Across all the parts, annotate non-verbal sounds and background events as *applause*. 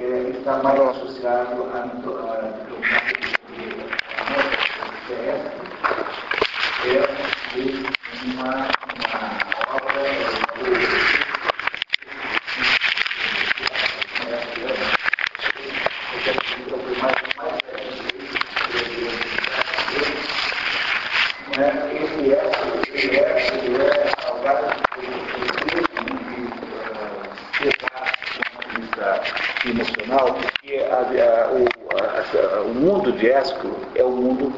é, está mais associado à diplomácia é uma, uma obra emocional, porque a, a, o, a, o, mundo de Ésquilo é o mundo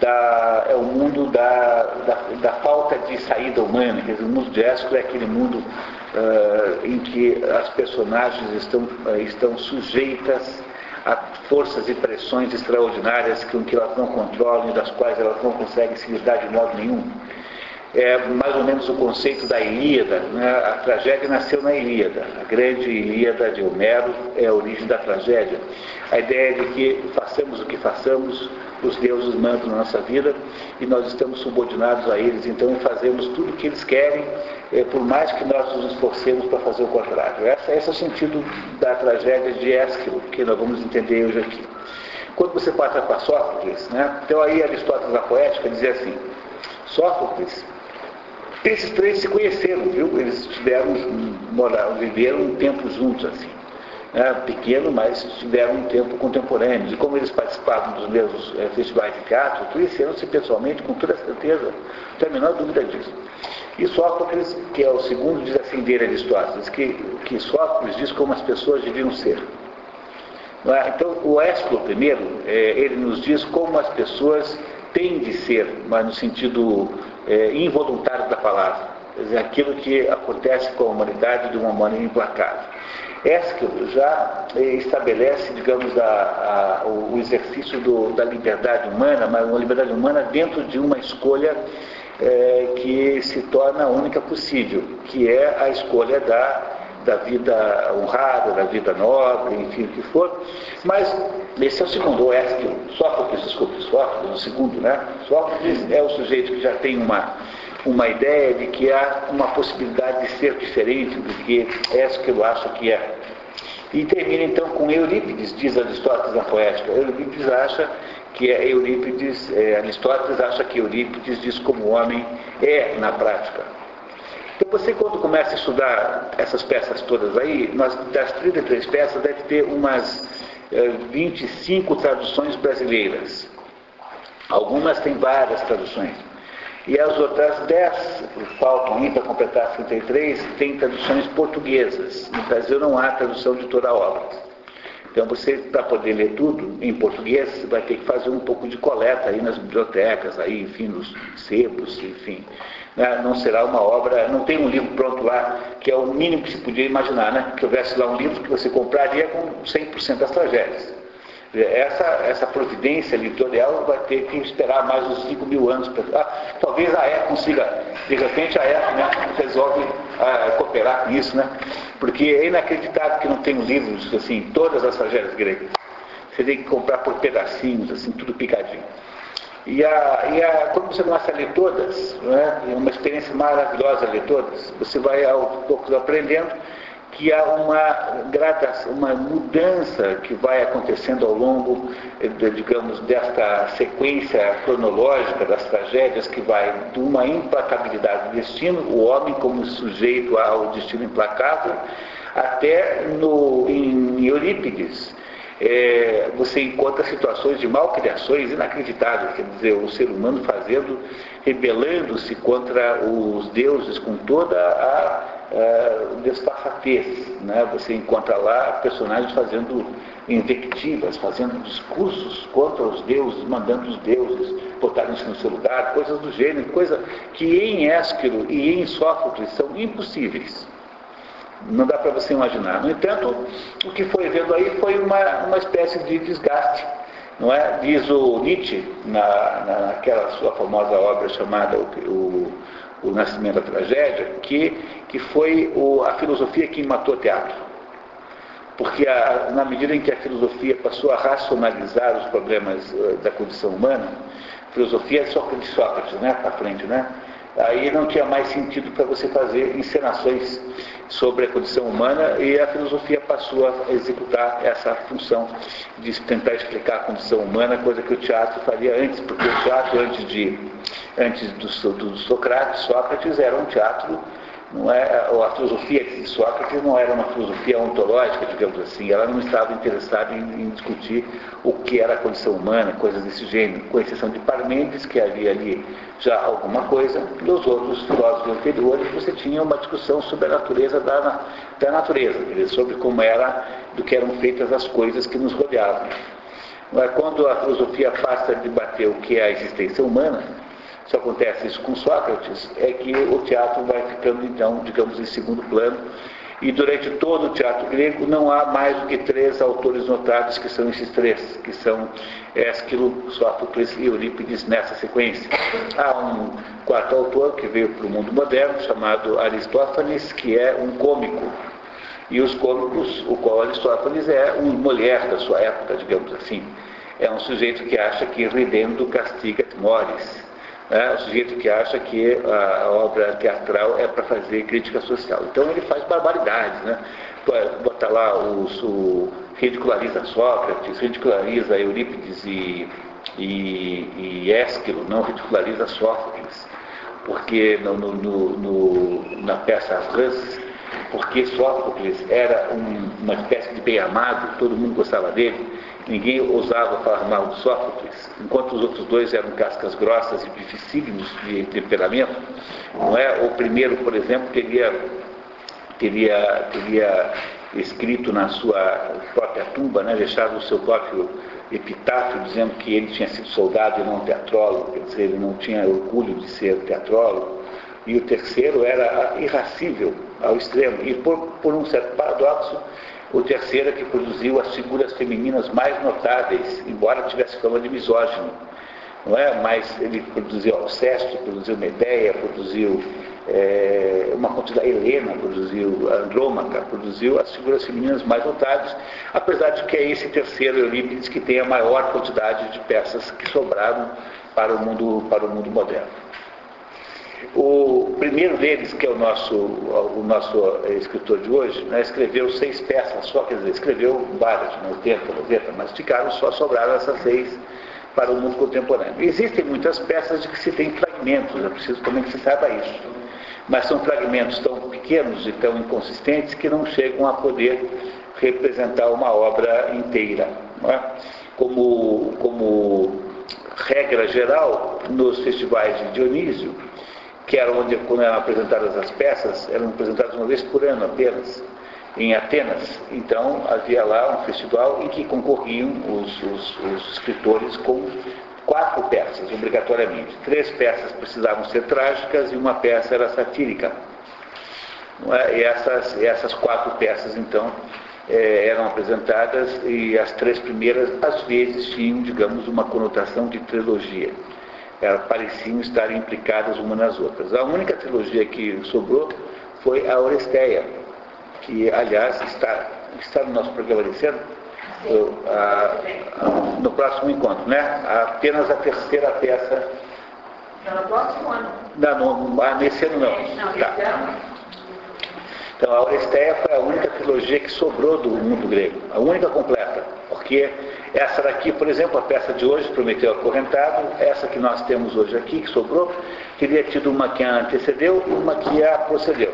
da, é o mundo da, da, da, falta de saída humana. Quer dizer, o mundo de Ésquilo é aquele mundo uh, em que as personagens estão, uh, estão sujeitas a forças e pressões extraordinárias que, que elas não controlam e das quais elas não conseguem se lidar de modo nenhum é mais ou menos o conceito da Ilíada. Né? A tragédia nasceu na Ilíada. A grande Ilíada de Homero é a origem da tragédia. A ideia de que façamos o que façamos, os deuses mandam na nossa vida e nós estamos subordinados a eles, então fazemos tudo o que eles querem, é, por mais que nós nos esforcemos para fazer o contrário. Essa, esse é o sentido da tragédia de Ésquilo, que nós vamos entender hoje aqui. Quando você passa para Sófocles, né? então aí Aristóteles, a poética, dizia assim, Sófocles esses três se conheceram, viu? Eles tiveram, moraram, viveram um tempo juntos, assim. É, pequeno, mas tiveram um tempo contemporâneo. E como eles participavam dos mesmos é, festivais de teatro, conheceram-se pessoalmente com toda certeza, não tem a menor dúvida disso. E Sócrates, que é o segundo, diz assim dele Aristóteles, que, que Sócrates diz como as pessoas deviam ser. É? Então, o Ésquilo, primeiro, é, ele nos diz como as pessoas têm de ser, mas no sentido é, involuntário da palavra. Quer dizer, aquilo que acontece com a humanidade de uma maneira implacável. Esquilo já é, estabelece, digamos, a, a, o exercício do, da liberdade humana, mas uma liberdade humana dentro de uma escolha é, que se torna a única possível, que é a escolha da, da vida honrada, da vida nobre, enfim, o que for. Mas esse é o segundo, o Esquilo, Sócrates, desculpe, Sócrates, o segundo, né? Sócrates é o sujeito que já tem uma, uma ideia de que há uma possibilidade de ser diferente do que Esquilo acha que é. E termina então com Eurípides, diz Aristóteles na poética. Eurípides acha que é Eurípides, é, Aristóteles acha que Eurípides diz como o homem é na prática. Então você quando começa a estudar essas peças todas aí, nós, das 33 peças deve ter umas 25 traduções brasileiras. Algumas têm várias traduções. E as outras 10 faltam ainda para completar as 33, têm traduções portuguesas. No Brasil não há tradução de toda a obra. Então você, para poder ler tudo em português, você vai ter que fazer um pouco de coleta aí nas bibliotecas, aí, enfim, nos sebos, enfim né, não será uma obra, não tem um livro pronto lá, que é o mínimo que se podia imaginar, né? Que houvesse lá um livro que você compraria com 100% das tragédias. Essa, essa providência editorial vai ter que esperar mais uns 5 mil anos. Pra, ah, talvez a EF consiga, de repente a EF né, resolve ah, cooperar com isso, né? Porque é inacreditável que não tenham livros, assim, todas as tragédias gregas. Você tem que comprar por pedacinhos, assim, tudo picadinho. E, a, e a, quando você começa a ler todas, né, é? Uma experiência maravilhosa ler todas, você vai aos poucos aprendendo que há uma gradação, uma mudança que vai acontecendo ao longo, digamos, desta sequência cronológica das tragédias que vai de uma implacabilidade do destino, o homem como sujeito ao destino implacável, até no, em Eurípides, é, você encontra situações de malcriações inacreditáveis, quer dizer, o ser humano fazendo, rebelando-se contra os deuses com toda a, a. Né? Você encontra lá personagens fazendo invectivas, fazendo discursos contra os deuses, mandando os deuses botarem-se no seu lugar, coisas do gênero, coisa que em Ésquilo e em Sófocles são impossíveis. Não dá para você imaginar. No entanto, o que foi vendo aí foi uma, uma espécie de desgaste. Não é? Diz o Nietzsche, na, naquela sua famosa obra chamada O, o, o Nascimento da Tragédia, que, que foi o, a filosofia que matou o teatro. Porque a, na medida em que a filosofia passou a racionalizar os problemas uh, da condição humana, filosofia é só de Sócrates, né, para frente, né? Aí não tinha mais sentido para você fazer encenações sobre a condição humana e a filosofia passou a executar essa função de tentar explicar a condição humana, coisa que o teatro faria antes, porque o teatro antes, de, antes do, do Socrates, Sócrates era um teatro não é, a filosofia de Sócrates não era uma filosofia ontológica, digamos assim, ela não estava interessada em, em, discutir o que era a condição humana, coisas desse gênero, com exceção de Parmênides, que havia ali já alguma coisa, dos outros filósofos anteriores você tinha uma discussão sobre a natureza da, da natureza, sobre como era, do que eram feitas as coisas que nos rodeavam. Quando a filosofia passa a debater o que é a existência humana, se acontece isso com Sócrates, é que o teatro vai ficando, então, digamos, em segundo plano. E durante todo o teatro grego não há mais do que três autores notáveis, que são esses três, que são Ésquilo, Sófocles e Eurípides nessa sequência. Há um quarto autor que veio para o mundo moderno, chamado Aristófanes, que é um cômico. E os cômicos, o qual Aristófanes é um mulher da sua época, digamos assim. É um sujeito que acha que ridendo castiga mores é, o sujeito que acha que a, obra teatral é para fazer crítica social. Então ele faz barbaridades, né? Bota lá os, o, ridiculariza Sócrates, ridiculariza Eurípides e, e, e Ésquilo, não ridiculariza Sófocles, porque no, no, no, na peça Rãs, porque Sófocles era um, uma espécie de bem amado, todo mundo gostava dele, Ninguém ousava falar mal de Sófocles, enquanto os outros dois eram cascas grossas e dificílimos de temperamento. Não é? O primeiro, por exemplo, teria, teria, teria escrito na sua própria tumba, né, deixado o seu próprio epitáfio dizendo que ele tinha sido soldado e não teatrólogo, quer dizer, ele não tinha orgulho de ser teatrólogo. E o terceiro era irracível ao extremo. E por, por um certo paradoxo, o terceiro é que produziu as figuras femininas mais notáveis, embora tivesse fama de misógino. Não é? Mas ele produziu Alcesto, produziu Medeia, produziu é, uma quantidade, Helena produziu Andrômaca, produziu as figuras femininas mais notáveis, apesar de que é esse terceiro Eurípides que tem a maior quantidade de peças que sobraram para o mundo, para o mundo moderno. O primeiro deles, que é o nosso, o nosso escritor de hoje, né, escreveu seis peças só, quer dizer, escreveu várias, né, 80, 90, mas ficaram só, sobraram essas seis para o mundo contemporâneo. Existem muitas peças de que se tem fragmentos, é preciso também que se saiba isso. Mas são fragmentos tão pequenos e tão inconsistentes que não chegam a poder representar uma obra inteira. É? Como, como regra geral, nos festivais de Dionísio, que era onde, quando eram apresentadas as peças, eram apresentadas uma vez por ano apenas, em Atenas. Então, havia lá um festival em que concorriam os, os, os escritores com quatro peças, obrigatoriamente. Três peças precisavam ser trágicas e uma peça era satírica. É? E essas, essas quatro peças, então, é, eram apresentadas e as três primeiras, às vezes, tinham, digamos, uma conotação de trilogia elas pareciam estar implicadas umas nas outras. A única trilogia que sobrou foi a Oresteia, que, aliás, está, está no nosso programa de cena, no próximo encontro, né? Apenas a terceira peça. Não, no próximo ano. Não, no, ah, nesse ano não. É, não tá. Então, a Oresteia foi a única trilogia que sobrou do mundo grego, a única completa, porque essa daqui, por exemplo, a peça de hoje, Prometeu Acorrentado, essa que nós temos hoje aqui, que sobrou, teria tido uma que a antecedeu e uma que a procedeu.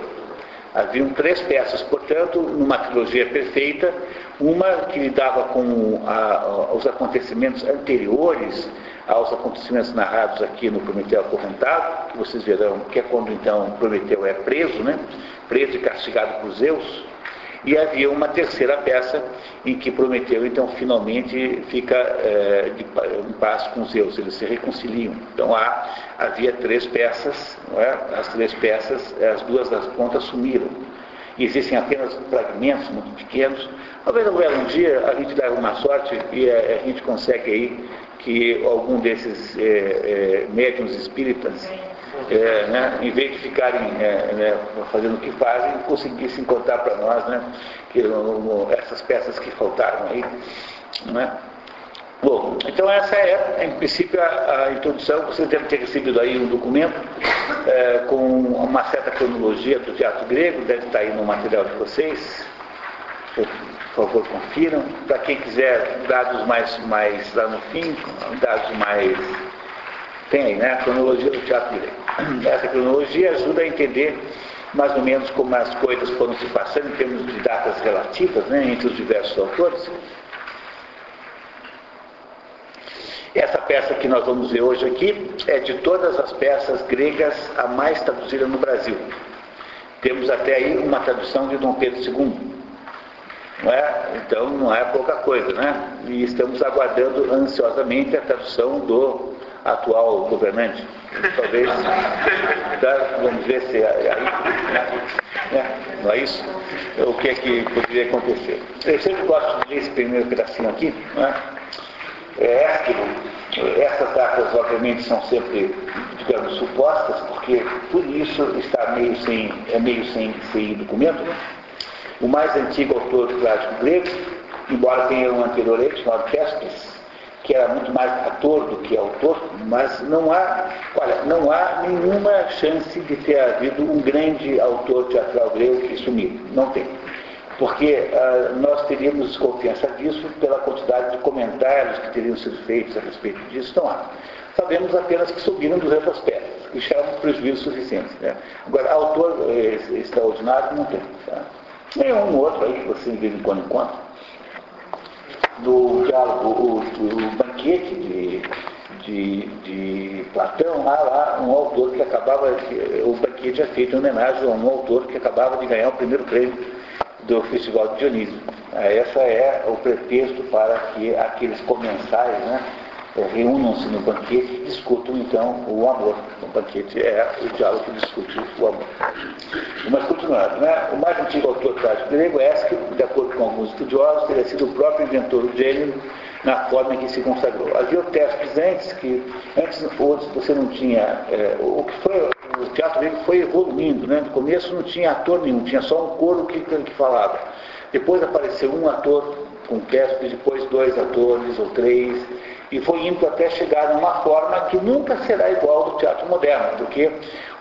Haviam três peças, portanto, numa trilogia perfeita, uma que lidava com a, os acontecimentos anteriores aos acontecimentos narrados aqui no Prometeu Acorrentado, que vocês verão que é quando então Prometeu é preso, né? preso e castigado por Zeus, e havia uma terceira peça em que Prometeu, então, finalmente fica é, de, em paz com Zeus, eles se reconciliam. Então há, havia três peças, é? as três peças, as duas das pontas sumiram. E existem apenas fragmentos muito pequenos. Talvez um dia a gente dá uma sorte e a, a gente consegue aí que algum desses é, é, médiums espíritas é, né, em vez de ficarem é, né, fazendo o que fazem, conseguissem contar para nós né, que, essas peças que faltaram aí. Né? Bom, então essa é, em princípio, a, a introdução. Você deve ter recebido aí um documento é, com uma certa cronologia do teatro grego, deve estar aí no material de vocês. Por favor, confiram. Para quem quiser dados mais, mais lá no fim, dados mais. Tem né? A cronologia do teatro grego. Essa cronologia ajuda a entender mais ou menos como as coisas foram se passando em termos de datas relativas né, entre os diversos autores. Essa peça que nós vamos ver hoje aqui é de todas as peças gregas a mais traduzida no Brasil. Temos até aí uma tradução de Dom Pedro II. Não é? Então não é pouca coisa, né? E estamos aguardando ansiosamente a tradução do atual governante. Talvez, tá? vamos ver se é né? não é isso? O que é que poderia acontecer? Eu sempre gosto de ler esse primeiro pedacinho aqui, não é? É essas datas obviamente são sempre, digamos, supostas, porque por isso está meio sem, é meio sem, sem documento, né? O mais antigo autor clássico grego, embora tenha um anterior ele, chamado Pestes, que era muito mais ator do que autor, mas não há, olha, não há nenhuma chance de ter havido um grande autor teatral grego que sumiu. Não tem. Porque uh, nós teríamos desconfiança disso pela quantidade de comentários que teriam sido feitos a respeito disso. Não há. Sabemos apenas que subiram dos outras pedras, que já é um prejuízo suficiente. Né? Agora, autor eh, extraordinário não tem. Tá? Tem um outro aí que você de vez em quando encontra, do diálogo, o, o banquete de, de, de, Platão, lá, lá, um autor que acabava, o banquete é feito em homenagem a um autor que acabava de ganhar o primeiro prêmio do Festival de Dionísio. Essa é o pretexto para que aqueles comensais, né, reúnam-se no banquete e discutam então o amor. O banquete é o diálogo que discute o amor. Mas continuando, né? o mais antigo autor trágico grego, Ésquilo, de acordo com alguns estudiosos, teria sido o próprio inventor do gênero na forma em que se consagrou. Havia testes antes que, antes, antes você não tinha, é, o que foi, o teatro grego foi evoluindo, né? no começo não tinha ator nenhum, tinha só um coro que, que falava. Depois apareceu um ator com testes, depois dois atores ou três, e foi indo até chegar numa forma que nunca será igual ao do teatro moderno, porque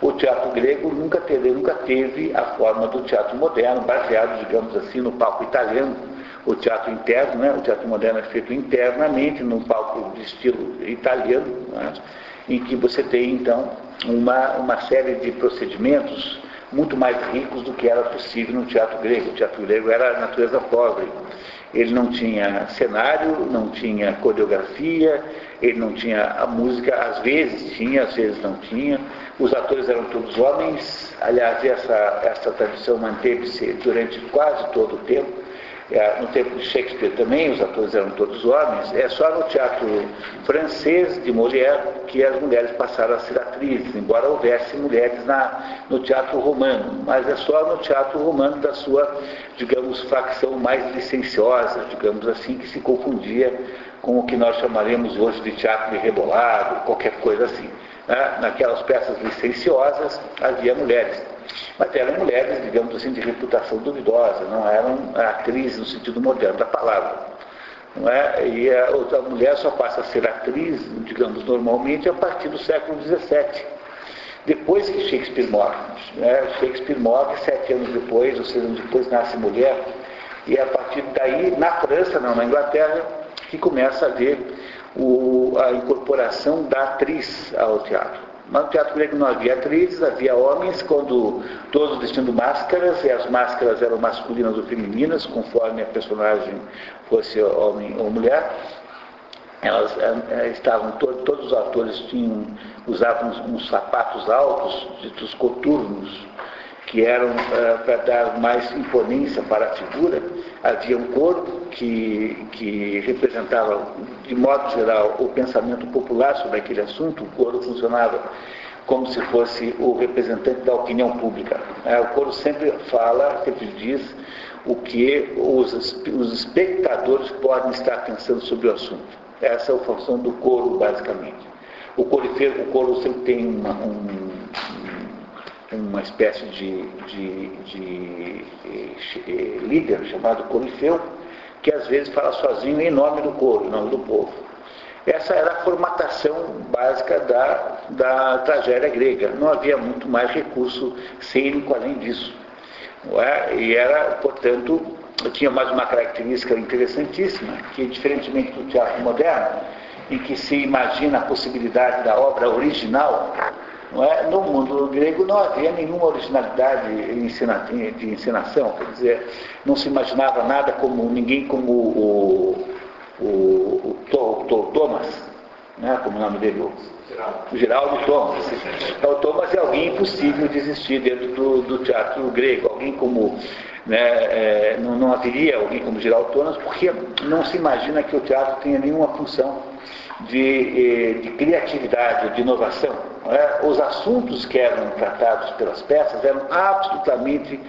o teatro grego nunca teve, nunca teve a forma do teatro moderno, baseado, digamos assim, no palco italiano, o teatro interno, né? o teatro moderno é feito internamente no palco de estilo italiano, né? em que você tem então uma, uma série de procedimentos muito mais ricos do que era possível no teatro grego. O teatro grego era a natureza pobre. Ele não tinha cenário, não tinha coreografia, ele não tinha a música, às vezes tinha, às vezes não tinha. Os atores eram todos homens, aliás, essa, essa tradição manteve-se durante quase todo o tempo. É, no tempo de Shakespeare também, os atores eram todos homens. É só no teatro francês de Molière que as mulheres passaram a ser atrizes, embora houvesse mulheres na, no teatro romano. Mas é só no teatro romano da sua, digamos, facção mais licenciosa, digamos assim, que se confundia com o que nós chamaremos hoje de teatro de rebolado, qualquer coisa assim. Né? Naquelas peças licenciosas havia mulheres. Mas eram mulheres, digamos assim, de reputação duvidosa, não eram atrizes no sentido moderno da palavra. Não é? E a, outra mulher só passa a ser atriz, digamos, normalmente a partir do século XVII. Depois que Shakespeare morre. Né? Shakespeare morre sete anos depois, ou seja, depois nasce mulher. E a partir daí, na França, não na Inglaterra, que começa a haver o, a incorporação da atriz ao teatro. Mas no teatro grego não havia atrizes, havia homens, quando todos vestindo máscaras, e as máscaras eram masculinas ou femininas, conforme a personagem fosse homem ou mulher. Elas é, estavam, todos, todos os atores tinham, usavam uns, uns sapatos altos, ditos coturnos, que eram uh, para dar mais imponência para a figura. Havia um corpo que, que representava, de modo geral, o pensamento popular sobre aquele assunto. O coro funcionava como se fosse o representante da opinião pública. É, o coro sempre fala, sempre diz o que os, os espectadores podem estar pensando sobre o assunto. Essa é a função do coro, basicamente. O coro, o coro sempre tem uma, um, uma espécie de, de, de, de líder chamado corifeu, que às vezes fala sozinho em nome do coro, em nome do povo. Essa era a formatação básica da, da tragédia grega. Não havia muito mais recurso cênico além disso. É? E era, portanto, tinha mais uma característica interessantíssima, que diferentemente do teatro moderno, em que se imagina a possibilidade da obra original, não é? no mundo grego não havia nenhuma originalidade de encenação, quer dizer, não se imaginava nada como ninguém como o, o, o, o Thomas, né? como o nome dele, o Geraldo Thomas. Então, o Thomas é alguém impossível de existir dentro do, do teatro grego, alguém como né, é, não, não haveria alguém como Geraldo Thomas, porque não se imagina que o teatro tenha nenhuma função de, eh, de criatividade, de inovação. É? Os assuntos que eram tratados pelas peças eram absolutamente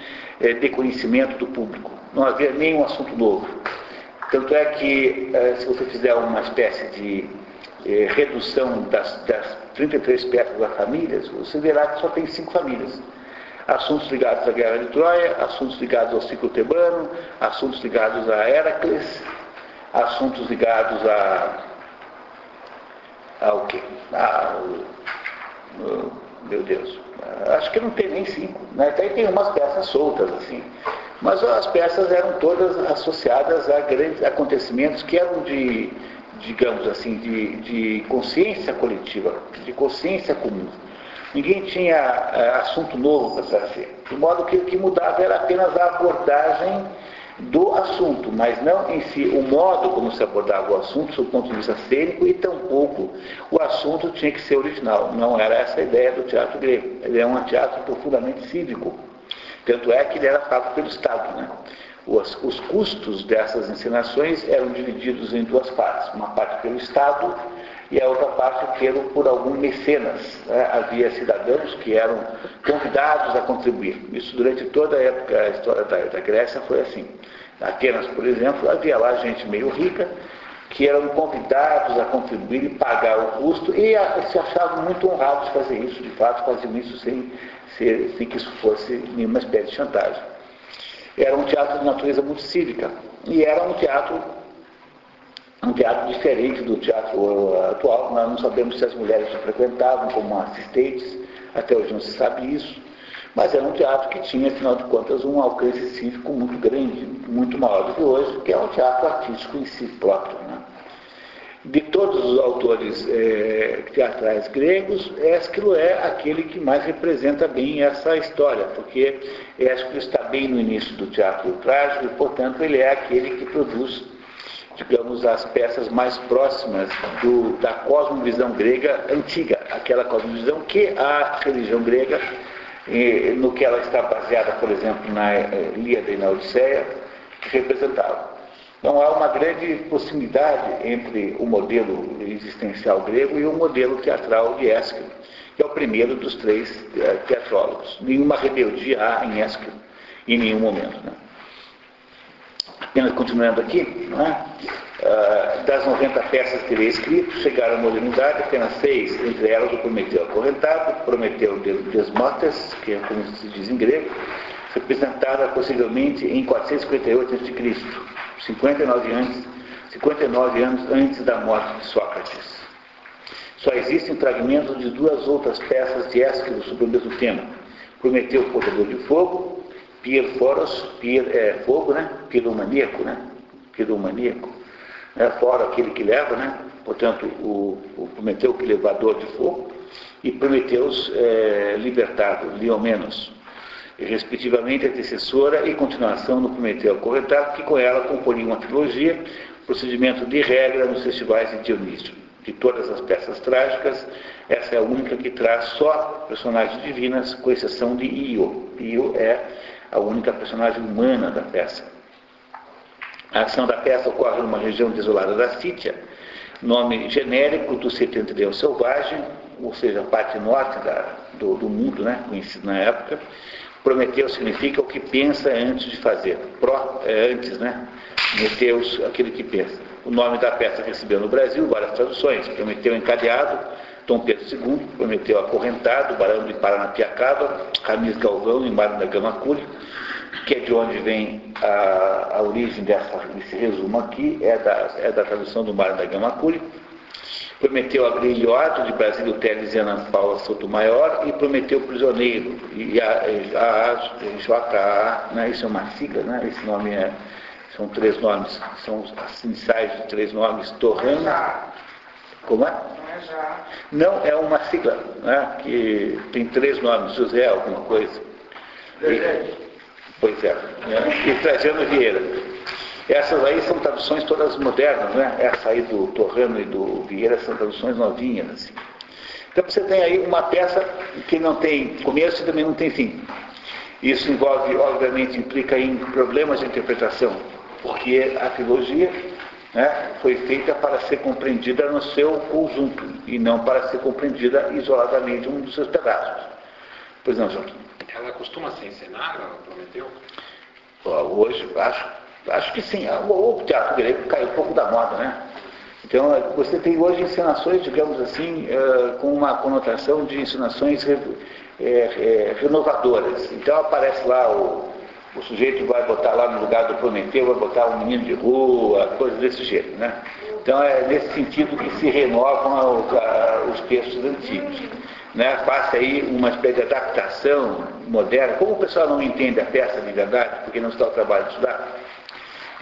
é, de conhecimento do público. Não havia nenhum assunto novo. Tanto é que, é, se você fizer uma espécie de redução das, das 33 peças das famílias, você verá que só tem cinco famílias assuntos ligados à guerra de Troia, assuntos ligados ao ciclo tebano, assuntos ligados a Heracles, assuntos ligados a ao quê? Ah, meu Deus, acho que não tem nem cinco, né? Até tem umas peças soltas assim. Mas as peças eram todas associadas a grandes acontecimentos que eram de, digamos assim, de, de consciência coletiva, de consciência comum. Ninguém tinha é, assunto novo para trazer. De modo que o que mudava era apenas a abordagem do assunto, mas não em si o modo como se abordava o assunto, do ponto de vista cênico, e tampouco o assunto tinha que ser original. Não era essa a ideia do teatro grego. Ele é um teatro profundamente cívico. Tanto é que ele era pago pelo Estado. Né? Os, os custos dessas encenações eram divididos em duas partes. Uma parte pelo Estado e a outra parte pelo, por alguns mecenas. Né? Havia cidadãos que eram convidados a contribuir. Isso durante toda a época, a história da, da Grécia foi assim. Atenas, por exemplo, havia lá gente meio rica que eram convidados a contribuir e pagar o custo e se achavam muito honrados de fazer isso, de fato faziam isso sem, sem, sem que isso fosse nenhuma espécie de chantagem. Era um teatro de natureza muito cívica e era um teatro um teatro diferente do teatro atual. Nós não sabemos se as mulheres o frequentavam como assistentes, até hoje não se sabe isso. Mas era um teatro que tinha, afinal de contas, um alcance cívico muito grande, muito maior do que hoje, que é um teatro artístico em si próprio. Né? De todos os autores é, teatrais gregos, Ésquilo é aquele que mais representa bem essa história, porque Ésquilo está bem no início do teatro trágico e, portanto, ele é aquele que produz, digamos, as peças mais próximas do, da cosmovisão grega antiga, aquela cosmovisão que a religião grega no que ela está baseada, por exemplo, na eh, Ilíada e na Odisseia, representava. Então há uma grande proximidade entre o modelo existencial grego e o modelo teatral de Ésquilo, que é o primeiro dos três eh, teatrólogos. Nenhuma rebeldia há em Ésquilo, em nenhum momento. Né? Apenas continuando aqui, é? Uh, das 90 peças que ele é escrito, chegaram à modernidade apenas seis, entre elas o Prometeu Acorrentado, Prometeu Desmotes, que é como se diz em grego, representada possivelmente em 458 a.C., 59 anos, 59 anos antes da morte de Sócrates. Só existem fragmentos de duas outras peças de Ésquilo sobre o mesmo tema. Prometeu Portador de Fogo, Pier Foros, Pier é fogo, né? Piromaníaco, né? Piromaníaco né, fora aquele que leva, né, portanto, o, o Prometeu que levador de fogo, e Prometeus é, libertado, Liomenos, respectivamente antecessora e continuação do Prometeu corretado, que com ela comporia uma trilogia, procedimento de regra nos festivais de Dionísio. De todas as peças trágicas, essa é a única que traz só personagens divinas, com exceção de Io. Io é a única personagem humana da peça. A ação da peça ocorre numa região desolada da Sítia, nome genérico do setentrião selvagem, ou seja, a parte norte da, do, do, mundo, né, conhecido na época. Prometeu significa o que pensa antes de fazer. Pró é antes, né? Meteus, aquele que pensa. O nome da peça recebeu no Brasil várias traduções. Prometeu encadeado, Dom Pedro II, Prometeu acorrentado, Barão de Paranapiacaba, Ramis Galvão e Mário da Gama Curi que é de onde vem a, a origem dessa, desse resumo aqui, é da, é da tradução do Mário da Gama Curi, Prometeu a Grilhoto de Brasília Teles e Ana Paula Sotomayor e prometeu prisioneiro. E a, a, a JA, né, isso é uma sigla, né, esse nome é, são três nomes, são as iniciais de três nomes, Torrana. Como é? Não, é uma sigla, né, que tem três nomes, José alguma coisa. E, pois é, né, e Trajano Vieira. Essas aí são traduções todas modernas, né? Essa aí do Torrano e do Vieira são traduções novinhas. Assim. Então você tem aí uma peça que não tem começo e também não tem fim. Isso envolve, obviamente, implica em problemas de interpretação, porque a trilogia né, foi feita para ser compreendida no seu conjunto e não para ser compreendida isoladamente um dos seus pedaços. Pois não, Joaquim? Ela costuma ser encenada, Prometeu? Hoje, acho Acho que sim. O teatro grego caiu um pouco da moda, né? Então, você tem hoje encenações, digamos assim, uh, com uma conotação de encenações é, é, renovadoras. Então, aparece lá o, o sujeito vai botar lá no lugar do Prometeu, vai botar um menino de rua, coisas desse jeito, né? Então, é nesse sentido que se renovam os textos antigos. Né? Faça aí uma espécie de adaptação moderna. Como o pessoal não entende a peça de verdade, porque não está ao trabalho de estudar,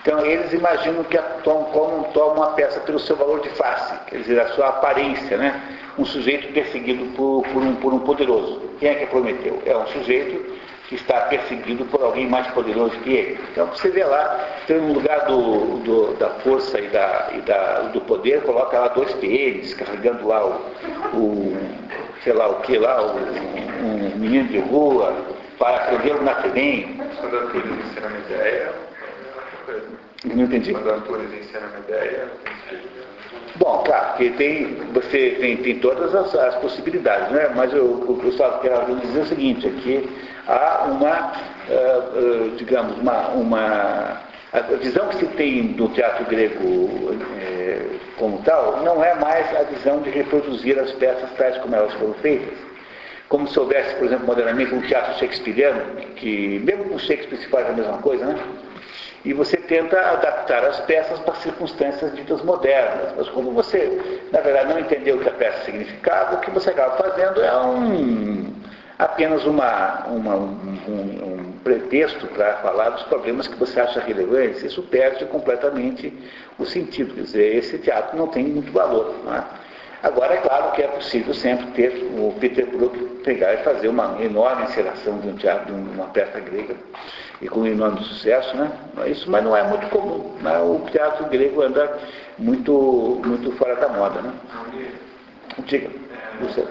então eles imaginam que a tom, toma uma peça pelo seu valor de face, quer dizer, a sua aparência, né? Um sujeito perseguido por, por, um, por um poderoso. Quem é que prometeu? É um sujeito que está perseguido por alguém mais poderoso que ele. Então você vê lá, tem no lugar do, do, da força e, da, e da, do poder, coloca lá dois PMs, carregando lá o, o sei lá o que lá, o, um menino de rua, para prendê-lo na FEBEM. Quando a coisa uma ideia, não entendi. Quando atores encenam uma ideia, Bom, claro, que tem, você tem, tem todas as, as possibilidades, né? mas eu, o que eu só quero dizer é o seguinte, é que há uma, uh, uh, digamos, uma, uma, a visão que se tem do teatro grego é, como tal, não é mais a visão de reproduzir as peças tais como elas foram feitas, como se houvesse, por exemplo, modernamente, um teatro shakespeariano, que mesmo com Shakespeare se faz a mesma coisa, né? E você tenta adaptar as peças para circunstâncias ditas modernas. Mas como você, na verdade, não entendeu o que a peça significava, o que você acaba fazendo é um, apenas uma, uma um, um, um, pretexto para falar dos problemas que você acha relevantes. Isso perde completamente o sentido. Quer dizer, esse teatro não tem muito valor. É? Agora, é claro que é possível sempre ter o Peter Brook pegar e fazer uma enorme encenação de um teatro, de uma peça grega e com enorme sucesso, né? Isso, mas não é muito comum. Né? O teatro grego anda muito, muito fora da moda, né? Diga, você.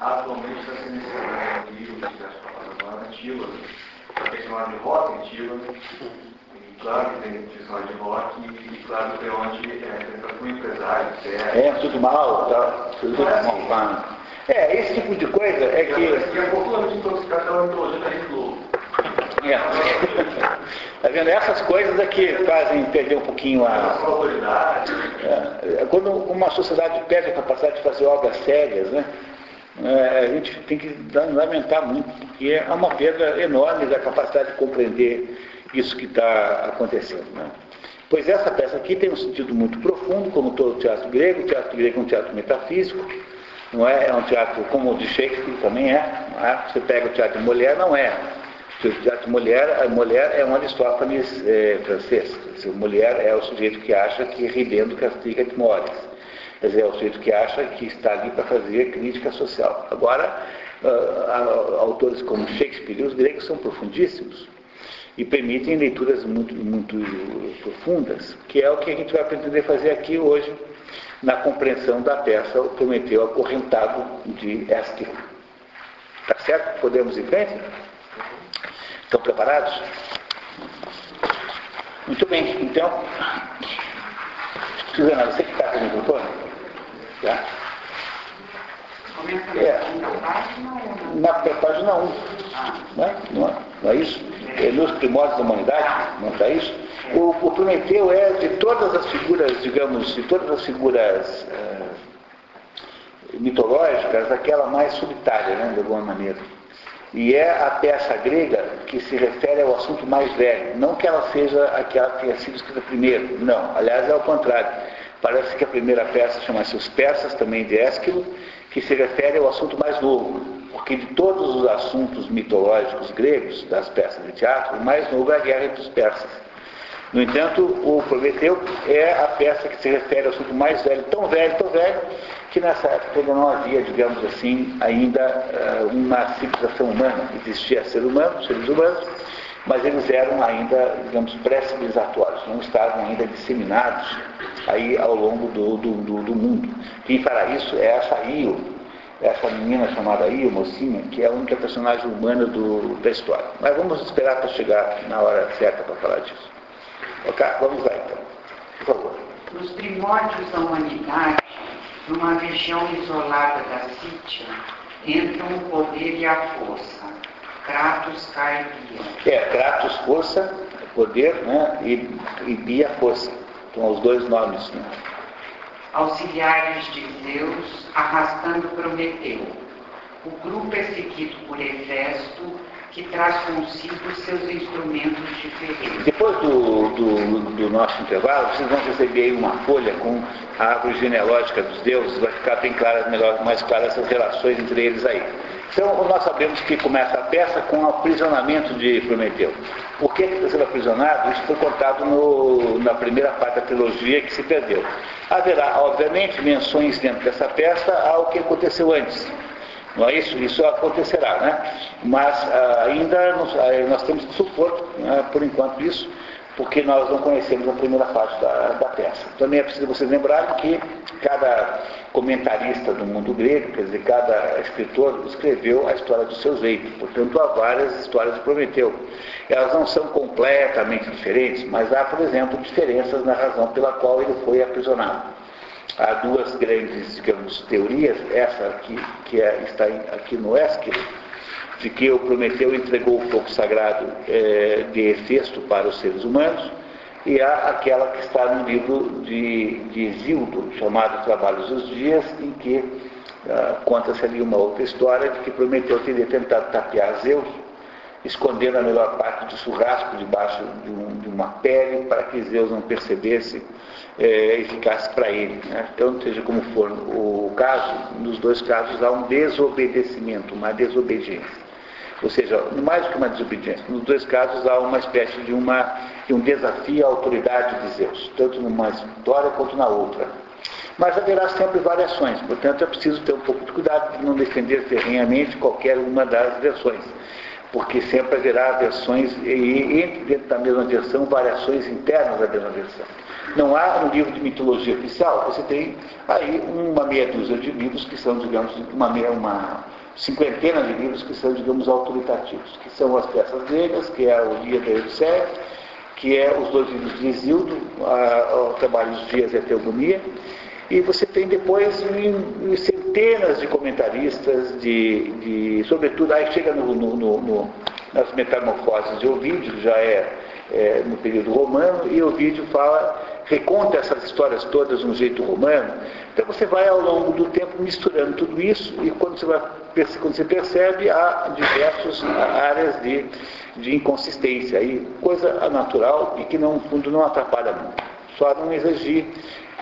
Atualmente está sendo ensinado um livro de para ter chamado de rock antigo, e claro que tem chamado de rock, e claro que é onde é, tem um empresário, é, é tudo mal, tá? tudo mal, tá? É, esse tipo de coisa é que. É um pouco de intoxicação da mitologia da Globo. É. *laughs* Tá vendo? Essas coisas é que fazem perder um pouquinho a. É, quando uma sociedade perde a capacidade de fazer obras sérias, né? É, a gente tem que lamentar muito, porque é uma perda enorme da capacidade de compreender isso que está acontecendo. Né? Pois essa peça aqui tem um sentido muito profundo, como todo o teatro grego. O teatro grego é um teatro metafísico, não é? É um teatro como o de Shakespeare também é. é? Você pega o teatro de mulher, não é o teatro mulher, a mulher é um Aristófanes é, francês. Dizer, mulher é o sujeito que acha que ridendo castiga de mores. Quer dizer, é o sujeito que acha que está ali para fazer crítica social. Agora, uh, autores como Shakespeare e os gregos são profundíssimos e permitem leituras muito, muito profundas, que é o que a gente vai pretender fazer aqui hoje na compreensão da peça O Prometeu Acorrentado de Esquilo. Tá certo? Podemos ir em frente? Estão preparados? Muito bem, então. Suzana, você que está com o microfone? Já? É. Na página 1. Né? Não, é, não é isso? É nos primórdios da humanidade, não está isso? O, o, Prometeu é de todas as figuras, digamos, de todas as figuras é, mitológicas, aquela mais solitária, né, de alguma maneira. E é a peça grega que se refere ao assunto mais velho. Não que ela seja aquela que tenha sido escrita primeiro. Não. Aliás, é ao contrário. Parece que a primeira peça chama-se Os Persas, também de Ésquilo, que se refere ao assunto mais novo, porque de todos os assuntos mitológicos gregos, das peças de teatro, o mais novo é a guerra entre os persas. No entanto, o Prometeu é a peça que se refere ao assunto mais velho, tão velho, tão velho, que nessa época ainda não havia, digamos assim, ainda uh, uma civilização humana. Existia ser humano, seres humanos, mas eles eram ainda, digamos, pré-civilizatórios, não estavam ainda disseminados aí ao longo do, do, do, do mundo. Quem fará isso é essa Io, essa menina chamada Io, mocinha, que é a única personagem humana do, da história. Mas vamos esperar para chegar na hora certa para falar disso. Ok? Vamos lá então. Por favor. Nos primórdios da humanidade, numa região isolada da Sítia, entram o poder e a força. Kratos cai Bia. É, Kratos, força, poder, né? E, e Bia, força. Então, os dois nomes. Né? Auxiliares de Zeus, arrastando Prometeu. O grupo é seguido por Hefesto, que traz consigo seus instrumentos diferentes. Depois do, do, do, nosso intervalo, vocês vão receber aí uma folha com a árvore genealógica dos deuses, vai ficar bem clara, melhor, mais claras essas relações entre eles aí. Então, nós sabemos que começa a peça com o aprisionamento de Prometeu. Por que está sendo aprisionado? Isso foi contado no, na primeira parte da trilogia que se perdeu. Haverá, obviamente, menções dentro dessa peça ao que aconteceu antes. Não é isso? Isso acontecerá, né? Mas ah, ainda nós, ah, nós, temos que supor, né, por enquanto, isso, porque nós não conhecemos a primeira parte da, da peça. Também é preciso vocês lembrarem que cada comentarista do mundo grego, quer dizer, cada escritor escreveu a história dos seus eitos. Portanto, há várias histórias de Prometeu. Elas não são completamente diferentes, mas há, por exemplo, diferenças na razão pela qual ele foi aprisionado. Há duas grandes, digamos, teorias, essa aqui, que é, está aqui no Esquilo, de que o Prometeu entregou o fogo sagrado é, de Hefesto para os seres humanos, e há aquela que está no livro de, de Exildo, chamado Trabalhos dos Dias, em que uh, conta-se ali uma outra história de que Prometeu teria tentado tapear Zeus, escondendo a melhor parte do churrasco debaixo de, um, de uma pele para que Zeus não percebesse é, eficaz para ele. Né? Então, seja como for o caso, nos dois casos há um desobedecimento, uma desobediência. Ou seja, mais do que uma desobediência, nos dois casos há uma espécie de, uma, de um desafio à autoridade de Zeus, tanto numa história quanto na outra. Mas haverá sempre variações, portanto é preciso ter um pouco de cuidado de não defender ferrenhamente qualquer uma das versões, porque sempre haverá versões, e entre dentro da mesma versão, variações internas da mesma versão. Não há um livro de mitologia oficial, você tem aí uma meia dúzia de livros que são, digamos, uma, meia, uma cinquentena de livros que são, digamos, autoritativos, que são as peças gregas, que é o Dia da Odisseia, que é os dois livros de Isildo, o Trabalho dos Dias e a Teogonia, e você tem depois centenas de comentaristas, de, de sobretudo, aí chega no, no, no, nas metamorfoses de Ovídio, já é, é no período romano, e Ovídio fala reconta essas histórias todas de um jeito romano. Então você vai ao longo do tempo misturando tudo isso e quando você, vai, quando você percebe há diversas áreas de, de inconsistência, aí, coisa natural e que no fundo não atrapalha muito. Só não exigir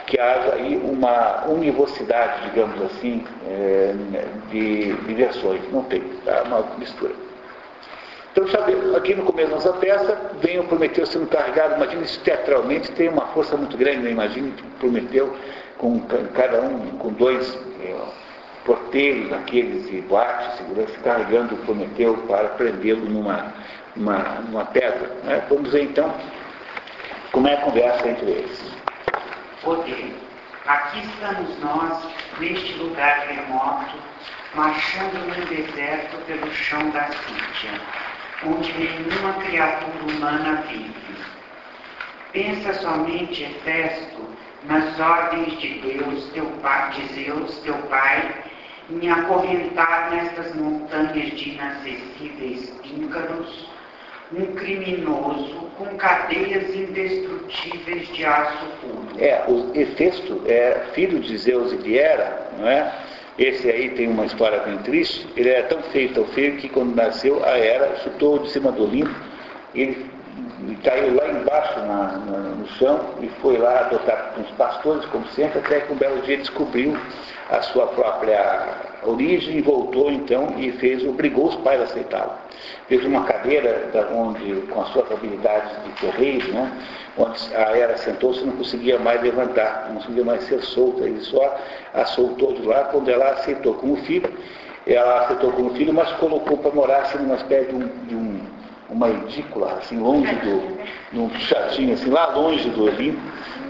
que haja aí uma univocidade, digamos assim, é, de, de versões. Não tem, tá? uma mistura. Então, sabe, aqui no começo da nossa peça, vem o Prometeu sendo carregado, imagina isso teatralmente, tem uma força muito grande, né? imagina Prometeu com cada um, com dois é, porteiros aqueles de boate, segurança, carregando o Prometeu para prendê-lo numa, numa, numa pedra. Né? Vamos ver então como é a conversa entre eles. Poder. Aqui estamos nós, neste lugar remoto, marchando num deserto pelo chão da Sítia onde nenhuma criatura humana vive. Pensa somente, Hefesto, nas ordens de Deus, teu pai, de Zeus, teu pai, em acorrentar nestas montanhas de inacessíveis píncaros um criminoso com cadeias indestrutíveis de aço puro. É, o Hefesto é filho de Zeus e de Hera, não é? Esse aí tem uma história bem triste. Ele era tão feio, tão feio, que quando nasceu, a Era chutou de cima do Olimpo. Ele caiu lá embaixo na, na, no chão e foi lá adotar uns pastores, como sempre, até que um belo dia descobriu a sua própria origem e voltou então e fez, obrigou os pais a aceitá-lo. Fez uma cadeira da, onde, com as suas habilidades de ferreiro, né, onde a era sentou-se e não conseguia mais levantar, não conseguia mais ser solta, ele só a soltou de lá quando ela aceitou como filho. Ela aceitou como filho, mas colocou para morar assim, numa espécie de um, de um uma edícula, assim, longe do, num chatinho, assim, lá longe do Olimpo,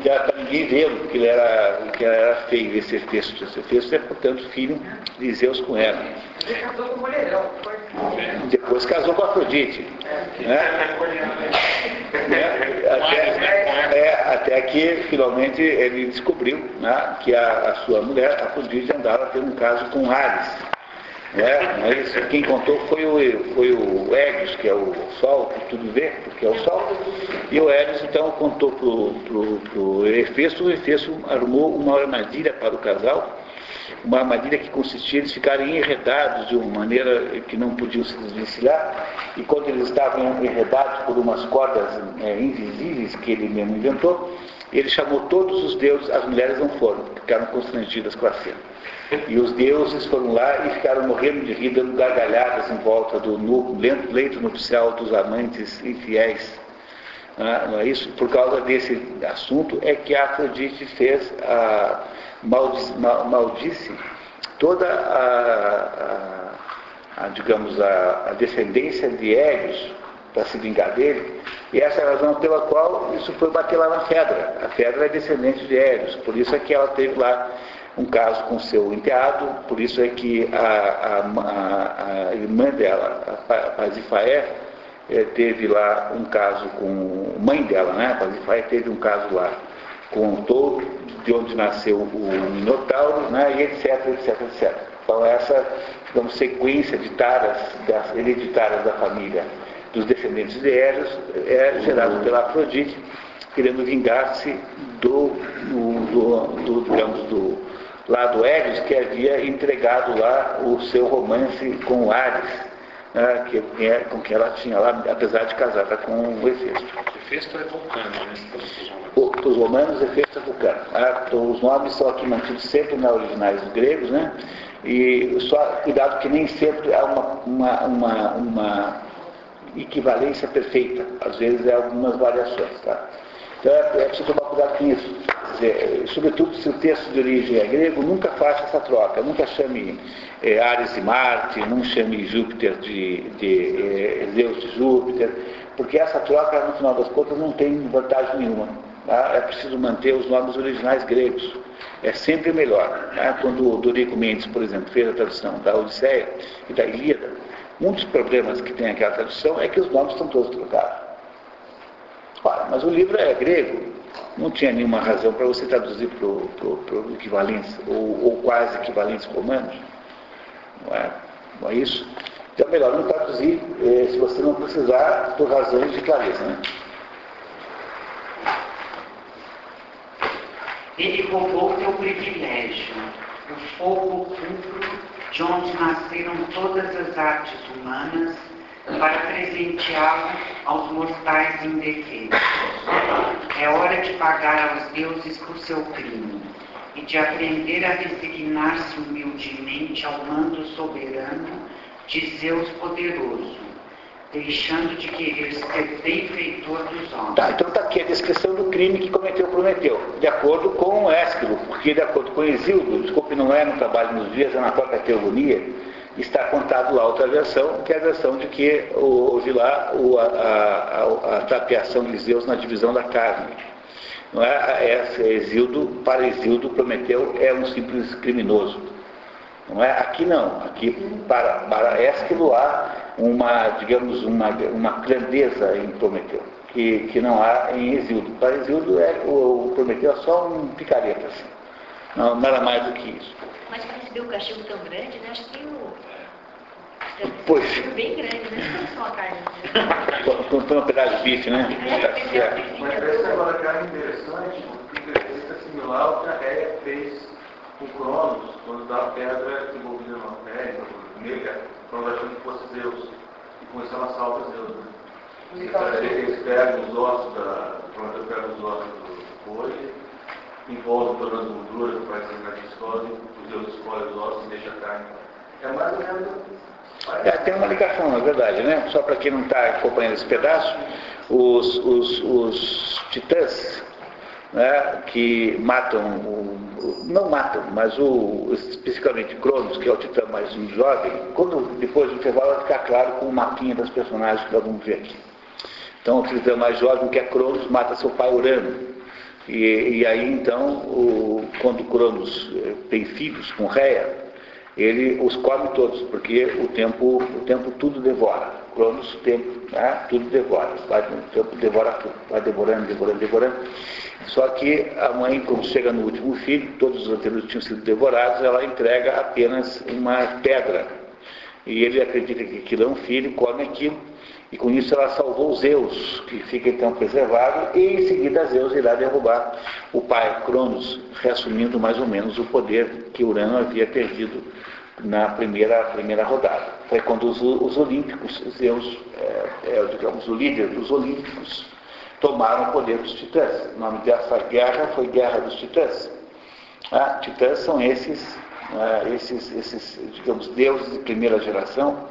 que era para ninguém vê-lo, porque ele era, que era feio, esse Efesto. Esse Efesto é, portanto, filho de Zeus com ela. Ele casou com o mulherão. Depois casou com Afrodite. Né? É, até, é, até que finalmente ele descobriu né, que a, a, sua mulher, Afrodite, andava tendo um caso com Ares. Né? Mas quem contou foi o, foi o que é o Sol, que tudo vê, porque é o Sol. E o Hélios então contou para o Efesto, o Efesto armou uma armadilha para o casal uma armadilha que consistia em eles ficarem enredados de uma maneira que não podiam se desvencilhar, e quando eles estavam enredados por umas cordas é, invisíveis que ele mesmo inventou, ele chamou todos os deuses, as mulheres não foram, ficaram constrangidas com a cena. E os deuses foram lá e ficaram morrendo de rir, dando gargalhadas em volta do leito nupcial dos amantes infiéis. Não é isso? Por causa desse assunto é que Afrodite fez a maldice toda a, a, a digamos, a, a, descendência de Hélios para se vingar dele, e essa é a razão pela qual isso foi bater lá na Fedra. A Fedra é descendente de Hélios, por isso é que ela teve lá um caso com seu enteado, por isso é que a, a, a irmã dela, a Pazifaé, eh, teve lá um caso com mãe dela, né? Pazifaé teve um caso lá com o touro, de onde nasceu o Minotauro, né? e etc, etc, etc. Então essa digamos, sequência de taras das, hereditárias da família dos descendentes de Hélios é gerado pela Afrodite, querendo vingar-se do, do, do, do, digamos, do lado Hélios, que havia entregado lá o seu romance com Ares, né, que, é, com quem ela tinha lá, apesar de casada com o Hefesto. Hefesto é vulcano, né? Para os romanos, Hefesto é vulcano. Ah, então, os nomes são aqui mantidos sempre na originais dos gregos, né? E só cuidado que nem sempre há uma, uma, uma, uma equivalência perfeita. Às vezes é algumas variações, tá? Então é, preciso tomar cuidado com isso. Dizer, sobretudo se o texto de origem é grego, nunca faça essa troca. Nunca chame é, Ares de Marte, não chame Júpiter de, de é, Zeus de Júpiter, porque essa troca, no final das contas, não tem vantagem nenhuma. Tá? É preciso manter os nomes originais gregos. É sempre melhor. Tá? Quando o Dorico Mendes, por exemplo, fez a tradução da Odisseia e da Ilíada, um dos problemas que tem aquela tradução é que os nomes estão todos trocados. Ora, mas o livro é grego, não tinha nenhuma razão para você traduzir para o equivalentes, ou, ou quase equivalentes romanos. Não é, não é isso? Então é melhor não traduzir eh, se você não precisar por razões de clareza. Né? Ele roubou teu privilégio, o fogo público de onde nasceram todas as artes humanas, para presenteá-lo aos mortais indefesos. É hora de pagar aos deuses por seu crime e de aprender a resignar-se humildemente ao mando soberano de Zeus poderoso, deixando de querer ser benfeitor dos homens. Tá, então está aqui a descrição do crime que cometeu Prometeu, de acordo com Ésquilo, porque de acordo com Exildo, desculpe, não é no trabalho nos dias, é na própria teogonia, está contado lá outra versão, que é a versão de que houve lá a, a, a, a tapeação de Zeus na divisão da carne. Não é? é Exildo, para Exildo, Prometeu é um simples criminoso. Não é? Aqui não. Aqui, para, para Ésquilo, há uma, digamos, uma, uma grandeza em Prometeu, que, que não há em Exildo. Para Exildo, é, o, o Prometeu é só um picareta, assim. não, nada mais do que isso. Mas para receber um castigo tão grande, né? Acho que o Pois. Bem grande, né? Só a carne. Um pedaço de bife, né? É, Mas essa agora carne é interessante, porque é similar ao que a Réia fez com Cronos, quando dá a pedra envolvida numa pele, nega, Cronos achando que fosse Deus. E com isso ela salva Zeus. Né? Eles pegam os ossos da, eu pego os ossos do boi, envolvo todas as gorduras, faz a carne escolhe, os deuses escolhem os ossos e deixa a carne. É mais ou menos é, tem uma ligação, na verdade, né? Só para quem não está acompanhando esse pedaço, os, os, os titãs né, que matam, o, não matam, mas o, especificamente Cronos, que é o titã mais jovem, quando depois do intervalo vai ficar claro com o mapinha das personagens que nós vamos ver aqui. Então o titã mais jovem, que é Cronos, mata seu pai Urano. E, e aí então, o, quando Cronos eh, tem filhos com Réia, ele os come todos, porque o tempo, o tempo tudo devora. Cronos, o tempo, né, tudo devora. Vai, o tempo devora tudo, vai devorando, devorando, devorando. Só que a mãe, quando chega no último filho, todos os anteriores tinham sido devorados, ela entrega apenas uma pedra. E ele acredita que aquilo é um filho, come aquilo, e com isso ela salvou Zeus, que fica então preservado, e em seguida Zeus irá derrubar o pai Cronos, reassumindo mais ou menos o poder que Urano havia perdido na primeira, primeira rodada. Foi quando os, os olímpicos, Zeus, é, é, digamos, o líder dos olímpicos, tomaram o poder dos titãs. O nome dessa guerra foi Guerra dos Titãs. Ah, titãs são esses, ah, esses, esses, digamos, deuses de primeira geração,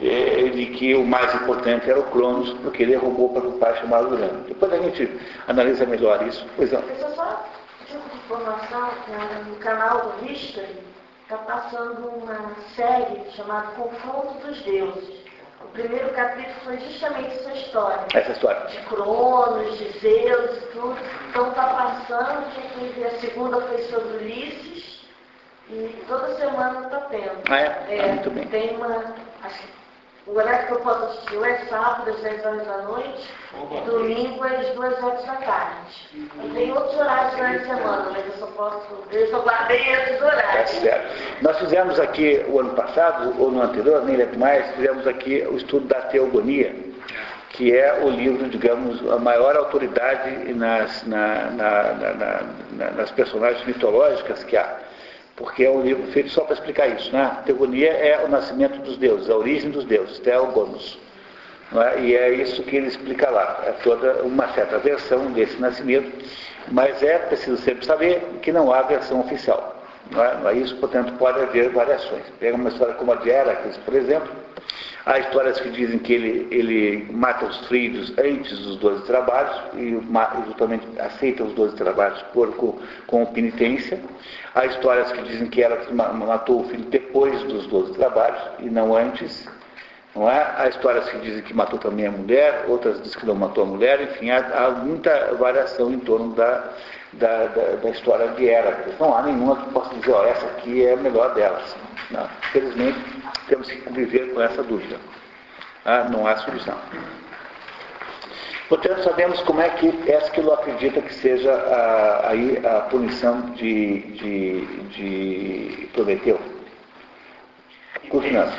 eh, de que o mais importante era o Cronos, porque ele roubou para o pai chamado Urano. Depois a gente analisa melhor isso. Pois não. Deixa só tipo de informação, no canal do History está passando uma série chamada Confronto dos Deuses. O primeiro capítulo foi justamente essa história. Essa história. De Cronos, de Zeus e tudo. Então está passando, a segunda foi sobre Ulisses. E toda semana está tendo. Ah, é? é ah, muito bem. Tem uma. Acho, o horário que eu posso assistir é sábado, às 10 horas da noite, e domingo às 2 horas da tarde. E tem outros horários durante a semana, mas eu só posso. Eu só guardei esses horários. É certo. Nós fizemos aqui o ano passado, ou no anterior, nem lembro mais, fizemos aqui o estudo da teogonia, que é o livro, digamos, a maior autoridade nas, na, na, na, nas personagens mitológicas que há porque é um livro feito só para explicar isso. Né? A teogonia é o nascimento dos deuses, a origem dos deuses, Theogonos. É? E é isso que ele explica lá. É toda uma certa versão desse nascimento, mas é preciso sempre saber que não há versão oficial. Não é? Não é isso, portanto, pode haver variações. Pega uma história como a de Heracles, por exemplo, Há histórias que dizem que ele, ele mata os filhos antes dos 12 trabalhos e justamente aceita os 12 trabalhos por, com, com penitência. Há histórias que dizem que ela matou o filho depois dos 12 trabalhos e não antes. Não é? Há histórias que dizem que matou também a mulher, outras dizem que não matou a mulher, enfim, há, há muita variação em torno da, da, da, da história de Heracles. Não há nenhuma que possa dizer, ó, essa aqui é a melhor delas. Não. Infelizmente, temos que conviver com essa dúvida. Ah, não há solução. Portanto, sabemos como é que Ésquilo acredita que seja a, aí a punição de, de, de Prometeu. Continuando.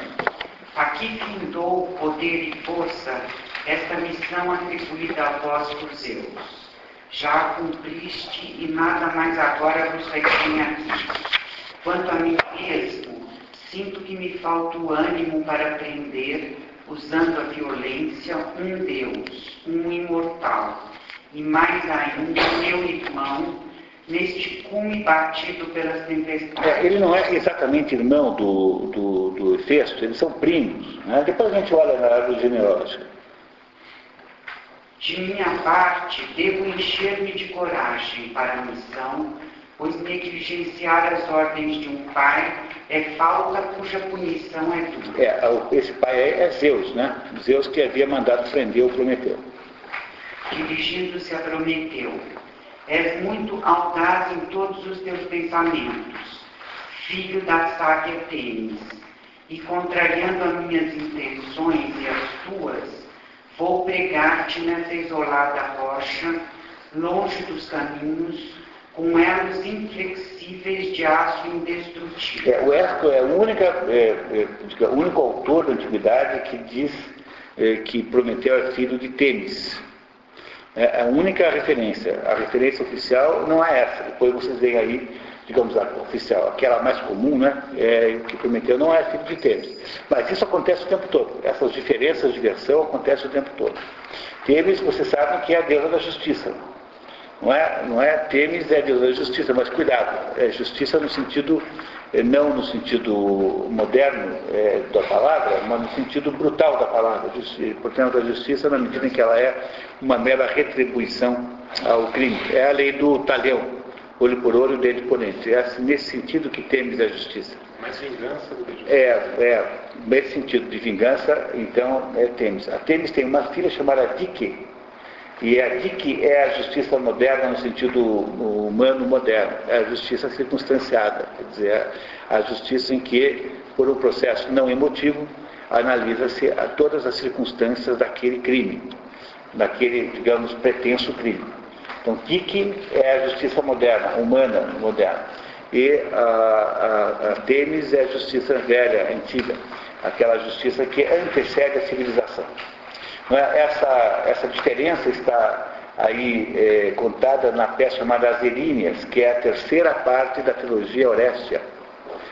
Aqui findou poder e força esta missão atribuída a vós por Zeus. Já cumpriste e nada mais agora vos retém aqui. Quanto a mim mesmo, sinto que me falta o ânimo para aprender, usando a violência, um Deus, um imortal, e mais ainda meu irmão, neste cume batido pelas tempestades. É, ele não é exatamente irmão do, do, do Efesto, eles são primos. Né? Depois a gente olha na árvore genealógica. De minha parte, devo encher-me de coragem para a missão, pois negligenciar as ordens de um pai é falta cuja punição é dura. É, esse pai é Zeus, né? Zeus que havia mandado prender o Prometeu. Dirigindo-se a Prometeu, és muito audaz em todos os teus pensamentos, filho da sábia Tênis, e contrariando as minhas intenções e as tuas, vou pregar-te nessa isolada rocha, longe dos caminhos, com elos inflexíveis de aço indestrutível. É, o Hércules é, única, é, é, o único autor da antiguidade que diz é, que Prometeu é filho de Tênis. É a única referência. A referência oficial não é essa. Depois vocês veem aí, digamos, a oficial, aquela mais comum, né? É, que Prometeu não é filho de Tênis. Mas isso acontece o tempo todo. Essas diferenças de versão acontecem o tempo todo. Temis, vocês sabem que é a deusa da justiça. Não é, não é Temis é a deusa da justiça, mas cuidado, é justiça no sentido, eh, não no sentido moderno é, da palavra, mas no sentido brutal da palavra. Portanto, a justiça na medida em que ela é uma mera retribuição ao crime. É a lei do talhão, olho por olho, dedo por dente. É assim, nesse sentido que Temis é a justiça. Mais vingança do que justiça. É, é, nesse sentido de vingança, então é Temis. A Temis tem uma filha chamada Dike, e a Dike é a justiça moderna no sentido humano moderno, é a justiça circunstanciada, quer dizer, a justiça em que, por um processo não emotivo, analisa-se todas as circunstâncias daquele crime, daquele, digamos, pretenso crime. Então, Dike é a justiça moderna, humana moderna e a, a, a é a justiça velha, antiga, aquela justiça que antecede a civilização. É? Essa, essa diferença está aí é, contada na peça chamada As Eríneas, que é a terceira parte da trilogia Orestia.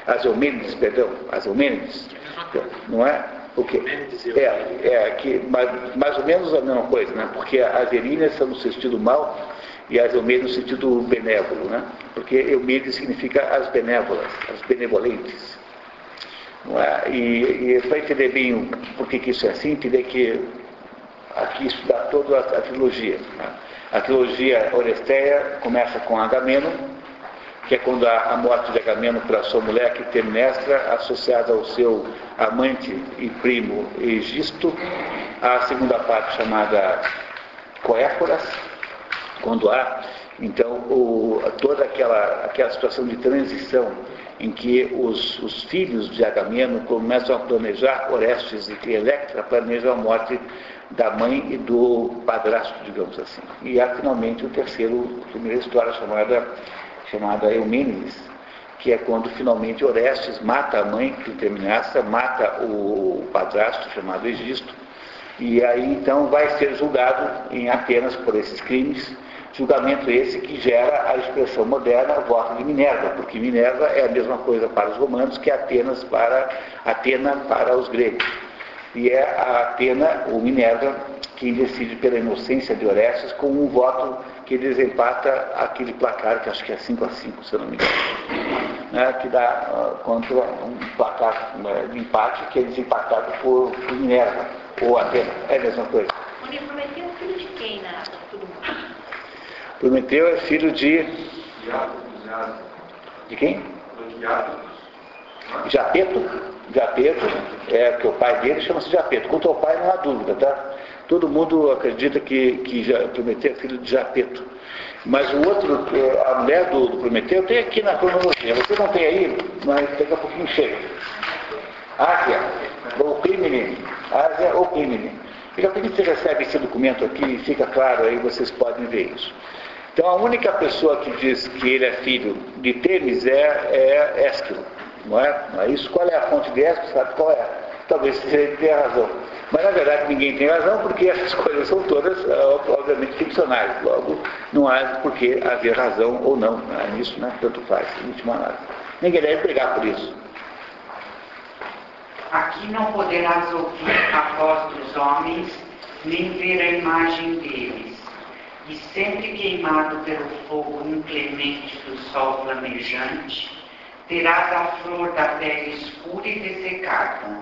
As Eumênides, perdão, as Eumênides, não é? O quê? É, é que, mais, mais ou menos a mesma coisa, né? porque as Eríneas são no sentido mal e as Eumênides no sentido benévolo, né? porque Eumênides significa as benévolas, as benevolentes. É? E, e para entender bem por que, que isso é assim, entender que aqui estudar toda a, a trilogia. Né? A trilogia Oresteia começa com Agamemnon, que é quando há a morte de Agamemnon para sua mulher, que Temnestra, associada ao seu amante e primo Egisto. A segunda parte chamada Coéforas, quando há, então, o, toda aquela, aquela situação de transição em que os, os filhos de Agamemnon começam a planejar Orestes e que Electra planejam a morte da mãe e do padrasto, digamos assim. E há finalmente o terceiro, a primeira história chamada, chamada Eumênides, que é quando finalmente Orestes mata a mãe, Clitemnestra, mata o padrasto chamado Egisto, e aí então vai ser julgado em Atenas por esses crimes, julgamento esse que gera a expressão moderna voto de Minerva, porque Minerva é a mesma coisa para os romanos que Atenas para Atena para os gregos. E é a Atena, ou Minerva, quem decide pela inocência de Orestes com um voto que desempata aquele placar, que acho que é 5 a 5, se eu não me engano, né, que dá uh, contra um placar né, de empate que é desempatado por, Minerva, ou Atena, é a mesma coisa. Prometeu é filho de quem tudo Prometeu é filho de. De quem? Japeto. Japeto, é que o pai dele chama-se Japeto. Quanto ao pai, não há dúvida, tá? Todo mundo acredita que, que Prometeu é filho de Japeto. Mas o outro, a mulher do, do Prometeu, tem aqui na cronologia. Você não tem aí, mas daqui a pouquinho chega. Ásia, ou crimine. Ásia ou crimine. Daqui a você recebe esse documento aqui e fica claro aí, vocês podem ver isso. Então a única pessoa que diz que ele é filho de Temis é, é Ésquilo. Não é? Não é isso? Qual é a fonte de Ésquilo? Sabe qual é? Talvez ele tenha razão. Mas na verdade ninguém tem razão porque *laughs* essas coisas são todas, ah, obviamente, ficcionais. Logo, não há por que haver razão ou não. É nisso, né? Tanto faz, em última análise. Ninguém deve brigar por isso. Aqui não poderás ouvir a voz dos homens, nem ver a imagem deles. E sempre queimado pelo fogo inclemente do sol flamejante, terás a flor da pele escura e dessecada.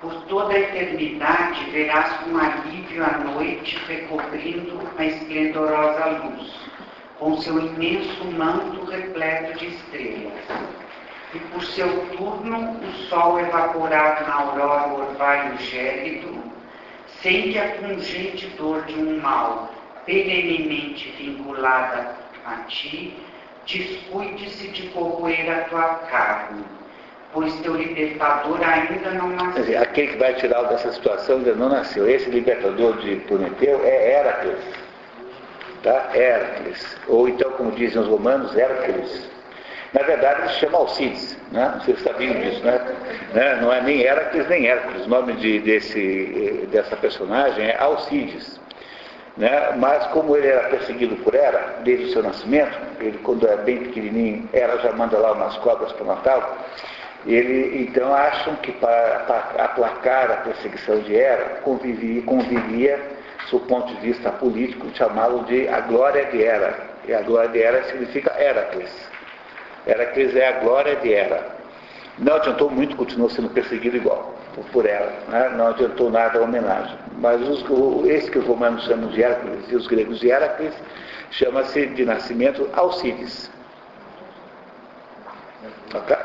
Por toda a eternidade verás com alívio a noite recobrindo a esplendorosa luz, com seu imenso manto repleto de estrelas. E por seu turno o sol evaporado na aurora orvalho gélido, sente a pungente dor de um mal perenemente vinculada a ti, descuide-se de corroer a tua carne, pois teu libertador ainda não nasceu. Dizer, aquele que vai tirá-lo dessa situação ainda não nasceu. Esse libertador de Prometeu é Heracles. Tá? Heracles. Ou então, como dizem os romanos, Hércules. Na verdade, ele se chama Alcides, né? vocês sabiam disso, né? né? Não é nem Heracles nem Hércules. O nome de, desse, dessa personagem é Alcides. Né? Mas como ele era perseguido por Hera, desde o seu nascimento, ele quando é bem pequenininho, Hera já manda lá umas cobras para matá-lo, ele, então acham que para, para aplacar a perseguição de Hera, convivia, convivia do ponto de vista político, chamá-lo de a glória de Hera. E a glória de Hera significa Heracles. Heracles é a glória de Hera. Não adiantou muito, continuou sendo perseguido igual por ela. Né? Não adiantou nada a homenagem. Mas os, o, esse que os romanos chamam de Hércules e os gregos de Heracles chama-se de nascimento Alcides. Ok?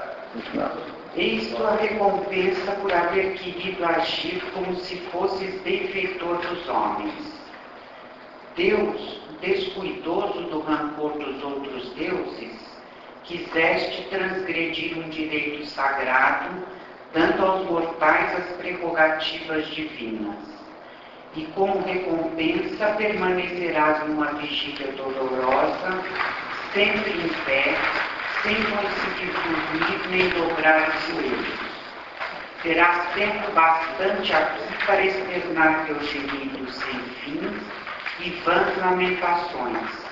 Eis a recompensa por haver querido agir como se fosses benfeitor dos homens. Deus, descuidoso do rancor dos outros deuses, quiseste transgredir um direito sagrado, dando aos mortais as prerrogativas divinas. E como recompensa permanecerás numa vigília dolorosa, sempre em pé, sem conseguir dormir nem dobrar os joelhos. Terás tempo bastante aqui para externar teus gemidos sem fins e vãs lamentações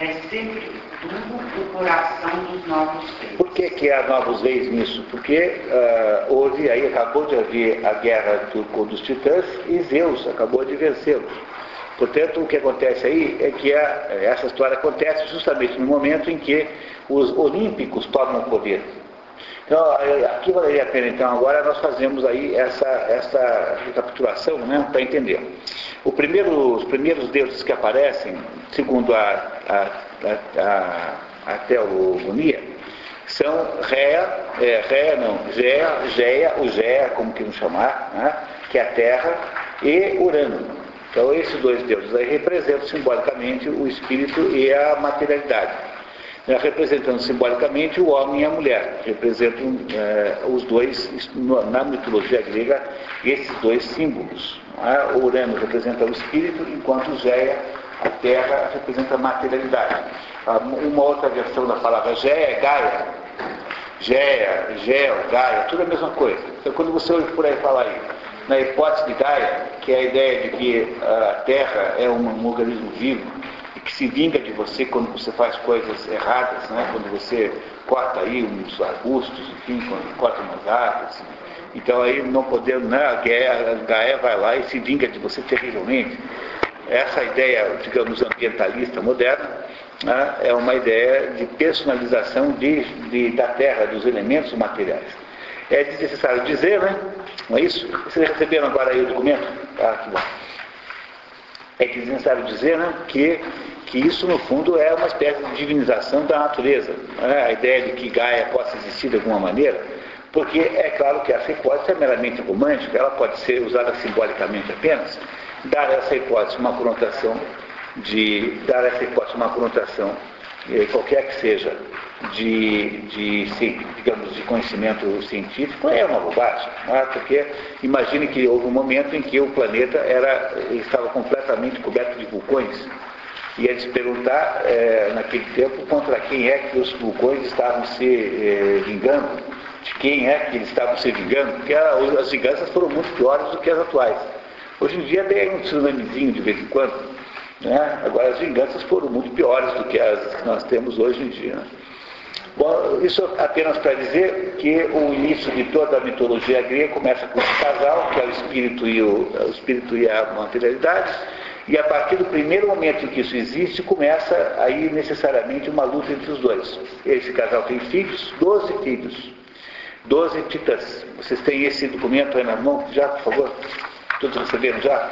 é sempre duro o coração dos novos reis. Por que, que há novos reis nisso? Porque uh, houve aí, acabou de haver a guerra do, dos titãs e Zeus acabou de vencê-los. Portanto, o que acontece aí é que a, essa história acontece justamente no momento em que os olímpicos tomam o poder. Então, aqui valeria a pena, então, agora nós fazemos aí essa, essa recapitulação né, para entender. Primeiro, os primeiros deuses que aparecem, segundo a, a, a, a teogonia, são Réa, é, não, Géa, Géia, o Géa, como que nos chamar, né, que é a terra, e Urano. Então, esses dois deuses aí representam simbolicamente o espírito e a materialidade. Né, representando simbolicamente o homem e a mulher. Representam é, os dois, na mitologia grega, esses dois símbolos. Né? O Urano representa o espírito, enquanto Géia, a terra, representa a materialidade. Uma outra versão da palavra Géia é Gaia. Géia, Geo, Gaia, tudo a mesma coisa. Então, quando você ouve por aí falar aí, na hipótese de Gaia, que é a ideia de que a Terra é um organismo vivo, que se vinga de você quando você faz coisas erradas, né? quando você corta aí uns arbustos, enfim, quando corta umas árvores. Então aí não podendo, né? a Gaia vai lá e se vinga de você terrivelmente. Essa ideia, digamos, ambientalista moderna, né? é uma ideia de personalização de, de, da terra, dos elementos materiais. É necessário dizer, né? Não é isso? Vocês receberam agora aí o documento? Ah, que bom. É necessário dizer né, que que isso, no fundo, é uma espécie de divinização da natureza. É? A ideia de que Gaia possa existir de alguma maneira, porque é claro que essa hipótese é meramente romântica, ela pode ser usada simbolicamente apenas, dar essa hipótese uma conotação de dar essa hipótese uma conotação qualquer que seja de, de, digamos, de conhecimento científico é uma bobagem, é? porque imagine que houve um momento em que o planeta era, estava completamente coberto de vulcões e eles perguntar é, naquele tempo contra quem é que os vulcões estavam se é, vingando, de quem é que eles estavam se vingando, porque as vinganças foram muito piores do que as atuais. Hoje em dia tem um tsunamizinho de vez em quando, né? agora as vinganças foram muito piores do que as que nós temos hoje em dia. Bom, isso apenas para dizer que o início de toda a mitologia grega começa com esse casal, que é o espírito e, o, o espírito e a materialidade, e a partir do primeiro momento em que isso existe, começa aí necessariamente uma luta entre os dois. Esse casal tem filhos, 12 filhos, 12 titãs. Vocês têm esse documento aí na mão? Já, por favor? Todos receberam já?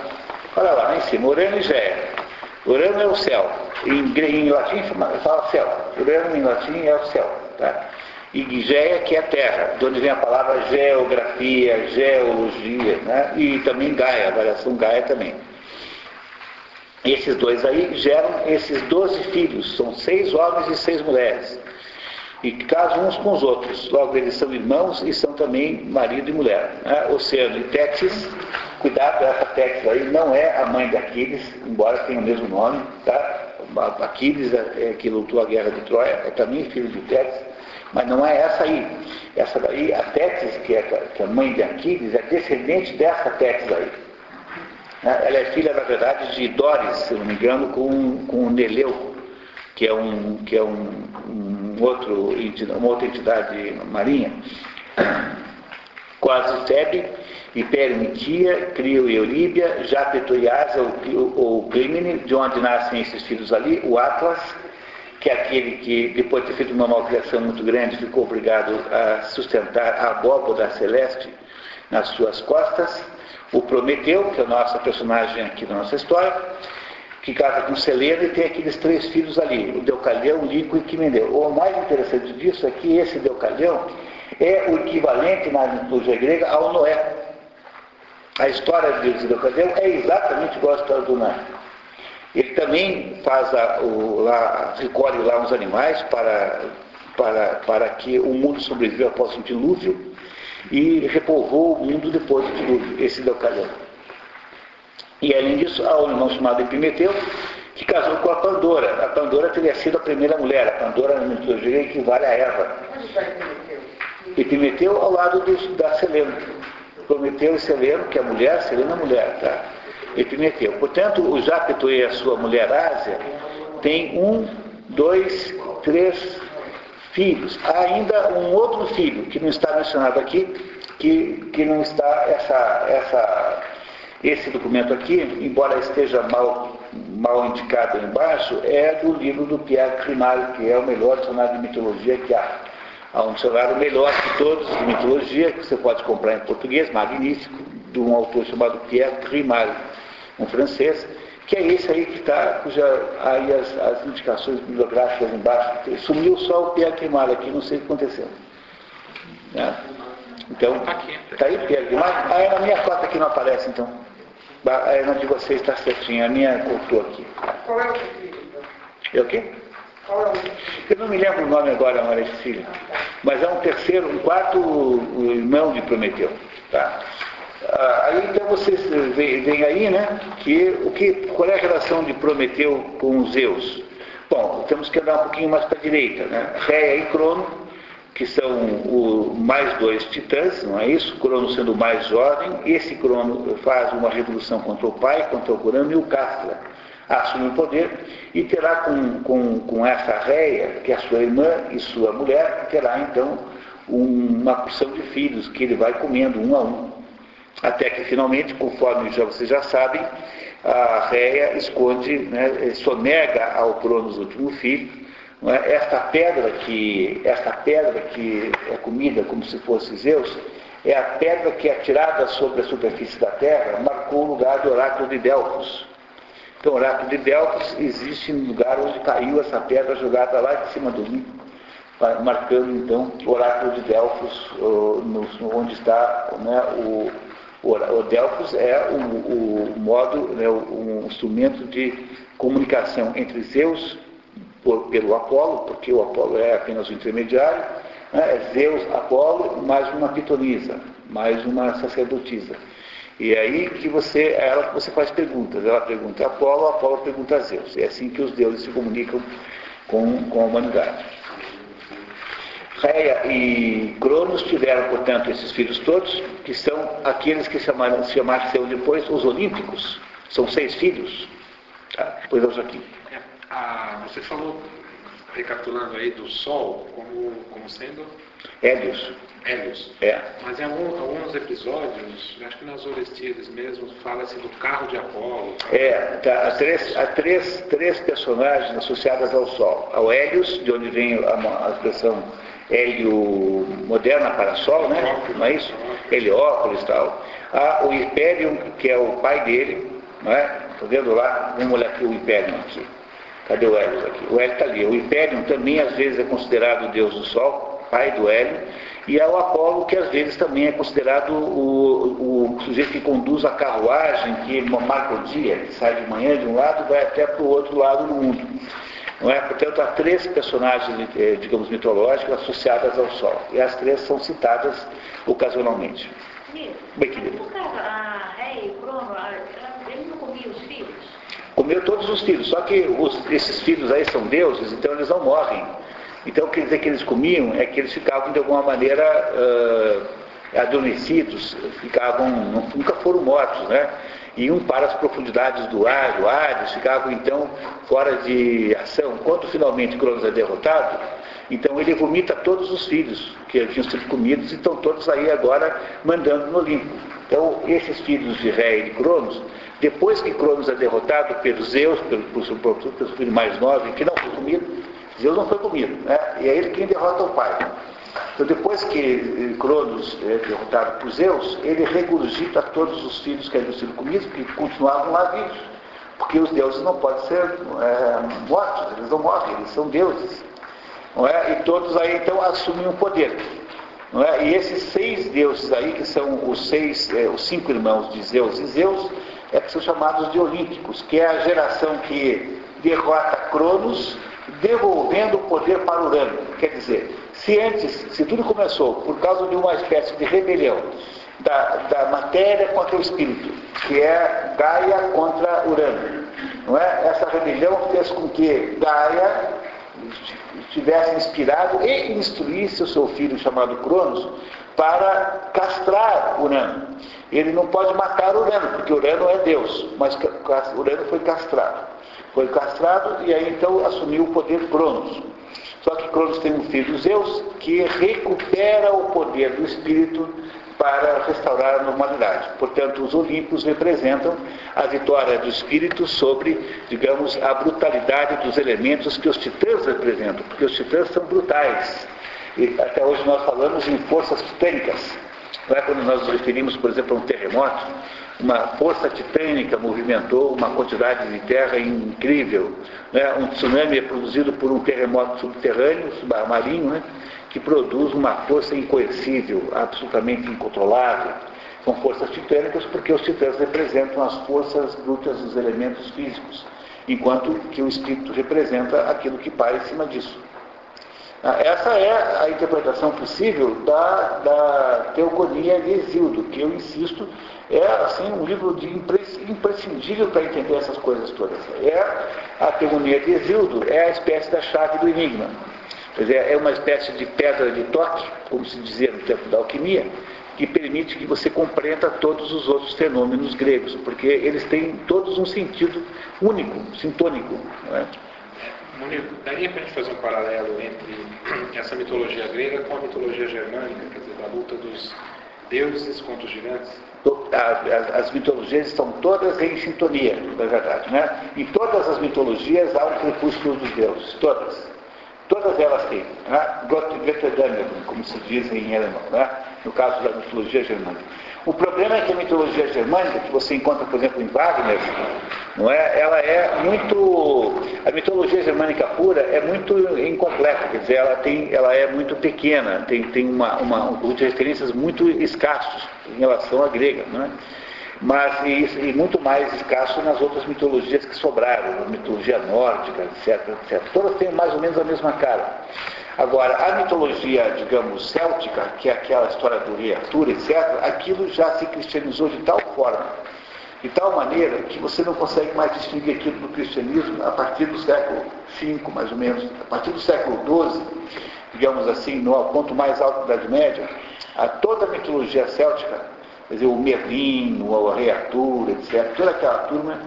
Olha lá, lá em cima, Urano e Géia. Urano é o céu. Em, em latim fala céu. Urano em latim é o céu. Tá? E Géia, que é a terra, de onde vem a palavra geografia, geologia, né? e também Gaia, a variação Gaia também. Esses dois aí geram esses doze filhos, são seis homens e seis mulheres. E casam uns com os outros. Logo, eles são irmãos e são também marido e mulher. Né? Oceano e Tétis, cuidado, essa Tétis aí não é a mãe de Aquiles, embora tenha o mesmo nome. Tá? Aquiles, é, é, que lutou a guerra de Troia, é também filho de Tétis, mas não é essa aí. Essa daí, a Tétis, que é, que é a mãe de Aquiles, é descendente dessa Tétis aí. Né? Ela é filha, na verdade, de Doris, se não me engano, com, com Neleu, que é, um, que é um, um outro, uma outra entidade marinha. Quase Febe Hipério Mitia, Crio e Euríbia, Japeto e Asa, ou Clímene, de onde nascem esses filhos ali, o Atlas, que é aquele que, depois de ter feito uma malcriação muito grande, ficou obrigado a sustentar a abóboda celeste nas suas costas, o Prometeu, que é a nossa personagem aqui da nossa história, que casa com Selena e tem aqueles três filhos ali, o Deucalião, Lico e Quimendeu. O mais interessante disso é que esse Deucalião é o equivalente na mitologia grega ao Noé. A história de Deucalião é exatamente igual à história do Noé. Ele também faz a, o, lá, recolhe lá uns animais para, para, para que o mundo sobreviva após o dilúvio e repovoou o mundo depois do dilúvio, esse Deucalião. E além disso, há um irmão chamado Epimeteu, que casou com a Pandora. A Pandora teria sido a primeira mulher. A Pandora na mitologia equivale a Eva. Onde está Epimeteu? Epimeteu ao lado do, da Selena. Prometeu e Seleno, que é mulher, Selena é mulher, tá? Epimeteu. Portanto, o Jápeto e a sua mulher Ásia têm um, dois, três filhos. Há ainda um outro filho que não está mencionado aqui, que, que não está essa, essa esse documento aqui, embora esteja mal, mal indicado embaixo, é do livro do Pierre Grimal, que é o melhor dicionário de mitologia que há. Há um dicionário melhor que todos de mitologia, que você pode comprar em português, magnífico, de um autor chamado Pierre Grimal, um francês, que é esse aí que está, cuja aí as, as, indicações bibliográficas embaixo. Sumiu só o Pierre Grimal aqui, não sei o que aconteceu. Né? Então, está aí Pierre Grimal. Ah, é na minha cota que não aparece, então. A na de vocês está certinha, a minha cortou aqui. Qual é o filho? É o quê? Qual é o? Eu não me lembro o nome agora, Maria Cecília. Mas é um terceiro, um quarto irmão de Prometeu. Tá? Ah, aí então vocês veem aí, né, que, o que, qual é a relação de Prometeu com Zeus? Bom, temos que andar um pouquinho mais para a direita, né? Réia e Crono que são o, mais dois titãs, não é isso? Crono sendo o mais jovem, esse Crono faz uma revolução contra o pai, contra o Crono e o Castla assume o poder e terá com, com, com essa réia, que é sua irmã e sua mulher, terá então uma porção de filhos que ele vai comendo um a um. Até que finalmente, conforme já, vocês já sabem, a réia esconde, né, sonega ao Cronos último filho, é? Esta pedra que, esta pedra que é comida como se fosse Zeus, é a pedra que é tirada sobre a superfície da terra, marcou o lugar do oráculo de Delfos. Então, o oráculo de Delfos existe no lugar onde caiu essa pedra jogada lá de cima do rio, marcando então o oráculo de Delfos, onde está né, o, o, Delfos é o, o modo, né, um instrumento de comunicação entre Zeus por, pelo Apolo, porque o Apolo é apenas o intermediário, né? é Zeus, Apolo, mais uma pitonisa, mais uma sacerdotisa. E é aí que você, é ela que você faz perguntas. Ela pergunta a Apolo, Apolo pergunta a Zeus. É assim que os deuses se comunicam com, com a humanidade. Reia e Cronos tiveram, portanto, esses filhos todos, que são aqueles que chamaram, chamaram depois os Olímpicos. São seis filhos. Tá? Pois vamos aqui. Ah, você falou, recapitulando aí, do Sol como, como sendo... Hélios. Hélios. É. Mas em algum, alguns episódios, acho que nas Orestias mesmo, fala-se do carro de Apolo. É, tá, há, três, há três, três personagens associadas ao Sol. Ao Hélios, de onde vem a, a expressão hélio moderna para Sol, né? Não é isso? Heliópolis e tal. Há o Império, que é o pai dele, não é? Estou vendo lá? Vamos olhar aqui o Império aqui. Cadê o Hélio aqui? O Hélio está ali. O Império também às vezes é considerado o deus do sol, pai do Hélio, e é o Apolo que às vezes também é considerado o, o sujeito que conduz a carruagem, que marca o dia, que sai de manhã de um lado e vai até para o outro lado do mundo. Não é? Portanto, há três personagens, eh, digamos, mitológicos associadas ao Sol. E as três são citadas ocasionalmente. Bem, querido. A Rei e o Crono, ele não comia os filhos? Comeu todos os filhos, só que os, esses filhos aí são deuses, então eles não morrem. Então quer dizer que eles comiam é que eles ficavam de alguma maneira uh, adormecidos, ficavam, nunca foram mortos, né? iam para as profundidades do ar, do Hades, ficavam então fora de ação. Quando finalmente Cronos é derrotado, então ele vomita todos os filhos que haviam sido comidos e estão todos aí agora mandando no Olimpo. Então, esses filhos de Ré e de Cronos, depois que Cronos é derrotado pelos Zeus, pelo, pelo, pelo, filho mais novo, que não foi comido, Zeus não foi comido, né? e é ele quem derrota o pai. Então, depois que Cronos é derrotado por Zeus, ele regurgita todos os filhos que haviam sido comidos, que continuavam lá vivos. Porque os deuses não podem ser é, mortos, eles não morrem, eles são deuses. Não é? E todos aí então assumem o poder. Não é? E esses seis deuses aí, que são os seis, é, os cinco irmãos de Zeus e Zeus, é que são chamados de Olímpicos, que é a geração que derrota Cronos, devolvendo o poder para Urano. Quer dizer, se antes, se tudo começou por causa de uma espécie de rebelião da, da matéria contra o espírito, que é Gaia contra Urano, não é? Essa rebelião fez com que Gaia tivesse inspirado e instruísse o seu filho chamado Cronos para castrar Urano. Ele não pode matar Urano, porque Urano é Deus, mas Urano foi castrado. Foi castrado e aí então assumiu o poder Cronos. Só que Cronos tem um filho, Zeus, que recupera o poder do espírito para restaurar a normalidade. Portanto, os Olímpicos representam a vitória do espírito sobre, digamos, a brutalidade dos elementos que os titãs representam, porque os titãs são brutais. E até hoje nós falamos em forças titânicas. Não é quando nós nos referimos, por exemplo, a um terremoto, uma força titânica movimentou uma quantidade de terra incrível. Né? Um tsunami é produzido por um terremoto subterrâneo, submarino, né? que produz uma força incoercível, absolutamente incontrolável. São forças titânicas porque os titãs representam as forças brutas dos elementos físicos, enquanto que o espírito representa aquilo que para em cima disso. Ah, essa é a interpretação possível da, da Teogonia de Exildo, que eu insisto, é assim, um livro de imprescindível para entender essas coisas todas. É a Teogonia de Exildo, é a espécie da chave do enigma. Quer dizer, é uma espécie de pedra de toque, como se dizia no tempo da alquimia, que permite que você compreenda todos os outros fenômenos gregos, porque eles têm todos um sentido único, sintônico. Não é? Daria para a gente fazer um paralelo entre *clears throat* essa mitologia grega com a mitologia germânica, quer dizer, da luta dos deuses contra os gigantes? As, mitologias estão todas em sintonia, na verdade. Né? Em todas as mitologias há um crepúsculo dos deuses, todas. Todas elas têm. Né? como se diz em alemão, né? no caso da mitologia germânica. O problema é que a mitologia germânica, que você encontra, por exemplo, em Wagner, não é? ela é muito. A mitologia germânica pura é muito incompleta, quer dizer, ela, tem, ela é muito pequena, tem, tem uma, uma, um conjunto de referências muito escassos em relação à grega. Não é? Mas, e, e, muito mais escasso nas outras mitologias que sobraram, a mitologia nórdica, etc, etc. Todas têm mais ou menos a mesma cara. Agora, a mitologia, digamos, céltica, que é aquela história do rei Arthur, etc., aquilo já se cristianizou de tal forma de tal maneira que você não consegue mais distinguir aquilo do cristianismo a partir do século V, mais ou menos. A partir do século XII, digamos assim, no ponto mais alto da Idade Média, a toda a mitologia céltica, quer dizer, o Merlin, o Rei Arthur, etc., toda aquela turma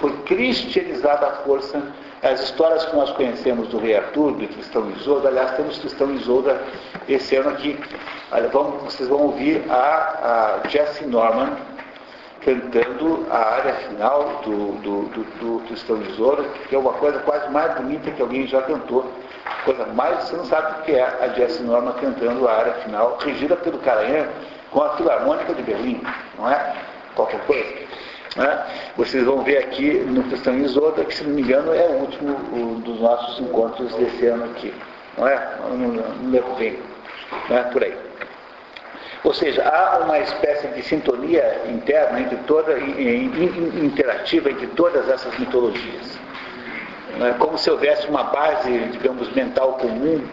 foi cristianizada à força. As histórias que nós conhecemos do Rei Arthur, do Tristão Isolda, aliás, temos Tristão Isolda esse ano aqui. Olha, vamos, vocês vão ouvir a, a Jessie Norman, cantando a área final do, do, do, do Tristão Isolda, que é uma coisa quase mais bonita que alguém já cantou. Coisa mais, você não sabe o que é a Jessie Norma cantando a área final, regida pelo Caranhã com a Filarmônica de Berlim, não é? Qualquer coisa. É? Vocês vão ver aqui no Tristão de Isolda, que se não me engano é o último um dos nossos encontros desse ano aqui. Não é? Não, não lembro bem. Não é? Por aí. Ou seja, há uma espécie de sintonia interna entre toda, interativa entre todas essas mitologias. É como se houvesse uma base, digamos, mental comum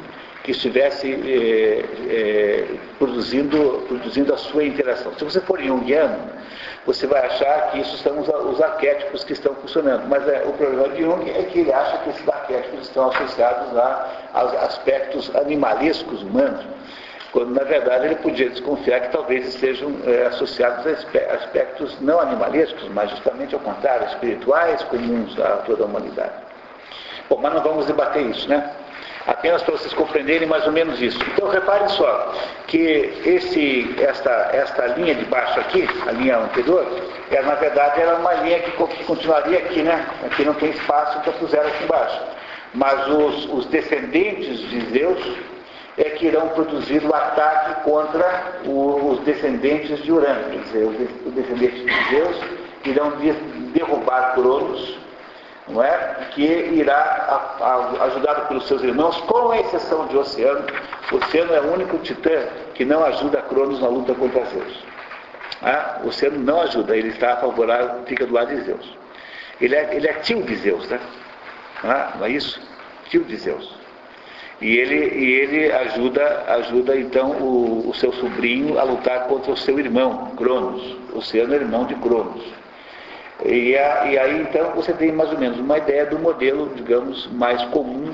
que estivesse é, é, produzindo, produzindo a sua interação. Se você for junguiano, você vai achar que isso são os, os arquétipos que estão funcionando. Mas é, o problema de Jung é que ele acha que esses arquétipos estão associados a, aos aspectos animalescos humanos quando na verdade ele podia desconfiar que talvez estejam é, associados a aspectos não animalescos, mas justamente ao contrário, espirituais comuns a toda a humanidade. Bom, mas não vamos debater isso, né? Apenas para vocês compreenderem mais ou menos isso. Então reparem só que esse, esta, esta linha de baixo aqui, a linha anterior, é, na verdade era uma linha que, continuaria aqui, né? Aqui não tem espaço, então puseram aqui embaixo. Mas os, os descendentes de Zeus é que irão produzir o ataque contra o, os descendentes de Urano. Quer dizer, os, descendentes de Zeus irão de, derrubar Cronos, não é? que irá, a, a, ajudado pelos seus irmãos, com exceção de Oceano. Oceano é o único titã que não ajuda Cronos na luta contra Zeus. Ah, Oceano não ajuda, ele está favorável, fica do lado de Zeus. Ele é, ele é tio de Zeus, né? Ah, não é isso? Tio de Zeus. E ele, e ele ajuda, ajuda então o, o, seu sobrinho a lutar contra o seu irmão, Cronos. Oceano é irmão de Cronos. E, a, e, aí então você tem mais ou menos uma ideia do modelo, digamos, mais comum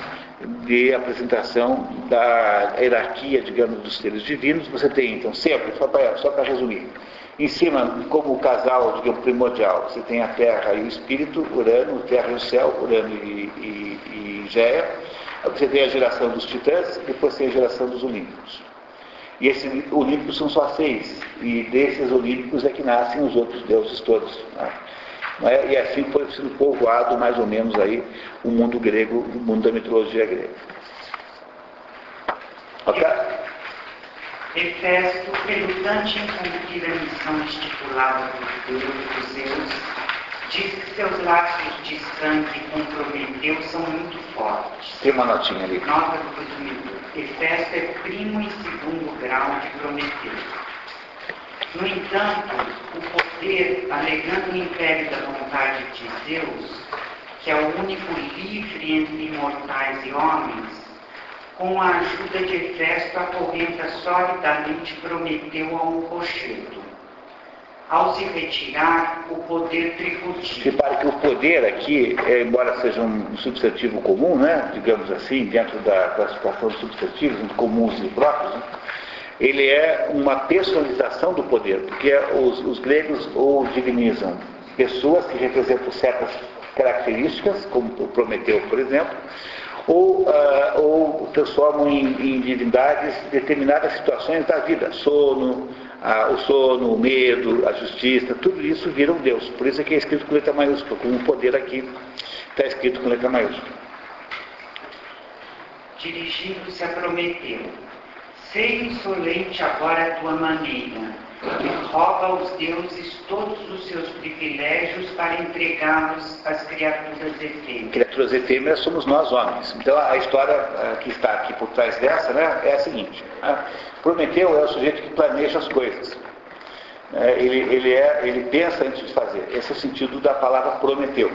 de apresentação da hierarquia, digamos, dos seres divinos. Você tem então sempre, só para só resumir, em cima, como o casal, digamos, primordial, você tem a Terra e o Espírito, Urano, Terra e o Céu, Urano e, e, e Géia você tem a geração dos titãs, depois tem a geração dos olímpicos. E esses olímpicos são só seis. E desses olímpicos é que nascem os outros deuses todos. Né? É? E assim foi sendo povoado mais ou menos aí o mundo grego, o mundo da mitologia grega. Ok? Efesto, relutante em cumprir a missão estipulada por Deus dos Zeus, diz que seus laços de sangue com Prometeu são muito fortes. Tem uma notinha ali. Nota do. Hefesto é primo e segundo grau de Prometeu. No entanto, o poder, alegando o império da vontade de Zeus, que é o único livre entre imortais e homens, com a ajuda de Hefesto acorrenta solidamente Prometeu a um rochedo ao se retirar o poder tributivo. Repare que o poder aqui, é, embora seja um substantivo comum, né, digamos assim, dentro da classificação de substantivos comuns e próprios, né, ele é uma personalização do poder, porque os, os gregos ou divinizam pessoas que representam certas características, como Prometeu, por exemplo, ou, uh, ou transformam em, em divindades determinadas situações da vida, sono, o sono, o medo, a justiça, tudo isso vira um Deus. Por isso é que é escrito com letra maiúscula, como o poder aqui está escrito com letra maiúscula. Dirigindo-se a Prometeu, sei insolente agora a tua maneira, que rouba aos deuses todos os seus privilégios para entregá-los às criaturas efêmeras. Criaturas efêmeras somos nós homens. Então a história eh, que está aqui por trás dessa né, é a seguinte. Né? Prometeu é o sujeito que planeja as coisas. É, ele, ele, é, ele pensa antes de fazer. Esse é o sentido da palavra prometeu.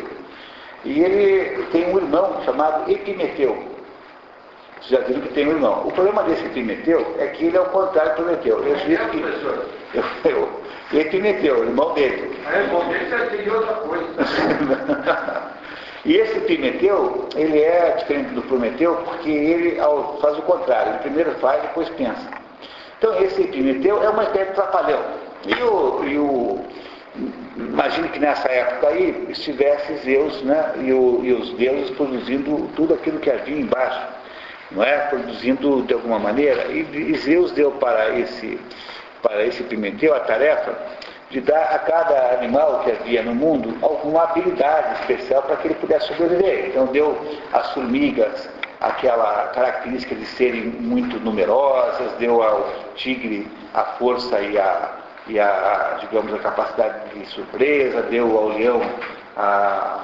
E ele tem um irmão chamado Epimeteu. Já viram que tem um irmão. O problema desse Epimeteu é que ele é o contrário do Prometeu. Ele é o sujeito que. *laughs* Eu, eu, Epimeteu, o irmão dele. É, irmão dele já seria outra coisa. *laughs* E esse Epimeteu, ele é diferente do Prometeu porque ele faz o contrário. Ele primeiro faz, depois pensa. Então esse Epimeteu é uma espécie de trapalhão. E o, e o imagine que nessa época aí estivesse Zeus né, e, o, e os deuses produzindo tudo aquilo que havia embaixo, não é? Produzindo de alguma maneira. E, e Zeus deu para esse, para esse Pimenteu a tarefa de dar a cada animal que havia no mundo alguma habilidade especial para que ele pudesse sobreviver. Então deu às formigas aquela característica de serem muito numerosas, deu ao tigre a força e a, e a digamos, a capacidade de surpresa, deu ao leão a,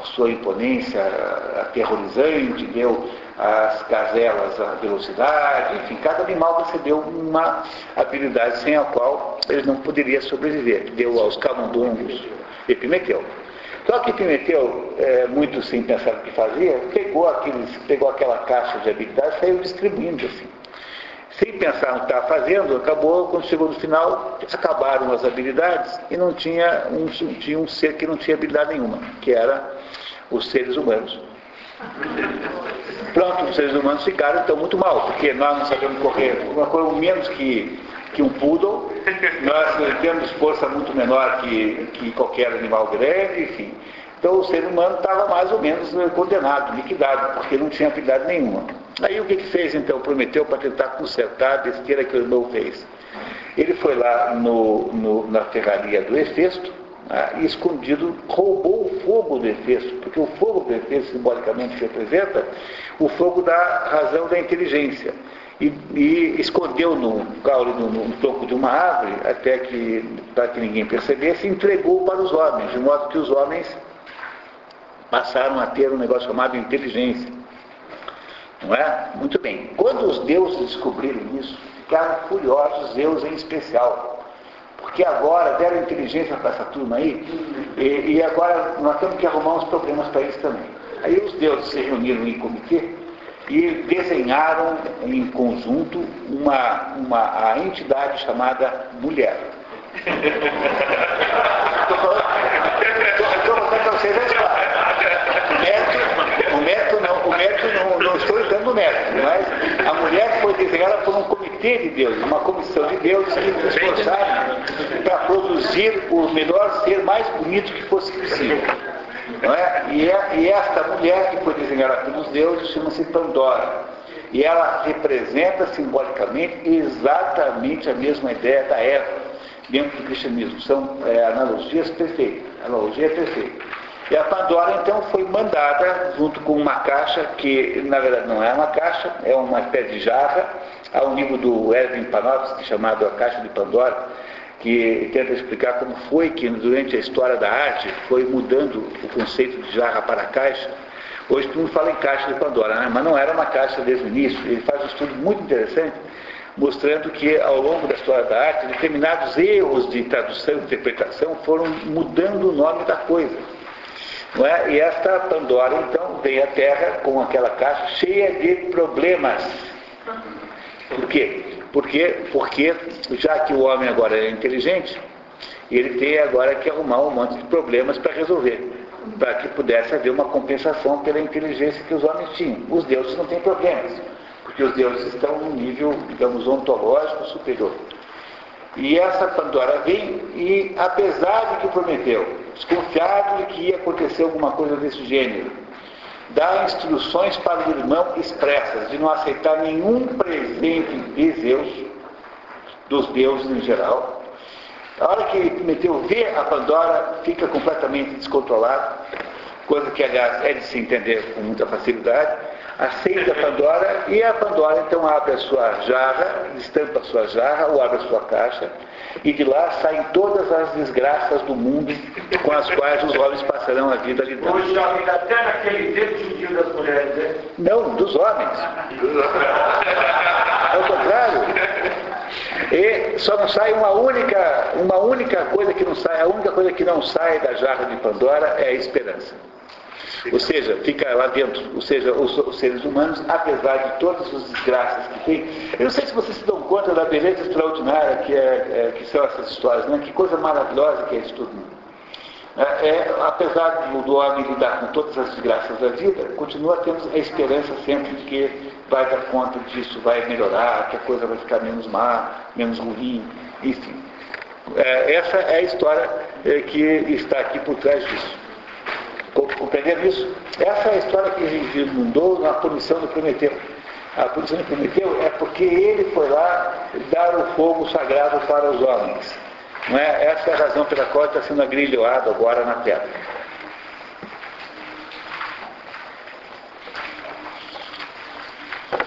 a sua imponência aterrorizante, deu às gazelas a velocidade, enfim, cada animal você deu uma habilidade sem a qual ele não poderia sobreviver. Deu aos camundongos Epimeteu. Só que Pimentel, é, muito sem pensar o que fazia, pegou, aqueles, pegou aquela caixa de habilidades e saiu distribuindo assim. Sem pensar no que estava fazendo, acabou, quando chegou no final, acabaram as habilidades e não tinha um, tinha um ser que não tinha habilidade nenhuma, que era os seres humanos. Pronto, os seres humanos ficaram então muito mal, porque nós não sabemos correr uma coisa menos que, que um poodle, nós temos força muito menor que, que qualquer animal grande, enfim. Então o ser humano estava mais ou menos condenado, liquidado, porque não tinha habilidade nenhuma. Aí o que, que fez então? Prometeu para tentar consertar a besteira que o irmão fez. Ele foi lá no, no, na ferraria do Hefesto, ah, escondido roubou o fogo do Efeso, porque o fogo do Efeso simbolicamente representa o fogo da razão da inteligência. E, e escondeu no caule, no, no, tronco de uma árvore, até que, para que ninguém percebesse, entregou para os homens, de modo que os homens passaram a ter um negócio chamado inteligência. Não é? Muito bem. Quando os deuses descobriram isso, ficaram furiosos, Deus em especial porque agora deram inteligência para essa turma aí, e, e, agora nós temos que arrumar uns problemas para eles também. Aí os deuses se reuniram em comitê e desenharam em conjunto uma, uma, a entidade chamada mulher. Estou falando, para vocês a história. O método, o método não, não, estou método, mas a mulher foi desenhada por um comitê de Deus, uma comissão de Deus que se esforçaram para produzir o melhor ser mais bonito que fosse possível. Não é? E, é, e esta mulher que foi desenhada pelos deuses chama-se Pandora. E ela representa simbolicamente exatamente a mesma ideia da Eva dentro do cristianismo. São é, analogias perfeitas. Analogia perfeita. E a Pandora então foi mandada junto com uma caixa, que na verdade não é uma caixa, é uma espécie de jarra, ao nível do Erwin Panofsky, chamado A Caixa de Pandora, que tenta explicar como foi que durante a história da arte foi mudando o conceito de jarra para caixa. Hoje todo mundo fala em caixa de Pandora, né? mas não era uma caixa desde o início. Ele faz um estudo muito interessante mostrando que ao longo da história da arte determinados erros de tradução e interpretação foram mudando o nome da coisa. Não é? E esta Pandora, então, vem à Terra com aquela caixa cheia de problemas. Por quê? Porque, porque já que o homem agora é inteligente, ele tem agora que arrumar um monte de problemas para resolver, para que pudesse haver uma compensação pela inteligência que os homens tinham. Os deuses não têm problemas, porque os deuses estão num nível, digamos, ontológico superior. E essa Pandora vem e, apesar de que prometeu, desconfiado de que ia acontecer alguma coisa desse gênero, dá instruções para o irmão expressas de não aceitar nenhum presente de Zeus, dos deuses em geral. A hora que Prometeu vê a Pandora, fica completamente descontrolado, coisa que, aliás, é de se entender com muita facilidade aceita a Pandora e a Pandora então abre a sua jarra, estampa a sua jarra ou abre a sua caixa e de lá saem todas as desgraças do mundo com as quais os homens passarão a vida lidando. Hoje jovem até naquele tempo judio das mulheres, né? Não, dos homens. Ao contrário. E só não sai uma única, uma única coisa que não sai, a única coisa que não sai da jarra de Pandora é a esperança. Ou seja, fica lá dentro. Ou seja, os, os, seres humanos, apesar de todas as desgraças que tem. Eu não sei se vocês se dão conta da beleza extraordinária que, é, é que são essas histórias, né? Que coisa maravilhosa que é isso tudo. É, é, apesar do, do homem lidar com todas as desgraças da vida, continua tendo a esperança sempre de que vai dar conta disso, vai melhorar, que a coisa vai ficar menos má, menos ruim, enfim. É, essa é a história é, que está aqui por trás disso. Compreenderam isso? Essa é a história que mandou na punição do Prometeu. A punição do Prometeu é porque ele foi lá dar o fogo sagrado para os homens. Não é? Essa é a razão pela qual está sendo agrilhoado agora na terra.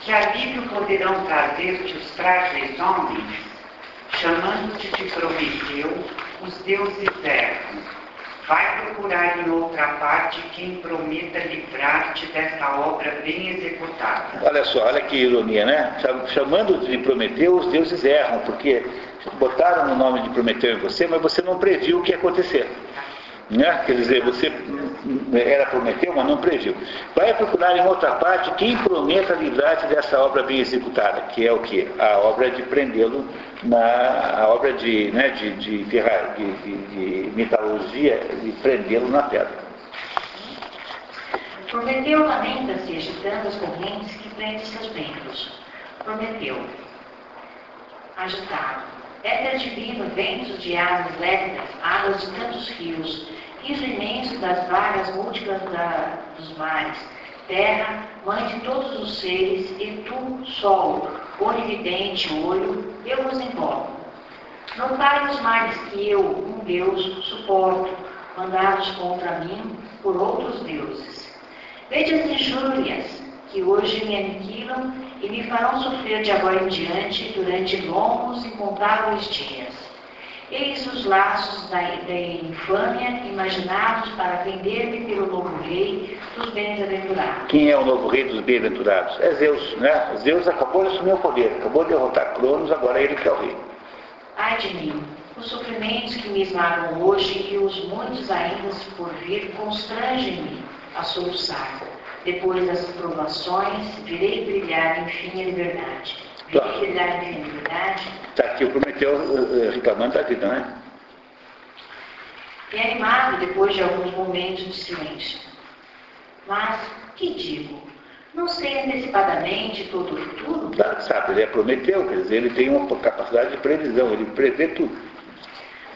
Que alívio poderão trazer-te os frágeis homens, chamando-te de Prometeu, os deuses erram Vai procurar em outra parte quem prometa livrar-te dessa obra bem executada. Olha só, olha que ironia, né? Chamando de Prometeu, os deuses erram, porque botaram o nome de Prometeu em você, mas você não previu o que ia acontecer. Né? Quer dizer, você era prometeu, mas não previu. Vai procurar em outra parte quem prometa livrar-te dessa obra bem executada, que é o que? A obra de prendê-lo na obra de, né, de, de, de, de, metalurgia, de prendê-lo na pedra. Prometeu lamenta-se agitando as correntes que prendem seus membros. Prometeu, agitado. Éter divino, ventos de asas lépidas, águas de tantos rios, riso imenso das vagas múltiplas da, dos mares, terra, mãe de todos os seres, e tu, sol, onividente olho, eu vos invoco. Notai os males que eu, um Deus, suporto, mandados contra mim por outros deuses. Vede as injúrias que hoje me aniquilam e me farão sofrer de agora em diante durante longos e incontáveis dias. Eis os laços da, da infâmia imaginados para vender-me pelo novo rei dos bem-aventurados. Quem é o novo rei dos bem-aventurados? É Zeus, né? Zeus acabou de assumir o poder, acabou de derrotar Cronos, agora é ele que é o rei. Ai de mim, os sofrimentos que me esmagam hoje e os muitos ainda por vir constrangem-me a soluçar. Depois das provações, virei brilhar enfim a liberdade. Liberdade. Está aqui o Prometeu uh, reclamando da vida, né? E animado depois de alguns momentos de silêncio. Mas, que digo? Não sei antecipadamente todo o futuro? Tá, sabe, ele é Prometeu, quer dizer, ele tem uma capacidade de previsão, ele prevê tudo.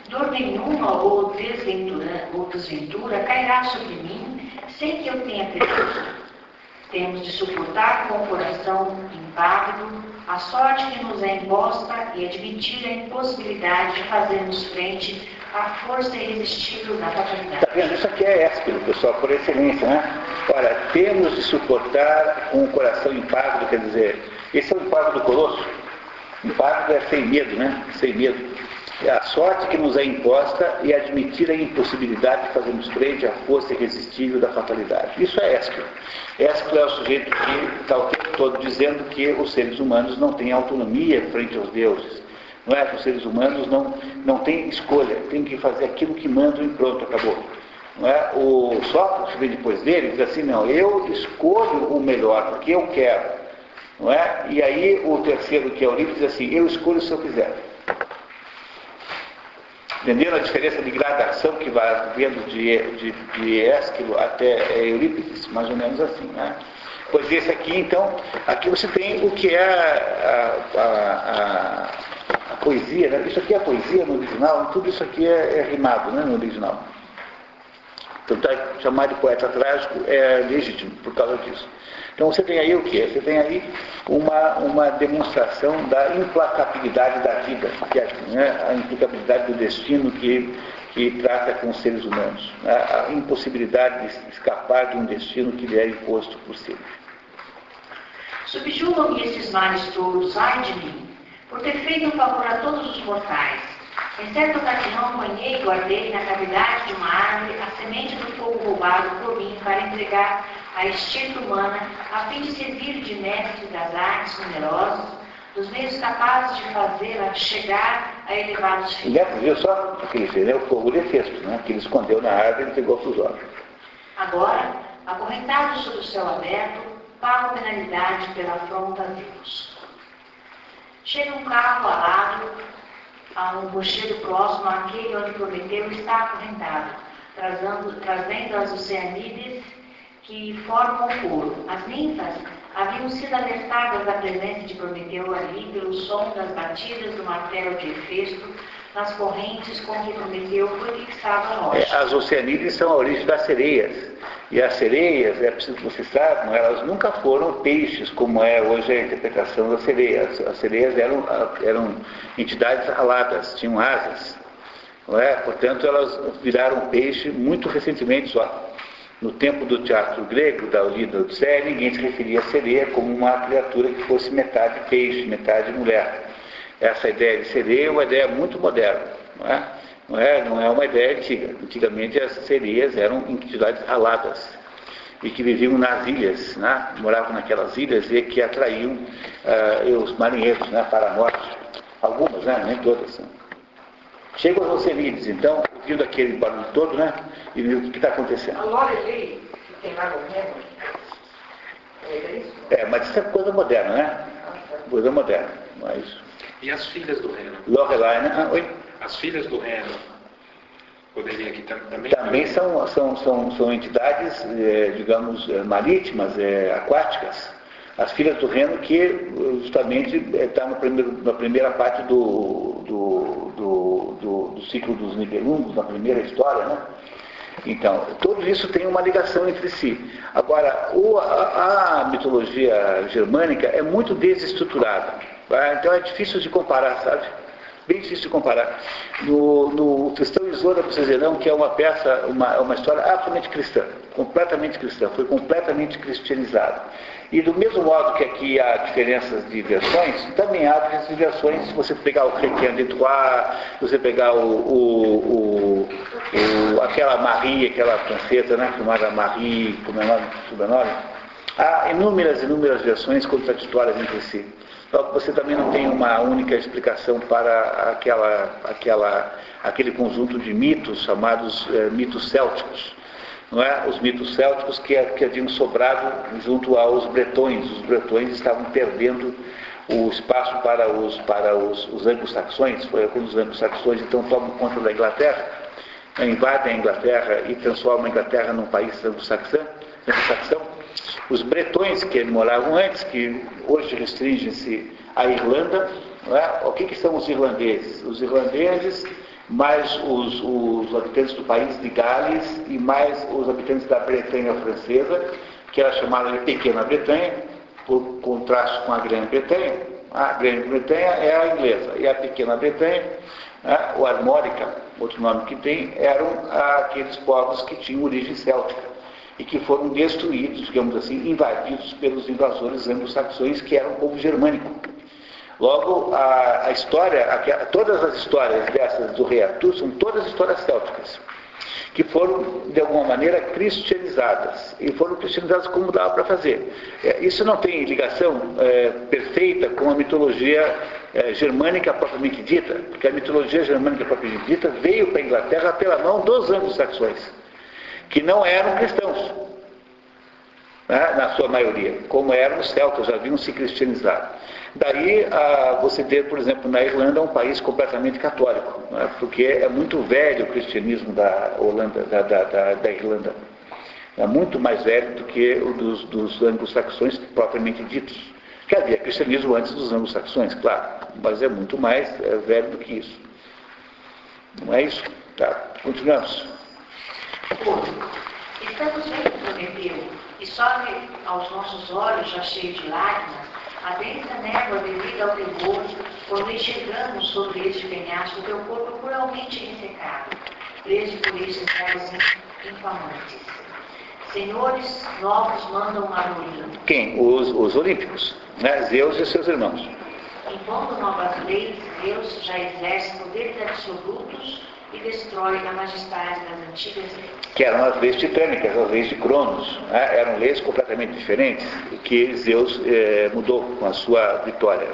Dor nenhuma ou desventura, ou desventura cairá sobre mim sem que eu tenha previsto. Temos de suportar com o coração impávido a sorte que nos é imposta e admitir a impossibilidade de fazermos frente à força irresistível da fatalidade. Está vendo? Isso aqui é éspero, pessoal, por excelência, né? Ora, temos de suportar com o coração impávido, quer dizer, esse é o impávido do colosso. Impávido é sem medo, né? Sem medo. É a sorte que nos é imposta e admitir a impossibilidade de fazermos frente à força irresistível da fatalidade. Isso é Ésquilo. Ésquilo é o sujeito que está o tempo todo dizendo que os seres humanos não têm autonomia frente aos deuses. Não é os seres humanos não, não têm escolha, têm que fazer aquilo que mandam e pronto, acabou. Não é? O Sócrates, vem depois dele, diz assim, não, eu escolho o melhor, porque eu quero. Não é? E aí o terceiro, que é livro, diz assim, eu escolho se eu quiser. Entenderam a diferença de gradação que vai vendo de, de, de Ésquilo até Eurípides? Mais ou menos assim, né? Pois esse aqui, então, aqui você tem o que é a, a, a, a poesia, né? Isso aqui é poesia no original, tudo isso aqui é, é rimado né, no original. Então, tá, chamar de poeta trágico é legítimo por causa disso. Então você tem aí o que? Você tem aí uma, uma demonstração da implacabilidade da vida, que é né, a implacabilidade do destino que, que trata com os seres humanos, né, a impossibilidade de escapar de um destino que lhe é imposto por si. Subjugam-me esses males todos, ai de mim, por ter feito um favor a todos os mortais. Em certa ocasião, apanhei e guardei na cavidade de uma árvore a semente do fogo roubado por mim para entregar à estirpe humana, a fim de servir de mestre das artes numerosas, dos meios capazes de fazê-la chegar a elevados fins. Neto viu só o que ele fez, né? o fogo de festo, né? que ele escondeu na árvore e entregou para os olhos. Agora, acorrentado sob o céu aberto, pago penalidade pela afronta a Deus. Chega um carro alado a um rochedo próximo àquele onde Prometeu está acorrentado, trazendo, trazendo as oceanides que formam o coro. As ninfas haviam sido alertadas da presença de Prometeu ali pelo som das batidas do martelo de Hefesto nas correntes com que Prometeu foi fixado a rocha. É, as oceanides são a origem das sereias. E as sereias, é preciso que vocês saibam, elas nunca foram peixes, como é hoje a interpretação das sereias. As sereias eram, eram entidades aladas, tinham asas. É? Portanto, elas viraram peixe muito recentemente só. No tempo do teatro grego, da Lida Odisseia, ninguém se referia a sereia como uma criatura que fosse metade peixe, metade mulher. Essa ideia de sereia é uma ideia muito moderna, não é? Não é, não é uma ideia antiga. Antigamente as sereias eram entidades aladas e que viviam nas ilhas, né? moravam naquelas ilhas e que atraíam uh, os marinheiros né? para a morte. Algumas, né? nem todas. Né? Chegam os Oceanides, então, ouvindo aquele barulho todo, né? E viu o que está acontecendo. A Lorelei, que tem lá no é isso? É, mas isso é coisa moderna, né? Coisa moderna, não é isso. E as filhas do Reno? Lorelai, né? Ah, oi? As filhas do Reno. Poderia aqui também? Também são, são, são, são entidades, é, digamos, é, marítimas, é, aquáticas. As filhas do Reno que justamente está na primeira parte do, do, do, do, do ciclo dos Nibelungos, na primeira história, né? Então, tudo isso tem uma ligação entre si. Agora, o, a, a, mitologia germânica é muito desestruturada. Tá? Então é difícil de comparar, sabe? Bem difícil de comparar. No, no Cristão Isola do Cezerão, que é uma peça, uma, uma história absolutamente cristã, completamente cristã, foi completamente cristianizada. E do mesmo modo que aqui há diferenças de versões, também há diferenças de versões se você pegar o Requiem de Troyes, se você pegar o, o, o, aquela Marie, aquela francesa, né, chamada Marie, como é o nome, sobrenome, há inúmeras, inúmeras versões contraditórias entre si. Só que você também não tem uma única explicação para aquela, aquela, aquele conjunto de mitos chamados é, mitos célticos não é? os mitos célticos que, que haviam sobrado junto aos bretões. Os bretões estavam perdendo o espaço para os, para os, os anglo-saxões, foi quando os anglo-saxões então tomam conta da Inglaterra, invadem a Inglaterra e transformam a Inglaterra num país anglo-saxão. Anglo os bretões que moravam antes, que hoje restringem-se à Irlanda, é? o que, que são os irlandeses? Os irlandeses mais os, os, habitantes do país de Gales e mais os habitantes da Bretanha francesa, que era chamada de Pequena Bretanha, por contraste com a Grã-Bretanha. A Grã-Bretanha é a inglesa e a Pequena Bretanha, né, o Armórica, outro nome que tem, eram aqueles povos que tinham origem céltica e que foram destruídos, digamos assim, invadidos pelos invasores anglo-saxões, que eram um povo germânico. Logo, a, a história, a, todas as histórias dessas do rei Arthur são todas histórias célticas, que foram, de alguma maneira, cristianizadas. E foram cristianizadas como dava para fazer. É, isso não tem ligação é, perfeita com a mitologia é, germânica propriamente dita, porque a mitologia germânica propriamente dita veio para a Inglaterra pela mão dos anglo-saxões, que não eram cristãos. Né, na sua maioria, como eram os celtas, já haviam se cristianizado. Daí a, você ter, por exemplo, na Irlanda um país completamente católico, né? porque é muito velho o cristianismo da, Holanda, da, da, da, da Irlanda. É muito mais velho do que o dos, dos anglo-saxões propriamente ditos. Que havia cristianismo antes dos anglo-saxões, claro, mas é muito mais é, velho do que isso. Não é isso? Tá, continuamos. Estamos vendo, Prometeu, e sobe aos nossos olhos já cheios de lágrimas a densa névoa devido ao terror, quando enxergamos sobre este penhasco teu corpo cruelmente ressecado, preso por estes raios infamantes. Senhores novos mandam Maruim. Quem? Os, os olímpicos, né? Zeus e seus irmãos. Impondo novas leis, Deus já exerce poderes absolutos e destrói a majestade das antigas leis. Que eram as leis titânicas, as leis de Cronos. Né? Eram leis completamente diferentes que Zeus eh, mudou com a sua vitória.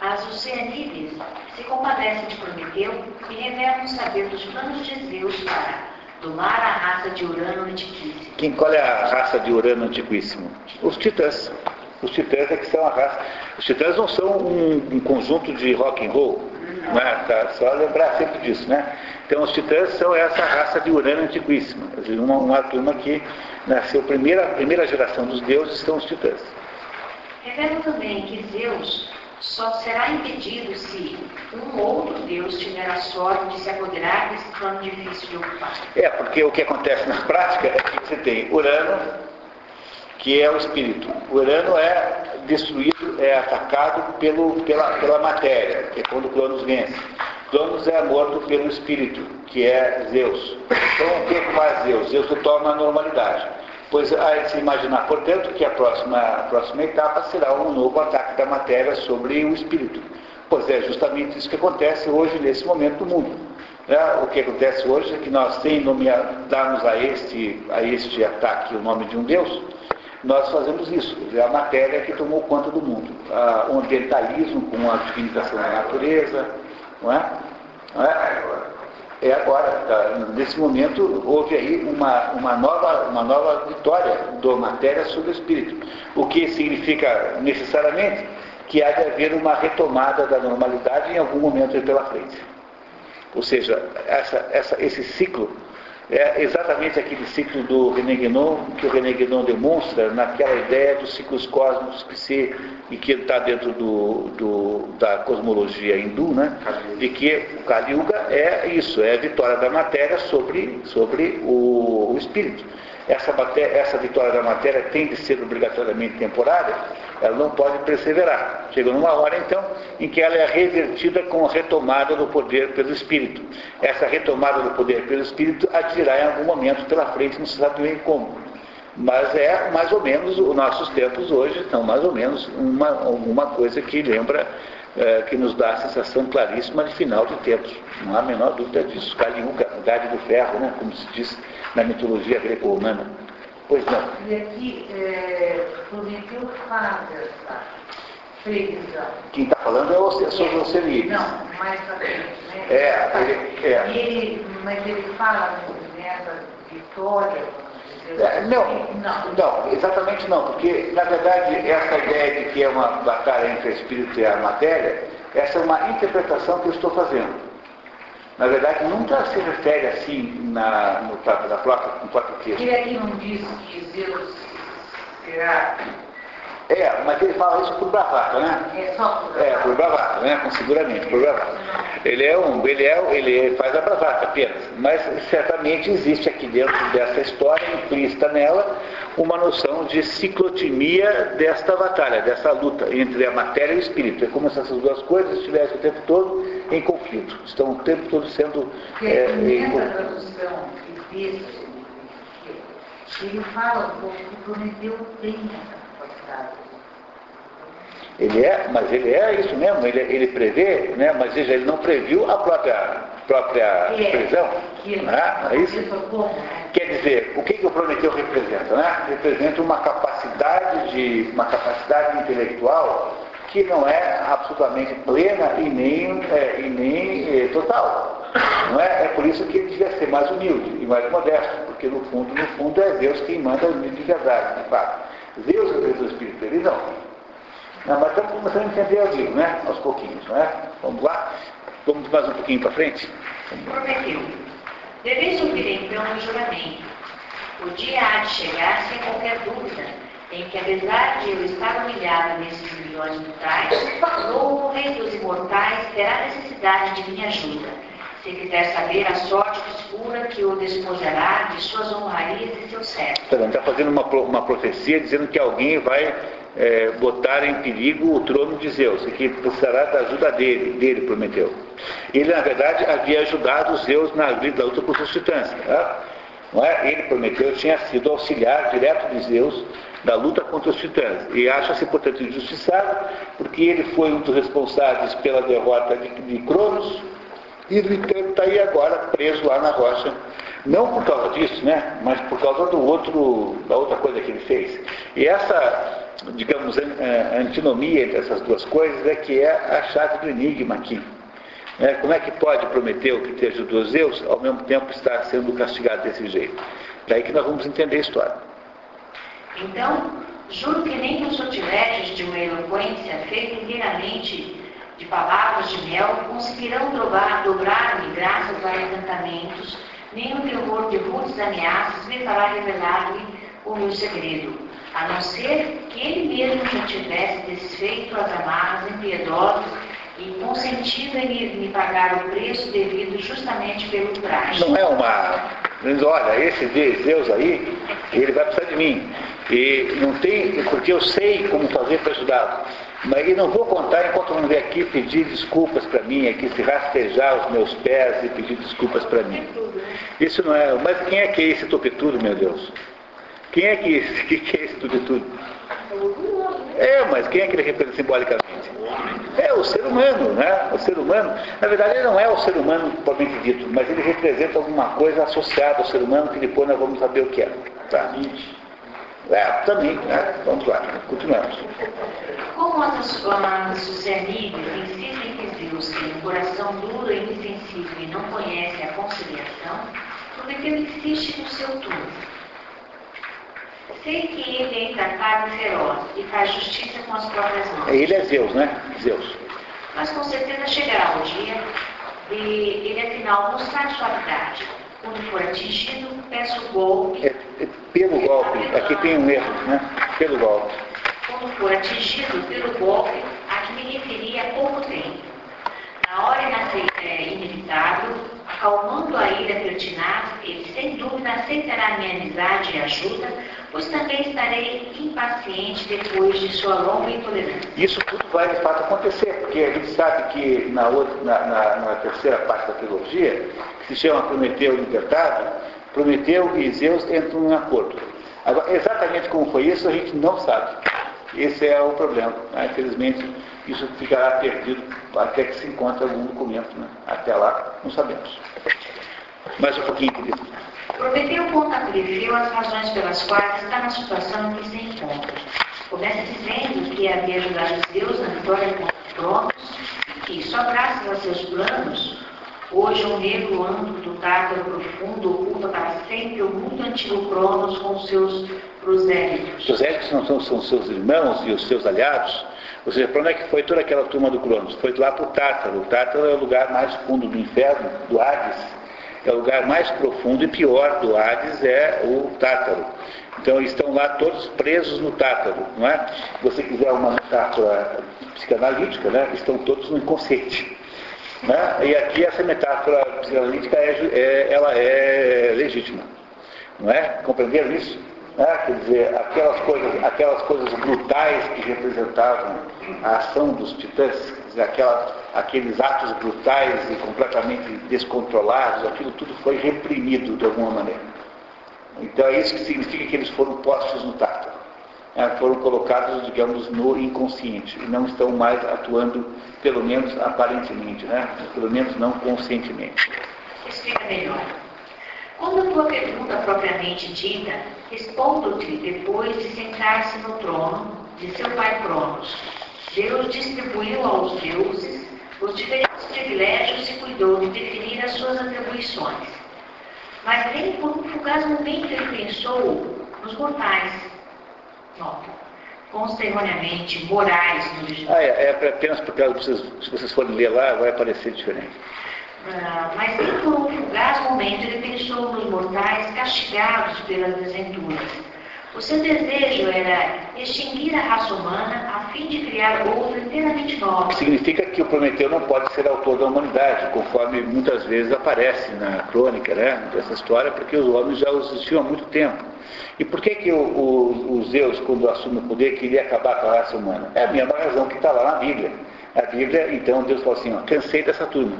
As Oceanídeas se compadecem de Prometeu e revelam saber dos planos de Zeus para domar a raça de Urano antiquíssimo. Quem, qual é a raça de Urano antiquíssimo? Os titãs. Os titãs é que são a raça. Os titãs não são um, um conjunto de rock and roll né? Tá, só lembrar sempre disso, né? Então os titãs são essa raça de Urano antiquíssima, uma, uma turma que nasceu, a primeira, primeira geração dos deuses são os titãs. Revela também que Zeus só será impedido se um outro Deus tiver a sorte de se apoderar desse plano difícil de ocupar. É, porque o que acontece na prática é que você tem Urano, que é o espírito. Urano é destruído, é atacado pelo, pela, pela matéria, que é quando Cronos vence. Cronos é morto pelo espírito, que é Zeus. Então o que faz Zeus? Zeus retorna à normalidade. Pois de se imaginar, portanto, que a próxima, a próxima etapa será um novo ataque da matéria sobre o espírito. Pois é justamente isso que acontece hoje, nesse momento do mundo. É, o que acontece hoje é que nós, sem nomear, darmos a este, a este ataque o nome de um Deus, nós fazemos isso. É a matéria que tomou conta do mundo. Ah, o ambientalismo com a divinização da natureza, não é? Não é? é agora, tá? nesse momento, houve aí uma, uma, nova, uma nova vitória da matéria sobre o espírito. O que significa necessariamente que há de haver uma retomada da normalidade em algum momento pela frente. Ou seja, essa, essa, esse ciclo é exatamente aquele ciclo do René Guénon, que o René Guénon demonstra naquela ideia dos ciclos cósmicos que se, e que está dentro do, do, da cosmologia hindu, né? de que o Kali Yuga é isso, é a vitória da matéria sobre, sobre o, o espírito. Essa, matéria, essa vitória da matéria tem de ser obrigatoriamente temporária, ela não pode perseverar. Chega numa hora, então, em que ela é revertida com a retomada do poder pelo Espírito. Essa retomada do poder pelo Espírito atirá em algum momento pela frente, não se sabe bem como. Mas é mais ou menos, os nossos tempos hoje estão mais ou menos uma, coisa que lembra, é, que nos dá a sensação claríssima de final de tempos. Não há a menor dúvida disso. Kali Yuga, idade do ferro, né, como se diz na mitologia greco-romana. Pois não. E aqui, é, Prometeu dessa previsão. Quem está falando é o sobre o Celírio. Não, mais pra frente, né? É, ele, é. Ele, mas ele fala nessa vitória, vamos dizer É, não, não. exatamente não, porque na verdade essa ideia de que é uma batalha entre o espírito e a matéria, essa é uma interpretação que eu estou fazendo. Na verdade, nunca se refere assim na, no, próprio- na própria, no próprio texto. Ele aqui não diz que Zeus será, É, mas ele fala isso por bravata, né? é só por É, por bravata, né? Com seguramento, por bravata. Ele é um, ele é, ele faz a bravata apenas, mas certamente existe aqui dentro dessa história, implícita nela, uma noção de ciclotimia desta batalha, dessa luta entre a matéria e o espírito. É como se essas duas coisas estivessem o tempo todo em conflito, estão o tempo todo sendo Porque é, em conflito. tradução que ele fala um pouco que Prometeu tem essa. Ele é, mas ele é isso mesmo, ele, ele prevê, né? mas veja, ele não previu a própria, própria é, prisão. que Né? É isso? Né? Quer dizer, o que, que o Prometeu representa? Né? Representa uma capacidade, de, uma capacidade intelectual que não é absolutamente plena e nem, é, e nem é, total. Não é? é por isso que ele devia ser mais humilde e mais modesto, porque no fundo, no fundo é Deus quem manda de verdade, de fato. Deus é o Deus do Espírito, ele não. Não, mas estamos começando a entender vivo, né? Aos pouquinhos, não é? Vamos lá? Vamos mais um pouquinho para frente? Prometeu. Deveis ouvir então o juramento. O dia há de chegar sem qualquer dúvida, em que apesar de eu estar humilhado nesses milhões mortais, louco o rei dos imortais terá necessidade de minha ajuda. Se quiser saber a sorte obscura que o despojará de suas honrarias e seus servos. Está fazendo uma, uma profecia dizendo que alguém vai é, botar em perigo o trono de Zeus e que precisará da ajuda dele, dele prometeu. Ele, na verdade, havia ajudado Zeus na luta contra os titãs. tá? Não é? Ele prometeu, tinha sido auxiliar direto de Zeus da luta contra os titãs. E acha-se, portanto, injustiçado, porque ele foi um dos responsáveis pela derrota de, de Cronos, e no entanto está aí agora preso lá na rocha. Não por causa disso, né? Mas por causa do outro, da outra coisa que ele fez. E essa, digamos, an- antinomia entre essas duas coisas é que é a chave do enigma aqui. né? como é que pode Prometeu que te ajudou Zeus, ao mesmo tempo estar sendo castigado desse jeito? Daí que nós vamos entender a história. Então, juro que nem os sortilégios de uma eloquência feita inteiramente de palavras de mel conseguirão dobrar- dobrar-me graças a encantamentos, nem o terror de rudes ameaças me fará revelar-lhe o meu segredo, a não ser que ele mesmo já tivesse desfeito as amarras impiedosas e consentido em me- pagar o preço devido justamente pelo traje. Não é uma. Olha, esse de- Zeus aí, ele vai precisar de mim. E não tem, porque eu sei como fazer para ajudá-lo. Mas eu não vou contar enquanto não vier aqui pedir desculpas para mim, aqui se rastejar os meus pés e pedir desculpas para mim. Isso não é. Mas quem é que é esse topetudo, meu Deus? Quem é que, *laughs* que, que é esse topetudo? É, mas quem é que ele representa simbolicamente? É o ser humano, né? O ser humano, na verdade, ele não é o ser humano propriamente dito, mas ele representa alguma coisa associada ao ser humano que depois nós vamos saber o que é. Tá? É, também, né? Vamos lá, continuamos. Como as, as sucernídeos insistem que Zeus tem um coração duro e insensível e não conhece a conciliação, Prometeu insiste no seu turno. Sei que ele é intactável e feroz e faz justiça com as próprias mãos. Ele é Zeus, né? Zeus. Mas com certeza chegará o dia de ele afinal mostrar suavidade. Quando for atingido, peço golpe. É, é pelo golpe, aqui tem um erro, né? Pelo golpe. Quando for atingido pelo golpe a que me referi há pouco tempo. Na hora é, inevitável, acalmando a ira pertinaz, ele sem dúvida aceitará minha amizade e ajuda, pois também estarei impaciente depois de sua longa intolerância. Isso tudo vai de fato acontecer, porque a gente sabe que na, outra, na, na, na terceira parte da trilogia, que se chama Prometeu Libertado, Prometeu e Zeus entram em acordo. Agora, exatamente como foi isso, a gente não sabe. Esse é o problema. Né? Infelizmente, isso ficará perdido até que se encontre algum documento. Né? Até lá, não sabemos. Mais um pouquinho, querido. Prometeu conta Plefeu as razões pelas quais está na situação em que se encontra. Começa dizendo que havia ajudado Deus na vitória contra os Cronos e que, só graças a seus planos, hoje o negro âmbito do Tártaro profundo ocupa para sempre o muito antigo Cronos com seus prosélitos. Prosélitos não são, são seus irmãos e os seus aliados? Ou seja, para onde é que foi toda aquela turma do Cronos? Foi lá para o Tártaro. O Tártaro é o lugar mais fundo do inferno, do Hades é o lugar mais profundo e pior do Hades é o Tártaro. Então estão lá todos presos no Tártaro, não é? Se você quiser uma metáfora psicanalítica, né? estão todos no inconsciente. Né? E aqui essa metáfora psicanalítica é, é, ela é legítima. Não é? Compreenderam isso? É? Quer dizer, aquelas coisas, aquelas coisas brutais que representavam a ação dos titãs, dizer, aquela, aqueles atos brutais e completamente descontrolados, aquilo tudo foi reprimido de alguma maneira. Então é isso que significa que eles foram postos no tato. É, foram colocados, digamos, no inconsciente e não estão mais atuando, pelo menos aparentemente, né? pelo menos não conscientemente. Explica melhor. Quando a tua pergunta propriamente dita, respondo-te depois de sentar-se no trono de seu pai Cronos, Deus distribuiu aos deuses os diferentes privilégios e cuidou de definir as suas atribuições. Mas nem por um fugaz momento ele pensou nos mortais. Nota. Consta erroneamente morais no original. Ah, é, é apenas porque vocês, se vocês forem ler lá, vai aparecer diferente. Ah, mas nem por um fugaz momento ele pensou nos mortais castigados pelas desventuras o seu desejo era extinguir a raça humana a fim de criar outra inteiramente nova. Significa que o Prometeu não pode ser autor da humanidade, conforme muitas vezes aparece na crônica né, dessa história, porque os homens já existiam há muito tempo. E por que, que o, o, o Zeus, quando assume o poder, queria acabar com a raça humana? É a mesma razão que está lá na Bíblia. A Bíblia, então, Deus falou assim, ó, cansei dessa turma.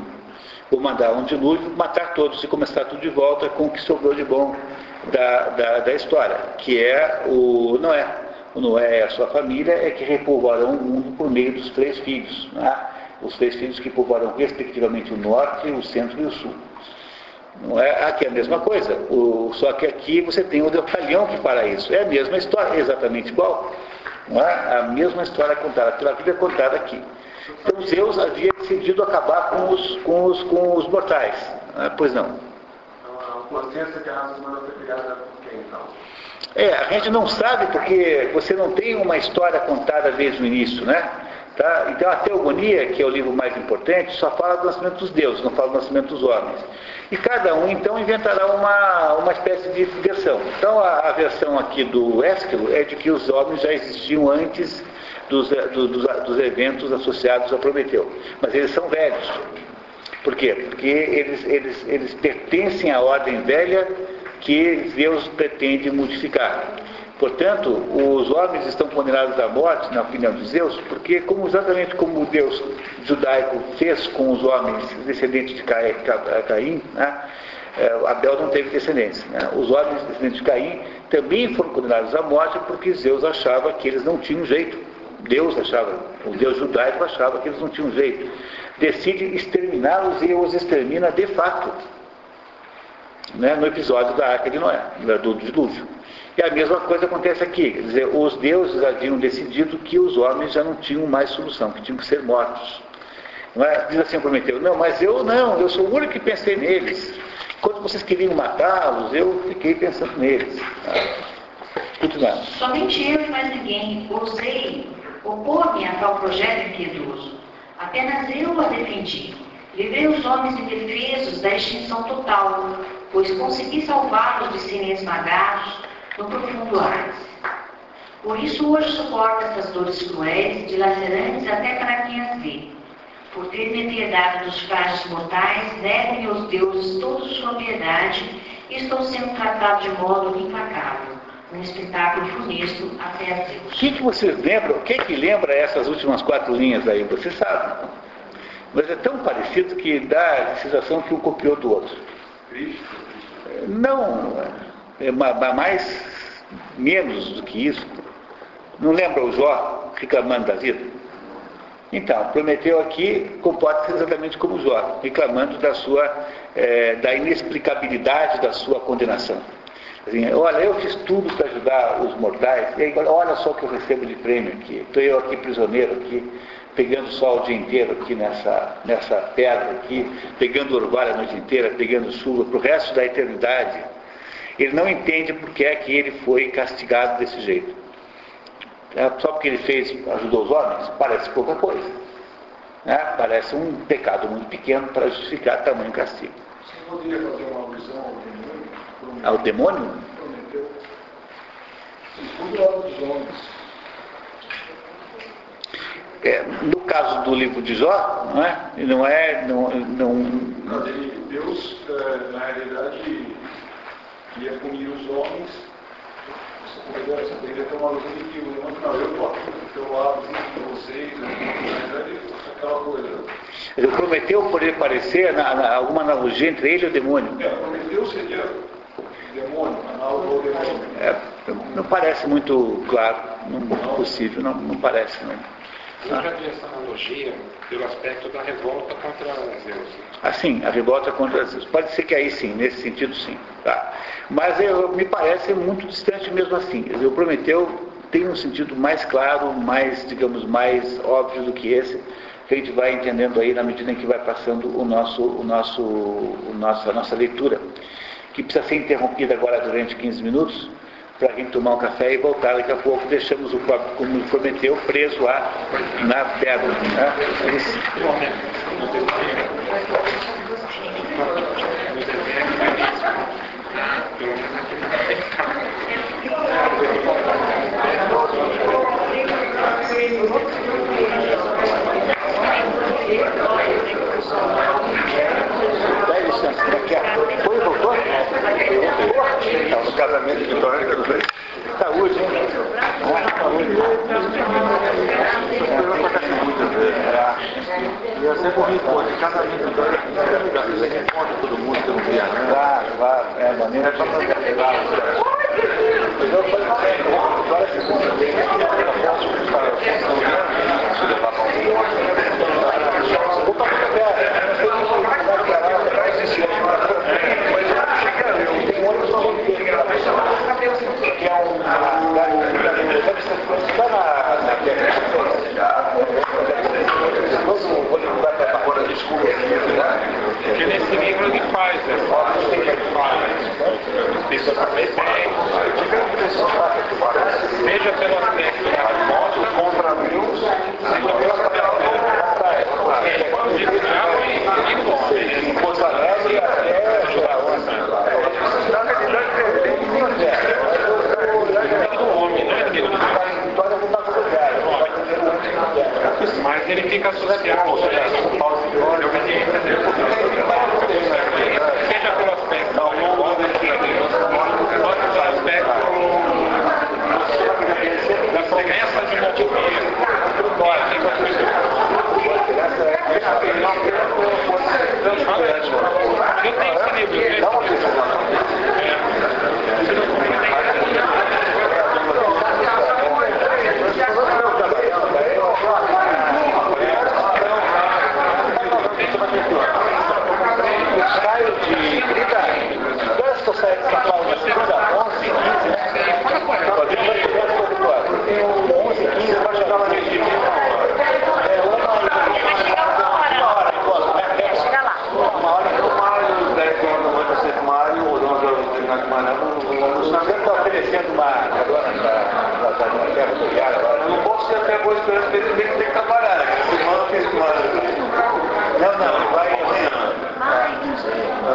Vou mandar um dilúvio, matar todos e começar tudo de volta com o que sobrou de bom da, da, da história, que é o Noé. O Noé e a sua família é que repovoarão o mundo por meio dos três filhos. Né? Os três filhos que povoarão respectivamente o norte, o centro e o sul. Não é? Aqui é a mesma coisa, o, só que aqui você tem o detalhão que para isso. É a mesma história, exatamente igual. Não é? A mesma história contada pela Bíblia contada aqui. Então Zeus havia decidido acabar com os, com os, com os mortais. Não é? Pois não consciência que a raça humana foi criada por quem, então? É, a gente não sabe porque você não tem uma história contada desde o início, né? Tá? Então a Teogonia, que é o livro mais importante, só fala do nascimento dos deuses, não fala do nascimento dos homens. E cada um então inventará uma, uma espécie de versão. Então a, a versão aqui do Ésquilo é de que os homens já existiam antes dos, dos, dos eventos associados a Prometeu. Mas eles são velhos. Por quê? Porque eles, eles, eles pertencem à ordem velha que Deus pretende modificar. Portanto, os homens estão condenados à morte, na opinião de Deus, porque como, exatamente como Deus judaico fez com os homens descendentes de Caim, né, é, Abel não teve descendentes. Né? Os homens descendentes de Caim também foram condenados à morte porque Deus achava que eles não tinham jeito. Deus achava, o Deus judaico achava que eles não tinham jeito decide exterminá-los e os extermina de fato. Né, no episódio da Arca de Noé, do dilúvio. E a mesma coisa acontece aqui, quer dizer, os deuses haviam decidido que os homens já não tinham mais solução, que tinham que ser mortos. É? Diz assim Prometeu, não, mas eu não, eu sou o único que pensei neles. Quando vocês queriam matá-los, eu fiquei pensando neles. Continuando. Somente eu e mais ninguém ousei opor-me a tal projeto impiedoso. Apenas eu a defendi. Livrei os homens indefesos da extinção total, pois consegui salvá-los de serem esmagados no profundo Hades. Por isso hoje suporto essas dores cruéis, dilacerantes até para quem as vê. Por ter me piedade dos frágeis mortais, nego-me aos deuses toda sua piedade e estou sendo tratado de modo implacável. Um espetáculo funesto até a Deus. O que, que vocês lembram? O que, que lembra essas últimas quatro linhas aí? Você sabe. Mas é tão parecido que dá a sensação que um copiou do outro. Não, é mais, menos do que isso. Não lembra o Jó reclamando da vida? Então, Prometeu aqui comporta-se exatamente como Jó, reclamando da sua, é, da inexplicabilidade da sua condenação. Assim, olha, eu fiz tudo para ajudar os mortais, e aí, olha só o que eu recebo de prêmio aqui. Estou eu aqui prisioneiro aqui, pegando sol o dia inteiro aqui nessa, nessa pedra aqui, pegando orvalho a noite inteira, pegando chuva para o resto da eternidade. Ele não entende por que é que ele foi castigado desse jeito. É, só porque ele fez, ajudou os homens, parece pouca coisa. Né? Parece um pecado muito pequeno para justificar tamanho castigo. Você poderia fazer uma alusão ao demônio? É, no caso do livro de Jó, não é? Não é. Não, não... Deus, é, na realidade, ia punir os homens. Você poderia ter uma alusão de que o homem, não, eu estou aqui teu lado, junto com vocês, na verdade, aquela coisa. Ele prometeu poder parecer na, na, alguma analogia entre ele e o demônio. É, prometeu seria demônio, ao demônio. É, não parece muito claro, não, possível, não, não parece, não. Eu já vi essa analogia pelo aspecto da revolta contra Zeus. Assim, a revolta contra Zeus. Pode ser que aí sim, nesse sentido sim. Tá? Mas eu, me parece muito distante mesmo assim. O Prometeu tem um sentido mais claro, mais, digamos, mais óbvio do que esse, que a gente vai entendendo aí na medida em que vai passando o nosso, o nosso, o nosso, a nossa leitura, que precisa ser interrompida agora durante 15 minutos, para a gente tomar um café e voltar. Daqui a pouco deixamos o próprio, como Prometeu, preso lá na pedra. Né? Dá licença, daqui a Foi, voltou? Então, no casamento de eu não sei. Saúde, hein? Saúde. Eu acontece muitas vezes. E eu sempre ouvi, pô, de casamento de Vitória, você encontra todo mundo que eu não via, né? Claro, claro. É, maneira fazer. Eu falei, agora se consegue. Vou para café. Não sei como vai declarar. Tem um outro só que é um está na na Todo vou ligar para a fora desculpa Porque nesse livro ele faz essa ele faz Seja pelo aspecto revolta Contra mil, em Porto Alegre até Na realidade, tem duas do homem, não é aquilo do Vitória não está Mas ele fica associado à obediência a Deus. Seja pelo aspecto ao longo da presença de motivos. Eu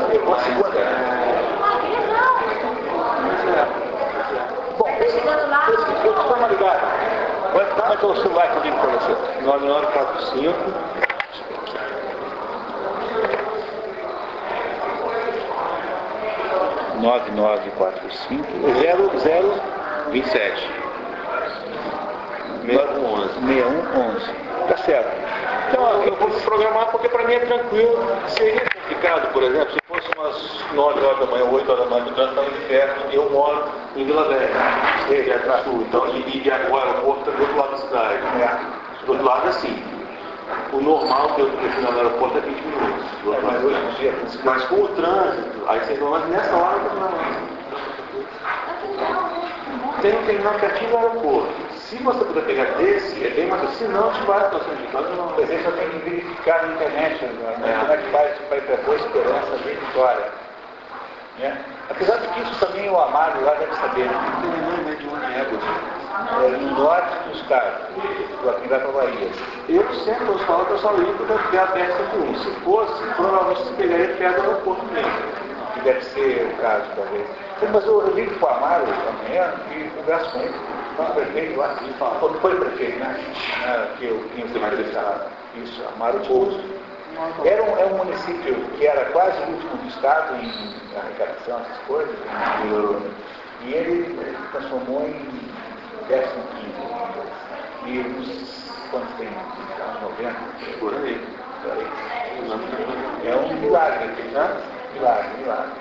saber, consigo andar. Bom, eu estou ligado. Como é que é o celular que eu digo para você? 9945. Nove nove quatro cinco zero zero vinte e sete um um tá certo. Então eu vou programar porque para mim é tranquilo. Seria complicado, por exemplo, se fosse umas 9 horas da manhã, 8 horas da manhã, o trânsito está no inferno e eu moro em Vila Velha, que é para sul. Então, e, e agora o aeroporto está do outro lado da cidade. É. Do outro lado, assim. O normal que eu prefiro no aeroporto é 20 minutos. Do outro lado. Mas com o trânsito, aí você vai nessa hora eu estou Tem um terminal que ativa o aeroporto. Se você puder pegar desse, é bem mais Se não, te vai para de casa, não. Isso eu tenho que verificar na internet, né? é. como é que faz para ir para Boa Esperança, de Vitória. Né? Apesar de que isso também o Amado lá deve saber. Né? Não tem nenhuma ideia de onde é, você. É no norte do estado, aqui vai para a Bahia. Eu sempre ouço falar que eu só ia para pegar a BR-101. Se fosse, provavelmente se pegaria perto do aeroporto mesmo. Que deve ser o caso, talvez. Mas eu, eu ligo para o Amaro amanhã e converso com ele o prefeito lá, quando foi prefeito, né? Ah, que eu tinha que mais isso, Amaro Pouso. Era um, é um município que era quase o último do estado em arrecadação, essas coisas, né? e ele transformou em 15 E os quantos tem? Uns 90? Por aí. É um milagre, né? Milagre, milagre.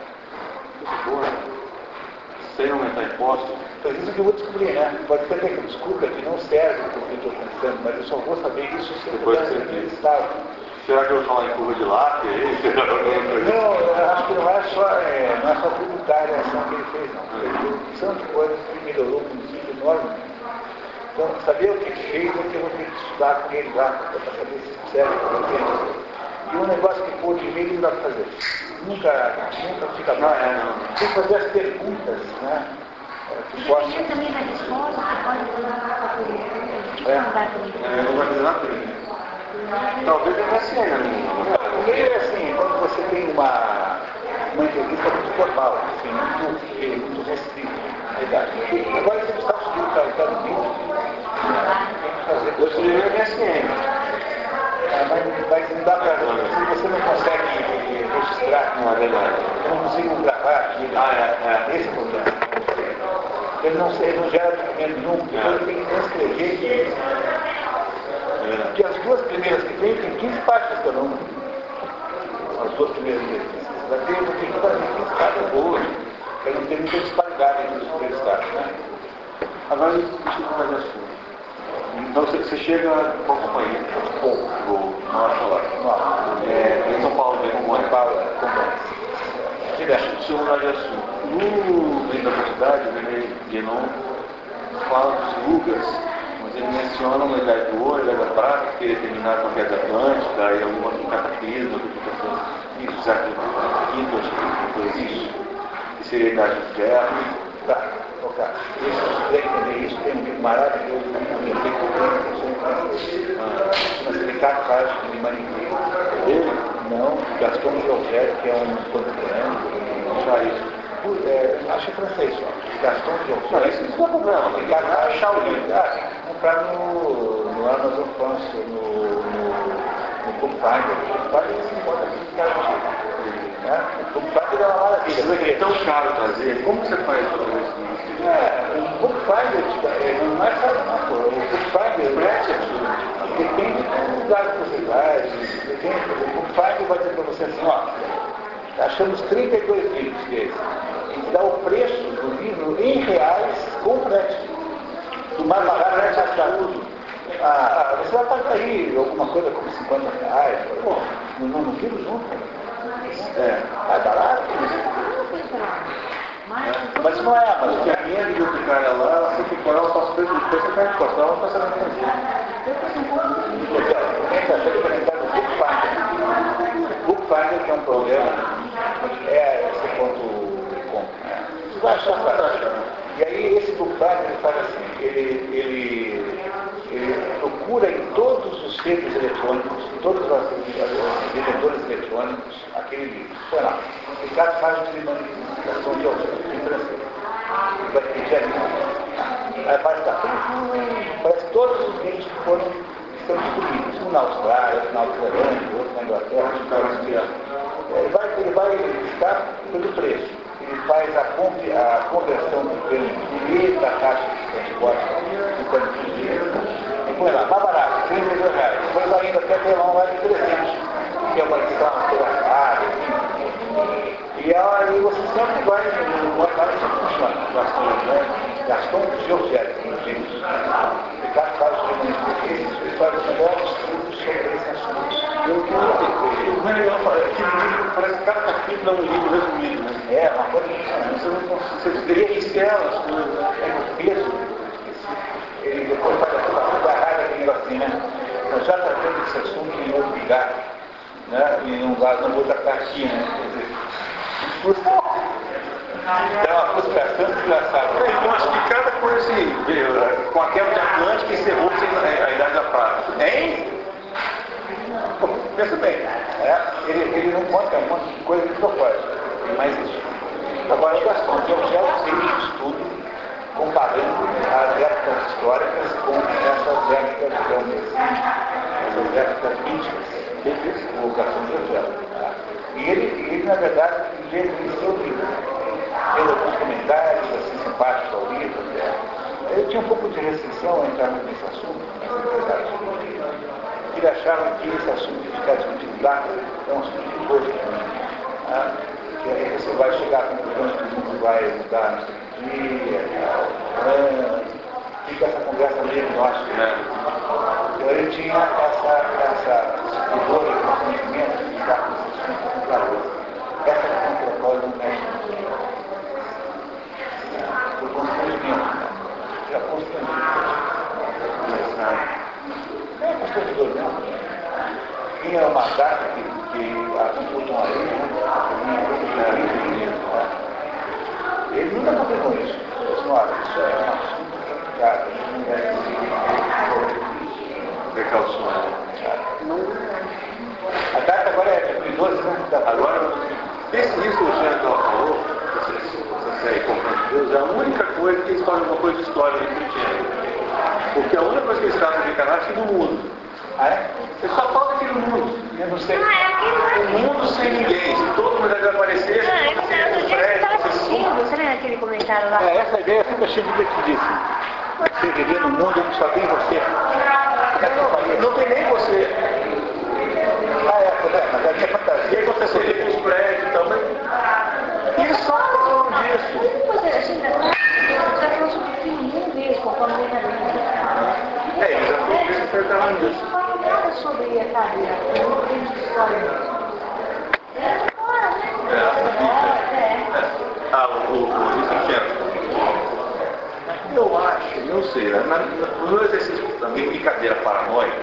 Sem aumentar impostos, então isso que eu vou descobrir, né? Pode ser que eu descubra que não serve o que eu estou pensando, mas eu só vou saber isso se eu puder entrevistado. Será que eu vou falar em curva de lápis? não, eu acho que não é só, é, não é só tributária a ação que ele fez, não. Ele fez de coisas que melhorou o município enorme. Então, saber o que ele fez é que eu vou ter que estudar com ele lá, para saber se serve para ele. E um negócio que pôr de meio não dá para fazer. Nunca, nunca fica bom. Tem que fazer as perguntas, né? Você também vai dispor, você pode fazer uma coisa. É. Não vai fazer. Não vai fazer nada. Talvez a SN. O meio é assim, quando você tem uma, uma entrevista muito formal, assim, muito, muito restrita, na verdade. Agora você precisa subir o cara, no vídeo. Eu sugeri a SN. Mas, mas não dá para. Se você não consegue registrar, não é verdade. Eu não consigo gravar aqui. Ah, é, é. Esse é problema ele não, ele não gera documento nenhum, depois ele tem que transcrever. Porque as duas primeiras que tem, tem 15 páginas cada uma. As duas primeiras letras. Ter, vai ter todas as 15 páginas boas, para não ter muita disparidade entre os entrevistados. Né? Agora, deixa eu fazer assunto. Então você, você chega com a companhia, pouco, vou nossa lá. É, em São Paulo, vem com São Paulo, com Direto, o seu mudar de assunto. No meio da cidade, o René Guénon fala dos Lugas, mas ele menciona uma idade do ouro, idade da prata, que queria terminar com a Pedra Atlântica e alguma cataclisma, duplicação, isso, século V, acho que foi isso, que seria a idade do ferro. Tá, ok. Isso, tem que entender isso, tem um maravilhoso na minha vida, mas ele tá faz de Maniquê. Ele? Não, Gaston Rogério, que é um contemporâneo, já isso é, acho francês só. Gaston de Não, isso não é problema. Tem que achar o livro. Ah, tem que comprar no, no Amazon France, no, no, no Bookfinder. O Bookfinder você encontra aqui em casa né? O Bookfinder é uma maravilha. Isso é tão caro trazer. Como você faz fazer isso? É, o Bookfinder não é caro não, pô. O Bookfinder presta Depende do lugar que você vai. Depende. O Bookfinder vai dizer para você assim, ó. Achamos 32 livros desses. E dá o preço do livro em reais com frete. O mais barato é achar tudo. Ah, você vai pagar aí alguma coisa como 50 reais. Pô, não, não, não junto. É, mais barato. Mas não é, mas o a minha cara lá, ela sempre for, ela só fez depois você quer encostar, ela passa na cozinha. Bookfinder, que é um problema é esse ponto com. Né? Você vai achar fácil. E aí esse Bookfinder faz assim, ele, ele procura em todos os centros eletrônicos, em todos os vendedores eletrônicos, aquele livro. Sei lá, Ricardo faz de manifestação de autor em francês. Vai pedir ali. Aí vai estar, parece todos os rios que foram estão descobridos. Um na Austrália, outro na Zelândia, outro na Inglaterra, outro na Austrália. Ele vai, ele vai estar pelo preço. Ele faz a, a conversão do dinheiro da taxa de transporte do quanto dinheiro. Põe lá, mais barato, 32 reais. Depois vai indo até lá um mais de 300, que é uma pela área. E aí você sempre vai, o análise funciona. Gaston, né? Gaston Georgette, inclusive. Ricardo faz os reuniões ele faz os melhores estudos sobre esse assunto. Eu que o Raniel parece que cada capítulo é um livro resumido, né? É, uma coisa Você não você teria que ser as coisas, né? é o peso. Ele depois faz a aquele assim, né? Nós já tratamos esse assunto em outro lugar, né? E não vai, não vou tratar aqui, né? Quer dizer, é uma frustração desgraçada. Então acho que cada coisa assim, com a quebra de Atlântica encerrou-se a, a Idade da Prata. Hein? Pensa bem, é, ele, ele não conta um monte de coisa de propósito, mas isso. Agora, o Gastão de Eugênio fez um estudo comparando as épocas históricas com essas épocas, digamos, essas épocas místicas, o Gastão de Eugênio. Tá? E ele, ele, na verdade, reconheceu o livro, pelo alguns comentários, assim, simpáticos ao livro. Até. Eu tinha um pouco de restrição a entrar nesse assunto, mas é verdade. Ele achava que esse assunto de ficar discutindo lá é um assunto de coisa. Né? Que aí você vai chegar à conclusão que o mundo vai mudar no seguinte dia, tal. Fica essa conversa meio nossa. Né? Então ele tinha essa, essa, pudor, esse conhecimento de lidar com esse assunto com clareza. Essa é a propósito do mestre. Por constrangimento. Já constrangimento. Não é constrangedor, não. Tinha uma data que, que a computam aí, né? Ele nunca confirmou isso. Ele disse, olha, isso é um assunto complicado, a gente não deve Precauções. A data agora é 2012, né? Agora, esse isso que o Jean falou, essa série Comprando Deus, é a única coisa que eles falam uma coisa de história ali que Porque a única coisa que eles tratam de canal é do mundo. Ah, é? Ele só fala daquele mundo. Eu não sei. Ah, é O mundo sem ninguém. Se todo mundo desaparecer, Não, aquele comentário lá? É, essa ideia sempre achei divertidíssima. Você viver num mundo onde só tem você. Não tem nem você. Ah, é, pois é, mas a minha E fantasia aí você seria com os prédios também. E eles só falam disso. Depois a gente ainda está tá falando sobre o fim mesmo, conforme ele está vendo. É, eles já se enfrentaram Não nisso. fala nada sobre a carreira, não tem história. É né? É, é. Ah, o, o, o Vicente. Eu acho, não sei, né? na, na, no meu exercício também, brincadeira paranoica,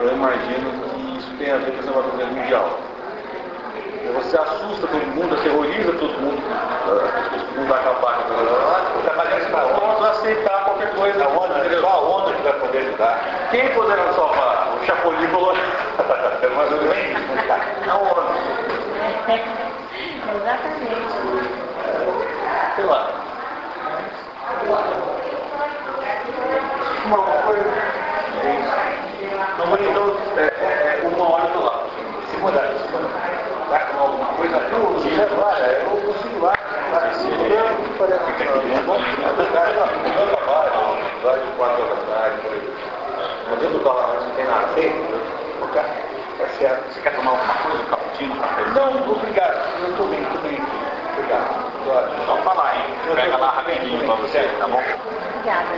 eu imagino que isso tem a ver com essa batalha mundial. Você assusta todo mundo, você horroriza todo mundo, as pessoas que não vai acabar, pra onda. vamos aceitar qualquer coisa. A onda, entendeu? só a onda que vai poder ajudar. Quem poderá salvar? O Chapolin falou. *laughs* É mais ou menos né? A *laughs* onda. Exatamente. Sei lá. Uma coisa. Não, então, é, é, uma hora eu tô lá. Segunda, segunda. Vai com alguma coisa? Eu, sei lá, eu consigo lá. Não, vai tem nada. Você quer tomar alguma coisa? Um cappuccino, um café? Não, obrigado. Eu estou bem, estou bem. Obrigado. Ótimo. Então falar, hein? Pega lá rapidinho pra você, tá bom? Obrigada.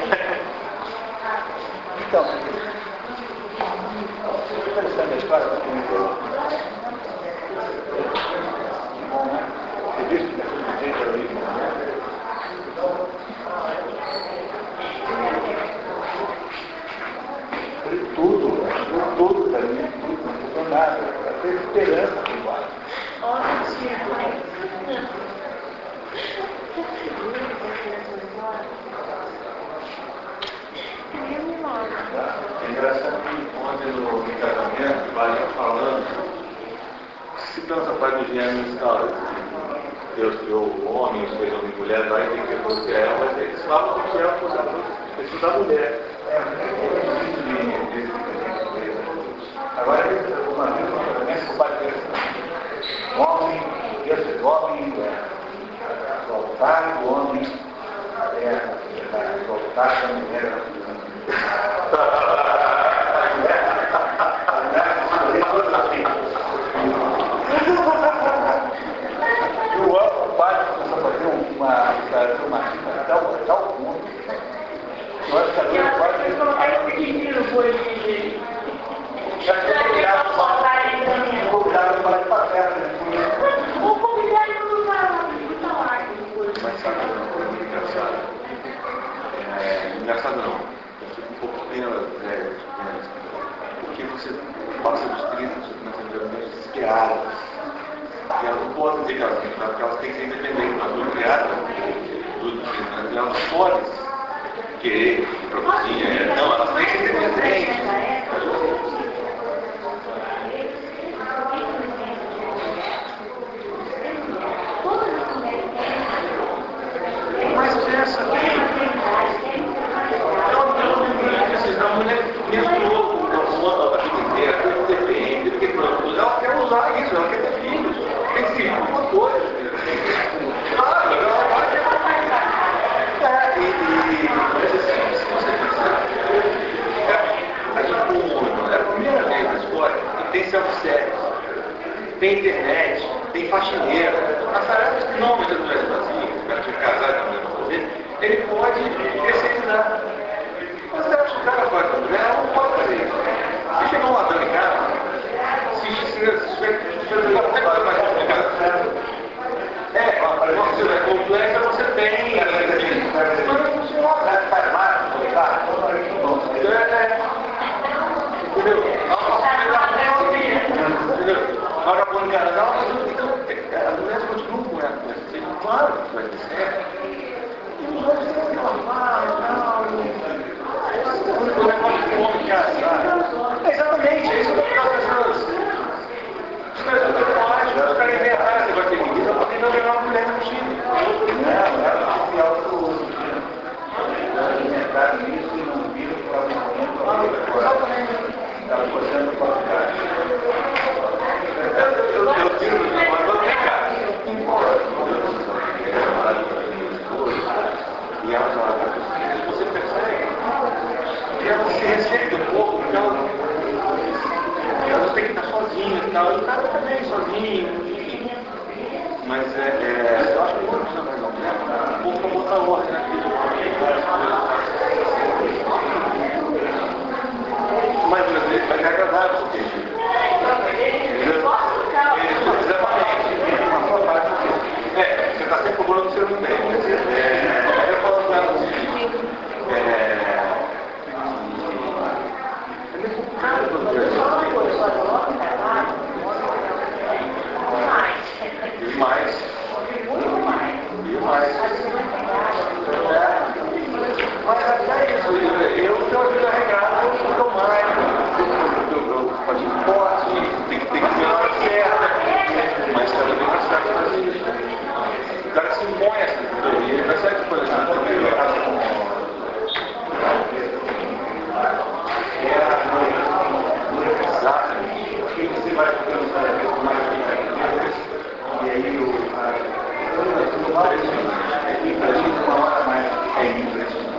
Então, interessante a história da comida. Bom, né? Você disse que é tudo jeito ali, né? Foi tudo, ajudou tudo para mim, tudo, não mudou nada. Teve esperança aqui embaixo. É engraçado que ontem no no casamento, o pai ia falando, Citando essa parte do gênero, cara, Deus criou o homem, os fez homem e mulher, lá e que foi Israel, mas eles falam que Israel foi da, da mulher. Agora, uma vez, uma promessa com o homem, Deus fez o homem, é, voltar o homem, é, voltar a mulher. *laughs* O outro pai começou a fazer uma, uma, uma tal, tal ponto. Eu acho que agora quase. Já tinha virado uma. Convidado para ir para a festa. Mas sabe, não, é engraçado. É, engraçado não. Eu fico um pouco pena, é, porque você passa dos 30, você começa a ver desesperado. E elas não podem dizer que elas têm que porque elas têm que ser independentes, mas foi criada, elas não podem querer produzir, é, não, elas têm que ser independentes. Mas pensa Vocês dão mulher mesmo a vida inteira, depende, porque pronto, ela quer usar isso, ela quer ter filhos. Tem que ser uma coisa. Claro, ela vai ter É, e, e, mas assim, se você pensar, é, a gente, como é a primeira vez na história que tem self-service, tem internet, tem faxineira, as tarefas que não muitas mulheres faziam, o cara tinha casar com a mulher fazer, ele pode terceirizar. Mas você acha que o cara faz com a mulher, ela não pode fazer isso. Se chegar um ladrão em casa, se até coisa mais complicada. É, uma é complexa, você tem. Mas não funciona. Faz mais, complicado. É, é. Entendeu? Entendeu? Agora, quando o cara não, as mulheres continuam com essa. Claro que vai ter certo. E os homens têm que falar, não. O negócio o homem. É exatamente, é isso que eu estou pensando. Os caras não têm coragem, os caras inventar esse negócio de vida, para tentar jogar uma mulher no time. Não, ela se auto inventaram isso e não viram para o momento. Estava fazendo qualidade. Eu, eu, eu tiro do meu lado, vem cá. E elas, elas, Você percebe? E ela se respeita um pouco, porque ela, ela tem que estar sozinha e tal. E o cara também sozinho, enfim. Mas é, é, eu acho que não precisa mais não. Um pouco para botar ordem naquilo. Mas vai ser agradável, porque É, você está sempre procurando ser um bem. É, aí eu falo com ela o seguinte, é, é meio complicado quando você E mais. E mais. É. Mas até isso, eu tenho a vida regrada, eu sou mais. Eu, eu, eu faço esporte, tem que ter que ter a hora certa. Mas cada vez mais tarde fazer isso. O cara se impõe essa teoria, ele percebe que, por exemplo, Exatamente. Porque você vai ficando cada vez mais e aí o tudo mais e para a gente uma hora mais é impressionante.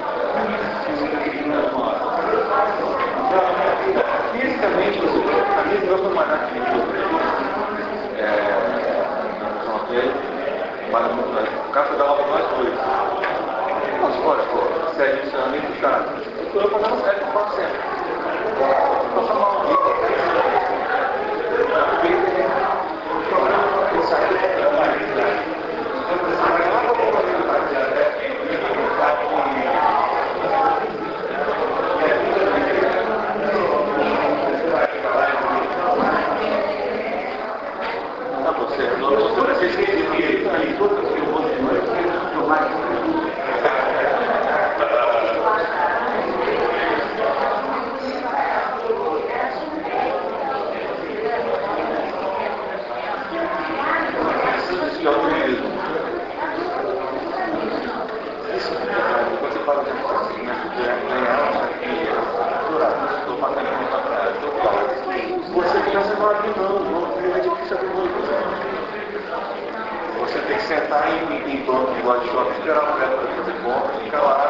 fisicamente você a minha não foi mais naquele é, na questão dele, mas o cara foi dar aula para nós dois. Nós fora, pô, sério, isso é meio puxado. Eu tô fazendo sério com você. Tô só mal Tá você, não, toda vez que ele via ali, toda vez que eu vou de noite, eu mais começa a falar que não, não, é difícil abrir mão Você tem que sentar em, em banco de loja de shopping, esperar a mulher para fazer compra, ficar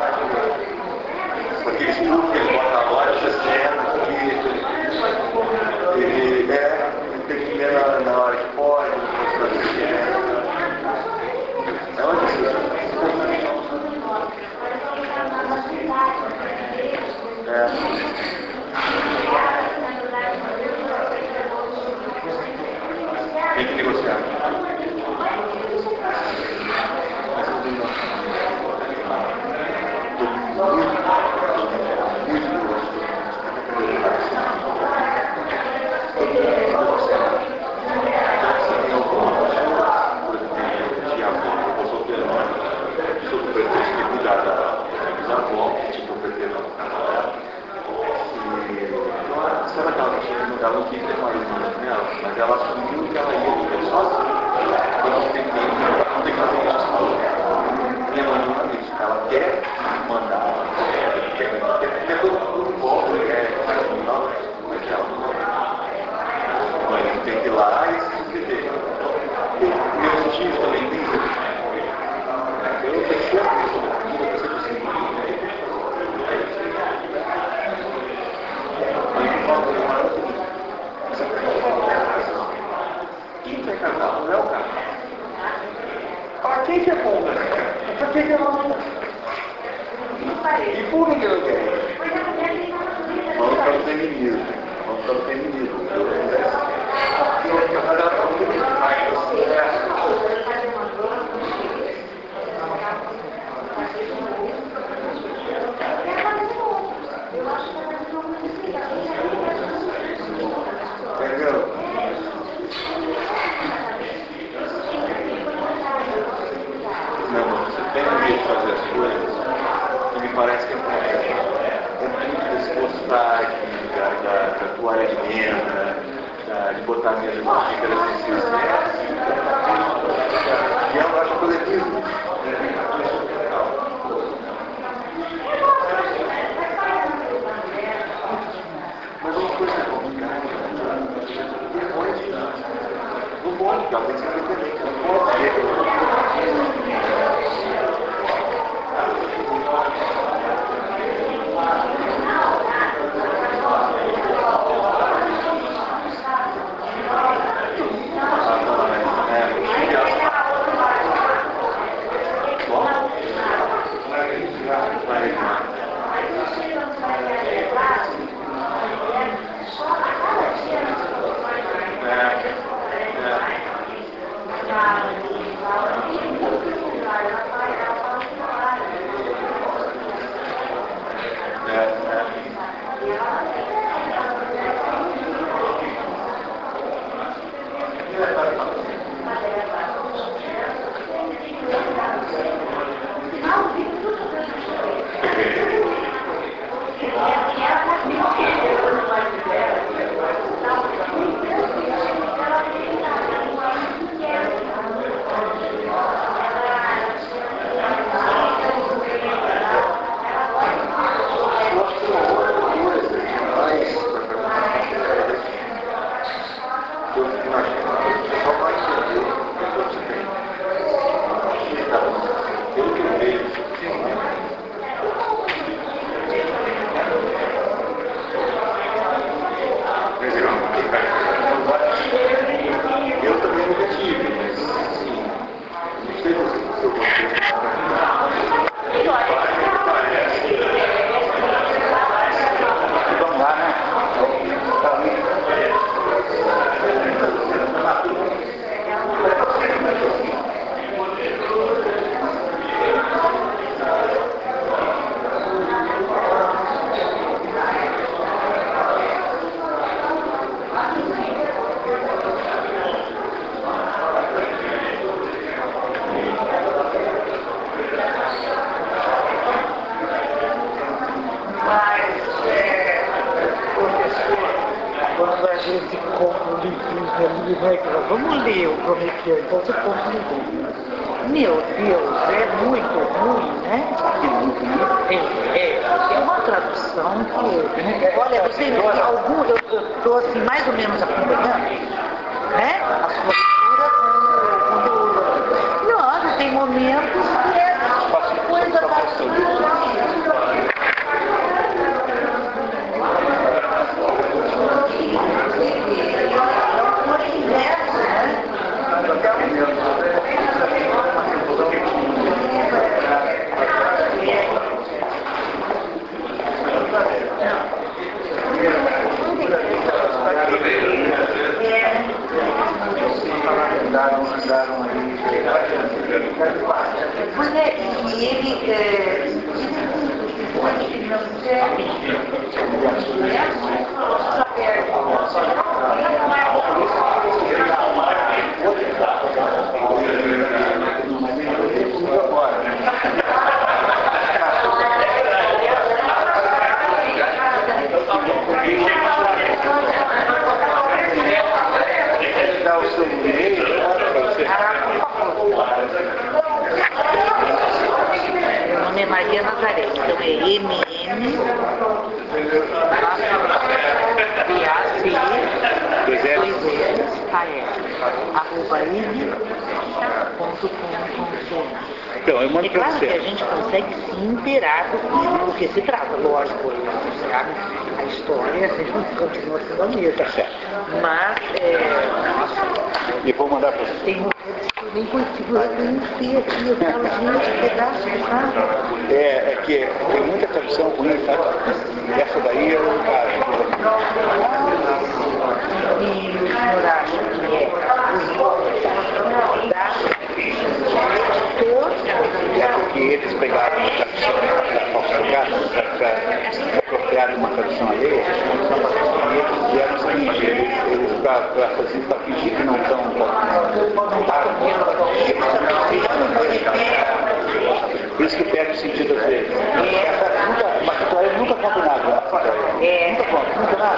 É. Nunca conta, nunca nada.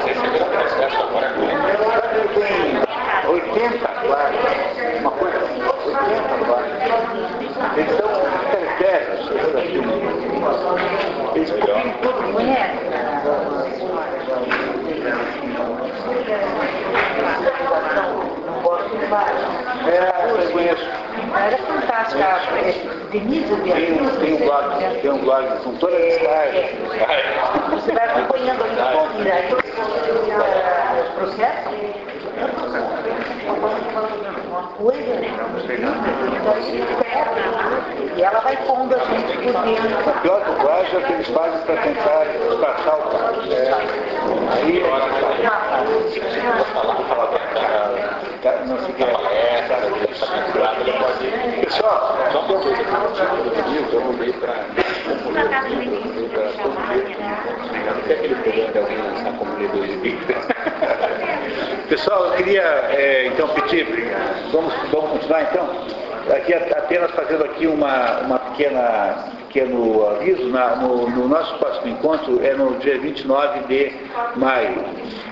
Sabe que tem 80 agora, uma coisa assim, 80 agora. Eles são caracteres, eles copiam todo mundo. conhece? É, eu conheço. Era fantástica. É, Denise Tem, um- Beatriz. tem um blog, tem um blog, são todas as páginas. Você vai acompanhando ali e aí eh, os processos. Uma coisa, né? E ela vai pondo a gente por dentro. O pior do plágio é o que eles fazem para tentar disfarçar o plágio. É, aí, tá, não se quer. É, tá, Pessoal, só coisa que eu mudei para. Até aquele programa de alguém lançar como ler de Bíblia. *laughs* Pessoal, eu queria é, então pedir, vamos, vamos continuar então? Aqui apenas fazendo aqui uma, uma pequena, pequeno aviso, na- no, no nosso próximo encontro é no dia 29 de maio.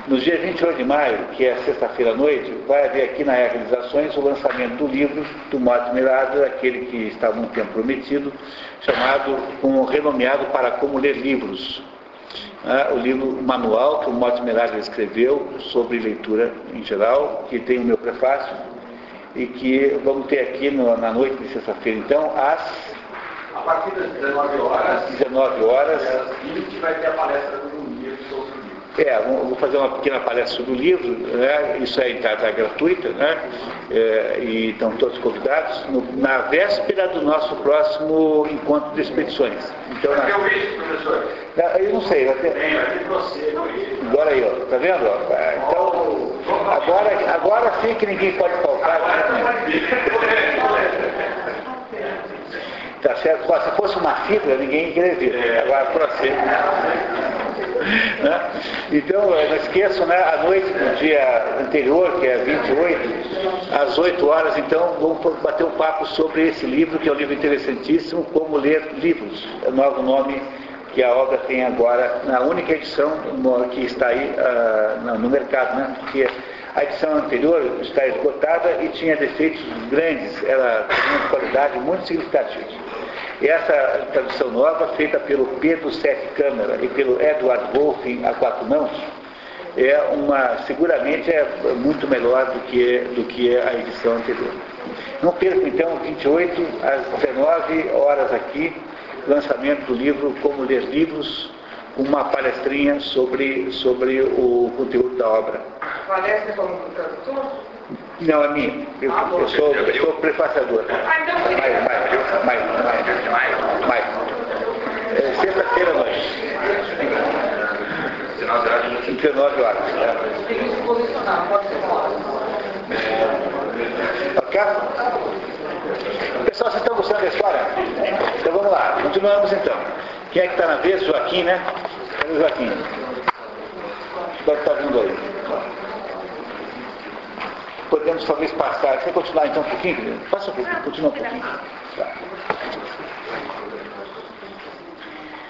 No dia 28 de maio, que é sexta-feira à noite, vai haver aqui na Realizações o lançamento do livro do Mortimer Adler, aquele que há muito tempo prometido, chamado, um, renomeado para Como Ler Livros ah, o livro manual que o Mortimer Adler escreveu sobre leitura em geral, que tem o meu prefácio, e que vamos ter aqui no- na noite de sexta-feira, então, às A partir das 19 horas, 19 horas. às 20 vai ter a palestra do Lumia sobre o livro. É, vou fazer uma pequena palestra sobre o livro, né? isso é entrada gratuita, né? É, e estão todos convidados, no- na véspera do nosso próximo encontro de expedições. Então, na, o vídeo, professor? na- eu não sei, vai ter, Tem, vai ter você. Agora aí, ó, tá vendo? ó? Ah, Então, agora, agora sim que ninguém pode faltar. Tá certo? Ó, Se fosse uma fibra, ninguém ia querer ver. Agora, para você. *laughs* Né? Então, eh, não esqueçam, né, à noite do dia anterior, que é 28, às 8 horas, então, vamos bater um papo sobre esse livro, que é um livro interessantíssimo, Como Ler Livros. É o novo nome que a obra tem agora, na única edição que está aí uh, no mercado, né? porque a edição anterior está esgotada e tinha defeitos grandes, ela tinha uma qualidade muito significativa. Essa tradução nova, feita pelo Pedro Sete Câmara e pelo Edward Wolfing a quatro mãos, é uma, seguramente é muito melhor do que, do que a edição anterior. Não perca então 28 às 19 horas aqui, lançamento do livro Como Ler Livros, uma palestrinha sobre, sobre o conteúdo da obra. Palestra como tradutor? Não, é minha. Eu, Ah, eu sou, eu sou prefaciador. Ah, então Mais, mais, mais, mais, mais, mais. É, Sexta-feira à noite. 19 horas. tem que se posicionar, pode ser uma hora. Ok? Pessoal, vocês estão gostando da história? Então vamos lá, continuamos então. Quem é que está na vez? Joaquim, né? Cadê o Joaquim? Deve estar vindo aí. Podemos talvez passar. Quer continuar então um pouquinho? Passa um pouquinho, continua um pouquinho. Tá.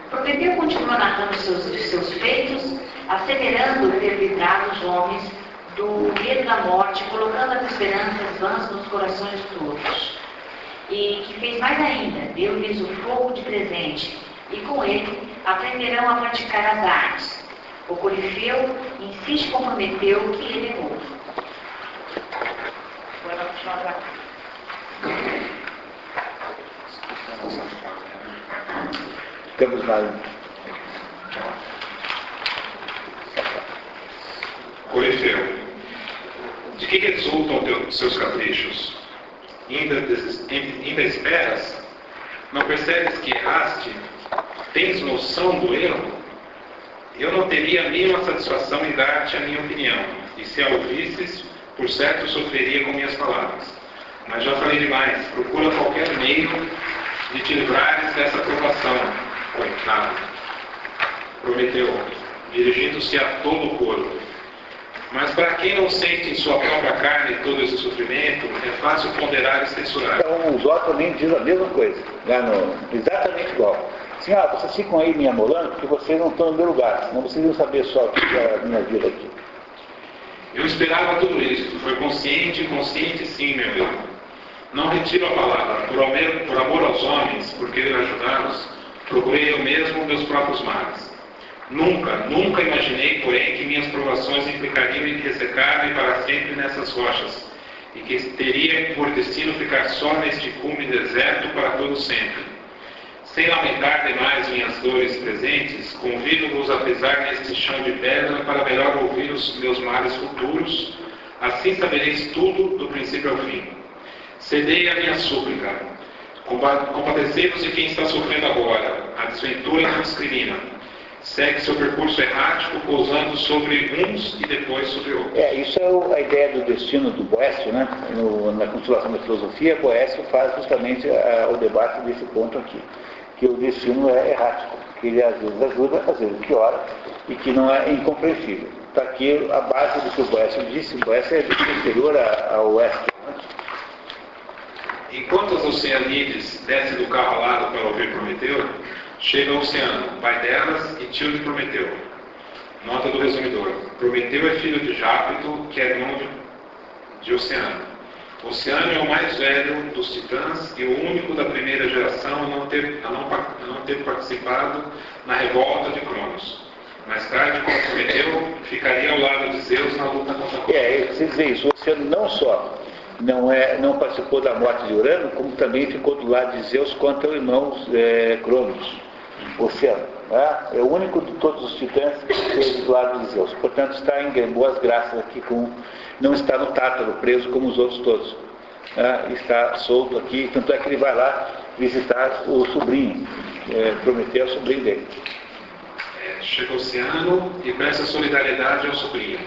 Prometeu continua narrando seus, seus feitos, asseverando ter livrado os homens do medo da morte, colocando as esperanças vãs nos corações de todos. E que fez mais ainda, deu-lhes o fogo de presente, e com ele aprenderão a praticar as artes. O Corifeu em si se comprometeu que ele negou. Agora cá. Temos mais. Corifeu, de que resultam teus, seus caprichos? Ainda, ainda esperas? Não percebes que erraste? Tens noção do erro? Eu não teria a mínima satisfação em dar-te a minha opinião, e se a ouvisses, por certo sofreria com minhas palavras. Mas já falei demais, procura qualquer meio de te livrares dessa provação, coitado. Prometeu, dirigindo-se a todo o coro. Mas para quem não sente em sua própria carne todo esse sofrimento, é fácil ponderar e censurar. Então, o Zó também diz a mesma coisa, lá no, exatamente igual. Assim, vocês ficam aí me amolando porque vocês não estão no meu lugar, senão vocês iam saber só o que é a minha vida aqui. Eu esperava tudo isso. Foi consciente, consciente sim, meu erro. Não retiro a palavra. Por amor, por amor aos homens, por querer ajudá-los, procurei eu mesmo meus próprios males. Nunca, nunca imaginei, porém, que minhas provações implicariam em ressecar-me para sempre nessas rochas, e que teria por destino ficar só neste cume deserto para todo sempre. Sem lamentar demais minhas dores presentes, convido-vos a pisar neste chão de pedra para melhor ouvir os meus males futuros, assim sabereis tudo do princípio ao fim. Cedei a minha súplica, Compa- compadecei-vos de quem está sofrendo agora, a desventura não discrimina. Segue seu percurso errático, pousando sobre uns e depois sobre outros. É, isso é a ideia do destino do Boécio, né? No- na constelação da filosofia, Boécio faz justamente ah, o debate desse ponto aqui, que o destino é errático, que ele às vezes ajuda, às vezes piora, e que não é incompreensível. Está aqui a base do que o Boécio disse, o Boécio é inferior a- ao oeste. né? Enquanto as Oceanides descem do carro alado para ouvir Prometeu, chega o Oceano, pai delas e tio de Prometeu. Nota do resumidor. Prometeu é filho de Jápito, que é irmão de, de Oceano. Oceano é o mais velho dos titãs e o único da primeira geração a não ter, a não, a não ter participado na revolta de Cronos. Mais tarde, como Prometeu, ficaria ao lado de Zeus na luta contra Cronos. É, preciso dizer isso, o Oceano não só não, é, não participou da morte de Urano, como também ficou do lado de Zeus contra o irmão é, Cronos, o Oceano. Né? É o único de todos os titãs que esteve do lado de Zeus. Portanto, está em boas graças aqui com. Não está no Tártaro, preso como os outros todos. né? Está solto aqui, tanto é que ele vai lá visitar o sobrinho, é, Prometeu, o sobrinho dele. É, chega o oceano e presta solidariedade ao sobrinho.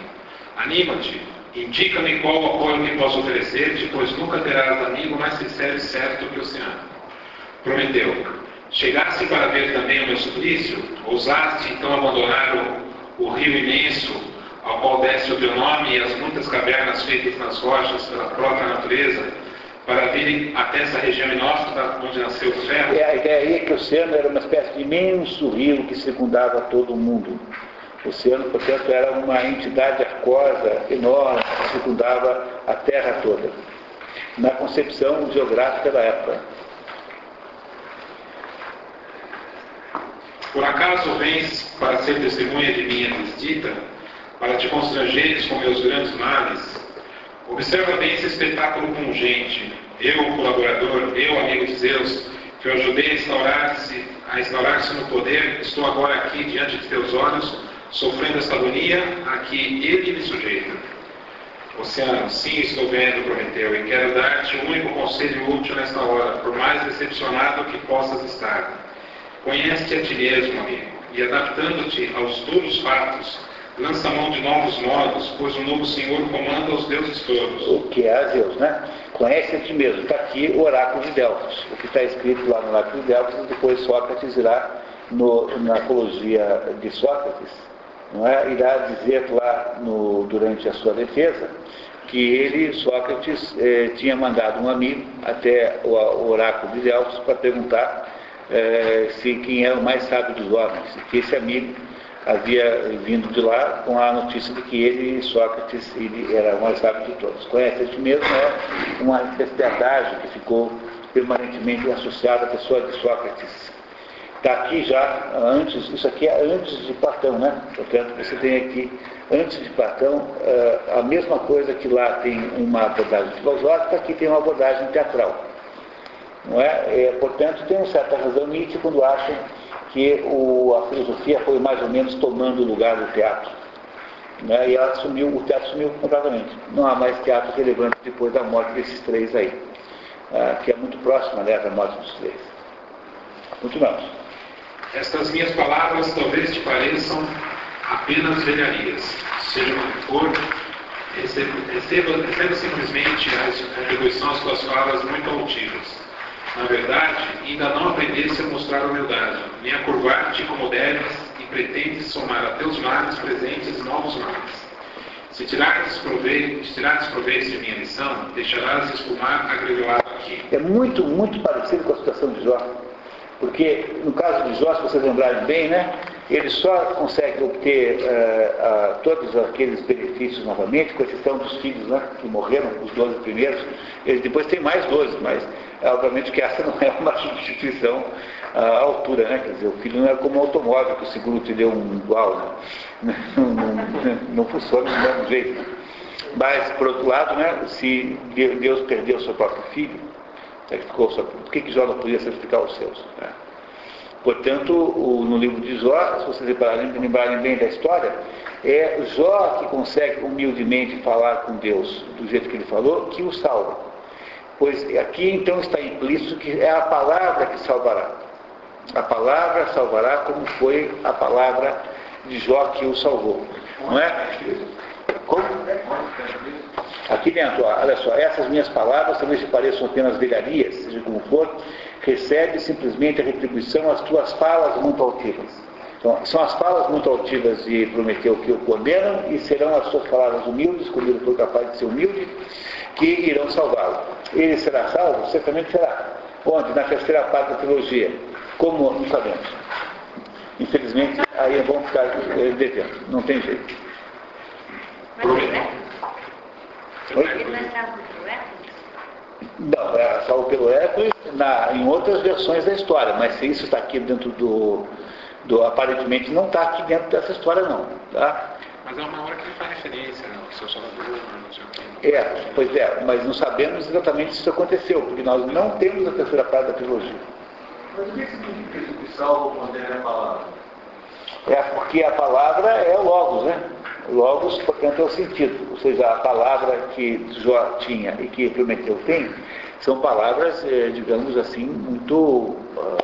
Anima-te, indica-me qual apoio que posso oferecer-te, pois nunca terás amigo mais sincero e certo que o oceano. Prometeu, chegaste para ver também o meu suplício? Ousaste então abandonar o, o rio imenso, ao qual desce o teu nome e as muitas cavernas feitas nas rochas pela própria natureza, para virem até essa região inóspita onde nasceu o ferro? É, a ideia é que o oceano era uma espécie de imenso rio que secundava todo o mundo. O oceano, portanto, era uma entidade aquosa enorme que secundava a Terra toda, na concepção geográfica da época. Por acaso vens para ser testemunha de minha desdita, para te constrangeres com meus grandes males? Observa bem esse espetáculo pungente. Eu, colaborador, eu, amigo de Zeus, que eu ajudei a instaurar-se a instaurar-se no poder, estou agora aqui diante de teus olhos, sofrendo esta agonia a que ele me sujeita. Oceano, sim, estou vendo, Prometeu, e quero dar-te um único conselho útil nesta hora, por mais decepcionado que possas estar. Conhece-te a ti mesmo, amigo, e adaptando-te aos duros fatos, lança mão de novos modos, pois o novo Senhor comanda os deuses todos. O que é a Zeus, né? Conhece a ti mesmo. Está aqui o oráculo de Delfos. O que está escrito lá no oráculo de Delfos, depois Sócrates irá, no, na apologia de Sócrates, não é? irá dizer lá no, durante a sua defesa que ele, Sócrates, eh, tinha mandado um amigo até o, o oráculo de Delfos para perguntar eh, se quem era o mais sábio dos homens, que esse amigo havia vindo de lá com a notícia de que ele, Sócrates, ele era o mais sábio de todos. Conhece ti mesmo é uma espécie de que ficou permanentemente associado à pessoa de Sócrates. Está aqui já, antes, isso aqui é antes de Platão, né? Portanto, você tem aqui, antes de Platão, eh, a mesma coisa que lá tem uma abordagem filosófica, aqui tem uma abordagem teatral. Não é? é portanto, tem uma certa razão Nietzsche quando acham que o, a filosofia foi mais ou menos tomando o lugar do teatro. Né? E ela sumiu, o teatro sumiu completamente. Não há mais teatro relevante depois da morte desses três aí, ah, que é muito próxima né, da morte dos três. Continuamos. Estas minhas palavras talvez te pareçam apenas velharias. Seja como for, receba, receba, receba simplesmente a retribuição às tuas falas muito altivas na verdade, ainda não aprendesse a mostrar humildade, nem a curvar-te como deves e pretendes somar a teus males presentes novos males. Se tirares proveito, se tirares proveito de minha lição, deixarás esfumar agregado aqui. É muito, muito parecido com a situação de Jó. Porque, no caso de Jó, se vocês lembrarem bem, né, ele só consegue obter uh, uh, todos aqueles benefícios novamente, com exceção dos filhos né, que morreram, os 12 primeiros. Ele depois tem mais 12, mas é, obviamente que essa *laughs* não é uma substituição à altura, né? Quer dizer, o filho não é como um automóvel que o seguro te deu um igual, né? *laughs* não, não, não, funciona do mesmo jeito. Né? Mas, por outro lado, né, se Deus perdeu o seu próprio filho, sacrificou seu, por que, que Jó não podia sacrificar os seus? Né? Portanto, o, no livro de Jó, se vocês lembrarem, lembrarem bem da história, é Jó que consegue humildemente falar com Deus do jeito que ele falou, que o salva. Pois aqui então está implícito que é a palavra que salvará. A palavra salvará como foi a palavra de Jó que o salvou. Não é? Como? Aqui dentro, olha só, essas minhas palavras talvez se pareçam apenas velharias, seja como for, recebe simplesmente a retribuição às tuas falas muito altivas. Então, são as falas muito altivas de Prometeu que o condenam e serão as suas palavras humildes, como ele foi capaz de ser humilde, que irão salvá-lo. Ele será salvo? Certamente será. Onde? Na terceira parte da trilogia. Como não sabemos. Infelizmente, aí vão ficar eh, devendo. Não tem jeito. Oi? Não, é salvo pelo Hércules na, em outras versões da história, mas se isso está aqui dentro do, do. Aparentemente não está aqui dentro dessa história não. Tá? Mas é uma hora que ele faz referência, não, que seu Salvador, não sei o quê. É, pois é, mas não sabemos exatamente se isso aconteceu, porque nós não temos a terceira parte da trilogia. Mas o que significa isso que salvo quando é a palavra? É porque a palavra é o Logos, né? Logos, portanto, é o sentido. Ou seja, a palavra que Jó tinha e que Prometeu tem, são palavras, eh, digamos assim, muito ah,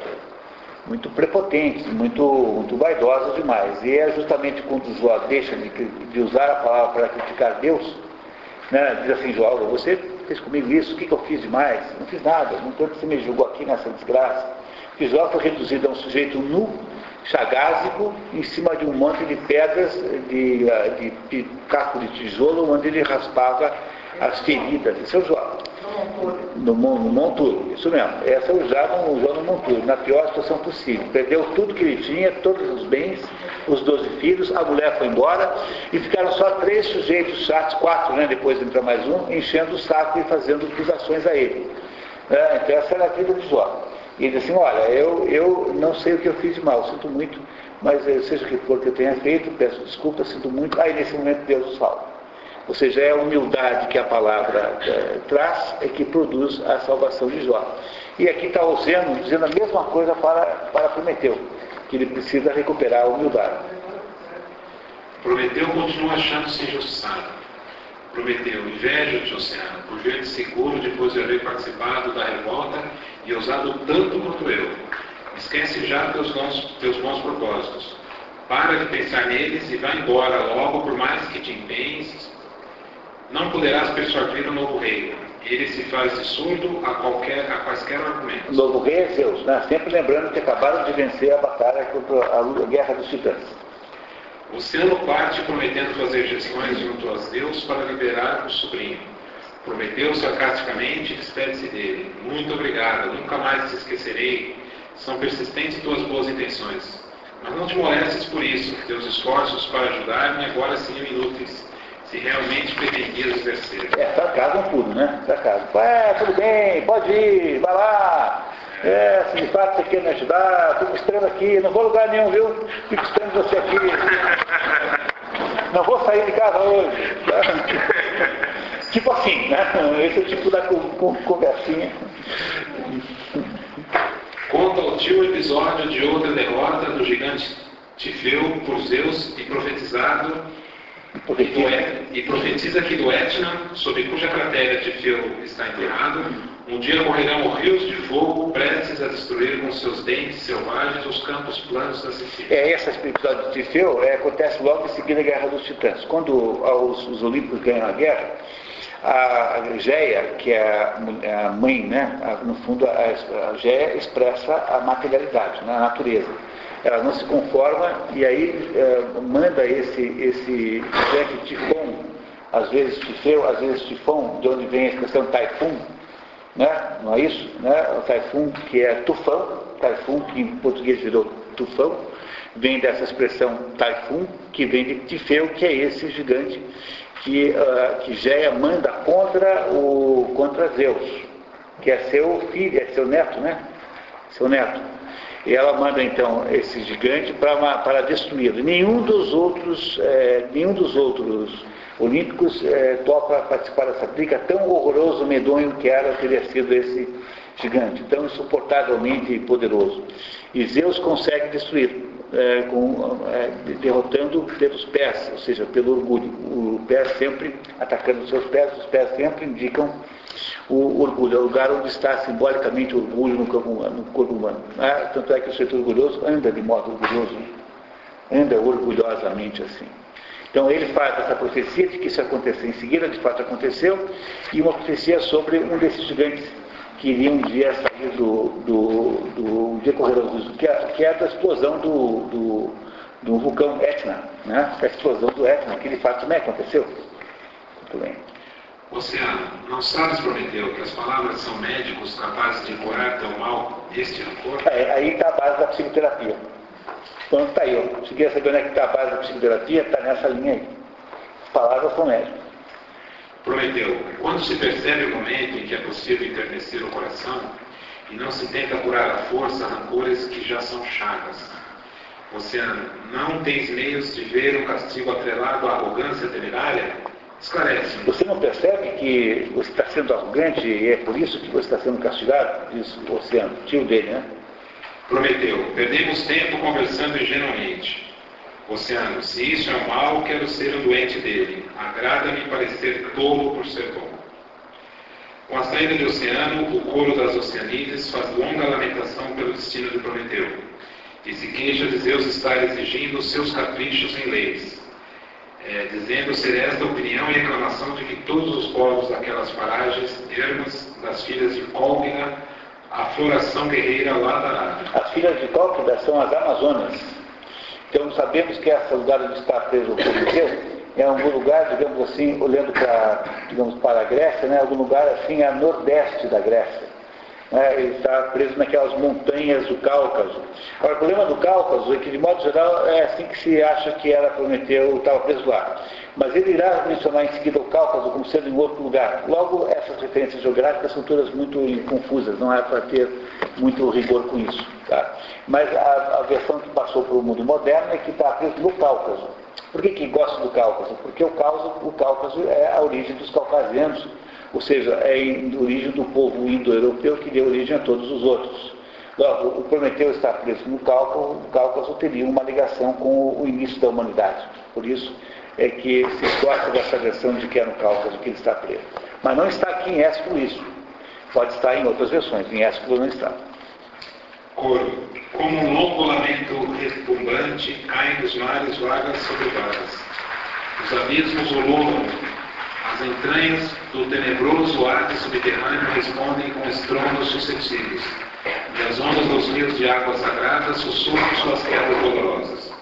muito prepotentes, muito, muito vaidosas demais. E é justamente quando Jó deixa de, de usar a palavra para criticar Deus, né, diz assim, Jó, você fez comigo isso, o que, que eu fiz demais? Não fiz nada, não tanto você me julgou aqui nessa desgraça. Que Jó foi reduzido a um sujeito nu, chagásico, em cima de um monte de pedras, de, de, de caco de tijolo, onde ele raspava as feridas. Seu Jó, No, no monturo, isso mesmo. Essa usavam usou no monturo, na pior situação possível. Perdeu tudo que ele tinha, todos os bens, os doze filhos, a mulher foi embora e ficaram só três sujeitos chatos, quatro, né? Depois entra mais um, enchendo o saco e fazendo acusações a ele. É, então essa era a vida de Jó. E disse assim, olha, eu, eu não sei o que eu fiz de mal, sinto muito, mas eh, seja o que for que eu tenha feito, peço desculpa, sinto muito. Aí nesse momento Deus o salva. Ou seja, é a humildade que a palavra é, traz é que produz a salvação de Jó. E aqui está Oseno dizendo a mesma coisa para, para Prometeu, que ele precisa recuperar a humildade. Prometeu continua achando-se injustiçado. Prometeu, inveja de Oceano, por ver-te seguro depois de haver participado da revolta e ousado tanto quanto eu. Esquece já teus bons, teus bons propósitos. Para de pensar neles e vá embora logo, por mais que te empenhes. Não poderás persuadir o novo rei. Ele se faz de surdo a, qualquer, a quaisquer argumentos. O novo rei é Zeus, né? sempre lembrando que acabaram de vencer a batalha contra a guerra dos titãs. O Oceano parte prometendo fazer gestões junto aos Deus para liberar o sobrinho. Prometeu sarcasticamente e despede-se dele. Muito obrigado, nunca mais te esquecerei. São persistentes tuas boas intenções. Mas não te molestes por isso. Teus esforços para ajudar-me agora seriam inúteis, se realmente pretendias exercer. É, sarcasmo puro, né? Sarcasmo. É, tudo bem, pode ir, vai lá. É, se de fato você quer me ajudar, estou esperando aqui, não vou lugar nenhum, viu? Fico esperando você aqui. *laughs* Não vou sair de casa hoje. *laughs* tipo assim, né? Esse é o tipo da conversinha. Conta o tio episódio de outra derrota do gigante Tifeu por Zeus e profetizado e, profetiza que do Etna, sob cuja cratera Tifeu está enterrado, um dia morrerão rios de fogo prestes a destruir com seus dentes selvagens os campos planos da Sicília. É, esse episódio de Tifeu é, acontece logo em seguida a Guerra dos Titãs. Quando os, os Olímpicos ganham a guerra, a Geia, que é a mãe, né, no fundo a, a Geia expressa a materialidade, né, a natureza. Ela não se conforma e aí é, manda esse, esse gigante tifão, às vezes tifeu, às vezes tifão, de onde vem a expressão taifun, né? não é isso? Né? O taifun que é tufão, taifun que em português virou tufão, vem dessa expressão taifun, que vem de tifeu, que é esse gigante que, uh, que Géia manda contra, o, contra Zeus, que é seu filho, é seu neto, né? Seu neto. E ela manda então esse gigante para, destruí-lo. Nenhum dos outros, é, nenhum dos outros olímpicos é, topa participar dessa briga, tão horroroso, medonho que era teria sido esse gigante, tão insuportavelmente poderoso. E Zeus consegue destruí-lo é, com, é, derrotando pelos pés, ou seja, pelo orgulho. O pé sempre atacando os seus pés, os pés sempre indicam o orgulho, é o lugar onde está simbolicamente o orgulho no humano. No corpo humano né? Tanto é que o sujeito orgulhoso anda de modo orgulhoso, anda orgulhosamente assim. Então ele faz essa profecia de que isso ia acontecer em seguida, de fato aconteceu, e uma profecia sobre um desses gigantes que iria um dia sair do, do, do decorrer que é, que é da explosão do, do, do vulcão Etna, né? a explosão do Etna, que de fato também aconteceu. Muito bem. Oceano, não sabes, Prometeu, que as palavras são médicos capazes de curar teu mal, este rancor? É, aí está a base da psicoterapia. Então está aí. Se quer saber onde é que está a base da psicoterapia, está nessa linha aí. As palavras são médicos. Prometeu, quando se percebe o momento em que é possível enternecer o coração e não se tenta curar à força rancores que já são chagas. Oceano, não tens meios de ver o castigo atrelado à arrogância temerária? Esclarece. Você não percebe que você está sendo arrogante e é por isso que você está sendo castigado? Diz o Oceano, tio dele, né? Prometeu, perdemos tempo conversando ingenuamente. Oceano, se isso é mal, quero ser o doente dele. Agrada-me parecer tolo por ser bom. Com a saída de Oceano, o coro das Oceanides faz longa lamentação pelo destino de Prometeu. E se queixa de Zeus estar exigindo seus caprichos em leis, é, dizendo ser esta opinião e reclamação de que todos os povos daquelas paragens, ermas das filhas de Cólquida, a floração guerreira lá da Arábia. As filhas de Cólquida são as Amazonas então sabemos que esse lugar onde está preso o Coliseu em algum lugar, digamos assim, olhando para, digamos, para a Grécia, né, algum lugar assim a nordeste da Grécia. Né, está preso naquelas montanhas do Cáucaso. Agora, o problema do Cáucaso é que, de modo geral, é assim que se acha que era Prometeu, estava preso lá. Mas ele irá mencionar em seguida o Cáucaso como sendo em outro lugar. Logo, essas referências geográficas são todas muito confusas, não é para ter muito rigor com isso. Tá? Mas a, a versão que passou para o mundo moderno é que está preso no Cáucaso. Por que, que gosta do Cáucaso? Porque o Cáucaso, o Cáucaso é a origem dos caucasianos, ou seja, é a origem do povo indo-europeu que deu origem a todos os outros. Logo, o Prometeu está preso no Cáucaso, o Cáucaso teria uma ligação com o início da humanidade. Por isso é que se gosta dessa versão de que é no Cáucaso que ele está preso. Mas não está aqui em Ésculo isso. Pode estar em outras versões, em Ésculo não está. Coro, como um longo lamento retumbante, caem dos mares vagas sobre vagas. Os abismos ululam, as entranhas do tenebroso ar subterrâneo respondem com estrondos suscetíveis, e as ondas dos rios de água sagrada sussurram suas quedas dolorosas.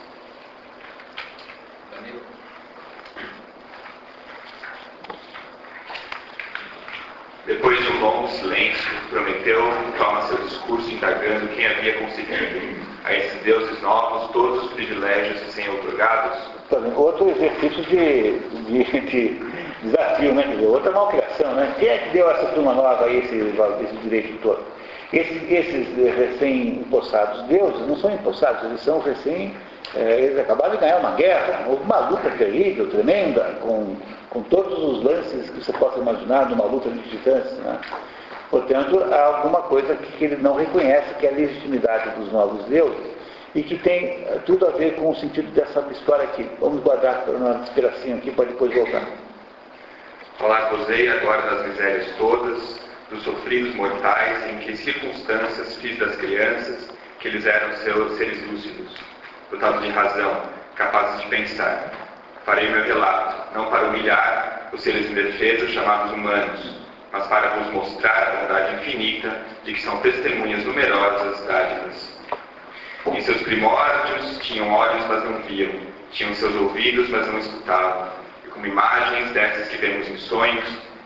Depois de um longo silêncio, Prometeu toma seu discurso indagando quem havia conseguido a esses deuses novos todos os privilégios sem otorgados. Outro exercício de, de, de desafio, né? Quer dizer, outra malcriação, né? Quem é que deu essa turma nova esse, esse direito todo? Esses, esses recém-impossados deuses não são impossados, eles são recém. É, eles acabaram de ganhar uma guerra, uma luta terrível, tremenda, com, com todos os lances que você possa imaginar de uma luta de titãs. Né? Portanto, há alguma coisa que ele não reconhece, que é a legitimidade dos novos deuses, e que tem tudo a ver com o sentido dessa história aqui. Vamos guardar uma inspiração aqui para depois voltar. Falar-vos-ei agora das misérias todas, dos sofridos mortais, em que circunstâncias fiz das crianças, que eles eram seus seres lúcidos, dotados de razão, capazes de pensar. Farei meu relato, não para humilhar os seres indefesos chamados humanos, mas para vos mostrar a bondade infinita de que são testemunhas numerosas dádivas. Em seus primórdios tinham olhos, mas não viam, tinham seus ouvidos, mas não escutavam, como imagens dessas que vemos em sonhos,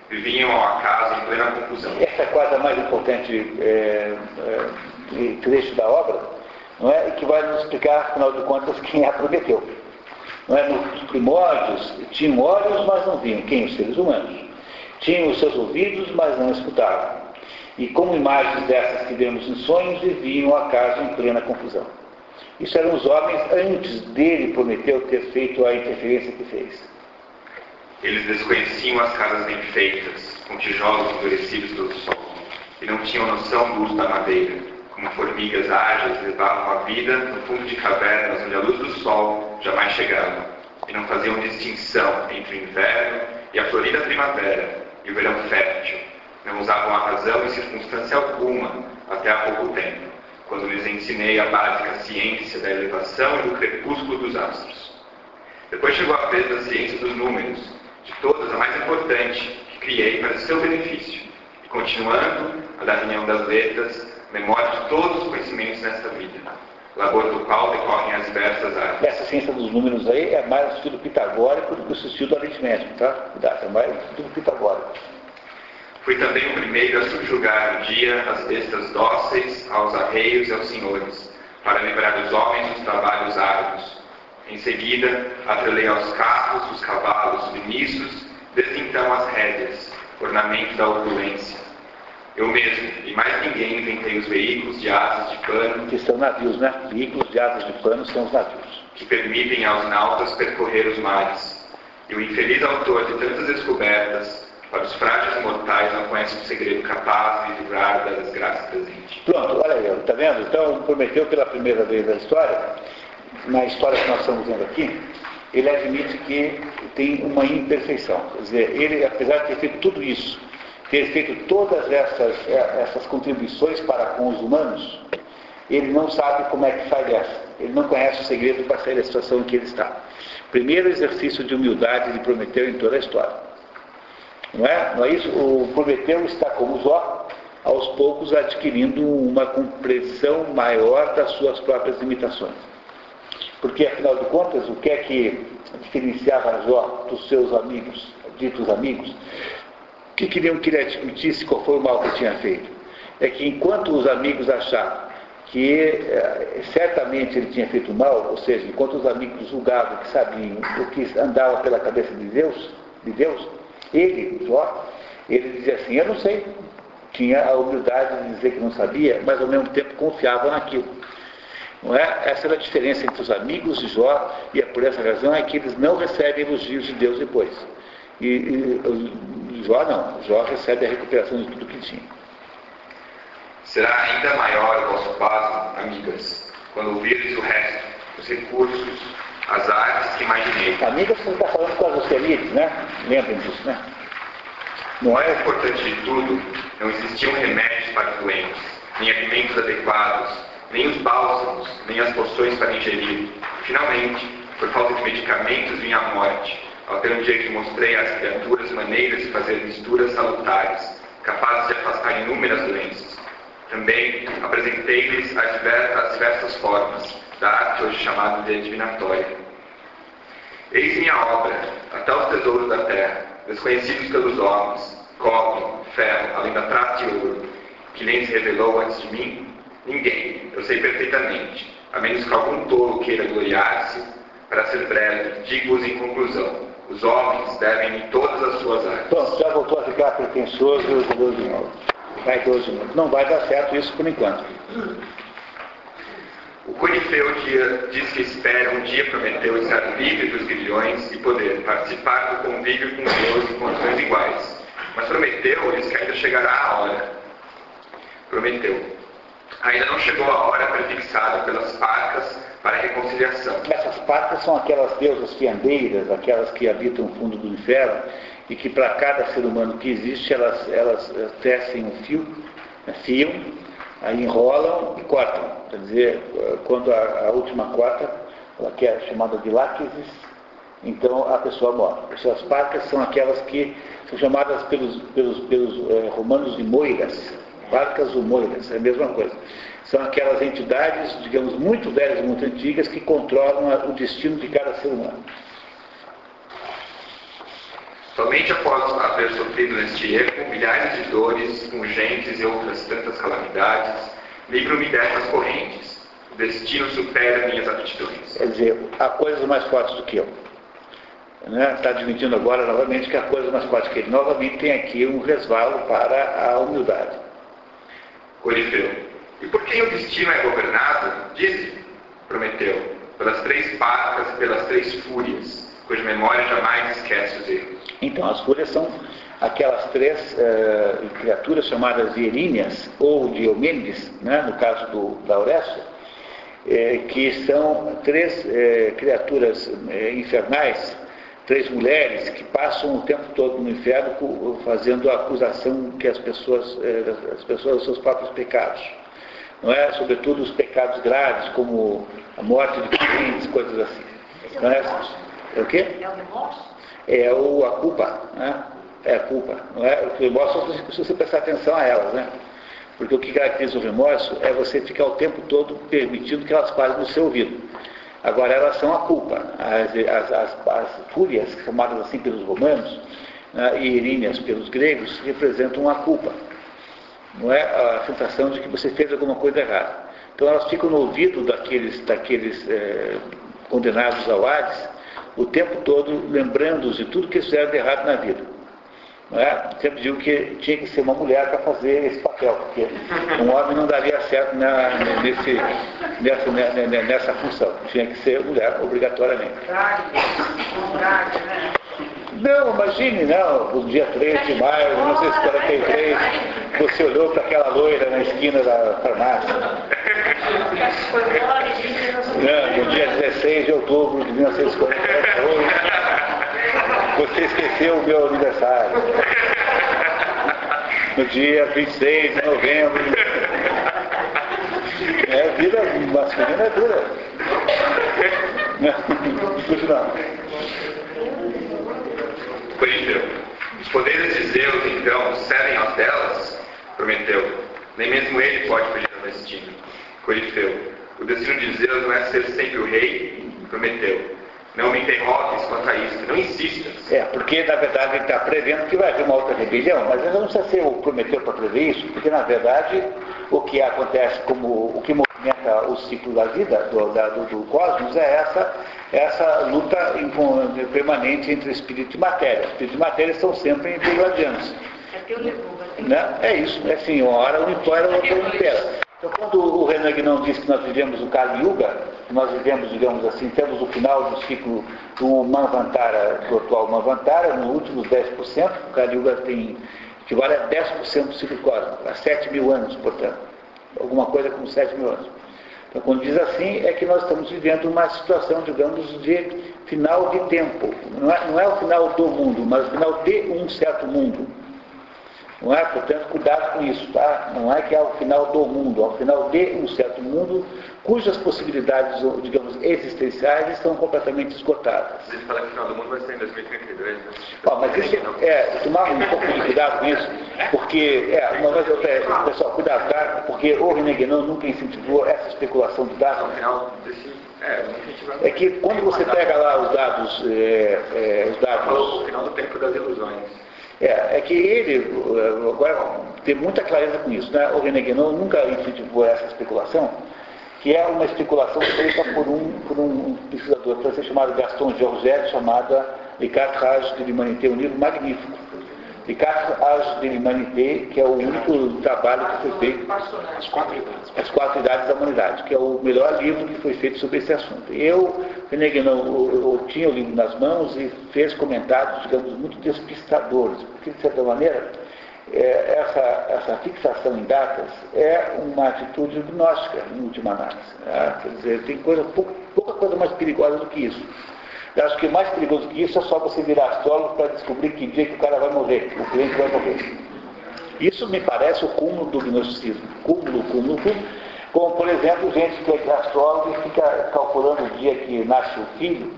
viviam ao acaso em plena confusão. Essa é quase a mais importante é, é, trecho da obra, não é? Que vai nos explicar, afinal de contas, *laughs* quem a prometeu. Não é? Nos primórdios tinham olhos, mas não viam. Quem? Os seres humanos. Tinham os seus ouvidos, mas não escutavam. E como imagens dessas que vemos em sonhos, viviam ao acaso em plena confusão. Isso eram os homens antes dele prometeu ter feito a interferência que fez. Eles desconheciam as casas bem feitas, com tijolos endurecidos pelo sol, e não tinham noção do uso da madeira. Como formigas ágeis levavam a vida no fundo de cavernas onde a luz do sol jamais chegava, e não faziam distinção entre o inverno e a florida primavera e o verão fértil. Não usavam a razão em circunstância alguma até há pouco tempo, quando lhes ensinei a básica ciência da elevação e do crepúsculo dos astros. Depois chegou a vez da ciência dos números, de todas a mais importante, que criei para seu benefício, e continuando a da reunião das letras, memória de todos os conhecimentos nesta vida, labor do qual decorrem as diversas artes. Essa ciência dos números aí é mais o estudo pitagórico do que o estudo aritmético, tá? Cuidado, é mais o estudo pitagórico. Fui também o primeiro a subjugar um dia as bestas dóceis aos arreios e aos senhores, para livrar os homens dos trabalhos árduos, em seguida, atrelei aos carros os cavalos submissos, desde então as rédeas, ornamento da opulência. Eu mesmo, e mais ninguém, inventei os veículos de asas de pano. Que são navios, né? Veículos de asas de pano são os navios. Que permitem aos nautas percorrer os mares. E o infeliz autor de tantas descobertas, para os frágeis mortais, não conhece um segredo capaz de livrar da desgraça presente. Pronto, olha aí, está vendo? Então, prometeu pela primeira vez na história na história que nós estamos vendo aqui, ele admite que tem uma imperfeição. Quer dizer, ele, apesar de ter feito tudo isso, ter feito todas essas, essas contribuições para com os humanos, ele não sabe como é que sai dessa. Ele não conhece o segredo para sair da situação em que ele está. Primeiro exercício de humildade de Prometeu em toda a história. Não é? Não é isso? O Prometeu está como Zó, aos poucos adquirindo uma compreensão maior das suas próprias limitações. Porque, afinal de contas, o que é que diferenciava Jó dos seus amigos, ditos amigos, que queriam que ele admitisse qual foi o mal que tinha feito? É que enquanto os amigos achavam que eh, certamente ele tinha feito mal, ou seja, enquanto os amigos julgavam que sabiam o que andava pela cabeça de Deus, de Deus, ele, Jó, ele dizia assim, eu não sei. Tinha a humildade de dizer que não sabia, mas ao mesmo tempo confiava naquilo. Não é? Essa era a diferença entre os amigos de Jó, e é por essa razão é que eles não recebem elogios de Deus depois. E, e Jó não, Jó recebe a recuperação de tudo que tinha. Será ainda maior o vosso pasmo, amigas, quando ouvirdes o resto, os recursos, as artes que imaginei. Amigas, você está falando com as Ocelides, né? Lembrem disso, né? O mais importante de tudo, não existiam remédios para os doentes, nem alimentos adequados, nem os bálsamos, nem as poções para ingerir. Finalmente, por falta de medicamentos, vinha a morte. Ter um dia que mostrei às criaturas maneiras de fazer misturas salutares, capazes de afastar inúmeras doenças. Também apresentei-lhes as, as diversas formas da arte hoje chamada de adivinatória. Eis minha obra, até os tesouros da terra, desconhecidos pelos homens, cobre, ferro, além da prata e ouro, que nem se revelou antes de mim? Ninguém, eu sei perfeitamente, a menos que algum tolo queira gloriar-se, para ser breve, digo-os em conclusão, os homens devem-me todas as suas artes. Pronto, já voltou a ficar pretensioso e orgulhoso de novo. Vai dois de novo. Não vai dar certo isso por enquanto. O Corifeu diz que espera um dia prometeu estar livre dos grilhões e poder participar do convívio com Deus em condições iguais. Mas prometeu-lhes que ainda chegará a hora. Prometeu. Ainda não chegou a hora prefixada pelas parcas para a reconciliação. Essas parcas são aquelas deusas fiandeiras, aquelas que habitam o fundo do inferno e que para cada ser humano que existe elas, elas tecem um fio, né, fiam, enrolam e cortam. Quer dizer, quando a, a última corta, ela que é chamada de láquesis, então a pessoa morre. As parcas são aquelas que são chamadas pelos, pelos, pelos eh, romanos de moiras, parcas ou moiras, é a mesma coisa. São aquelas entidades, digamos, muito velhas, muito antigas, que controlam o destino de cada ser humano. Somente após haver sofrido neste erro milhares de dores, pungentes e outras tantas calamidades, livro-me dessas correntes. O destino supera minhas aptidões. Quer dizer, há coisas mais fortes do que eu. Está né? Tá admitindo agora novamente que há coisas mais fortes que ele. Novamente tem aqui um resvalo para a humildade. Corifeu. E por quem o destino é governado? Disse, prometeu, pelas três parcas e pelas três fúrias, cuja memória jamais esquece os erros. Então, as fúrias são aquelas três uh, criaturas chamadas de Eríneas ou de Eumênides, né, no caso do, da Aurécia, eh, que são três eh, criaturas infernais, três mulheres que passam o tempo todo no inferno fazendo a acusação que as pessoas, as pessoas dos seus próprios pecados. Não é? Sobretudo os pecados graves, como a morte de parentes, coisas assim. Não é? É o quê? É o remorso? é o, a culpa, né? É a culpa. Não é? O remorso se você prestar atenção a elas, né? Porque o que caracteriza o remorso é você ficar o tempo todo permitindo que elas falem no seu ouvido. Agora, elas são a culpa. As, as, as, as fúrias, chamadas assim pelos romanos, né, e iríneas pelos gregos, representam a culpa. Não é a sensação de que você fez alguma coisa errada. Então, elas ficam no ouvido daqueles, daqueles é, condenados ao Hades, o tempo todo lembrando-os de tudo que eles fizeram de errado na vida. É? Sempre digo que tinha que ser uma mulher para fazer esse papel, porque um homem não daria certo na, nesse, nessa, nessa função. Tinha que ser mulher, obrigatoriamente. Não, imagine, não, o dia 3 de maio de 1943, você olhou para aquela loira na esquina da farmácia. Não, no dia 16 de outubro de 1948, você esqueceu o meu aniversário. No dia 26 de novembro. É, a vida masculina é dura. Continuar. Corinteu. Os poderes de Zeus, então, cedem às delas? Prometeu. Nem mesmo ele pode fugir ao destino. Corifeu. O destino de Zeus não é ser sempre o rei, Prometeu. Não me interrogues quanto a isso, não insistas. É, porque na verdade ele está prevendo que vai haver uma outra rebelião, mas não precisa ser o Prometeu para prever isso, porque na verdade o que acontece como o que movimenta o ciclo da vida, do, da, do, do cosmos, é essa, essa luta em- permanente entre espírito e matéria. Espírito e matéria estão sempre interrelacionados. Né? É isso, é assim, uma hora um impera, a outra não impera. Então, quando o Renan Guinon diz que nós vivemos o Kali Yuga, nós vivemos, digamos assim, temos o final do ciclo do Manvantara, do atual Manvantara, nos últimos 10%, o Kali Yuga tem, equivale a 10% do ciclo cósmico, a 7 mil anos, portanto. Alguma coisa como 7 mil anos. Então, quando diz assim, é que nós estamos vivendo uma situação, digamos, de final de tempo. Não é, não é o final do mundo, mas o final de um certo mundo. Não é? Portanto, cuidado com isso, tá? Não é que é o final do mundo, é o final de um certo mundo cujas possibilidades, digamos, existenciais estão completamente esgotadas. Ele fala que o final do mundo vai ser em 2032, né? Mas isso é, tomar um pouco de cuidado com isso, porque, é, uma vez eu é, pessoal, cuidado, tá? Porque o René Guénon nunca incentivou essa especulação de dados. No final desse. É. É que quando você pega lá os dados, é, é, os dados o final do tempo das ilusões. É, é que ele, eh, agora, tem muita clareza com isso, né? O René Guénon nunca incentivou essa especulação, que é uma especulação feita por um, por um pesquisador francês chamado Gaston Georgette, chamada Quatre Âges de l'Humanité, um livro magnífico. Quatre Âges de l'Humanité, que é o único trabalho que foi feito As quatro idades. as Quatro Idades da Humanidade, que é o melhor livro que foi feito sobre esse assunto. Eu, René Guénon, eu, eu tinha o livro nas mãos e fez comentários, digamos, muito despistadores, porque, de certa maneira, é, essa, essa fixação em datas é uma atitude gnóstica, em última análise. né? Quer dizer, tem coisa, pouca, pouca coisa mais perigosa do que isso. Eu acho que mais perigoso que isso é só você virar astrólogo para descobrir que dia que o cara vai morrer, o cliente vai morrer. Isso me parece o cúmulo do gnosticismo. Cúmulo, cúmulo, cúmulo. Como, por exemplo, gente que é astrólogo e fica calculando o dia que nasce o filho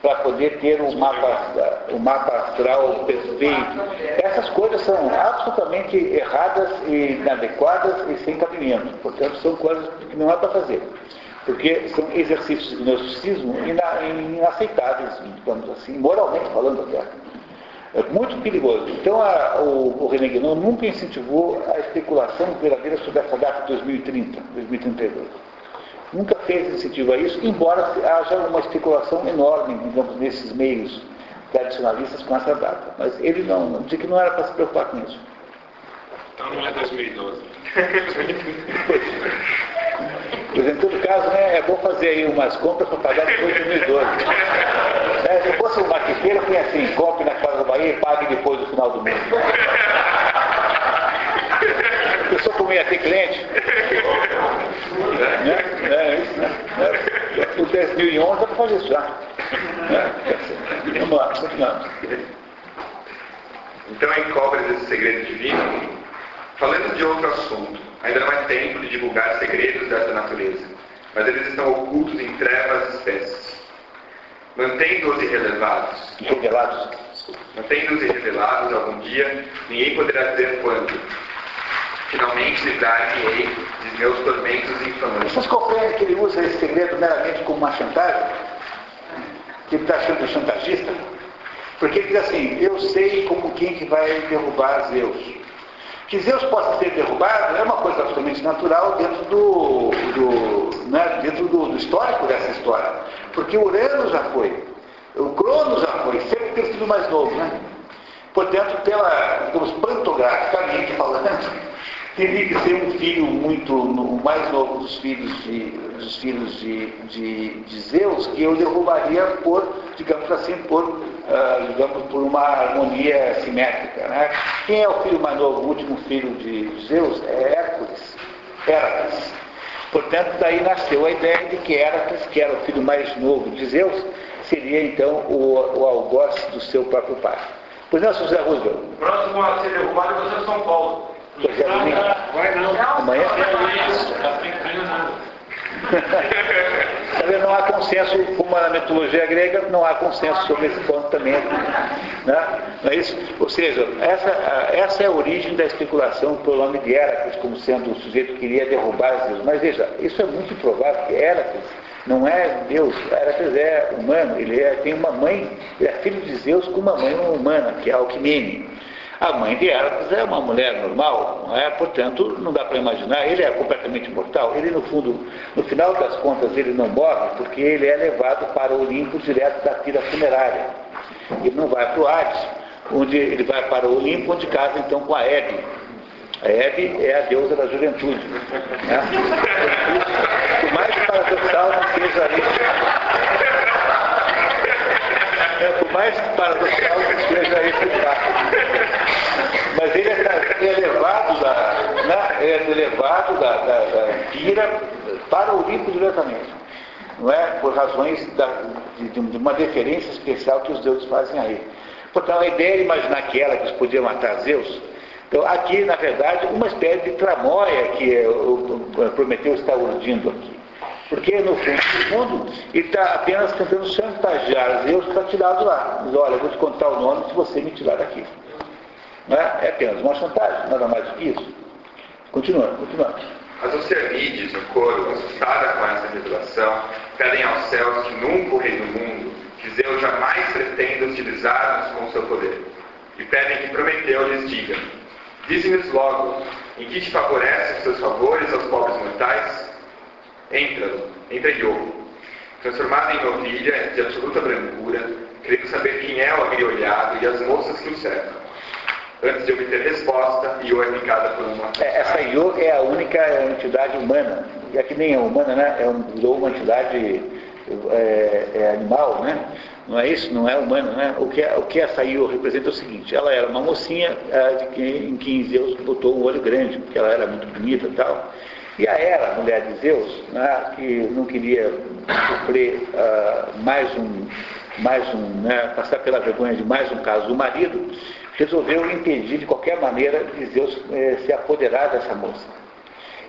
para poder ter um mapa, um mapa astral perfeito. Essas coisas são absolutamente erradas e inadequadas e sem cabimento. Portanto, são coisas que não é para fazer. Porque são exercícios de gnosticismo ina- inaceitáveis, digamos assim, moralmente falando até. É muito perigoso. Então, a, o, o René Guénon nunca incentivou a especulação verdadeira sobre essa data de 2030, 2032. Nunca fez incentivo a isso, embora haja uma especulação enorme, digamos, nesses meios tradicionalistas com essa data. Mas ele não, não dizia que não era para se preocupar com isso. Então não é 2012. *laughs* Pois em todo caso, né, é bom fazer aí umas compras para pagar depois de 2012. É, se fosse um marqueteiro, eu punha assim, compre na Casa da Bahia e pague depois do final do mês. A pessoa como ia ter cliente. Né? É, isso, né? O 2011 dá para fazer isso já. Né? Vamos lá, continuamos. Então, em cobras desse segredo divino, falando de outro assunto, ainda não é tempo de divulgar segredos dessa natureza, mas eles estão ocultos em trevas espessas. Mantendo-os irrelevados, Revelados. mantendo-os irrevelados algum dia, ninguém poderá dizer quando. Finalmente livrar-me-ei de meus tormentos infames. Vocês compreendem que ele usa esse segredo meramente como uma chantagem? Que ele está achando chantagista? Porque ele diz assim, eu sei como quem que vai derrubar Zeus. Que Zeus possa ser derrubado é uma coisa absolutamente natural dentro do, do, né, dentro do, do histórico dessa história. Porque Urano já foi, o Cronos já foi, sempre tem sido mais novo, né? Portanto, pela, digamos, pantograficamente falando, *laughs* teria que ser um filho muito, o mais novo dos filhos de, dos filhos de, de, de Zeus, que eu derrubaria por, digamos assim, por, ah, digamos, por uma harmonia simétrica. Né? Quem é o filho mais novo, o último filho de Zeus? É Hércules, Hércules. Portanto, daí nasceu a ideia de que Hércules, que era o filho mais novo de Zeus, seria então o, o algoz do seu próprio pai. Pois não, José Roosevelt. Próximo a ser derrubado vai ser São Paulo. É, domingo. Vai não. Amanhã. Que vendo? Não há consenso, como na mitologia grega, não há consenso sobre esse ponto também. Né? Não é isso? Ou seja, essa, essa é a origem da especulação pelo nome de Héracles, como sendo o sujeito que queria derrubar Zeus. Mas veja, isso é muito improvável, porque Héracles Não é Deus, Heracles é humano, ele é, tem uma mãe, ele é filho de Zeus com uma mãe humana, que é Alquimene. A mãe de Heracles é uma mulher normal, não é? portanto, não dá para imaginar, ele é completamente mortal. Ele, no fundo, no final das contas, ele não morre porque ele é levado para o Olimpo direto da tira funerária. Ele não vai para o Hades, onde ele vai para o Olimpo, onde casa então com a Hebe. A Hebe é a deusa da juventude. Né? Por mais paradoxal que seja isso. É, mais paradoxal que seja esse fato. Mas ele é, elevado da, né? é elevado da, da, da Pira para o Olimpo diretamente. Não é? Por razões da, de, de, uma deferência especial que os deuses fazem a ele. Portanto, a ideia de imaginar que ela que podia matar Zeus então, aqui, na verdade, uma espécie de tramóia que o Prometeu está urdindo aqui. Porque, no fundo, no fundo ele está apenas tentando chantagear Zeus para tirar do lá. Diz, olha, eu vou te contar o nome se você me tirar daqui. É? é apenas uma chantagem, nada mais do que isso. Continua, continua. As Oceanides, no coro, assustada com essa revelação, pedem aos céus que nunca o rei do mundo, que Zeus jamais pretenda utilizar-nos com seu poder. E pedem que Prometeu lhes diga, Dize-nos logo, em que te favorece os seus favores aos pobres mortais? Entra, entra Iogo, transformado em novilha de absoluta brancura, querendo saber quem é o agriolhado e as moças que o cercam. Antes de obter resposta, Io é picada por uma. É, essa Io é a única entidade humana. E aqui nem é humana, né? É um, uma entidade é, é animal, né? Não é isso? Não é humano, né? O que, o que essa Io representa é o seguinte, ela era uma mocinha é, de que, em quem Zeus botou um olho grande, porque ela era muito bonita e tal. E a Hera, mulher de Zeus, né, que não queria sofrer uh, mais um, mais um né, passar pela vergonha de mais um caso do marido, resolveu impedir de qualquer maneira de Zeus eh, se apoderar dessa moça.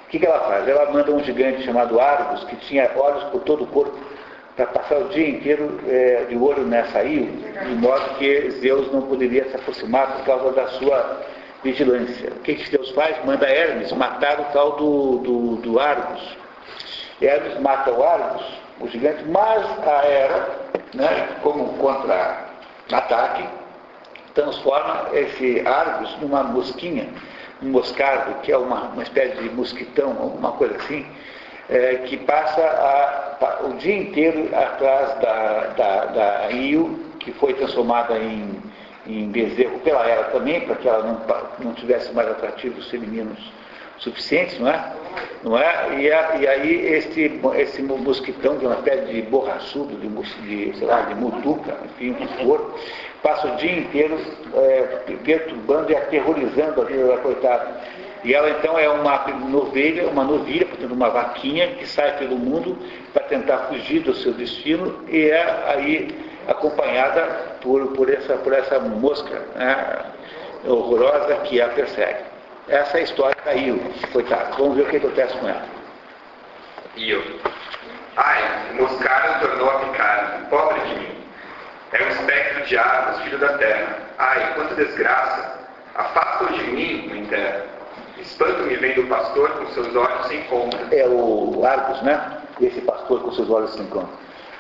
O que, que ela faz? Ela manda um gigante chamado Argos, que tinha olhos por todo o corpo, para passar o dia inteiro é, de olho nessa ilha, de modo que Zeus não poderia se aproximar por causa da sua vigilância. O que, que Deus faz? Manda Hermes matar o tal do, do, do Argos. Hermes mata o Argos, o gigante, mas a Hera, né, como contra-ataque, transforma esse Argos numa mosquinha, um moscardo, que é uma, uma espécie de mosquitão, alguma coisa assim, é, que passa a, o dia inteiro atrás da, da, da Io, que foi transformada em, em bezerro pela ela também, para que ela não, não tivesse mais atrativos femininos suficientes, não é? Não é? E, a, e aí esse, esse mosquitão, de é uma espécie de borrachudo, de, de, sei lá, de mutuca, enfim, o que for, passa o dia inteiro é, perturbando e aterrorizando a vida da coitada. E ela então é uma novilha, uma novilha, portanto uma vaquinha que sai pelo mundo para tentar fugir do seu destino e é aí acompanhada por, por, essa, por essa mosca né, horrorosa que a persegue. Essa é a história da Io, coitada. Vamos ver o que acontece com ela. Io. Ai, o moscado tornou a picar, pobre de mim. É um espectro de árvores, filho da terra. Ai, quanta desgraça! Afasta-o de mim, mãe terra. Espanto-me vendo o pastor com seus olhos sem conta. É o Argos, né? Esse pastor com seus olhos sem conta.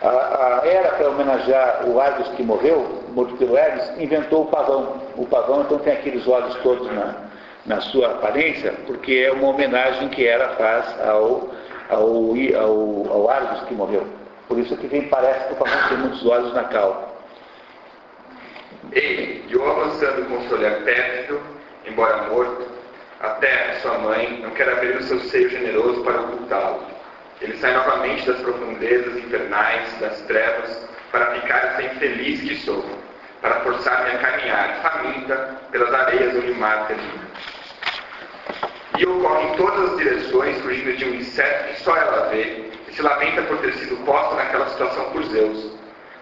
A, a era para homenagear o Argos que morreu, morto pelo Hermes, inventou o pavão. O pavão então tem aqueles olhos todos na, na sua aparência, porque é uma homenagem que Hera faz ao, ao, ao, ao Argos que morreu. Por isso que vem, parece que o pavão tem muitos olhos na cauda. Ele, e o avançando com seu olhar pérfido, embora morto, até sua mãe não quer abrir o seu seio generoso para ocultá-lo. Ele sai novamente das profundezas infernais, das trevas, para ficar essa infeliz que sou, para forçar-me a caminhar, faminta, pelas areias onde o mar termina. E eu corro em todas as direções, fugindo de um inseto que só ela vê, e se lamenta por ter sido posta naquela situação por Zeus.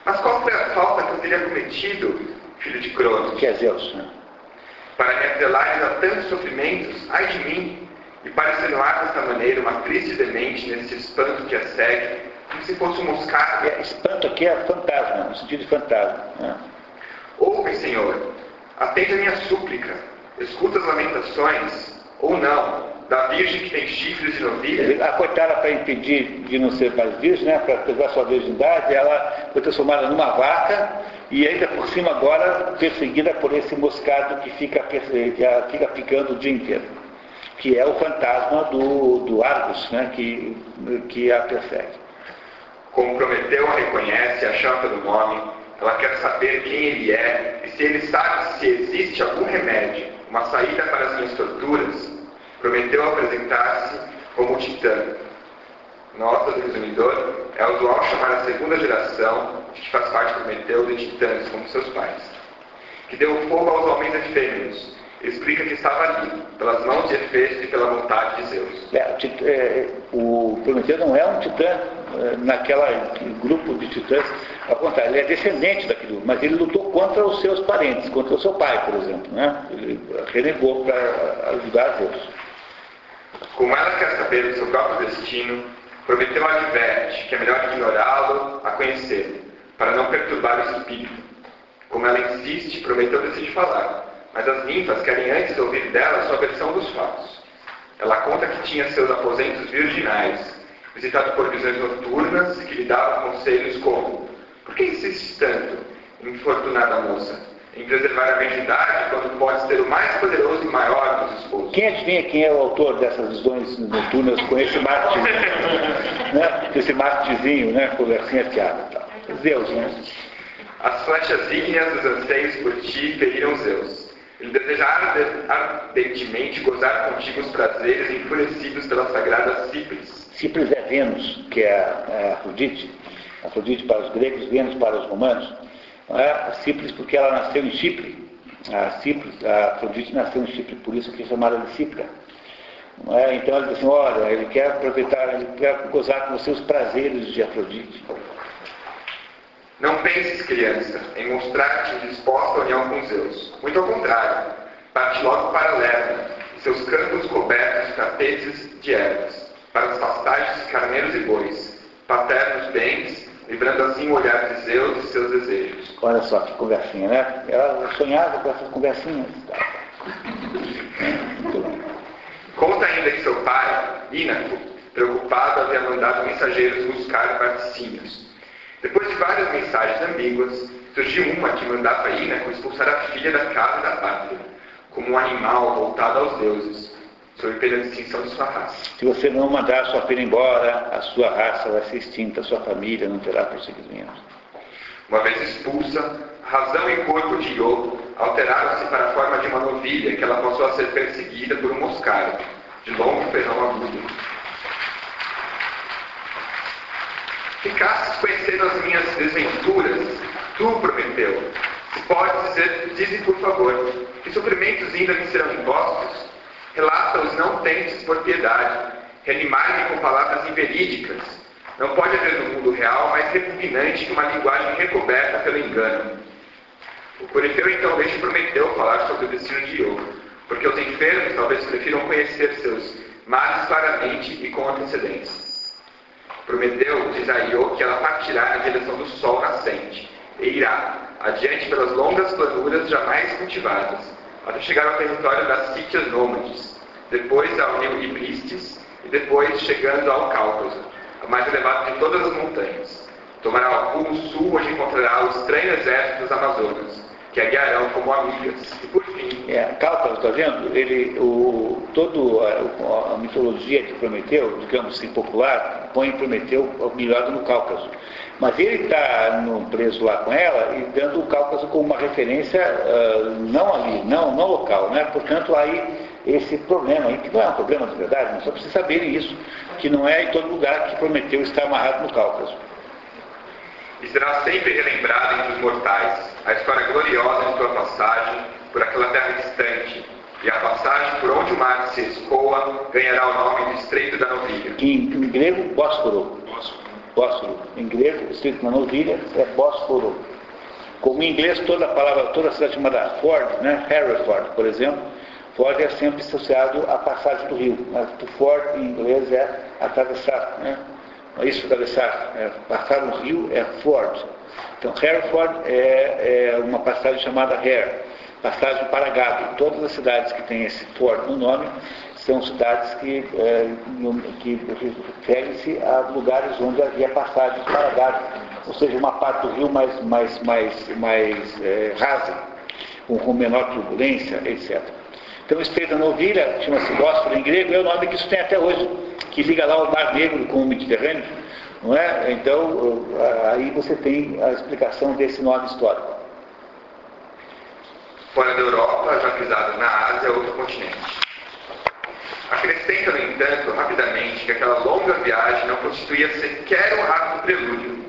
Mas qual foi a falta que eu teria cometido, filho de Cronos? Que é Zeus, né? para me atrelares a tantos sofrimentos, ai de mim, e para atenuar desta maneira uma triste demente nesse espanto que a segue, como se fosse um moscado. É, espanto aqui é fantasma, no sentido de fantasma. Né? Ouve, Senhor, atende a minha súplica, escuta as lamentações, ou não, da virgem que tem chifres e novilhas? A coitada, para impedir de não ser mais virgem, né, para preservar sua virgindade, ela foi transformada numa vaca e ainda por cima agora perseguida por esse moscado que fica, que fica picando o dia inteiro, que é o fantasma do, do Argus, né, que, que a persegue. Como Prometeu a reconhece, a chama pelo nome, ela quer saber quem ele é e se ele sabe se existe algum remédio, uma saída para as minhas torturas. Prometeu apresentar-se como titã. Nota do resumidor, é usual chamar a segunda geração, de que faz parte Prometeu, de titãs, como seus pais. Que deu fogo aos homens efêmeros, explica que estava ali, pelas mãos de Efesto e pela vontade de Zeus. É, é, o Prometeu não é um titã é, naquela grupo de titãs, ao contrário, ele é descendente daquilo, mas ele lutou contra os seus parentes, contra o seu pai, por exemplo. Né? Ele renegou para ajudar Zeus. Como ela quer saber do seu próprio destino, Prometeu adverte que é melhor ignorá-lo a conhecê-lo, para não perturbar o espírito. Como ela insiste, Prometeu decide falar, mas as ninfas querem antes ouvir dela sua versão dos fatos. Ela conta que tinha seus aposentos virginais, visitado por visões noturnas que lhe davam conselhos como: Por que insiste tanto, infortunada moça, em preservar a virgindade quando pode ser o mais poderoso e maior dos esposos? Quem adivinha quem é o autor dessas visões noturnas com esse marte, né? esse martezinho, né? Conversinha fiada e tal? Zeus, né? As flechas ígneas dos anseios por ti feriram Zeus. Ele deseja ardentemente gozar contigo os prazeres enfurecidos pela sagrada Cipris. Cipris é Vênus, que é a Afrodite. Afrodite para os gregos, Vênus para os romanos. É? Cipris porque ela nasceu em Chipre. A, Cipris, a Afrodite nasceu em Chipre, por isso que é chamada de Cipra. É? Então ele diz assim, olha, ele quer aproveitar, ele quer gozar com os seus prazeres de Afrodite. Não penses, criança, em mostrar-te disposta à união com Zeus. Muito ao contrário, parte logo para Lerna, seus campos cobertos de tapetes de ervas, para as pastagens de carneiros e bois, paternos bens, livrando assim o olhar de Zeus e seus desejos. Olha só que conversinha, né? Ela sonhava com essas conversinhas. Conta ainda que seu pai, Ínaco, preocupado, havia mandado mensageiros buscar patrocínios depois de várias mensagens ambíguas, surgiu uma que mandava Ínaco expulsar a filha da casa e da pátria, como um animal voltado aos deuses, sob pena de extinção de sua raça. Se você não mandar a sua filha embora, a sua raça vai ser extinta, a sua família não terá prosseguimento. Uma vez expulsa, razão e corpo de Io alteraram-se para a forma de uma novilha que ela passou a ser perseguida por um moscário, de longo ferrão agudo Ficasses conhecendo as minhas desventuras, tu, Prometeu. Se pode dizer, dize por favor, que sofrimentos ainda me serão impostos? Relata-os não tentes por piedade, reanimar-me com palavras inverídicas. Não pode haver no mundo real mais repugnante que uma linguagem recoberta pelo engano. O Corifeu então deixa Prometeu falar sobre o destino de Iogo, porque os enfermos talvez prefiram conhecer seus males claramente e com antecedência. Prometeu diz a Io que ela partirá na direção do sol nascente e irá adiante pelas longas planuras jamais cultivadas, até chegar ao território das sítias nômades, depois ao rio Ibristes e depois chegando ao Cáucaso, a mais elevado de todas as montanhas. Tomará o rumo sul, onde encontrará o estranho exército dos Amazonas, que a guiarão como amigas. E por fim. É, Cáucaso, está vendo? Ele, o, todo a, a, mitologia de Prometeu, digamos assim, popular, põe Prometeu mirado no Cáucaso. Mas ele está preso lá com ela e dando o Cáucaso como uma referência uh, não ali, não, não local, né? Portanto, aí esse problema aí, que não é um problema de verdade, mas só para vocês saberem isso, que não é em todo lugar que Prometeu está amarrado no Cáucaso e será sempre relembrada entre os mortais a história gloriosa de sua passagem por aquela terra distante, e a passagem por onde o mar se escoa ganhará o nome de Estreito da Novilha. Em, em grego, Bósforo. Bósforo. Em grego, Estreito da Novilha é Bósforo. Como em inglês, toda a palavra, toda a cidade chamada Ford, né? Hereford, por exemplo, Ford é sempre associado à passagem do rio. Mas Ford em inglês é atravessar, né? isso atravessar, é, passar no rio é Ford. Então, Hereford é, é uma passagem chamada Hare. passagem para gado. Todas as cidades que têm esse for no nome são cidades que, é, que referem-se a lugares onde havia passagens para gado, ou seja, uma parte do rio mais, mais, mais, mais é, rasa, com menor turbulência, etc. Então, da Novilha, chama-se Bósforo em grego, é o nome que isso tem até hoje, que liga lá o Mar Negro com o Mediterrâneo, não é? Então, aí você tem a explicação desse nome histórico. Fora da Europa, pisado na Ásia, outro continente. Acrescenta, no entanto, rapidamente, que aquela longa viagem não constituía sequer um rápido prelúdio,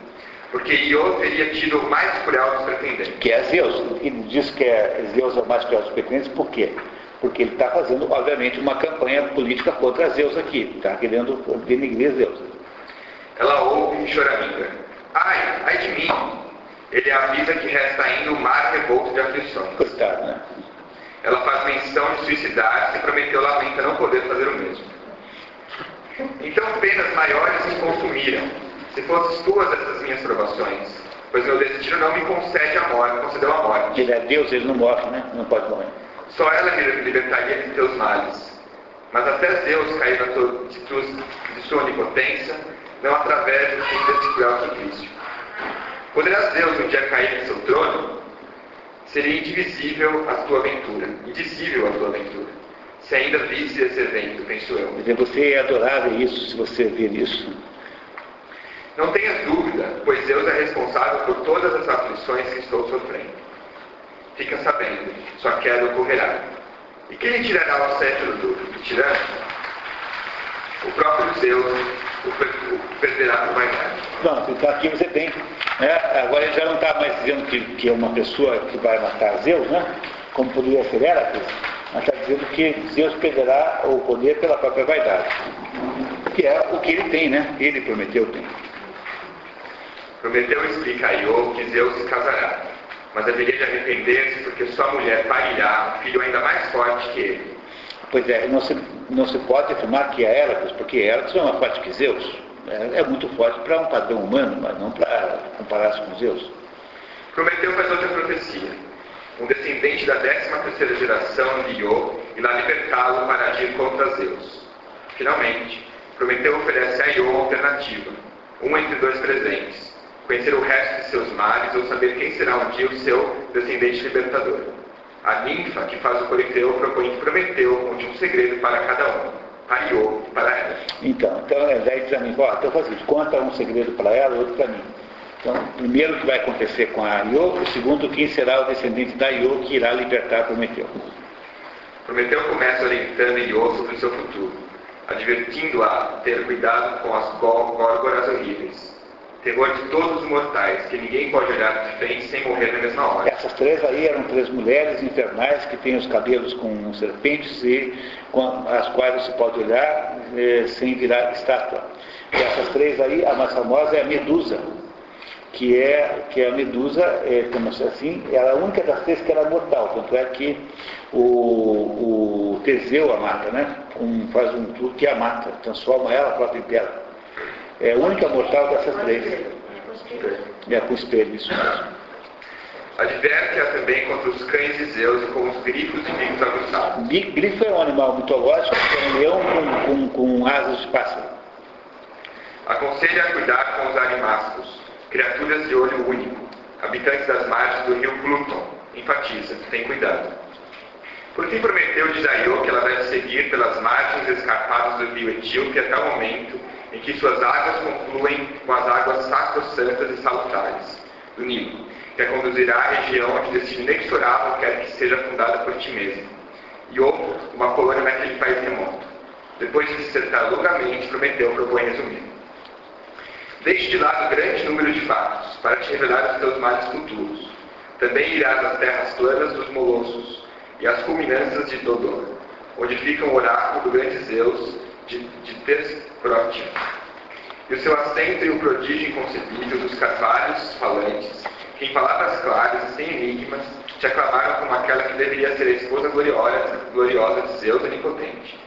porque Io teria tido o mais cruel dos pretendentes. Que é Zeus. Ele diz que é Zeus é o mais cruel dos pretendentes, por quê? Porque ele está fazendo, obviamente, uma campanha política contra Zeus aqui. Está querendo denigrir Zeus. Ela ouve e choraminga. Ai, ai de mim! Ele avisa que resta ainda o mar revolto de aflições. Coitado, né? Ela faz menção de suicidar-se e prometeu lamenta não poder fazer o mesmo. Então penas maiores me consumiram, se fosses tuas essas minhas provações, pois meu destino não me concede a morte, concedeu a morte. Ele é Deus, ele não morre, né? Não pode morrer. Só ela me libertaria de teus males. Mas até Deus cair na tua, de, de sua onipotência, não através do fim desse cruel suplício. Poderás Deus um dia cair em seu trono? Seria indivisível a tua aventura, indizível a tua aventura. Se ainda visse esse evento, penso eu. Você ia adorar isso se você vir isso. Não tenhas dúvida, pois Deus é responsável por todas as aflições que estou sofrendo. Fica sabendo, sua queda ocorrerá. E quem lhe tirará o cetro do tirano? O próprio Deus o, o perderá por vaidade. Pronto, então aqui você tem. Né, agora ele já não está mais dizendo que, que é uma pessoa que vai matar Zeus, né? Como poderia ser Heracles, mas está dizendo que Zeus perderá o poder pela própria vaidade. Que é o que ele tem, né? Ele prometeu tem. Prometeu explica a Iô que Zeus se casará, mas haveria de arrepender-se porque sua mulher parirá um filho ainda mais forte que ele. Pois é, não se, não se pode afirmar que é Heracles, porque Heracles é mais forte que Zeus. É, é muito forte para um padrão humano, mas não para comparar-se com Zeus. Prometeu faz outra profecia. Um descendente da 13 terceira geração de Iô irá libertá-lo para agir contra Zeus. Finalmente, Prometeu oferece a Iô uma alternativa, um entre dois presentes conhecer o resto de seus males ou saber quem será um dia o seu descendente libertador. A ninfa que faz o coleteu propõe que Prometeu conte um segredo para cada um, para Iô e para ela. Então, então daí diz a mim, ó, então faz isso, conta um segredo para ela, outro para mim. Então, primeiro o que vai acontecer com a Iô, e segundo quem será o descendente da Iô que irá libertar Prometeu. Prometeu começa orientando Iô sobre o seu futuro, advertindo-a a ter cuidado com as górgoras horríveis terror de todos os mortais, que ninguém pode olhar de frente sem morrer na mesma hora. Essas três aí eram três mulheres infernais que têm os cabelos com serpentes e com as quais você pode olhar eh, sem virar estátua. E essas três aí, a mais famosa é a Medusa, que é, que é a Medusa, é, como assim, ela é a única das três que era mortal, tanto é que o, o Teseu a mata, né? Um, faz um truque que a mata, transforma ela própria em pedra. É a única mortal dessas três. É com espelho, isso mesmo. Adverte-a também contra os cães de Zeus e com os grifos e bicos aguçados. Grifo é um animal mitológico, é um leão com, com, com asas de pássaro. Aconselha a cuidar com os animascos, criaturas de olho único, habitantes das margens do rio Pluton. Enfatiza, tem cuidado. Por fim prometeu de Jaiô que ela deve seguir pelas margens escarpadas do rio Etíope até o momento em que suas águas confluem com as águas sacrossantas e salutares do Nilo, que a conduzirá à região onde destino inexorável quer que seja fundada por ti mesmo. E houve uma colônia naquele país remoto. Depois de dissertar longamente, Prometeu propõe resumir. Deixe de lado grande número de fatos, para te revelar os teus males futuros. Também irás às terras planas dos molossos e às culminâncias de Dodô, onde fica o oráculo do grande Zeus de, de Tesprote. E o seu assento e o prodígio inconcebível dos carvalhos falantes, que em palavras claras e sem enigmas te aclamaram como aquela que deveria ser a esposa gloriosa, gloriosa de Zeus onipotente.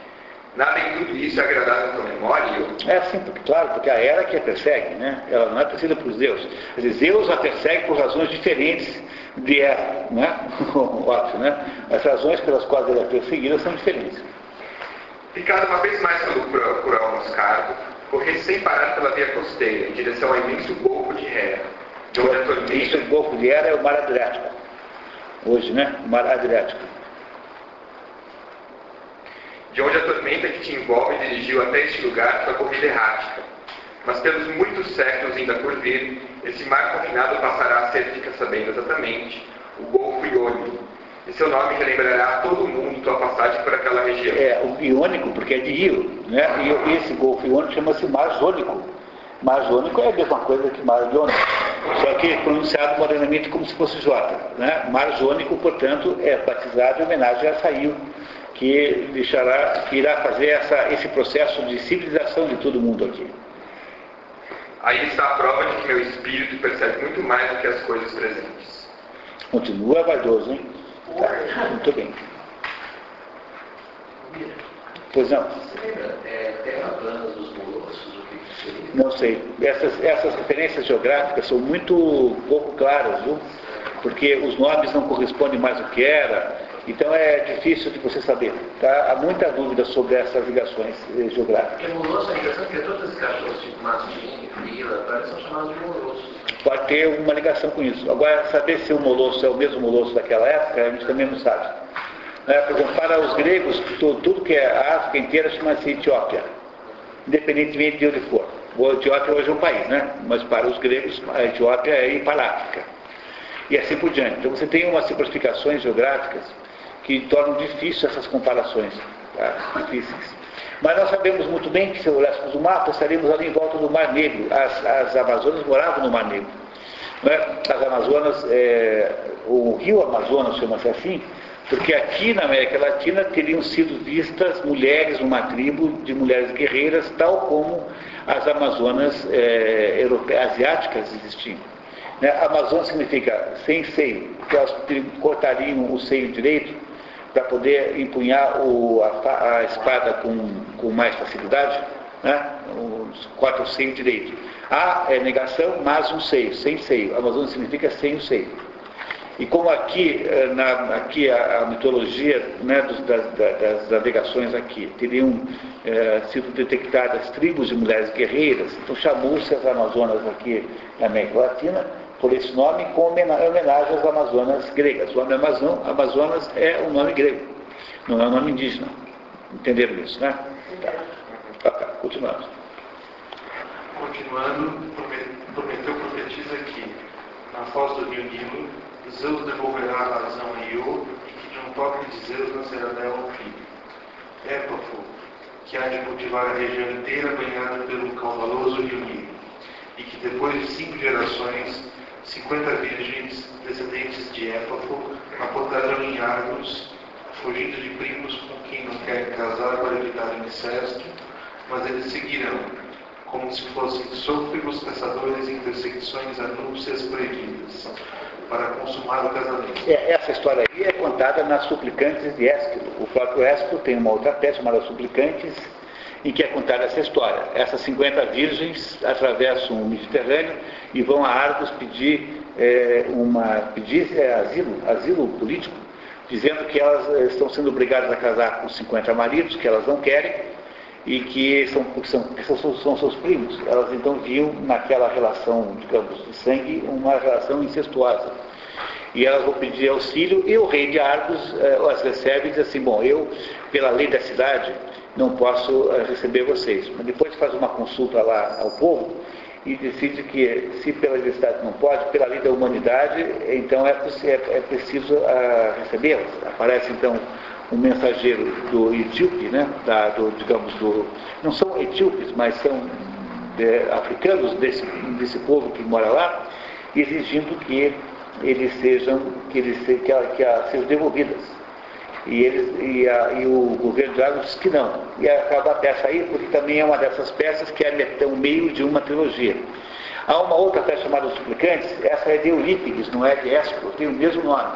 Nada em tudo isso é agradável à tua memória? É sim, porque, claro, porque a era que a persegue, né? Ela não é perseguida por Zeus. Dizer, Zeus a persegue por razões diferentes vier, né? *laughs* Ótimo, né? As razões pelas quais ele é perseguido são diferentes. Picado uma vez mais pelo curão moscardo, corri sem parar pela via costeira, em direção ao imenso Golfo de Hera, de onde a tormenta... O Golfo de Hera é o Mar Adriático. Hoje, né? O Mar Adriático. De onde a tormenta que te envolve dirigiu até este lugar sua corrida errática. Mas pelos muitos séculos ainda por vir, esse mar confinado passará a ser, fica sabendo exatamente, o Golfo Iônico. E seu nome relembrará todo mundo tua passagem por aquela região. É, o Iônico, porque é de rio, né? E esse Golfo Iônico chama-se Mar Jônico. Mar Jônico é a mesma coisa que Mar Jônico, só que pronunciado modernamente como se fosse J. Né? Mar Jônico, portanto, é batizado em homenagem a Sail, que, deixará, que irá fazer essa, esse processo de civilização de todo mundo aqui. Aí está a prova de que meu espírito percebe muito mais do que as coisas presentes. Continua vaidoso, hein? Muito bem. Pois não. É, que que? Não sei. Essas, essas referências geográficas são muito pouco claras, viu? Porque os nomes não correspondem mais ao que era. Então é difícil de você saber. Tá? Há muita dúvida sobre essas ligações eh, geográficas. Porque molosso é interessante porque todos esses cachorros tipo mastim, eles são chamados de molossos. Pode ter uma ligação com isso. Agora, saber se o molosso é o mesmo molosso daquela época, a gente também não sabe. Né? Por exemplo, para os gregos, tudo, tudo que é a África inteira chama-se Etiópia, independentemente de onde for. O Etiópia hoje é um país, né? mas para os gregos, a Etiópia é ir para a África. E assim por diante. Então você tem umas simplificações geográficas que tornam difícil essas comparações. Tá? Difíceis. Mas nós sabemos muito bem que se olhássemos o mapa, estaríamos ali em volta do Mar Negro. As, as Amazonas moravam no Mar Negro. Né? As Amazonas, é, o rio Amazonas chama-se assim, porque aqui na América Latina teriam sido vistas mulheres, uma tribo de mulheres guerreiras, tal como as Amazonas é, europeias, asiáticas existiam. Né? Amazônia significa sem seio, porque elas cortariam o seio direito para poder empunhar o, a, a, espada com, com mais facilidade, né? corta o seio direito. A é negação, mas um seio, sem seio. Amazônia significa sem o seio. E como aqui, na, aqui a, a mitologia né, dos, das, das, navegações aqui teriam é, sido detectadas tribos de mulheres guerreiras, então chamou-se as Amazonas aqui na América Latina por esse nome com homenagem às Amazonas gregas. O nome Amazon, Amazonas é um nome grego, não é um nome indígena. Entenderam isso, né? Tá. Tá, continuando. Continuando, Prometeu profetiza que, na foz do rio Nilo, Zeus devolverá a razão a Io e que de um toque de Zeus nascerá dela um filho. Épapo, que há de cultivar a região inteira banhada pelo caudaloso rio Nilo, e que depois de cinco gerações 50 virgens descendentes de Épapo apontaram em árvores, fugindo de primos com quem não querem casar para evitar o incesto, mas eles seguirão, como se fossem sôfregos caçadores em perseguições a núpcias proibidas, para consumar o casamento. É, essa história aí é contada nas Suplicantes de Ésquilo. O próprio Ésquilo tem uma outra peça chamada Suplicantes, em que é contada essa história. Essas 50 virgens atravessam o Mediterrâneo e vão a Argos pedir, é, uma, pedir é, asilo, asilo político, dizendo que elas é, estão sendo obrigadas a casar com 50 maridos, que elas não querem, e que são, são, são, são seus primos. Elas então viam naquela relação, digamos, de sangue, uma relação incestuosa. E elas vão pedir auxílio, e o rei de Argos é, as recebe e diz assim, bom, eu, pela lei da cidade, não posso eh, receber vocês. Mas depois faz uma consulta lá ao povo e decide que, se pela universidade não pode, pela lei da humanidade, então é, é, é preciso uh, recebê-las. Aparece então um mensageiro do etíope, né, da, do, digamos, do, não são etíopes, mas são de, eh, africanos desse, desse povo que mora lá, exigindo que eles sejam, que, eles, que, que, que sejam devolvidas. E, eles, e, a, e, o governo de Água disse que não. E acaba a peça aí, porque também é uma dessas peças que é o meio de uma trilogia. Há uma outra peça chamada Os Suplicantes, essa é de Eurípides, não é de Ésquilo, tem o mesmo nome.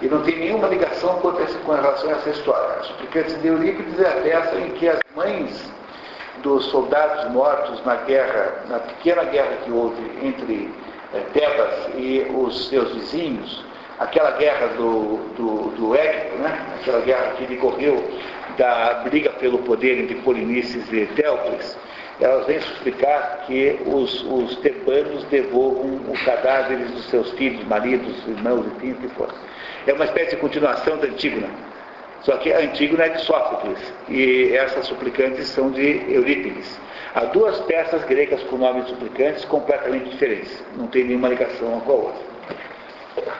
E não tem nenhuma ligação com, com relação a essa história. Os Suplicantes de Eurípides é a peça em que as mães dos soldados mortos na guerra, na pequena guerra que houve entre é, Tebas e os seus vizinhos, aquela guerra do, do, do Équipo, né? aquela guerra que decorreu da briga pelo poder entre Polinices e Teucles, elas vêm suplicar que os, os tebanos devolvam os cadáveres dos seus filhos, maridos, irmãos, enfim, o que for. É uma espécie de continuação da Antígona. Só que a Antígona é de Sófocles e essas suplicantes são de Eurípides. Há duas peças gregas com nomes suplicantes completamente diferentes. Não tem nenhuma ligação uma com a outra.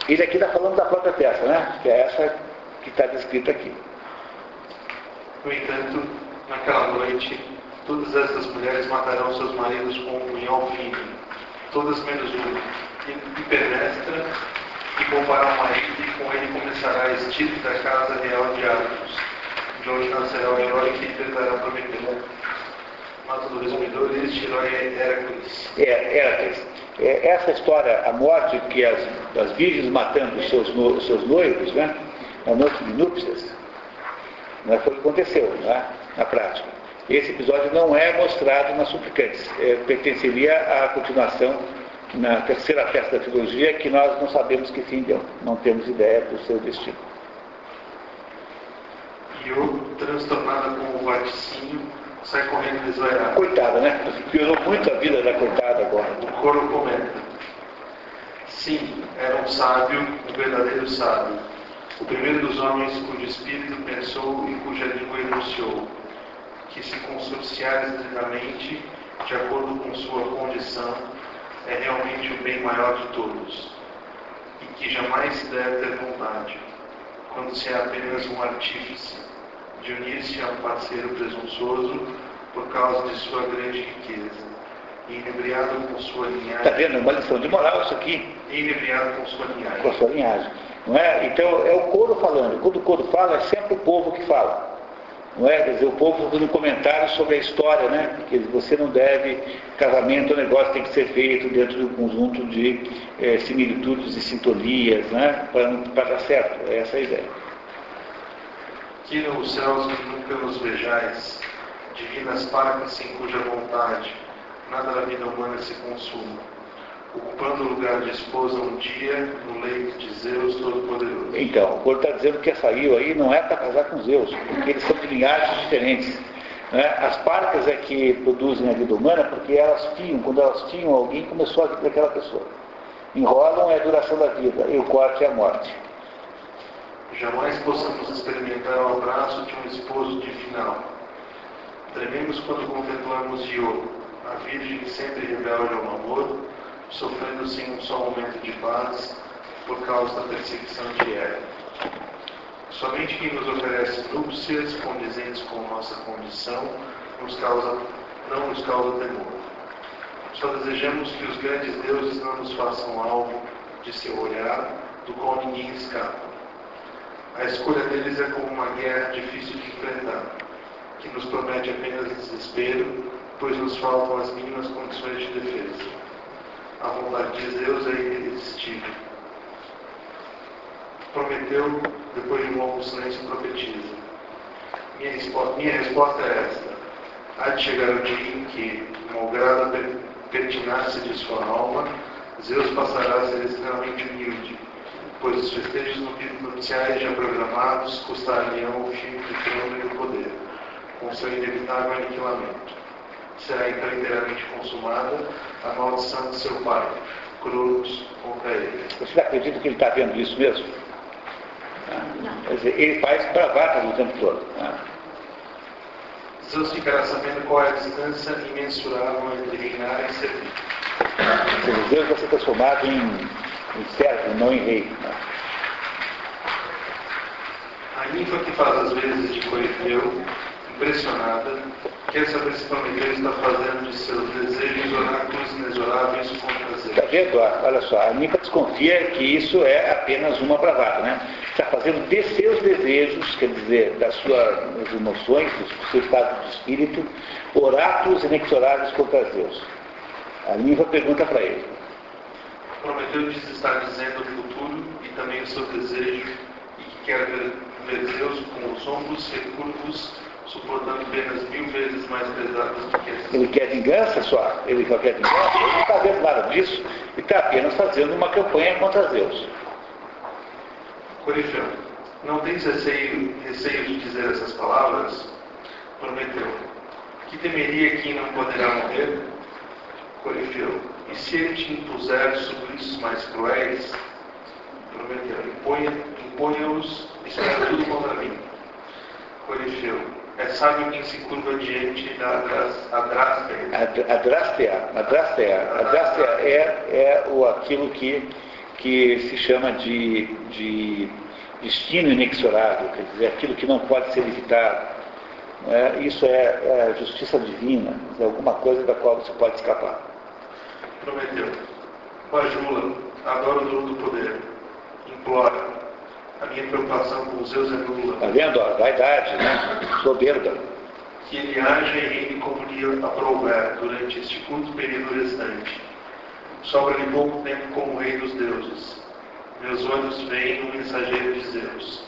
Ele aqui está falando da própria peça, né? Que é essa que está descrita aqui. No entanto, naquela noite, todas essas mulheres matarão seus maridos com um punhal fino, todas menos uma, e Hipernestra, e poupará o marido, e com ele começará a estilo da casa real de Argos, de onde nascerá o herói que enfrentará Prometeu. Mata do resumidor, este herói é Hércules. É. É, essa história, a morte que as, as virgens matando os seus, no, seus noivos, né? Na noite de núpcias, não é, foi o que aconteceu, né? Na prática. Esse episódio não é mostrado nas suplicantes. É, pertenceria à continuação na terceira peça da trilogia, que nós não sabemos que fim deu. Não temos ideia do seu destino. E eu, transtornada com o vaticínio, sai correndo desvairado. Coitada, né? Piorou muito a vida da coitada agora. O coro comenta. Sim, era um sábio, um verdadeiro sábio. O primeiro dos homens cujo espírito pensou e cuja língua enunciou que se consorciar estritamente, de acordo com sua condição, é realmente o bem maior de todos, e que jamais se deve ter vontade, quando se é apenas um artífice, de unir-se a um parceiro presunçoso por causa de sua grande riqueza, e inebriado com sua linhagem. Está vendo? É uma lição de moral isso aqui. E inebriado com sua linhagem. Com sua linhagem. Não é? Então é o coro falando. Quando o coro fala, é sempre o povo que fala. Não é? Quer dizer, o povo fazendo comentários sobre a história, né? Que você não deve, casamento, o negócio tem que ser feito dentro de um conjunto de é, similitudes e sintonias, né? Para dar certo. É essa a ideia. Que nos céus nunca nos vejais, divinas partes em cuja vontade nada da vida humana se consuma, ocupando o lugar de esposa um dia no leito de Zeus Todo-Poderoso. Então, o Coro está dizendo que saiu aí não é para casar com Zeus, porque eles são de linhagens diferentes. Né? As parcas é que produzem a vida humana porque elas tinham, quando elas tinham alguém, começou a vida daquela pessoa. Enrolam é a duração da vida e o corte é a morte. Jamais possamos experimentar o abraço de um esposo divinal. Trememos quando contemplamos Io, a Virgem sempre rebelde ao amor, sofrendo sem um só momento de paz por causa da perseguição de Eva. Somente quem nos oferece núpcias condizentes com nossa condição nos causa, não nos causa temor. Só desejamos que os grandes deuses não nos façam alvo de seu olhar, do qual ninguém escapa. A escolha deles é como uma guerra difícil de enfrentar, que nos promete apenas desespero, pois nos faltam as mínimas condições de defesa. A vontade de Deus é irresistível. Prometeu, depois de um longo silêncio, profetiza. Minha resposta, minha resposta é esta. Há de chegar o dia em que, malgrado a pertinácia de sua alma, Zeus passará a ser extremamente humilde, pois os festejos nupciais já programados custariam o fim do trono e do poder, com seu inevitável aniquilamento. Será então inteiramente consumada a maldição de seu pai, Cronos, contra ele. Você acredita que ele está vendo isso mesmo? Não. Quer dizer, ele faz bravatas o tempo todo. Né? Zeus ficará sabendo qual é a distância imensurável entre reinar e servir. Deus vai ser transformado em, em servo, não em rei. A ninfa que faz as vezes de Corifeu, impressionada, quer saber se Prometeu está fazendo de seus desejos oráculos inexoráveis contra Zeus. Está vendo? Olha só, a ninfa desconfia que isso é apenas uma bravata, né? Está fazendo de seus desejos, quer dizer, das suas emoções, do seu estado de espírito, oráculos inexoráveis contra Zeus. A ninfa pergunta para ele. Prometeu diz estar dizendo o futuro e também o seu desejo, e que quer ver, ver Zeus com os ombros recurvos, suportando penas mil vezes mais pesadas do que essas. Ele quer vingança só? Ele só quer vingança? Ele não está vendo nada disso e está apenas fazendo uma campanha contra Zeus. Corifeu, não tens receio, receio de dizer essas palavras? Prometeu. Que temeria quem não poderá morrer? Corifeu, e se ele te impuser suplícios mais cruéis? Prometeu, imponha-os e será tudo contra mim. Corifeu, é sábio quem se curva diante da. Adrastea, adrastea, adrastea é, é o, aquilo que, que se chama de, de destino inexorável, quer dizer, aquilo que não pode ser evitado. É? Isso é, é justiça divina, é alguma coisa da qual você pode escapar. Prometeu. Bajula, adoro o dono do poder. Implora, a minha preocupação com os Zeus é nula. Está vendo? A vaidade, né? Soberba. Que ele haja e reine como lhe aprouver durante este curto período restante. Sobra-lhe pouco tempo como rei dos deuses. Meus olhos veem no mensageiro de Zeus,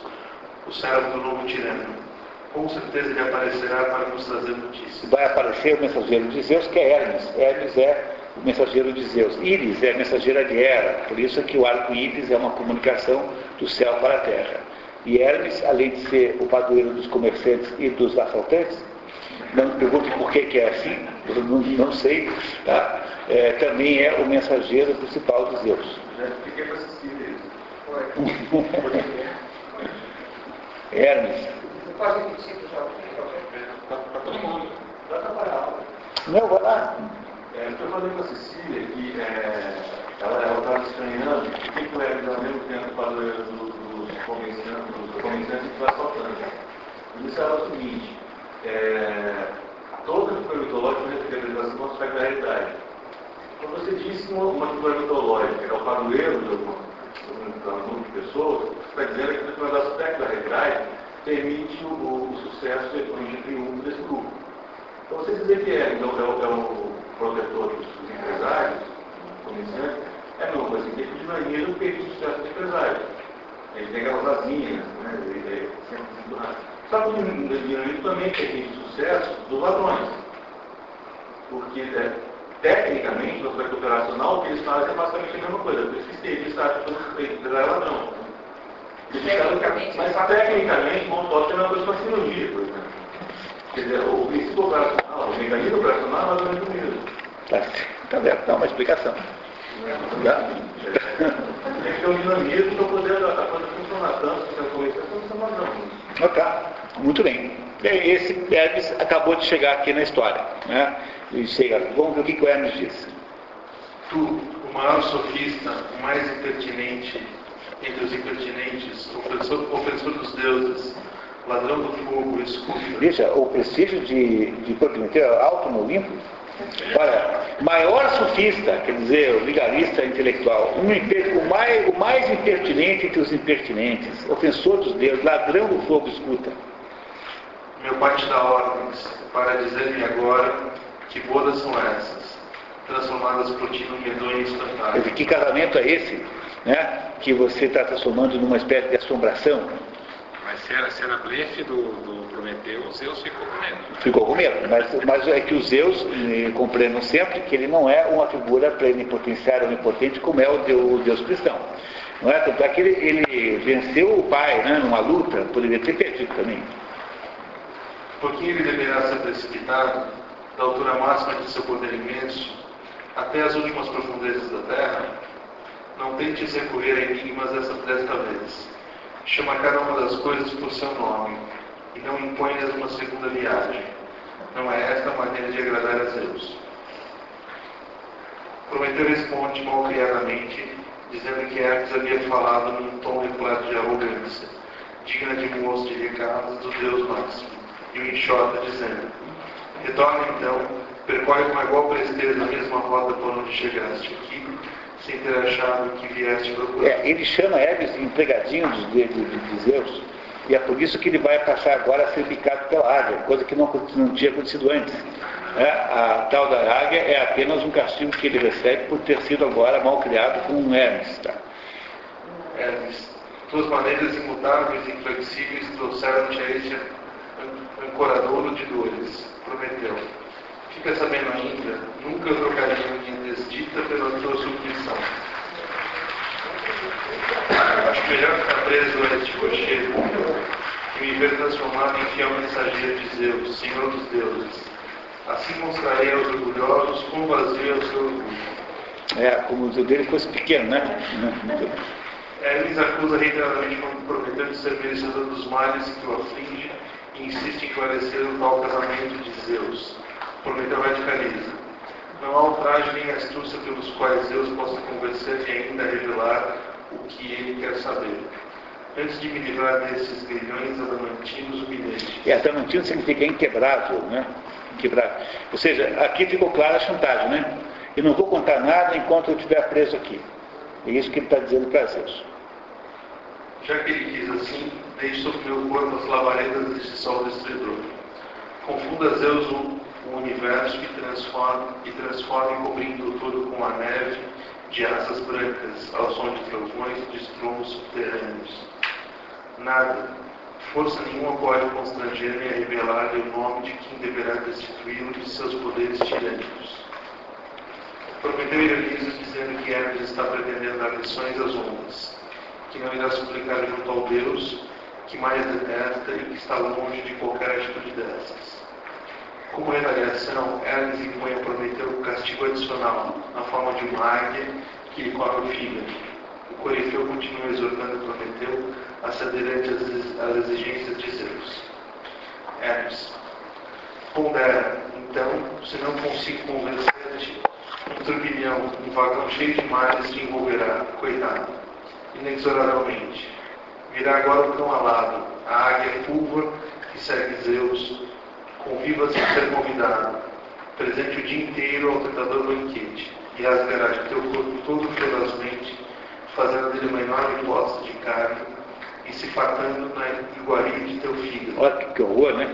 o servo do novo tirano. Com certeza ele aparecerá para nos trazer notícias. Vai aparecer o mensageiro de Zeus, que é Hermes. Hermes é o mensageiro de Zeus. Íris é a mensageira de Hera, por isso é que o arco-íris é uma comunicação do céu para a terra. E Hermes, além de ser o padroeiro dos comerciantes e dos assaltantes, não me pergunte por que, que é assim, eu não, não sei, tá? É, também é o mensageiro principal de Zeus. Já expliquei para Hermes. Você pode repetir, pessoal? Para todo mundo. Dá para parar. Não, vai lá. É, estou falando com a Cecília que é, ela estava estranhando o que, que o mesmo tempo, dos do comerciantes, dos comerciantes que vai soltando. Eu disse ela o seguinte, é, toda figura mitológica representação do aspecto da realidade. Quando você disse uma, uma figura mitológica é o padroeiro de alguma grupo de pessoas, está dizendo que determinado aspecto da realidade permite o, o sucesso e o triunfo desse grupo. Então, você dizer que é, então, é, é o protetor dos empresários, comerciantes, é não, mas tem que dinamismo permite o sucesso dos empresários. Ele tem aquelas asinhas, né? Ele é sempre Só que o dinamismo também permite o sucesso dos ladrões. Porque é, tecnicamente, no aspecto operacional, o que eles fazem é basicamente a mesma coisa. Por isso que esteja está todo empresário ladrão. Tecnicamente, mas tecnicamente, Montoya é uma coisa com a cirurgia, por exemplo. Quer dizer, o princípio operacional, o mecanismo operacional é mais ou menos o mesmo. Tá, tá vendo? Dá uma explicação. Tá? Tem que ter um dinamismo para poder a coisa funcionar tanto, se a coisa funciona não. Ok, muito bem. Esse Hermes acabou de chegar aqui na história. Né? Ele chega, vamos ver o que, que o Hermes diz. Tu, o maior sofista, o mais impertinente entre os impertinentes, ofensor, ofensor dos deuses, ladrão do fogo, escuta. Veja, o prestígio de, de Prometeu é alto no Olimpo. Olha, maior sofista, quer dizer, o vigarista intelectual, um, o, mais, o mais impertinente entre os impertinentes, ofensor dos deuses, ladrão do fogo, escuta. Meu pai te dá ordens para dizer-me agora que bodas são essas, transformadas por ti num medonho instantâneo. Que casamento é esse, né, que você está transformando numa espécie de assombração? Era, se era blefe do, do Prometeu, o Zeus ficou com medo. Ficou com medo, mas, mas é que os Zeus eh, compreendam sempre que ele não é uma figura plenipotenciária, onipotente, como é o Deus, o Deus cristão. Não é? Tanto é que ele, ele venceu o pai né, numa luta, poderia ter perdido também. Por que ele deverá ser precipitado da altura máxima de seu poder imenso até as últimas profundezas da terra? Não tentes recorrer a enigmas dessa, desta vez Chama cada uma das coisas por seu nome e não impõe-lhes uma segunda viagem. Não é esta a maneira de agradar a Deus. Prometeu responde malcriadamente, dizendo que Hermes havia falado num tom repleto de arrogância, digna de moço de recados do Deus máximo, e o enxota, dizendo: Retorna então, percorre com igual presteza a mesma rota por onde chegaste aqui, sem ter achado que viesse procurar. É, ele chama Hermes de empregadinho de, de, de, de Zeus, e é por isso que ele vai passar agora a ser picado pela águia, coisa que não, não tinha acontecido antes. É, a tal da águia é apenas um castigo que ele recebe por ter sido agora mal criado com um Hermes. Tá? Hermes, tuas maneiras imutáveis e inflexíveis trouxeram-te a este ancoradouro de dores, prometeu. Fica sabendo ainda, nunca trocaria minha desdita pela tua submissão. acho melhor ficar preso a este rochedo que me ver transformado em fiel mensageiro de Zeus, Senhor dos deuses. Assim mostrarei aos orgulhosos quão vazio é o seu orgulho. É, como o dele fosse pequeno, né? Hermes acusa reiteradamente como prometendo ser merecedor dos males que o aflige e insiste em esclarecer o tal casamento de Zeus. Prometeu radicaliza. Não há ultraje nem astúcia pelos quais Zeus possa convencer e ainda revelar o que ele quer saber. Antes de me livrar desses grilhões adamantinos humilhantes. E adamantino significa inquebrável, né? Inquebrável. Ou seja, aqui ficou clara a chantagem, né? Eu não vou contar nada enquanto eu estiver preso aqui. É isso que ele está dizendo para Zeus. Já que ele quis assim, deixe sobre meu corpo as lavaredas desse sol destruidor. Confunda Zeus o, o universo e transforme, e transforme cobrindo tudo com a neve de asas brancas, ao som de trovões e de estromos subterrâneos. Nada, força nenhuma pode constranger-me a revelar-lhe o nome de quem deverá destituí-lo de seus poderes tirânicos. Prometeu Iraniso dizendo que Hermes está pretendendo dar lições às ondas, que não irá suplicar junto ao Deus que mais detesta e que está longe de qualquer atitude dessas. Como retaliação, Hermes impõe a Prometeu um castigo adicional, na forma de uma águia que come o fígado. O Corifeu continua exortando Prometeu a ceder ante as exigências de Zeus. Hermes, pondera, então, se não consigo convencer-te, um turbilhão, um vagão cheio de males te envolverá, coitado, inexoravelmente. Virá agora o cão alado, a águia fulva que segue Zeus, conviva sem ser convidado, presente o dia inteiro ao tentador banquete, e rasgará de teu corpo todo ferozmente, fazendo dele uma enorme bosta de carne, e se fartando na iguaria de teu fígado. Olha que horror, né?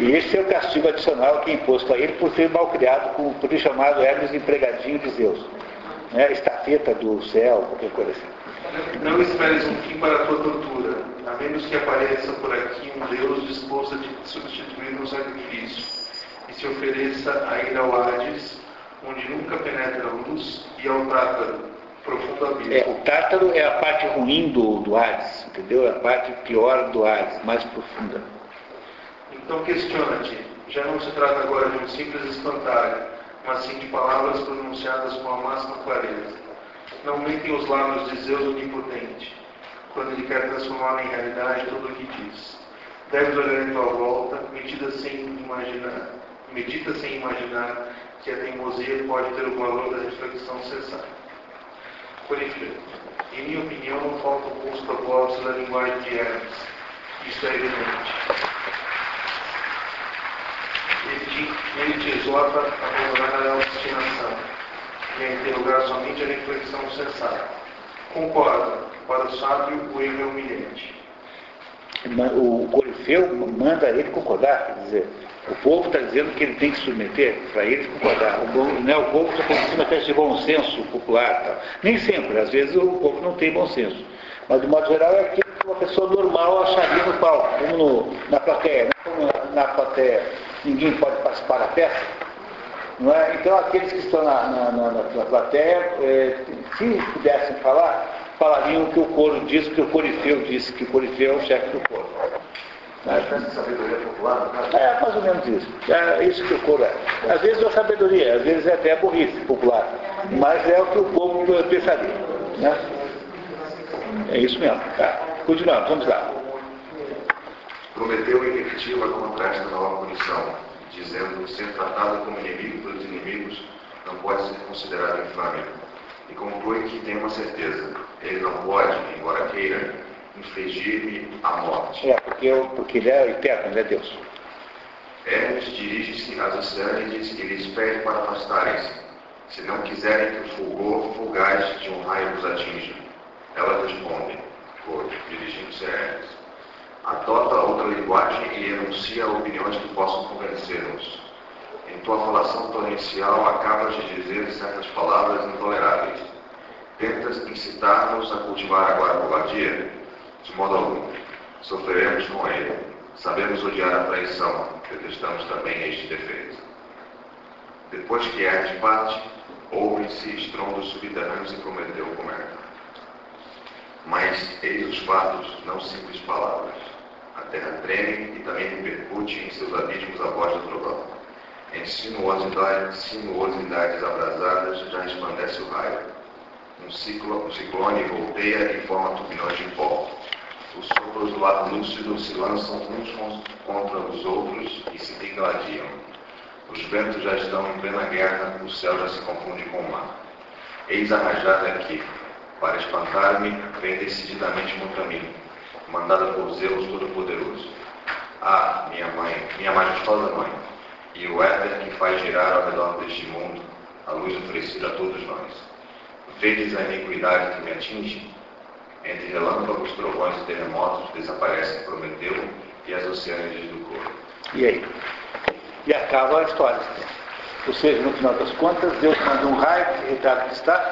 E esse é o castigo adicional que é imposto a ele por ser mal criado, por, chamado Hermes empregadinho de Zeus. Né? Estafeta do céu, qualquer coisa assim. Não esperes um fim para a tua tortura, a menos que apareça por aqui um Deus disposto a te substituir no sacrifício, e se ofereça a ir ao Hades, onde nunca penetra a luz, e ao Tártaro, profundo abismo. É, o Tártaro é a parte ruim do, do Hades, entendeu? É a parte pior do Hades, mais profunda. Então questiona-te, já não se trata agora de um simples espantalho, mas sim de palavras pronunciadas com a máxima clareza. Não mentem os lábios de Zeus onipotente, quando ele quer transformar em realidade tudo o que diz. Deves olhar em tua volta, medita sem imaginar, medita sem imaginar que a teimosia pode ter o valor da reflexão cessar. Corifeu. Em minha opinião, não faltam bons propósitos na linguagem de Hermes. Isso é evidente. Ele te, ele te exorta a abandonar a obstinação a interrogar somente a reflexão sensata. Concorda, para o sábio o erro é humilhante. O Corifeu manda ele concordar, quer dizer, o povo está dizendo que ele tem que se submeter para eles concordar. O, né, o povo está fazendo uma espécie de bom senso popular. Tá? Nem sempre, às vezes o povo não tem bom senso. Mas, de modo geral, é aquilo que uma pessoa normal acharia no palco, como no, na plateia. Né? Como na, na plateia ninguém pode participar da peça. É? Então, aqueles que estão na, na, na, na plateia, é, se pudessem falar, falariam o que o coro diz, o que o Corifeu disse, que o Corifeu é o chefe do coro. Essa sabedoria popular, né? É, mais ou menos isso. É isso que o coro é. Às vezes é sabedoria, às vezes é até burrice popular. Mas é o que o povo pensaria. Né? É isso mesmo. Tá. Continuamos, vamos lá. Prometeu irrepetível contra esta nova punição, dizendo que ser tratado como inimigo pelos inimigos não pode ser considerado infame. E conclui que tem uma certeza. Ele não pode, embora queira, infligir-me a morte. É, porque, eu, porque ele é eterno, ele é Deus. Hermes dirige-se às Estânides e lhes pede para afastarem-se, se não quiserem que o fulgor fugaz de um raio os atinja. Ela responde, dirigindo-se a Hermes. Adota outra linguagem e enuncia opiniões que possam convencer-nos. Em tua falação torrencial acabas de dizer certas palavras intoleráveis. Tentas incitar-nos a cultivar agora a covardia? De modo algum. Sofreremos com ele. Sabemos odiar a traição. Detestamos também este defeito. Depois que Hermes parte, ouvem-se estrondos subterrâneos e Prometeu comenta. Mas eis os fatos, não simples palavras. Terra treme e também repercute em seus abismos a voz do trovão. Em sinuosidades, sinuosidades abrasadas já resplandece o raio. Um, ciclo, um ciclone volteia e forma turbilhões de pó. Os sopros do ar lúcido se lançam uns contra os outros e se degladiam. Os ventos já estão em plena guerra, o céu já se confunde com o mar. Eis a rajada aqui, para espantar-me, vem decididamente contra mim, mandada por Zeus Todo-Poderoso. Ah, minha mãe, minha majestosa mãe, e o éter que faz girar ao redor deste mundo a luz oferecida a todos nós. Vedes a iniquidade que me atinge? Entre relâmpagos, trovões e terremotos desaparecem Prometeu e as oceânides do corpo. E aí? E acaba a história. Ou seja, no final das contas, Deus manda um raio que retrata que está,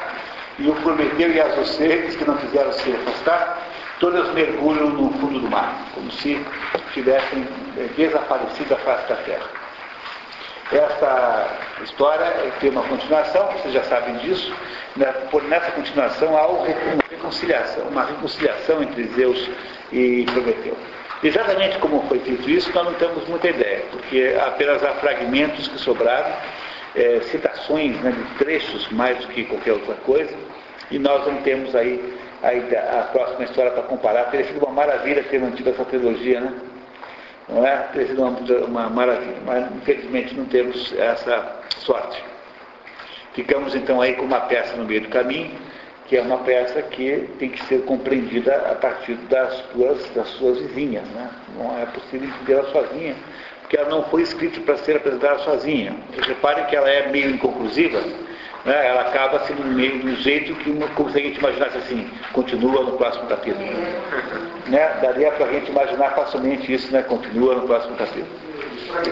e o Prometeu e as oceânides que não quiseram se afastar, todas mergulham no fundo do mar, como se tivessem eh, desaparecido da face da terra. Essa história tem uma continuação, vocês já sabem disso. Né? Nessa continuação há uma reconciliação, uma reconciliação entre Zeus e Prometeu. Exatamente como foi feito isso, nós não temos muita ideia, porque apenas há fragmentos que sobraram, é, citações né, de trechos mais do que qualquer outra coisa, e nós não temos aí a, a próxima história para comparar. Teria sido uma maravilha ter mantido essa trilogia, né? Não é? Teria sido uma, uma maravilha, mas infelizmente não temos essa sorte. Ficamos então aí com uma peça no meio do caminho, que é uma peça que tem que ser compreendida a partir das suas, das suas vizinhas. Né? Não é possível entendê-la sozinha, porque ela não foi escrita para ser apresentada sozinha. Reparem que ela é meio inconclusiva, né? ela acaba sendo meio do jeito que, como se a gente imaginasse assim, continua no próximo capítulo. *laughs* Né? Daria para a gente imaginar facilmente isso, né? continua no próximo capítulo.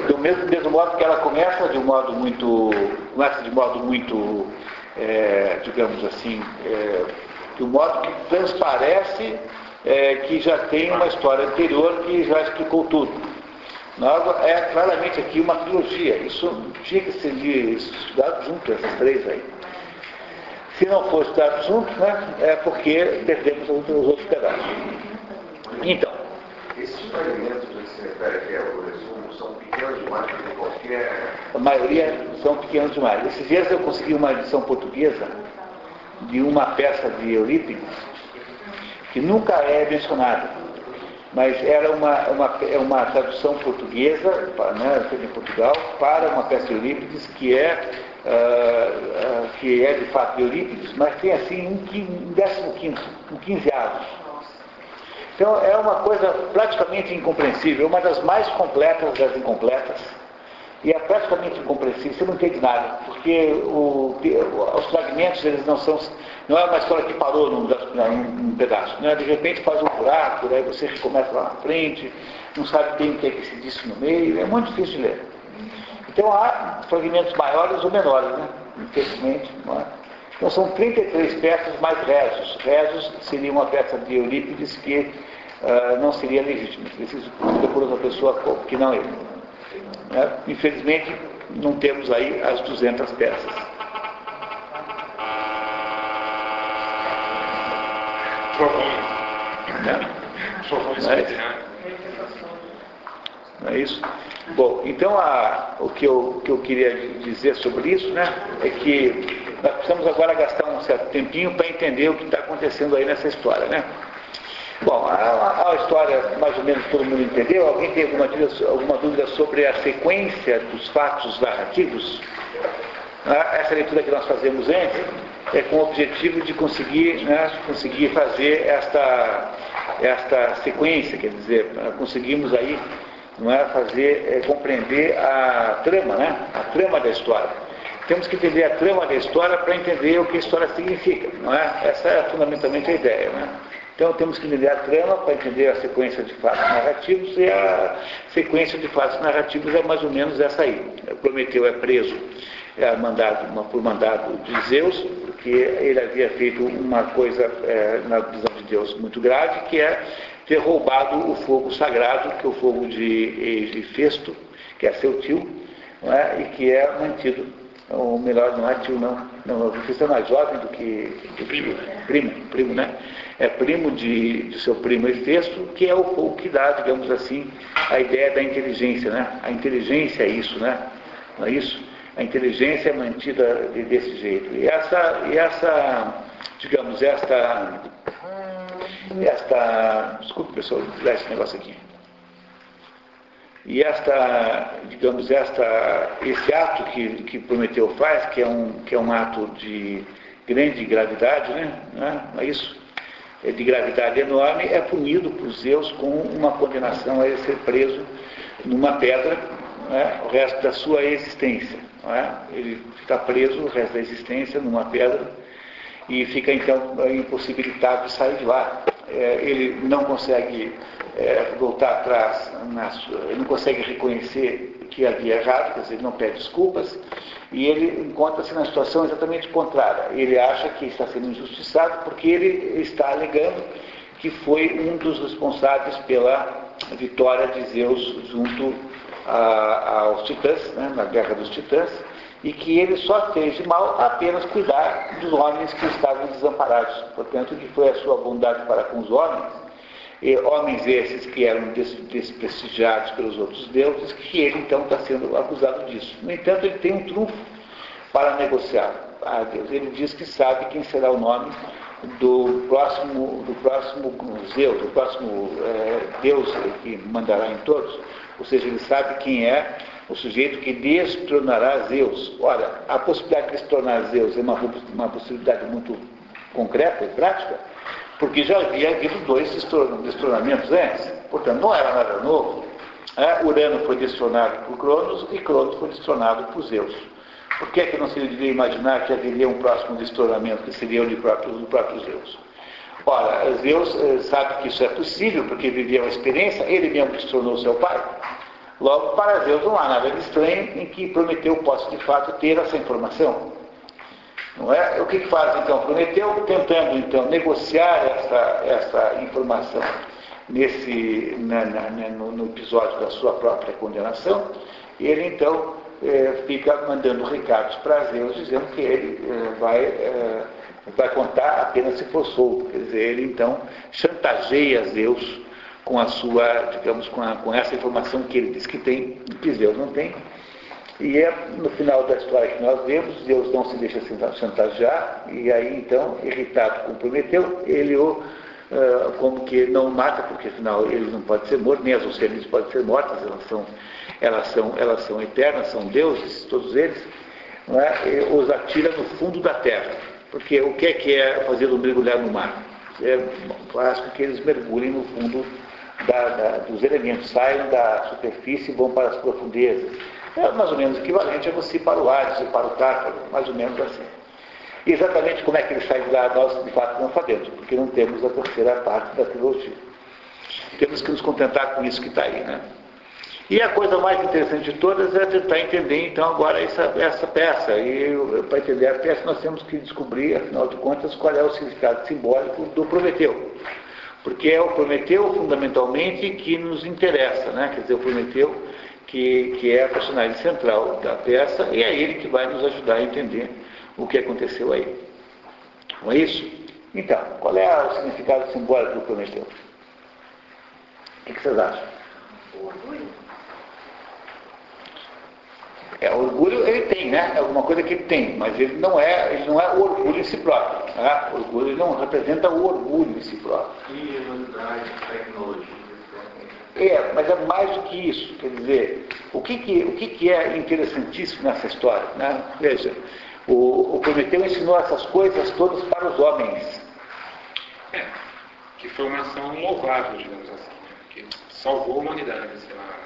Do mesmo, mesmo modo que ela começa de um modo muito, começa de modo muito, é, digamos assim, é, de um modo que transparece é, que já tem uma história anterior que já explicou tudo. Nós, é claramente aqui uma trilogia. Isso tinha que ser estudado junto, essas três aí. Se não for estudado junto, né, é porque perdemos os outros pedaços. Então. Esses fragmentos que você refere aqui, o resumo, são pequenos demais para qualquer. A maioria são pequenos demais. Esses dias eu consegui uma edição portuguesa de uma peça de Eurípides que nunca é mencionada mas era uma, uma, é uma tradução portuguesa, né, feita em Portugal, para uma peça de Eurípides que é, uh, uh, que é de fato de Eurípides, mas tem assim um, um décimo quinto, um. Então é uma coisa praticamente incompreensível, uma das mais completas das incompletas. E é praticamente incompreensível, você não entende nada, porque o, os fragmentos eles não são não é uma história que parou num, num pedaço. Né? De repente faz um buraco, daí você recomeça lá na frente, não sabe bem o que é que se disse no meio, é muito difícil de ler. Então há fragmentos maiores ou menores, né? infelizmente. Não é? Então são 33 peças mais rezos. Rezos seria uma peça de Eurípides que uh, não seria legítima, preciso por outra pessoa que não ele. Né? Infelizmente não temos aí as 200 peças. Né? Não é isso? Bom, então a, o, que eu, que eu queria dizer sobre isso né, é que nós precisamos agora gastar um certo tempinho para entender o que está acontecendo aí nessa história. Né? Bom, a, história mais ou menos todo mundo entendeu. Alguém tem alguma dúvida, alguma dúvida sobre a sequência dos fatos narrativos? Ah, essa leitura que nós fazemos antes é com o objetivo de conseguir, né, conseguir fazer esta, esta sequência, quer dizer, conseguimos aí não é, fazer, é, compreender a trama, né, a trama da história. Temos que entender a trama da história para entender o que a história significa, não é? Essa é fundamentalmente a ideia, né? Então temos que entender a trama para entender a sequência de fatos narrativos e a sequência de fatos narrativos é mais ou menos essa aí. Prometeu é preso é, mandado, uma, por mandado de Zeus, porque ele havia feito uma coisa é, na visão de Deus muito grave, que é ter roubado o fogo sagrado, que é o fogo de Hefesto, que é seu tio, é? e que é mantido ou melhor, não é tio não, não você é mais jovem do que, do primo. primo, primo, né? É primo de, de seu primo Efesto, que é o, o que dá, digamos assim, a ideia da inteligência, né? A inteligência é isso, né? Não é isso? A inteligência é mantida de, desse jeito. E essa, e essa, digamos, esta, esta, desculpe pessoal, esse negócio aqui. E esta, digamos, esta, esse ato que, que Prometeu faz, que é, um, que é um ato de grande gravidade, né? Não é isso? É de gravidade enorme, é punido por Zeus com uma condenação a ele ser preso numa pedra né? o resto da sua existência. É? Ele fica preso o resto da existência numa pedra e fica então impossibilitado de sair de lá. É, ele não consegue é, voltar atrás, sua, ele não consegue reconhecer que havia errado, quer dizer, ele não pede desculpas, e ele encontra-se na situação exatamente contrária. Ele acha que está sendo injustiçado porque ele está alegando que foi um dos responsáveis pela vitória de Zeus junto a, aos titãs, né, na guerra dos titãs, e que ele só fez de mal apenas cuidar dos homens que estavam desamparados. Portanto, que foi a sua bondade para com os homens, homens esses que eram desprestigiados pelos outros deuses, que ele então está sendo acusado disso. No entanto, ele tem um trunfo para negociar a Deus. Ele diz que sabe quem será o nome do próximo, do próximo Zeus, do próximo é, Deus que mandará em todos. Ou seja, ele sabe quem é o sujeito que destronará Zeus. Ora, a possibilidade de se tornar Zeus é uma, uma possibilidade muito concreta e prática, porque já havia havido dois destronamentos antes. Portanto, não era nada novo. É, Urano foi destronado por Cronos e Cronos foi destronado por Zeus. Por que, é que não se devia imaginar que haveria um próximo destronamento que seria o de próprio, do próprio Zeus? Ora, Zeus eh, sabe que isso é possível porque viveu a experiência, ele mesmo destronou seu pai. Logo, para Deus não há nada de estranho em que Prometeu possa de fato ter essa informação. Não é? O que, que faz então? Prometeu tentando então negociar essa, essa informação nesse, na, na, no, no, episódio da sua própria condenação, ele então é, fica mandando recados para Zeus dizendo que ele é, vai, é, vai contar apenas se for solto. Quer dizer, ele então chantageia Zeus com a sua, digamos, com, a, com essa informação que ele diz que tem, que Zeus não tem. E é no final da história que nós vemos, Deus não se deixa chantagear, e aí então, irritado com Prometeu, ele o, uh, como que não mata, porque afinal ele não pode ser morto, nem as oceanas podem ser mortas, elas são, elas, são, elas são eternas, são deuses, todos eles, é? os atira no fundo da terra. Porque o que é que é fazer um mergulhar no mar? É, com que eles mergulhem no fundo da, da, dos elementos, saiam da superfície e vão para as profundezas. É mais ou menos equivalente a você para o Hades e para o Tártaro, mais ou menos assim. E exatamente como é que ele sai de lá, nós de fato não sabemos, porque não temos a terceira parte da trilogia. Temos que nos contentar com isso que está aí, né? E a coisa mais interessante de todas é tentar entender, então, agora essa, essa peça. E para entender a peça, nós temos que descobrir, afinal de contas, qual é o significado simbólico do Prometeu porque é o Prometeu fundamentalmente que nos interessa, né? quer dizer, o Prometeu que, que é a personagem central da peça e é ele que vai nos ajudar a entender o que aconteceu aí. Não é isso? Então, qual é o significado simbólico do Prometeu? O que vocês acham? O orgulho. É, orgulho ele tem, né? É alguma coisa que ele tem, mas ele não é, ele não é o orgulho em si próprio. Né? O orgulho não representa o orgulho em si próprio. Ingenuidade, tecnologia. É, mas é mais do que isso. Quer dizer, o que, que, o que, que é interessantíssimo nessa história? Né? Veja, o, o Prometeu ensinou essas coisas todas para os homens. É, que foi uma ação louvável, digamos assim, que salvou a humanidade, sei lá.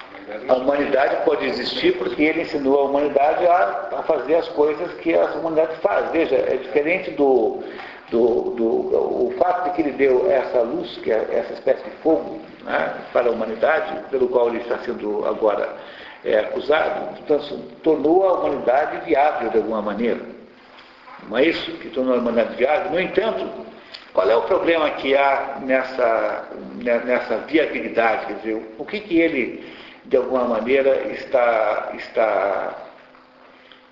A humanidade pode existir porque ele ensinou a humanidade a, a fazer as coisas que a humanidade faz. Veja, é diferente do, do, do, o fato de que ele deu essa luz, que é essa espécie de fogo, né, para a humanidade, pelo qual ele está sendo agora é, acusado, tornou a humanidade viável de alguma maneira. Não é isso que tornou a humanidade viável? No entanto, qual é o problema que há nessa, nessa viabilidade? Quer dizer, o que, que ele de alguma maneira está, está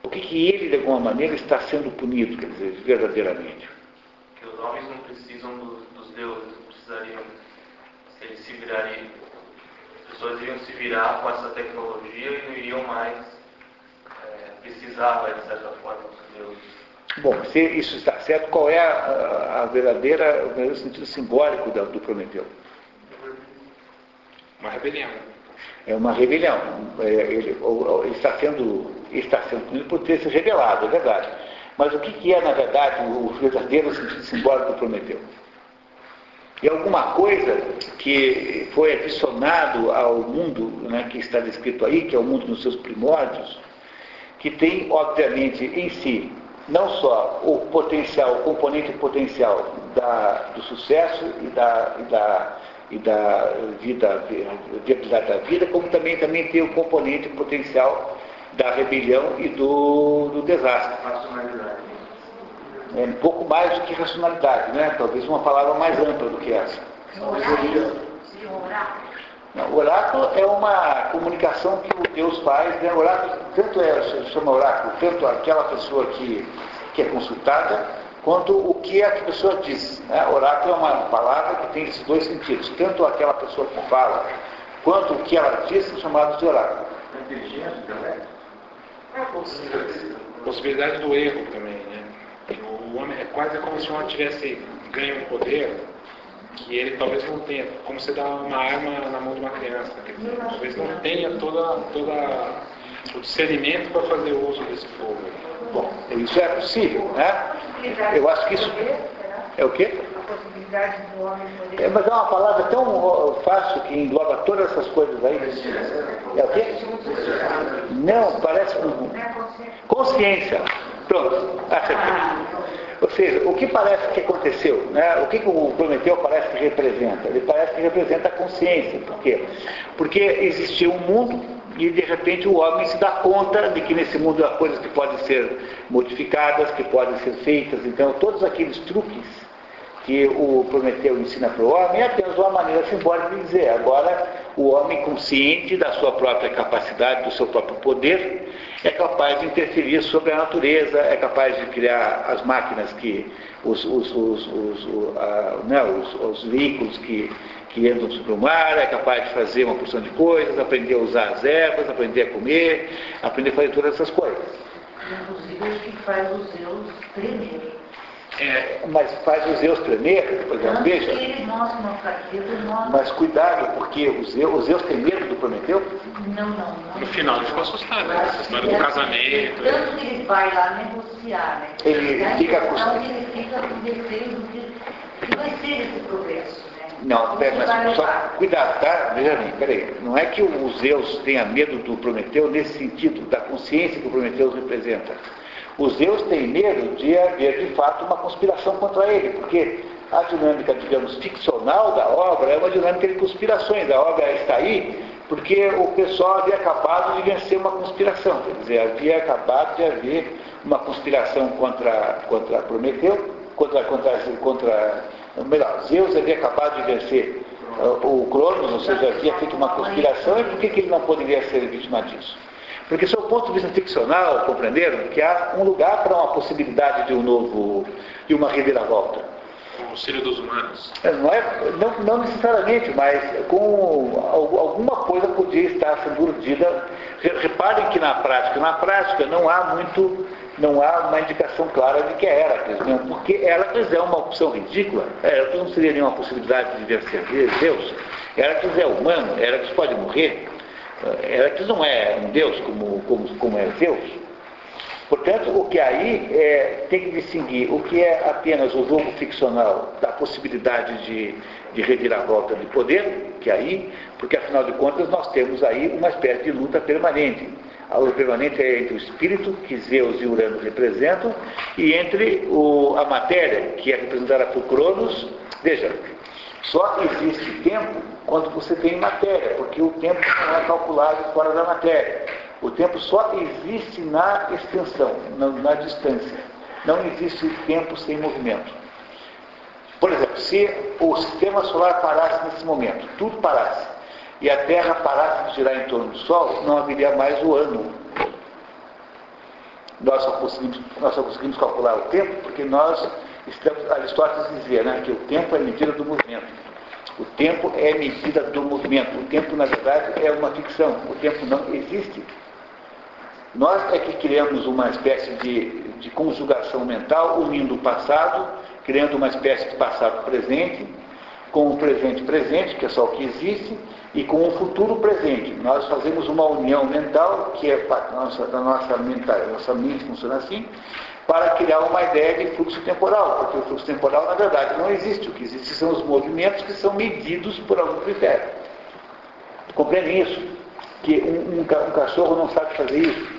Por que, que ele, de alguma maneira, está sendo punido, quer dizer, verdadeiramente? Os homens não precisam dos, dos deuses, precisariam, se eles se virariam, as pessoas iriam se virar com essa tecnologia e não iriam mais é, precisar, de certa forma, dos deuses. Bom, se isso está certo, qual é a, a verdadeira, o verdadeiro sentido simbólico do, do Prometeu? Uma rebelião. É uma rebelião. É, ele, ele, está sendo, está sendo punido por ter se rebelado, é verdade. Mas o que, é, na verdade, o verdadeiro sentido simbólico do Prometeu? É alguma coisa que foi adicionado ao mundo né, que está descrito aí, que é o mundo nos seus primórdios, que tem, obviamente, em si não só o potencial, o componente potencial da, do sucesso e da, e da, e da vida, viabilidade da vida, como também, também tem o componente potencial da rebelião e do, do desastre. Racionalidade. É um pouco mais do que racionalidade, né? Talvez uma palavra mais ampla do que essa. Não, o oráculo é uma comunicação que o Deus faz, né? O oráculo, tanto é, se chama oráculo, tanto aquela pessoa que, que é consultada, quanto o que a pessoa diz. Né? Oráculo é uma palavra que tem esses dois sentidos, tanto aquela pessoa que fala, quanto o que ela diz são chamados de oráculo. Inteligência também? Possibilidade do erro também, né? O homem é quase como se o homem tivesse ganho um poder que ele talvez não tenha, como você dá uma arma na mão de uma criança, dizer, talvez não tenha toda, toda o discernimento para fazer uso desse fogo. Bom, isso é possível, né? Eu acho que isso é o quê? A possibilidade do homem poder. É, mas é uma palavra tão fácil que engloba todas essas coisas aí. É o quê? Não, parece consciência. Pronto, acertei. Ou seja, o que parece que aconteceu? Né? O que, que o Prometeu parece que representa? Ele parece que representa a consciência. Por quê? Porque existia um mundo e de repente o homem se dá conta de que nesse mundo há coisas que podem ser modificadas, que podem ser feitas. Então, todos aqueles truques que o Prometeu ensina para o homem é apenas uma maneira simbólica de dizer. Agora, o homem consciente da sua própria capacidade, do seu próprio poder, é capaz de interferir sobre a natureza, é capaz de criar as máquinas que, os, os, os, os, a, né, os veículos que, que andam sobre o mar, é capaz de fazer uma porção de coisas, aprender a usar as ervas, aprender a comer, aprender a fazer todas essas coisas. Inclusive, o que faz os Zeus tremer. É, mas faz os Zeus tremer, por exemplo, veja. Mas cuidado, porque os Zeus, os Zeus têm medo do Prometeu? Não, não. não. No final ele ficou assustado, né? Essa história do casamento. Tanto que ele vai lá negociar, né? Ele Aí, fica então, com- ele fica com receio do que, vai ser esse progresso, né? Não, pera, mas só, cuidado, tá? Veja bem, peraí. Não é que o Zeus tenha medo do Prometeu nesse sentido, da consciência que o Prometeu representa. Os Zeus têm medo de haver, de fato, uma conspiração contra ele, porque a dinâmica, digamos, ficcional da obra é uma dinâmica de conspirações. A obra está aí porque o pessoal havia acabado de vencer uma conspiração, quer dizer, havia acabado de haver uma conspiração contra, contra Prometeu, contra, contra, contra melhor, Zeus havia acabado de vencer uh, o Cronos, ou seja, havia feito uma conspiração, e por que, que ele não poderia ser vítima disso? Porque, sob o ponto de vista ficcional, compreenderam que há um lugar para uma possibilidade de um novo, de uma reviravolta. O auxílio dos humanos. Não, é, não, não necessariamente, mas com al- alguma coisa podia estar sendo urdida. Re- Reparem que na prática, na prática não há muito, não há uma indicação clara de que é Heracles, né? porque Heracles é uma opção ridícula. Heracles não seria nenhuma possibilidade de vencer Deus. Heracles é humano, Heracles pode morrer. Heracles não é um Deus como, como, como é Zeus. Portanto, o que aí é, tem que distinguir o que é apenas o jogo ficcional da possibilidade de, de reviravolta de poder, que aí, porque afinal de contas nós temos aí uma espécie de luta permanente. A luta permanente é entre o espírito, que Zeus e Urano representam, e entre o, a matéria, que é representada por Cronos. Veja, só existe tempo quando você tem matéria, porque o tempo não é calculado fora da matéria. O tempo só existe na extensão, na, na distância. Não existe tempo sem movimento. Por exemplo, se o sistema solar parasse nesse momento, tudo parasse, e a Terra parasse de girar em torno do Sol, não haveria mais o ano. Nós só conseguimos, nós só conseguimos calcular o tempo porque nós estamos, Aristóteles dizia né, que o tempo é medida do movimento. O tempo é medida do movimento. O tempo, na verdade, é uma ficção. O tempo não existe. Nós é que criamos uma espécie de, de conjugação mental, unindo o passado, criando uma espécie de passado presente, com o presente presente, que é só o que existe, e com o futuro presente. Nós fazemos uma união mental, que é da nossa, da nossa, mental, nossa mente funciona assim, para criar uma ideia de fluxo temporal, porque o fluxo temporal, na verdade, não existe. O que existe são os movimentos que são medidos por algum critério. Compreendem isso? Que um, um, um cachorro não sabe fazer isso.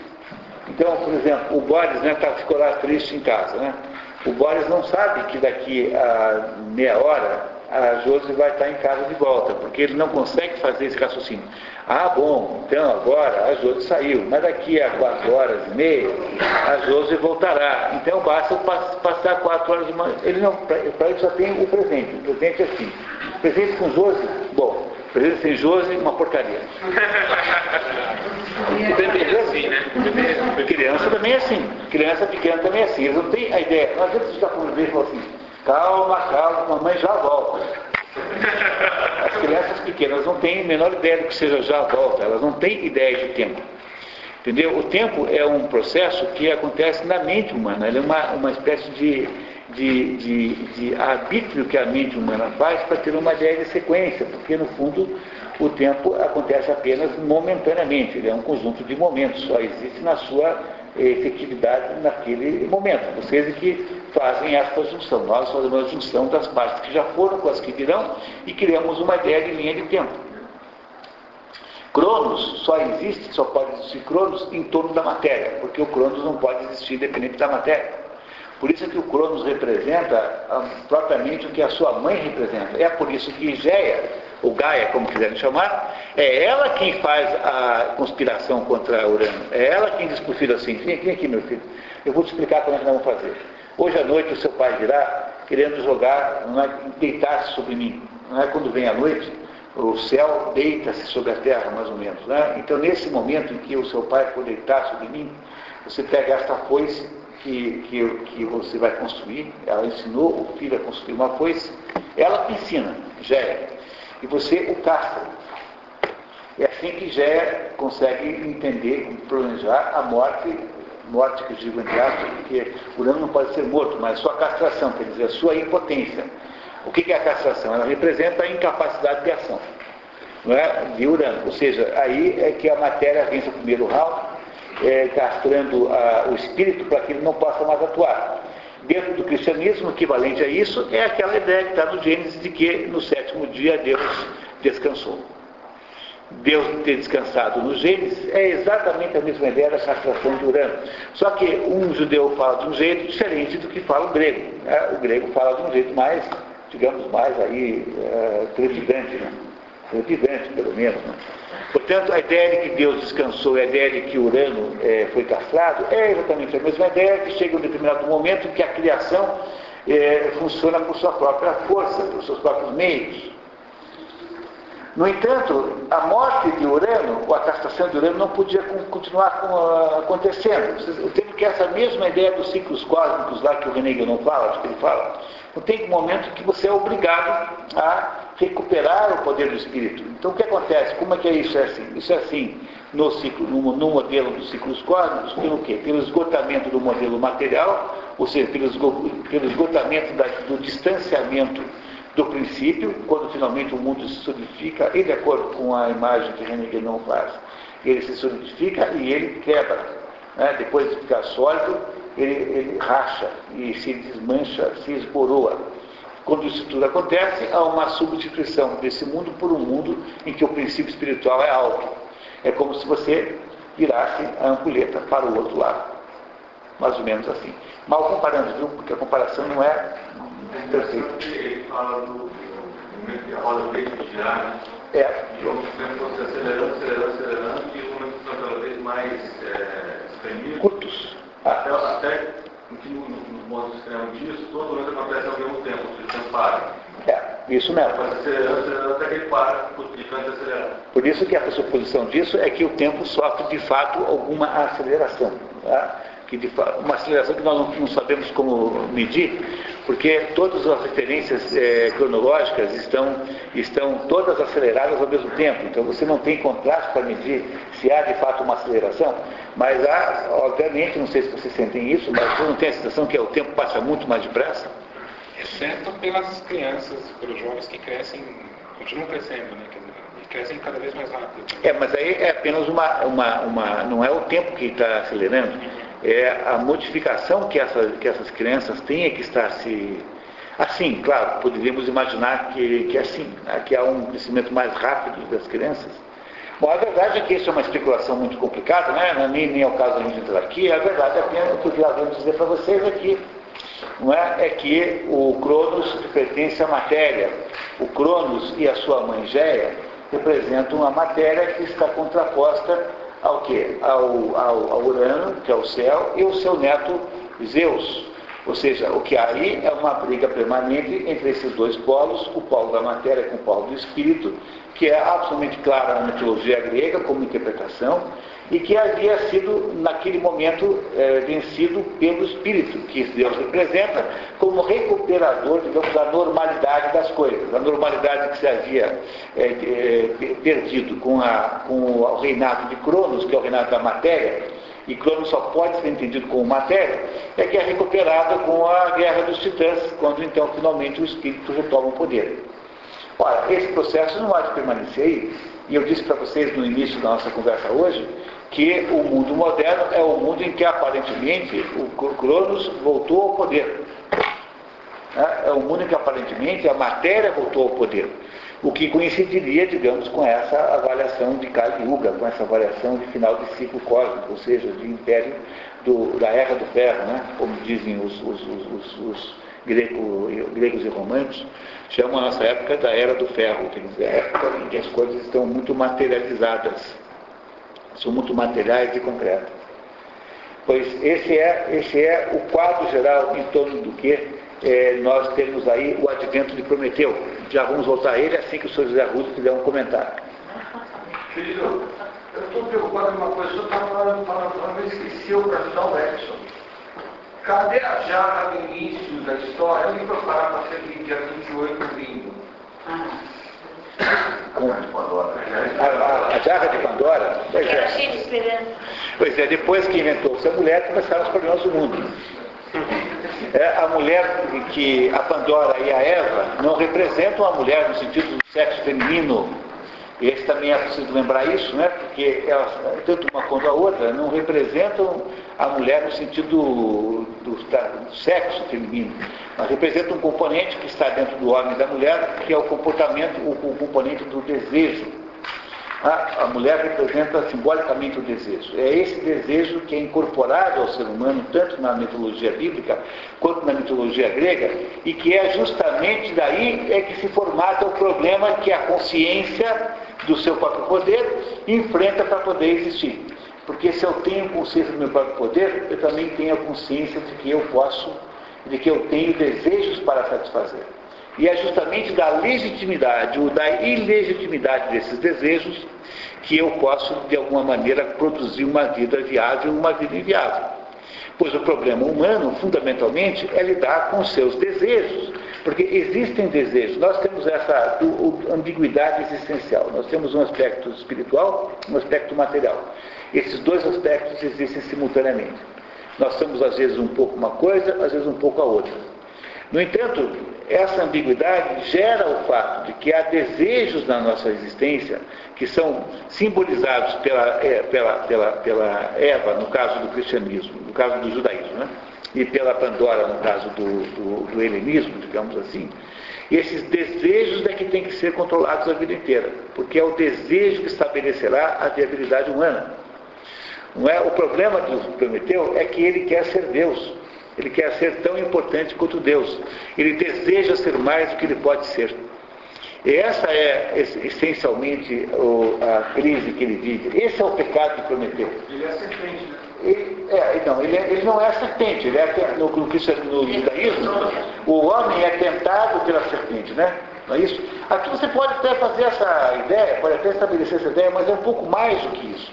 Então, por exemplo, o Boris né, tá, ficou lá triste em casa. Né? O Boris não sabe que daqui a meia hora a Josi vai estar em casa de volta, porque ele não consegue fazer esse raciocínio. Ah, bom, então agora a Josi saiu, mas daqui a quatro horas e meia a Josi voltará. Então basta passar quatro horas e meia. Ele não, para ele só tem o presente. O presente é assim. Presente com Josi, bom. Presente sem Josi, uma porcaria. O bebê é assim, né? Bebê... Criança também é assim. Criança pequena também é assim. Eles não têm a ideia. Não adianta ficar com o bebê e falar assim, calma, calma, mamãe já volta. As crianças pequenas não têm a menor ideia do que seja já volta, elas não têm ideia de tempo. Entendeu? O tempo é um processo que acontece na mente humana, ele é uma, uma espécie de, de, de, de arbítrio que a mente humana faz para ter uma ideia de sequência, porque no fundo o tempo acontece apenas momentaneamente, ele é um conjunto de momentos, só existe na sua efetividade naquele momento. Vocês é que fazem esta junção. Nós fazemos a junção das partes que já foram com as que virão e criamos uma ideia de linha de tempo. Cronos só existe, só pode existir Cronos em torno da matéria, porque o Cronos não pode existir independente da matéria. Por isso é que o Cronos representa ah, propriamente o que a sua mãe representa. É por isso que Géia, ou Gaia, como quiserem chamar, é ela quem faz a conspiração contra Urano. É ela quem diz para o filho assim, vem aqui, aqui meu filho, eu vou te explicar como é que nós vamos fazer. Hoje à noite o seu pai virá querendo jogar, é, deitar-se sobre mim. Não é quando vem a noite, o céu deita-se sobre a terra, mais ou menos. Né? Então, nesse momento em que o seu pai for deitar sobre mim, você pega esta foice que, que, que você vai construir, ela ensinou o filho a construir uma foice, ela ensina, Géia, e você o caça. É assim que Géia consegue entender, planejar a morte morte que eu digo entre aspas, porque Urano não pode ser morto, mas sua castração, quer dizer, a sua impotência. O que é a castração? Ela representa a incapacidade de ação não é? de Urano. Ou seja, aí é que a matéria vence o primeiro round, é, castrando a, o espírito para que ele não possa mais atuar. Dentro do cristianismo, equivalente a isso, é aquela ideia que está no Gênesis de que no sétimo dia Deus descansou. Deus ter descansado no Gênesis é exatamente a mesma ideia da castração de Urano. Só que um judeu fala de um jeito diferente do que fala o grego. Né? O grego fala de um jeito mais, digamos, mais aí, é, trepidante, né? Trepidante, pelo menos. Né? Portanto, a ideia de que Deus descansou e a ideia de que Urano é, foi castrado é exatamente a mesma ideia que chega um determinado momento em que a criação é, funciona por sua própria força, por seus próprios meios. No entanto, a morte de Urano, ou a castração de Urano, não podia continuar acontecendo. Eu tenho que essa mesma ideia dos ciclos cósmicos lá que o René não fala, que ele fala, não tem um momento que você é obrigado a recuperar o poder do espírito. Então o que acontece? Como é que é isso? É assim? Isso é assim no, ciclo, no, no modelo dos ciclos cósmicos, pelo quê? Pelo esgotamento do modelo material, ou seja, pelo, esgotamento da, do distanciamento do princípio, quando finalmente o mundo se solidifica, e de acordo com a imagem que René Guénon faz, ele se solidifica e ele quebra. Né? Depois de ficar sólido, ele, ele racha e se desmancha, se esboroa. Quando isso tudo acontece, há uma substituição desse mundo por um mundo em que o princípio espiritual é alto. É como se você virasse a ampulheta para o outro lado. Mais ou menos assim. Mal comparando, viu? Porque a comparação não é perfeita. Ele fala do roda girar. É. E tempo acelerando, acelerando, acelerando, e cada vez mais é. Curtos. Até, até que no, modo extremo disso, todo momento acontece ao mesmo tempo, o tempo para. É, isso mesmo. Vai acelerando, acelerando até que ele para, de tanto acelerar. Por isso que a pressuposição disso é que o tempo sofre de fato alguma aceleração. Tá? que de, uma aceleração que nós não, não, sabemos como medir, porque todas as referências é, cronológicas estão, estão todas aceleradas ao mesmo tempo. Então você não tem contraste para medir se há de fato uma aceleração, mas há, obviamente, não sei se vocês sentem isso, mas você não tem a sensação que o tempo passa muito mais depressa? Exceto pelas crianças, pelos jovens que crescem, continuam crescendo, né? crescem cada vez mais rápido. É, mas aí é apenas uma, uma, uma não é o tempo que está acelerando, é a modificação que, essa, que essas crianças têm que estar se. Assim, claro, poderíamos imaginar que, que é assim, né, que há um crescimento mais rápido das crianças. Bom, a verdade é que isso é uma especulação muito complicada, né? nem, nem é o caso a gente entrar aqui, a verdade é apenas o que eu vamos dizer para vocês aqui. Não é? é que o Cronos pertence à matéria. O Cronos e a sua mãe Géia representam a matéria que está contraposta ao quê? Ao, ao, ao Urano, que é o céu, e o seu neto Zeus. Ou seja, o que há aí é uma briga permanente entre esses dois polos, o polo da matéria com o polo do espírito, que é absolutamente clara na mitologia grega como interpretação, e que havia sido, naquele momento, é, vencido pelo Espírito, que Deus representa como recuperador, digamos, da normalidade das coisas, da normalidade que se havia é, é, perdido com, a, com o reinado de Cronos, que é o reinado da matéria, e Cronos só pode ser entendido como matéria, é que é recuperada com a guerra dos titãs, quando então finalmente o Espírito retoma o poder. Ora, esse processo não há de permanecer aí, e eu disse para vocês no início da nossa conversa hoje, que o mundo moderno é o mundo em que aparentemente o Cronos voltou ao poder. É, é o mundo em que aparentemente a matéria voltou ao poder. O que coincidiria, digamos, com essa avaliação de Kali Yuga, com essa avaliação de final de ciclo cósmico, ou seja, de império do, da Era do Ferro, né? como dizem os, os, os, os grego, gregos e romanos, chamam a nossa época da Era do Ferro, quer dizer, a época em que as coisas estão muito materializadas são muito materiais e concretas. Pois esse é, esse é o quadro geral em torno do que é, nós temos aí o advento de Prometeu. Já vamos voltar a ele assim que o senhor José Russo fizer um comentário. Filho, eu estou preocupado com uma coisa, o senhor estava falando, falando, falando, eu esqueci o capitão Edson. Cadê a jarra no início da história? Eu me preparar para ser dia 28 de lindo. Ah com a, a, jarra de Pandora. Pois é. Pois é, depois que inventou-se a mulher, começaram os problemas do mundo. É, a mulher que a Pandora e a Eva não representam a mulher no sentido do sexo feminino. Esse também é preciso lembrar isso, né? porque elas, tanto uma quanto a outra, não representam a mulher no sentido do, do, do sexo feminino, mas representa um componente que está dentro do homem e da mulher, que é o comportamento, o, o componente do desejo. A, a mulher representa simbolicamente o desejo. É esse desejo que é incorporado ao ser humano, tanto na mitologia bíblica quanto na mitologia grega, e que é justamente daí é que se formata o problema que a consciência do seu próprio poder enfrenta para poder existir. Porque se eu tenho consciência do meu próprio poder, eu também tenho a consciência de que eu posso, de que eu tenho desejos para satisfazer. E é justamente da legitimidade ou da ilegitimidade desses desejos que eu posso, de alguma maneira, produzir uma vida viável ou uma vida inviável. Pois o problema humano, fundamentalmente, é lidar com seus desejos. Porque existem desejos. Nós temos essa ambiguidade existencial. Nós temos um aspecto espiritual, um aspecto material. Esses dois aspectos existem simultaneamente. Nós somos, às vezes, um pouco uma coisa, às vezes, um pouco a outra. No entanto, essa ambiguidade gera o fato de que há desejos na nossa existência que são simbolizados pela, é, pela, pela, pela Eva, no caso do cristianismo, no caso do judaísmo, né? e pela Pandora, no caso do, do, do helenismo, digamos assim. E esses desejos é que têm que ser controlados a vida inteira, porque é o desejo que estabelecerá a viabilidade humana. Não é? O problema do Prometeu é que ele quer ser Deus. Ele quer ser tão importante quanto Deus. Ele deseja ser mais do que ele pode ser. E essa é essencialmente a crise que ele vive. Esse é o pecado de Prometeu. Ele é serpente, né? Ele, é, não, ele, é, ele, não é serpente, ele é, no, no, no judaísmo, o homem é tentado pela serpente, né? Não é isso? Aqui você pode até fazer essa ideia, pode até estabelecer essa ideia, mas é um pouco mais do que isso.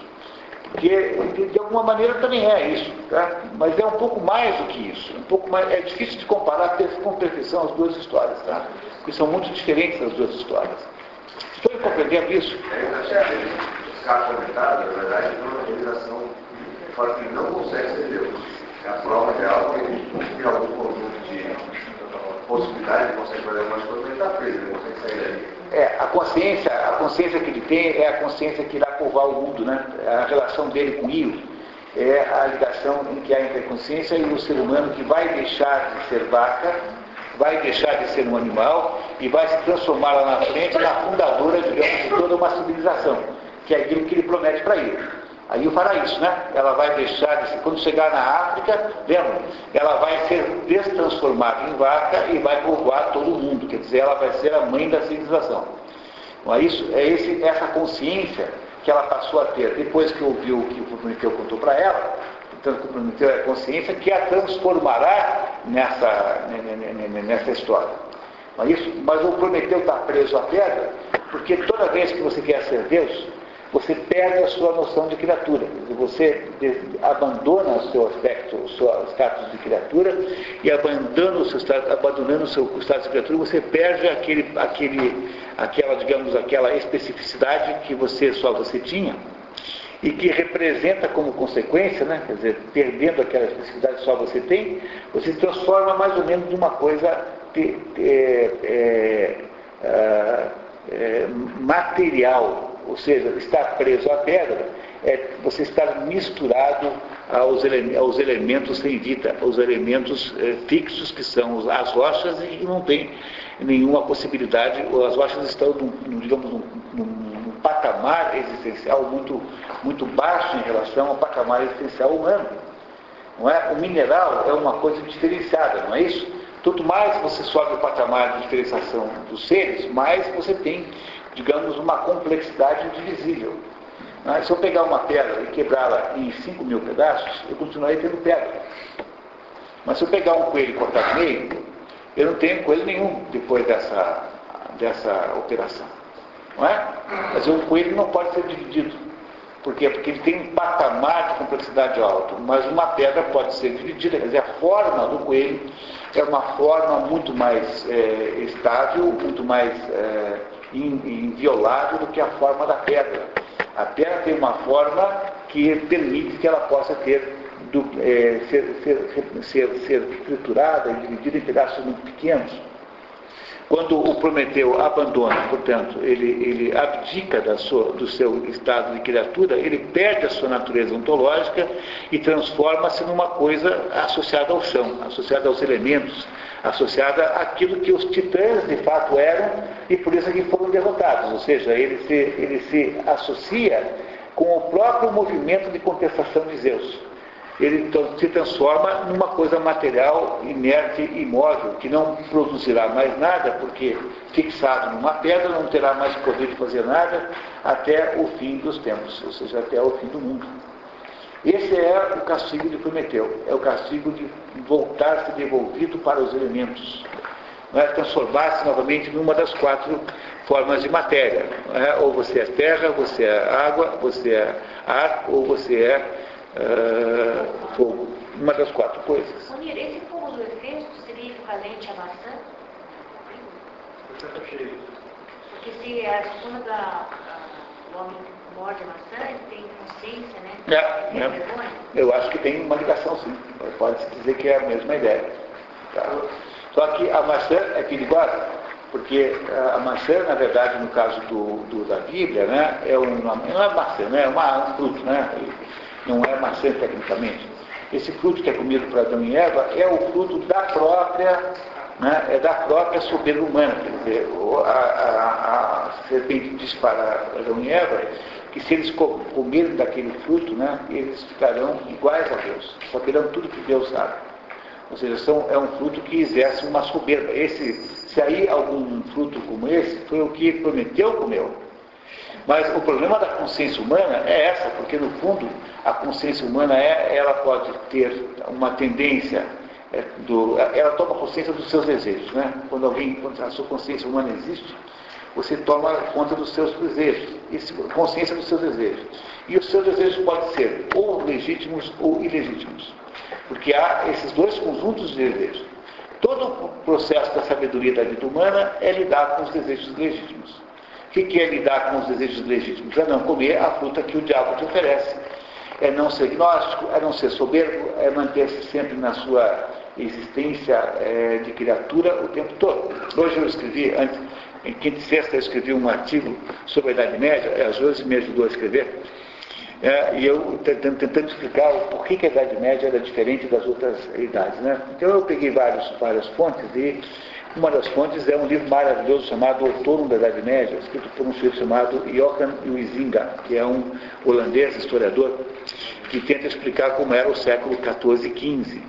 Porque, de, alguma maneira, também é isso. Tá? Mas é um pouco mais do que isso. Um pouco mais, é difícil de comparar com perfeição as duas histórias, tá? porque são muito diferentes as duas histórias. Estou compreendendo isso? Os caras comentaram, na verdade, é uma organização fala que não consegue ser Deus. É a prova real que ele tem algum conjunto de possibilidades, consegue fazer algumas coisas, mas está preso, ele consegue sair dali. É, a consciência, a consciência que ele tem é a consciência que irá povoar o mundo, né? A relação dele com o Io é a ligação em que há entre a consciência e o ser humano que vai deixar de ser vaca, vai deixar de ser um animal e vai se transformar lá na frente na fundadora, digamos, de toda uma civilização, que é aquilo que ele promete para ele. Aí o fará isso, né? Ela vai deixar de quando chegar na África, lembra? Ela vai ser destransformada em vaca e vai povoar todo o mundo. Quer dizer, ela vai ser a mãe da civilização. Não é isso? É esse, essa consciência que ela passou a ter depois que ouviu o que o Prometeu contou para ela. Portanto, o Prometeu é a consciência que a transformará nessa, nessa história. Não é isso? Mas o Prometeu está preso à pedra porque toda vez que você quer ser Deus, você perde a sua noção de criatura. Você abandona o seu aspecto, o seu status de criatura, e abandonando o seu abandonando o seu status de criatura, você perde aquele, aquele, aquela, digamos, aquela especificidade que você só você tinha e que representa como consequência, né, quer dizer, perdendo aquela especificidade que só você tem, você se transforma mais ou menos numa coisa é, é, é, material, ou seja, estar preso à pedra, é você estar misturado aos, ele, aos elementos sem vida, aos elementos é, fixos que são as rochas e não tem nenhuma possibilidade, as rochas estão, num, digamos, num, num, num, patamar existencial muito, muito baixo em relação ao patamar existencial humano. Não é? O mineral é uma coisa diferenciada, não é isso? Quanto mais você sobe o patamar de diferenciação dos seres, mais você tem digamos, uma complexidade indivisível. Mas, se eu pegar uma pedra e quebrá-la em 5 mil pedaços, eu continuarei tendo pedra. Mas se eu pegar um coelho e cortar no meio, eu não tenho coelho nenhum depois dessa, dessa operação. Não é? Mas o coelho não pode ser dividido. Por quê? Porque ele tem um patamar de complexidade alto, mas uma pedra pode ser dividida. Quer dizer, a forma do coelho é uma forma muito mais é, estável, muito mais é, inviolável do que a forma da pedra. A pedra tem uma forma que permite que ela possa ter do, é, ser, ser, ser, ser triturada e dividida em pedaços muito pequenos. Quando o Prometeu abandona, portanto, ele, ele abdica sua, do seu estado de criatura, ele perde a sua natureza ontológica e transforma-se numa coisa associada ao chão, associada aos elementos, associada àquilo que os titãs de fato eram e por isso é que foram derrotados. Ou seja, ele se, ele se associa com o próprio movimento de contestação de Zeus ele se transforma numa coisa material, inerte, imóvel, que não produzirá mais nada, porque fixado numa pedra não terá mais poder de fazer nada até o fim dos tempos, ou seja, até o fim do mundo. Esse é o castigo de Prometeu, é o castigo de voltar-se devolvido para os elementos, é? transformar-se novamente numa das quatro formas de matéria. É? Ou você é terra, você é água, você é ar, ou você é uh, fogo. Uma das quatro coisas. Onir, esse fogo do efeito seria equivalente à maçã? Porque se a soma da o homem morde a maçã, ele tem consciência, né? É, é. Eu acho que tem uma ligação sim. Pode-se dizer que é a mesma ideia. Tá? Só que a maçã é perigosa, porque a maçã, na verdade, no caso do, do da Bíblia, né, é uma, não é maçã, né, é uma, um fruto, né? não é maçã tecnicamente. Esse fruto que é comido por Adão e Eva é o fruto da própria, né, é da própria soberba humana. Quer dizer, a, a, a serpente diz para Adão e Eva que se eles comerem daquele fruto, né, eles ficarão iguais a Deus, saberão tudo que Deus sabe. Ou seja, são, é um fruto que exerce uma soberba. Esse, se aí algum fruto como esse, foi o que Prometeu comeu. Mas o problema da consciência humana é essa, porque no fundo a consciência humana é, ela pode ter uma tendência, é, do, ela toma consciência dos seus desejos. Né? Quando alguém, quando a sua consciência humana existe, você toma conta dos seus desejos, consciência dos seus desejos. E os seus desejos podem ser ou legítimos ou ilegítimos. Porque há esses dois conjuntos de desejos. Todo o processo da sabedoria da vida humana é lidar com os desejos legítimos. O que é lidar com os desejos legítimos? É não comer a fruta que o diabo te oferece. É não ser gnóstico, é não ser soberbo, é manter-se sempre na sua existência é, de criatura o tempo todo. Hoje eu escrevi, antes, em quinta e sexta eu escrevi um artigo sobre a Idade Média, a Josi me ajudou a escrever, é, e eu tentando explicar o porquê que a Idade Média era diferente das outras idades. Né? Então eu peguei vários, várias fontes e uma das fontes é um livro maravilhoso chamado Outono da Idade Média, escrito por um sujeito chamado Johan Huizinga, que é um holandês historiador, que tenta explicar como era o século XIV e XV,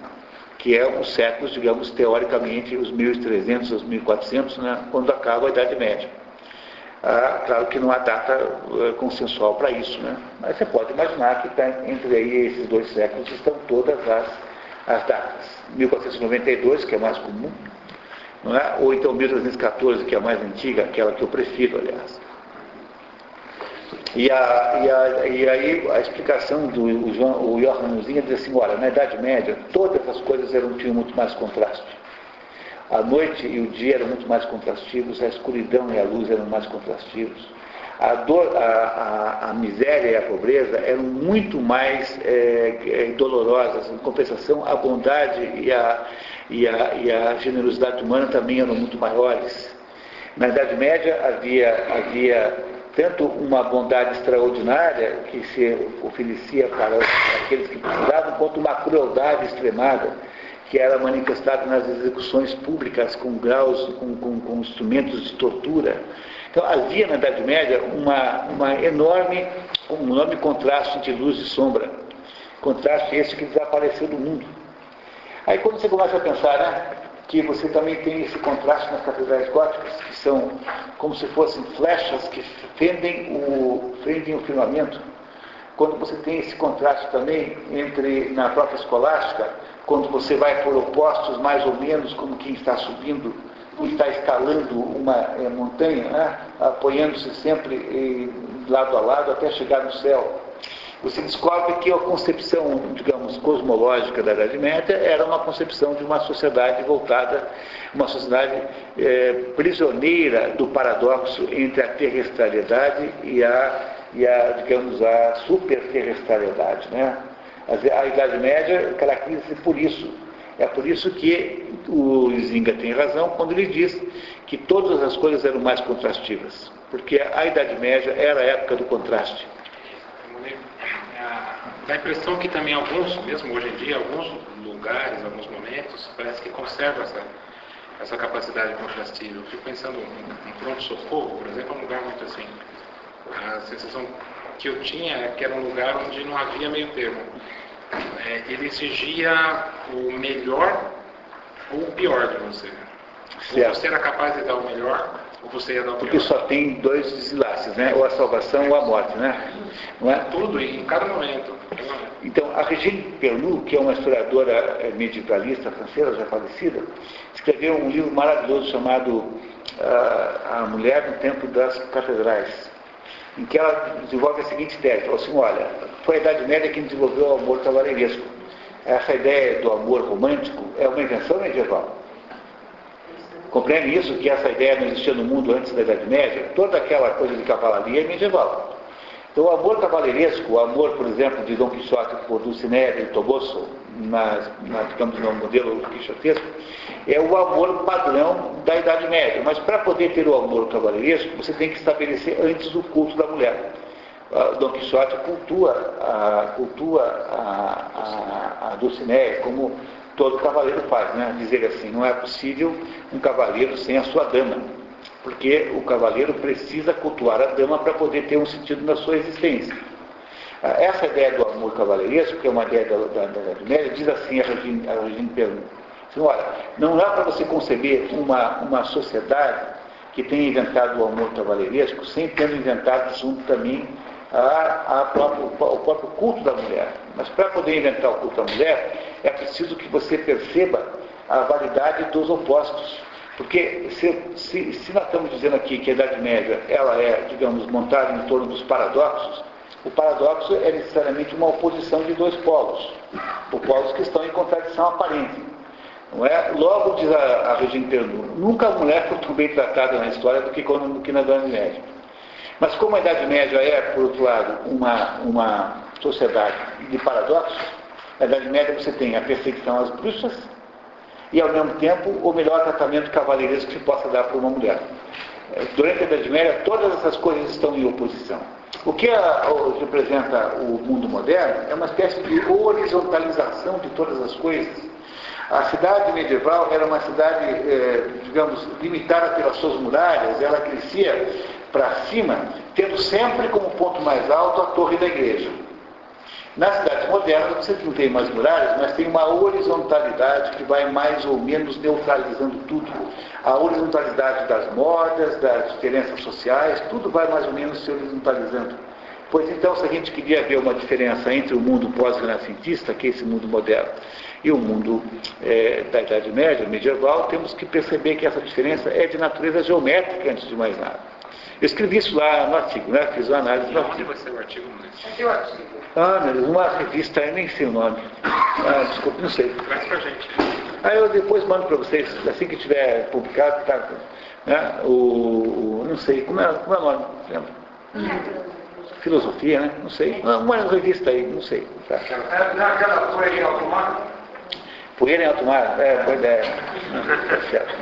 que é os séculos, digamos, teoricamente, os 1300 aos 1400, né, quando acaba a Idade Média. Ah, claro que não há data uh, consensual para isso, né? mas você pode imaginar que tá, entre aí esses dois séculos estão todas as, as datas. 1492, que é mais comum, não é? ou então 1314, que é a mais antiga, aquela que eu prefiro, aliás. E, a, e, a, e aí a explicação do João, o Johann diz assim, olha, na Idade Média todas as coisas eram, tinham muito mais contraste. A noite e o dia eram muito mais contrastivos, a escuridão e a luz eram mais contrastivos. A, dor, a, a, miséria e a pobreza eram muito mais é, é, dolorosas. Em compensação, a bondade e a, e, e a generosidade humana também eram muito maiores. Na Idade Média havia, havia tanto uma bondade extraordinária que se oferecia para aqueles que precisavam, quanto uma crueldade extremada que era manifestada nas execuções públicas com graus, com, com, com instrumentos de tortura. Então havia na Idade Média uma, uma enorme, um enorme contraste de luz e sombra. Contraste esse que desapareceu do mundo. Aí quando você começa a pensar né, que você também tem esse contraste nas catedrais góticas, que são como se fossem flechas que fendem o, fendem o firmamento, quando você tem esse contraste também entre, na própria escolástica, quando você vai por opostos mais ou menos como quem está subindo e está escalando uma é, montanha, né? apoiando-se sempre eh, lado a lado até chegar no céu. Você descobre que a concepção, digamos, cosmológica da Idade Média era uma concepção de uma sociedade voltada, uma sociedade eh, prisioneira do paradoxo entre a terrestrialidade e a, e a digamos, a superterrestrialidade, né? A Idade Média caracteriza-se por isso. É por isso que o Zinga tem razão quando ele diz que todas as coisas eram mais contrastivas. Porque a Idade Média era a época do contraste. Dá a impressão que também alguns, mesmo hoje em dia, alguns lugares, alguns momentos, parece que conserva essa, essa capacidade. Eu fico pensando em, em pronto-socorro, por exemplo, é um lugar muito assim. A sensação que eu tinha é que era um lugar onde não havia meio termo. É, ele exigia o melhor ou o pior de você. Certo. Ou você era capaz de dar o melhor, ou você ia dar o pior. Porque só tem dois deslaces, né? Ou a salvação ou a morte, né? Não é? Tudo, em cada momento. Então, a Regine Pernoud, que é uma historiadora é, medievalista francesa, já falecida, escreveu um livro maravilhoso chamado uh, A Mulher no Tempo das Catedrais em que ela desenvolve a seguinte tese, ela assim, olha, foi a Idade Média que desenvolveu o amor cavaleiresco. Essa ideia do amor romântico é uma invenção medieval. Compreende isso, que essa ideia não existia no mundo antes da Idade Média? Toda aquela coisa de cavalaria é medieval. Então o amor cavaleiresco, o amor, por exemplo, de Dom Quixote por Dulcinea del Toboso, na, na, digamos, no modelo quixotesco, é o amor padrão da Idade Média. Mas para poder ter o amor cavaleiresco, você tem que estabelecer antes o culto da mulher. Uh, Dom Quixote cultua, cultua a, a, a Dulcinea como todo cavaleiro faz, né? Dizer assim, não é possível um cavaleiro sem a sua dama, porque o cavaleiro precisa cultuar a dama para poder ter um sentido na sua existência. Ah, essa ideia do amor cavaleiresco, que é uma ideia da, da, da Idade Média, diz assim a Regine, a Regine. Assim, não dá para você conceber uma, uma sociedade que tenha inventado o amor cavaleiresco sem ter inventado junto também a, a próprio, o próprio culto da mulher. Mas para poder inventar o culto da mulher, é preciso que você perceba a validade dos opostos. Porque se, se, se, nós estamos dizendo aqui que a Idade Média ela é, digamos, montada em torno dos paradoxos, o paradoxo é necessariamente uma oposição de dois polos, os polos que estão em contradição aparente. Não é? Logo diz a, a Regina Pernod, nunca a mulher foi tão bem tratada na história do que, quando, do que na Idade Média. Mas como a Idade Média é, por outro lado, uma, uma sociedade de paradoxos, na Idade Média você tem a perseguição às bruxas, e, ao mesmo tempo, o melhor tratamento cavaleiresco que se possa dar para uma mulher. É, durante a Idade Média, todas essas coisas estão em oposição. O que a, o, representa o mundo moderno é uma espécie de horizontalização de todas as coisas. A cidade medieval era uma cidade, eh, digamos, limitada pelas suas muralhas, ela crescia para cima, tendo sempre como ponto mais alto a torre da igreja. Nas cidades modernas, você não tem mais muralhas, mas tem uma horizontalidade que vai mais ou menos neutralizando tudo. A horizontalidade das modas, das diferenças sociais, tudo vai mais ou menos se horizontalizando. Pois então, se a gente queria ver uma diferença entre o mundo pós-renascentista, que é esse mundo moderno, e o mundo é, da Idade Média, medieval, temos que perceber que essa diferença é de natureza geométrica, antes de mais nada. Eu escrevi isso lá no artigo, né? Fiz uma análise no artigo. Onde vai ser o artigo, Aqui o artigo. Ah, meu Deus, uma revista, eu nem sei o nome. Ah, desculpa, não sei. Traz pra gente. Aí eu depois mando para vocês, assim que tiver publicado, tá, né, o, o, não sei, como é, como é o nome? Filosofia, né? Não sei. Uma revista aí, não sei. Tá. É, não é aquela poeira em alto mar? Poeira em alto mar? É, boa *laughs* ideia. Tá certo.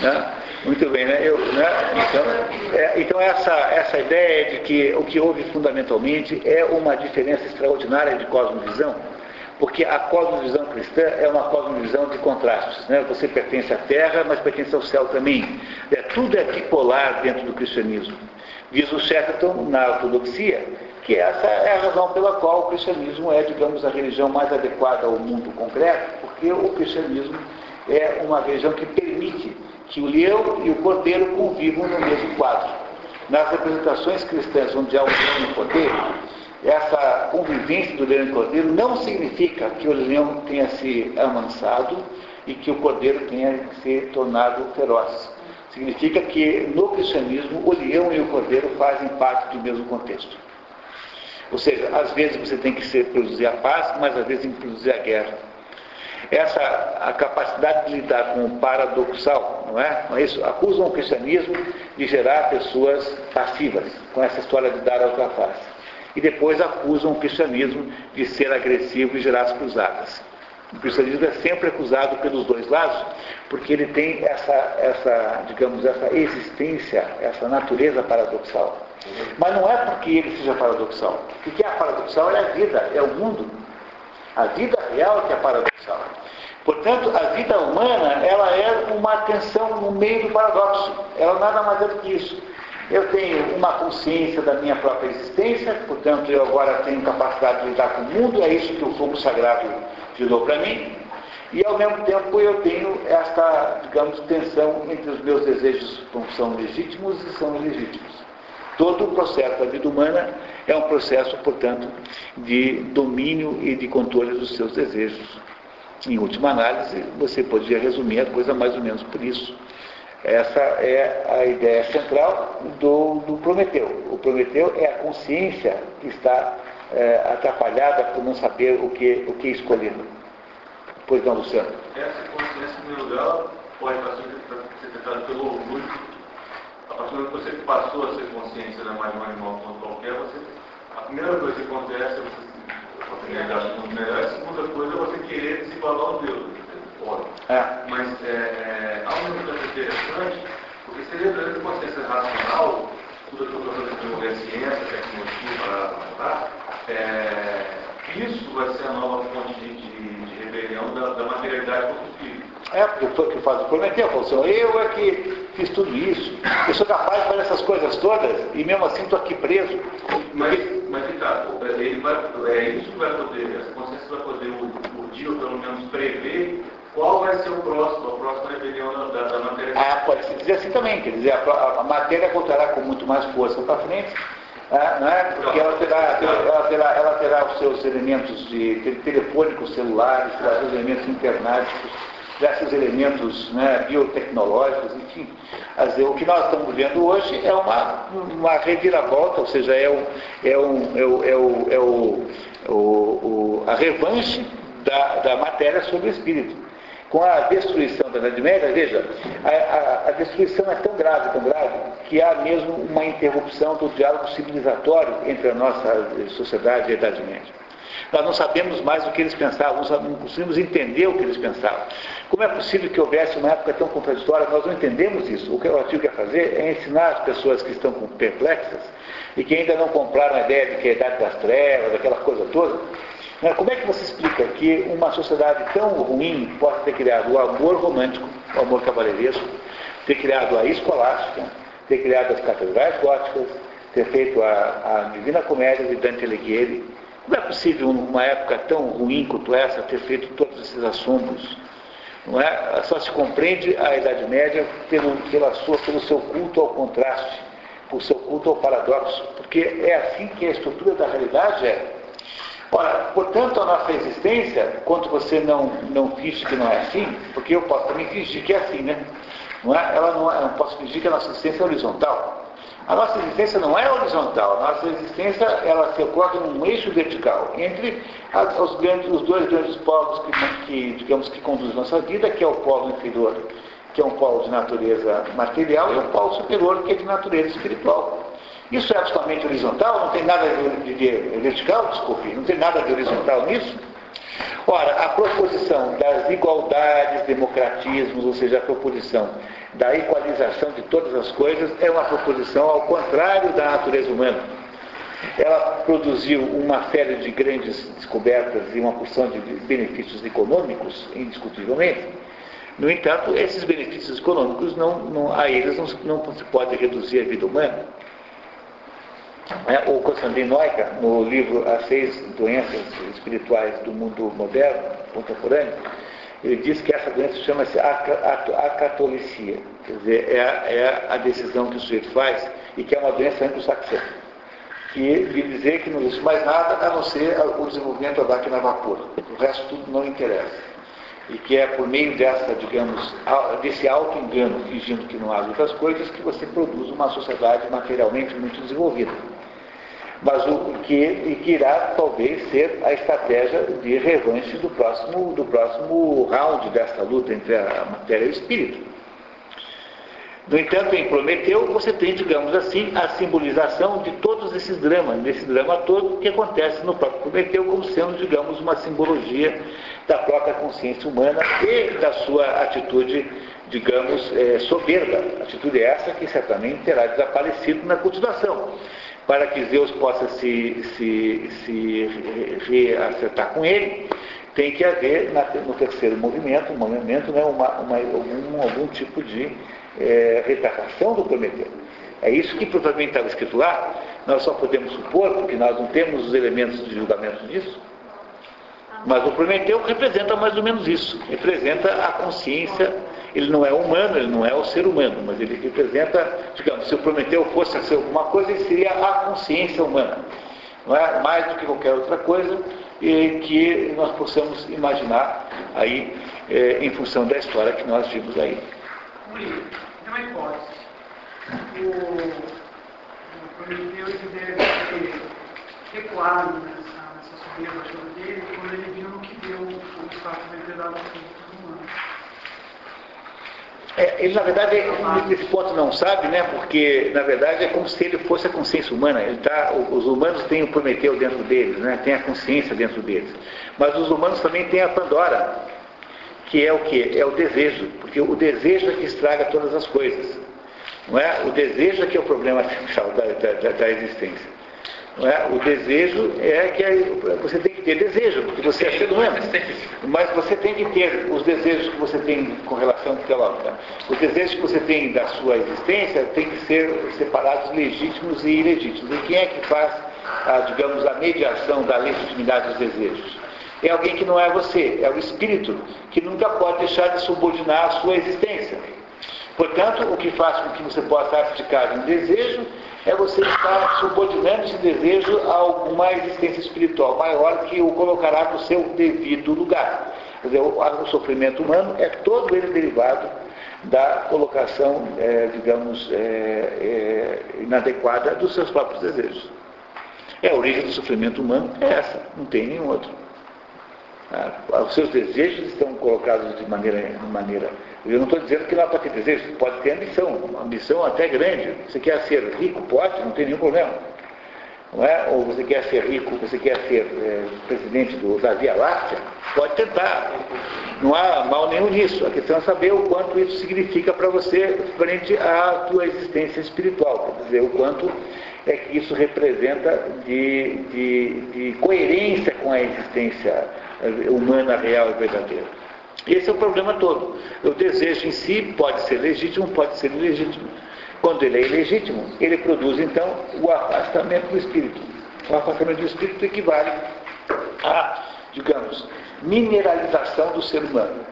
Né? Muito bem, né? Eu, né? Então, é, então essa, essa ideia de que o que houve fundamentalmente é uma diferença extraordinária de cosmovisão, porque a cosmovisão cristã é uma cosmovisão de contrastes. Né? Você pertence à terra, mas pertence ao céu também. É, tudo é bipolar dentro do cristianismo. Diz o Chesterton na ortodoxia que essa é a razão pela qual o cristianismo é, digamos, a religião mais adequada ao mundo concreto, porque o cristianismo é uma religião que permite que o leão e o cordeiro convivam no mesmo quadro. Nas representações cristãs onde há o leão e o cordeiro, essa convivência do leão e do cordeiro não significa que o leão tenha se amansado e que o cordeiro tenha se tornado feroz. Significa que no cristianismo o leão e o cordeiro fazem parte do mesmo contexto. Ou seja, às vezes você tem que ser, produzir a paz, mas às vezes tem que produzir a guerra essa a capacidade de lidar com o paradoxal, não é? Não é isso? Acusam o cristianismo de gerar pessoas passivas, com essa história de dar a outra face. E depois acusam o cristianismo de ser agressivo e gerar as cruzadas. O cristianismo é sempre acusado pelos dois lados, porque ele tem essa, essa, digamos, essa existência, essa natureza paradoxal. Mas não é porque ele seja paradoxal. O que é paradoxal é a vida, é o mundo. A vida real que é paradoxal. Portanto, a vida humana, ela é uma tensão no meio do paradoxo. Ela nada mais é do que isso. Eu tenho uma consciência da minha própria existência, portanto, eu agora tenho capacidade de lidar com o mundo, é isso que o fogo sagrado tirou para mim. E, ao mesmo tempo, eu tenho esta, digamos, tensão entre os meus desejos que são legítimos e são ilegítimos. Todo o processo da vida humana é um processo, portanto, de domínio e de controle dos seus desejos. Em última análise, você poderia resumir a coisa mais ou menos por isso. Essa é a ideia central do, do Prometeu. O Prometeu é a consciência que está é, atrapalhada por não saber o que, o que escolher. Pois não, Luciano? Essa consciência, em primeiro lugar, pode ser tratada pelo orgulho a partir do momento que você passou a ser consciência, né, mais um animal quanto qualquer, você, a primeira coisa que acontece é você, negar o mundo melhor, a segunda coisa é você querer se igualar ao Deus. É. Mas é, é, ao mesmo tempo interessante, porque seria a consciência racional, tudo aquilo que eu estou desenvolver a ciência, tecnologia, para matar, é, isso vai ser a nova fonte de, de, de rebelião da, da materialidade contra o filho. É, porque foi o que faz o Prometeu, falou assim, eu é que fiz tudo isso, eu sou capaz de fazer essas coisas todas e mesmo assim estou aqui preso. Mas, mas Ricardo, ele vai, é isso que vai poder, essa consciência vai poder urdir ou pelo menos prever qual vai ser o próximo, a próxima rebelião da, da matéria. Ah, pode se dizer assim também, quer dizer, a, a matéria voltará com muito mais força para frente, ah, não é? Porque ela terá, ela, terá, ela terá os seus elementos de telefônicos celulares, terá os seus elementos internáticos, diversos elementos né, biotecnológicos, enfim. O que nós estamos vendo hoje é uma, uma reviravolta, ou seja, é, um, é, um, é, o, é, o, é o, o, a revanche da, da matéria sobre o espírito. Com a destruição da Idade Média, veja, a, a, a, destruição é tão grave, tão grave, que há mesmo uma interrupção do diálogo civilizatório entre a nossa sociedade e a Idade Média. Nós não sabemos mais o que eles pensavam, não conseguimos entender o que eles pensavam. Como é possível que houvesse uma época tão contraditória? Nós não entendemos isso. O que o artigo quer fazer é ensinar as pessoas que estão perplexas e que ainda não compraram a ideia de que é a idade das trevas, aquela coisa toda. Né, como é que você explica que uma sociedade tão ruim possa ter criado o amor romântico, o amor cavalheiresco, ter criado a escolástica, ter criado as catedrais góticas, ter feito a, a Divina Comédia de Dante Alighieri, como é possível, numa época tão ruim quanto essa, ter feito todos esses assuntos? Não é? Só se compreende a Idade Média pelo, pela sua, pelo seu culto ao contraste, por seu culto ao paradoxo, porque é assim que a estrutura da realidade é. Ora, portanto, a nossa existência, quando você não, não finge que não é assim, porque eu posso também fingir que é assim, né? Não é? Ela não, é, eu não posso fingir que a nossa existência é horizontal. A nossa existência não é horizontal, a nossa existência ela se ocorre num eixo vertical entre as, os, grandes, os, dois grandes polos que, que, digamos, que conduzem nossa vida, que é o polo inferior, que é um polo de natureza material, e o polo superior, que é de natureza espiritual. Isso é absolutamente horizontal, não tem nada de, de, de vertical, desculpe, não tem nada de horizontal nisso. Ora, a proposição das igualdades, democratismos, ou seja, a proposição da equalização de todas as coisas, é uma proposição ao contrário da natureza humana. Ela produziu uma série de grandes descobertas e uma porção de benefícios econômicos, indiscutivelmente. No entanto, esses benefícios econômicos, não, não, a eles não, não se pode reduzir a vida humana. É, o Constantin Neucker, no livro As Seis Doenças Espirituais do Mundo Moderno, Contemporâneo, ele diz que essa doença chama-se acatolicia, quer dizer, é a, é a, decisão que o sujeito faz e que é uma doença anglo-saxã. Que lhe dizer que não existe mais nada a não ser o desenvolvimento da máquina vapor. O resto tudo não interessa. E que é por meio dessa, digamos, desse auto-engano, fingindo que não há outras coisas, que você produz uma sociedade materialmente muito desenvolvida mas o que, que irá talvez ser a estratégia de revanche do próximo, do próximo round dessa luta entre a matéria e o espírito. No entanto, em Prometeu, você tem, digamos assim, a simbolização de todos esses dramas, desse drama todo que acontece no próprio Prometeu, como sendo, digamos, uma simbologia da própria consciência humana e da sua atitude, digamos, é, soberba. Atitude essa que certamente terá desaparecido na continuação para que Zeus possa se, se, se reacertar com ele, tem que haver no terceiro movimento, um movimento, né, uma, uma, algum, algum tipo de é, retratação do Prometeu. É isso que provavelmente estava escrito lá, nós só podemos supor, porque nós não temos os elementos de julgamento disso, mas o Prometeu representa mais ou menos isso, representa a consciência ele não é humano, ele não é o ser humano, mas ele representa, digamos, se o Prometeu fosse ser alguma coisa, ele seria a consciência humana. Não é mais do que qualquer outra coisa e que nós possamos imaginar aí é, em função da história que nós vimos aí. Tem uma hipótese. O, o Prometeu deve ter recuado nessa, nessa soberba dele quando ele viu o que deu o fato de ele ter dado é, ele, na verdade, nesse ponto não sabe, né? Porque, na verdade, é como se ele fosse a consciência humana. Ele tá, os humanos têm o Prometeu dentro deles, né? Tem a consciência dentro deles. Mas os humanos também têm a Pandora, que é o que? É o desejo. Porque o desejo é que estraga todas as coisas. Não é? O desejo é que é o problema *laughs* central da, da, da existência. É? O desejo é que você tem que ter desejo, porque você é ser humano. Mas você tem que ter os desejos que você tem com relação teológica. Os desejos que você tem da sua existência têm que ser separados legítimos e ilegítimos. E quem é que faz, a, digamos, a mediação da legitimidade dos desejos? É alguém que não é você, é o espírito, que nunca pode deixar de subordinar a sua existência. Portanto, o que faz com que você possa abdicar de um desejo é você estar subordinando esse desejo a alguma existência espiritual maior que o colocará no seu devido lugar. Quer dizer, o, sofrimento humano é todo ele derivado da colocação, é, digamos, é, é, inadequada dos seus próprios desejos. É a origem do sofrimento humano, é essa, não tem nenhum outro. Ah, os seus desejos estão colocados de maneira, de maneira. Eu não estou dizendo que não pode ter desejos, pode ter ambição, uma ambição até grande. Você quer ser rico, pode, não tem nenhum problema. Não é? Ou você quer ser rico, você quer ser é, presidente do, da Via Láctea, pode tentar. Não há mal nenhum nisso. A questão é saber o quanto isso significa para você frente à tua existência espiritual. Quer dizer, o quanto é que isso representa de, de, de coerência com a existência humana real e verdadeira. Esse é o problema todo. O desejo em si pode ser legítimo, pode ser ilegítimo. Quando ele é ilegítimo, ele produz então o afastamento do espírito. O afastamento do espírito equivale à, digamos, mineralização do ser humano.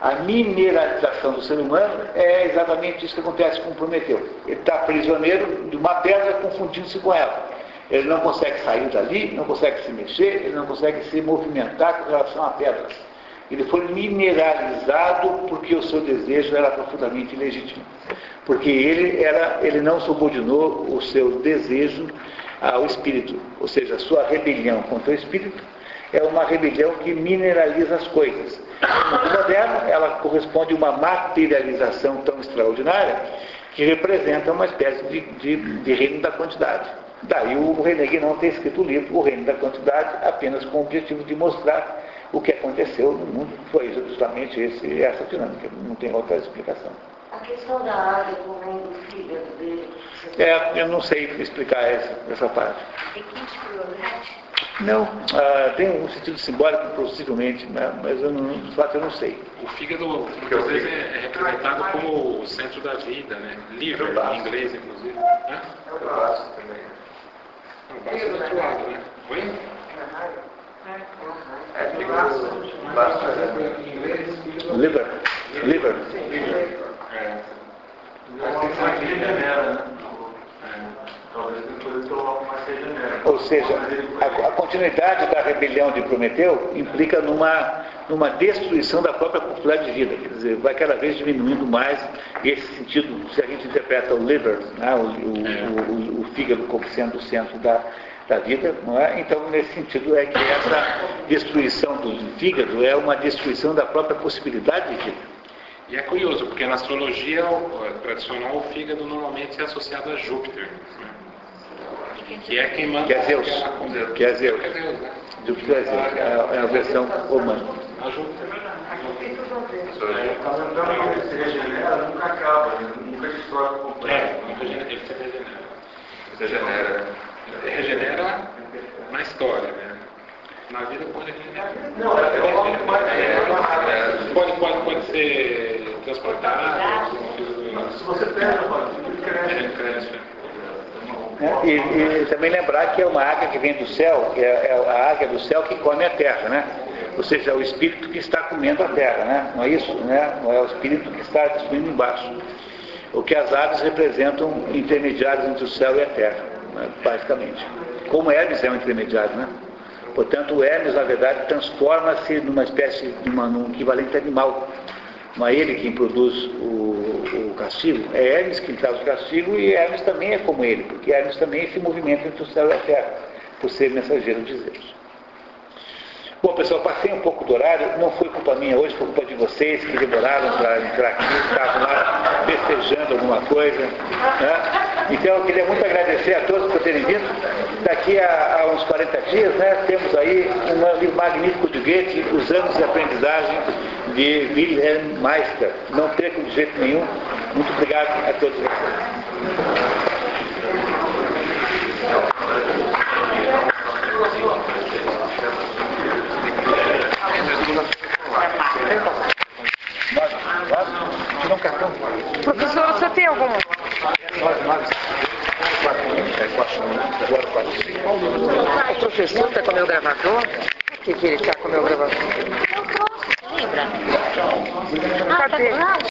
A mineralização do ser humano é exatamente isso que acontece com Prometeu. Ele está prisioneiro de uma pedra confundindo-se com ela. Ele não consegue sair dali, não consegue se mexer, ele não consegue se movimentar com relação a pedras. Ele foi mineralizado porque o seu desejo era profundamente ilegítimo. Porque ele, era, ele não subordinou o seu desejo ao espírito. Ou seja, a sua rebelião contra o espírito é uma rebelião que mineraliza as coisas. Mundo moderno, ela corresponde a uma materialização tão extraordinária que representa uma espécie de, de, de reino da quantidade. Daí o René Guénon ter escrito o livro O Reino da Quantidade, apenas com o objetivo de mostrar o que aconteceu no mundo. Foi justamente esse, essa dinâmica, não tem outra explicação. A questão da água como do fígado dele. É, eu não sei explicar essa, essa parte. Não, ah, tem um sentido simbólico, possivelmente, né? mas eu não, de fato eu não sei. O fígado muitas vezes é representado como o centro da vida, né? Liver, em inglês, inclusive. Né? É o braço também. É o braço do outro lado, né? Oi? É, inglês. Liver. Liver. É. Ou seja, a, a, continuidade da rebelião de Prometeu implica numa, numa destruição da própria possibilidade de vida. Quer dizer, vai cada vez diminuindo mais esse sentido, se a gente interpreta o liver, né, o, o, o, o, fígado como sendo o centro da, da vida, não é? então nesse sentido é que essa destruição do fígado é uma destruição da própria possibilidade de vida. E é curioso, porque na astrologia tradicional o fígado normalmente é associado a Júpiter. Né? Que é quem manda. Que é Zeus. Que é Zeus. Júpiter é Zeus. É, é a versão romana. A Júpiter. Que regenera, nunca acaba, né? nunca destrói completo. É, nunca ele se regenera. Se regenera. Regenera na história, né? Na vida pode regenerar. Não, é nome mais É, pode, pode, pode ser transportado. Se você perde, ele cresce. Né? E, e, também lembrar que é uma águia que vem do céu, que é, é a águia do céu que come a terra, né? Ou seja, é o espírito que está comendo a terra, né? Não é isso? Né? Não é o espírito que está destruindo embaixo. O que as aves representam intermediários entre o céu e a terra? Basicamente. Como Hermes é um intermediário, né? Portanto, o Hermes, na verdade, transforma-se numa espécie, numa, num equivalente animal. Não é ele quem produz o, o, castigo, é Hermes quem traz o castigo e Hermes também é como ele, porque Hermes também se movimenta entre o céu e a terra, por ser mensageiro de Zeus. Bom, pessoal, passei um pouco do horário, não foi culpa minha hoje, foi culpa de vocês que demoraram para entrar aqui, estavam lá festejando alguma coisa. Né? Então, eu queria muito agradecer a todos por terem vindo. Daqui a, a uns 40 dias, né, temos aí um livro magnífico de Goethe, Os Anos de Aprendizagem, de Wilhelm Meister. Não percam de jeito nenhum. Muito obrigado a todos vocês. Tira um cartão. Professor, você tem algum? O professor está com o meu gravador? Por que, que ele está com o meu gravador? Eu trouxe, lembra? Cadê? Ah, tá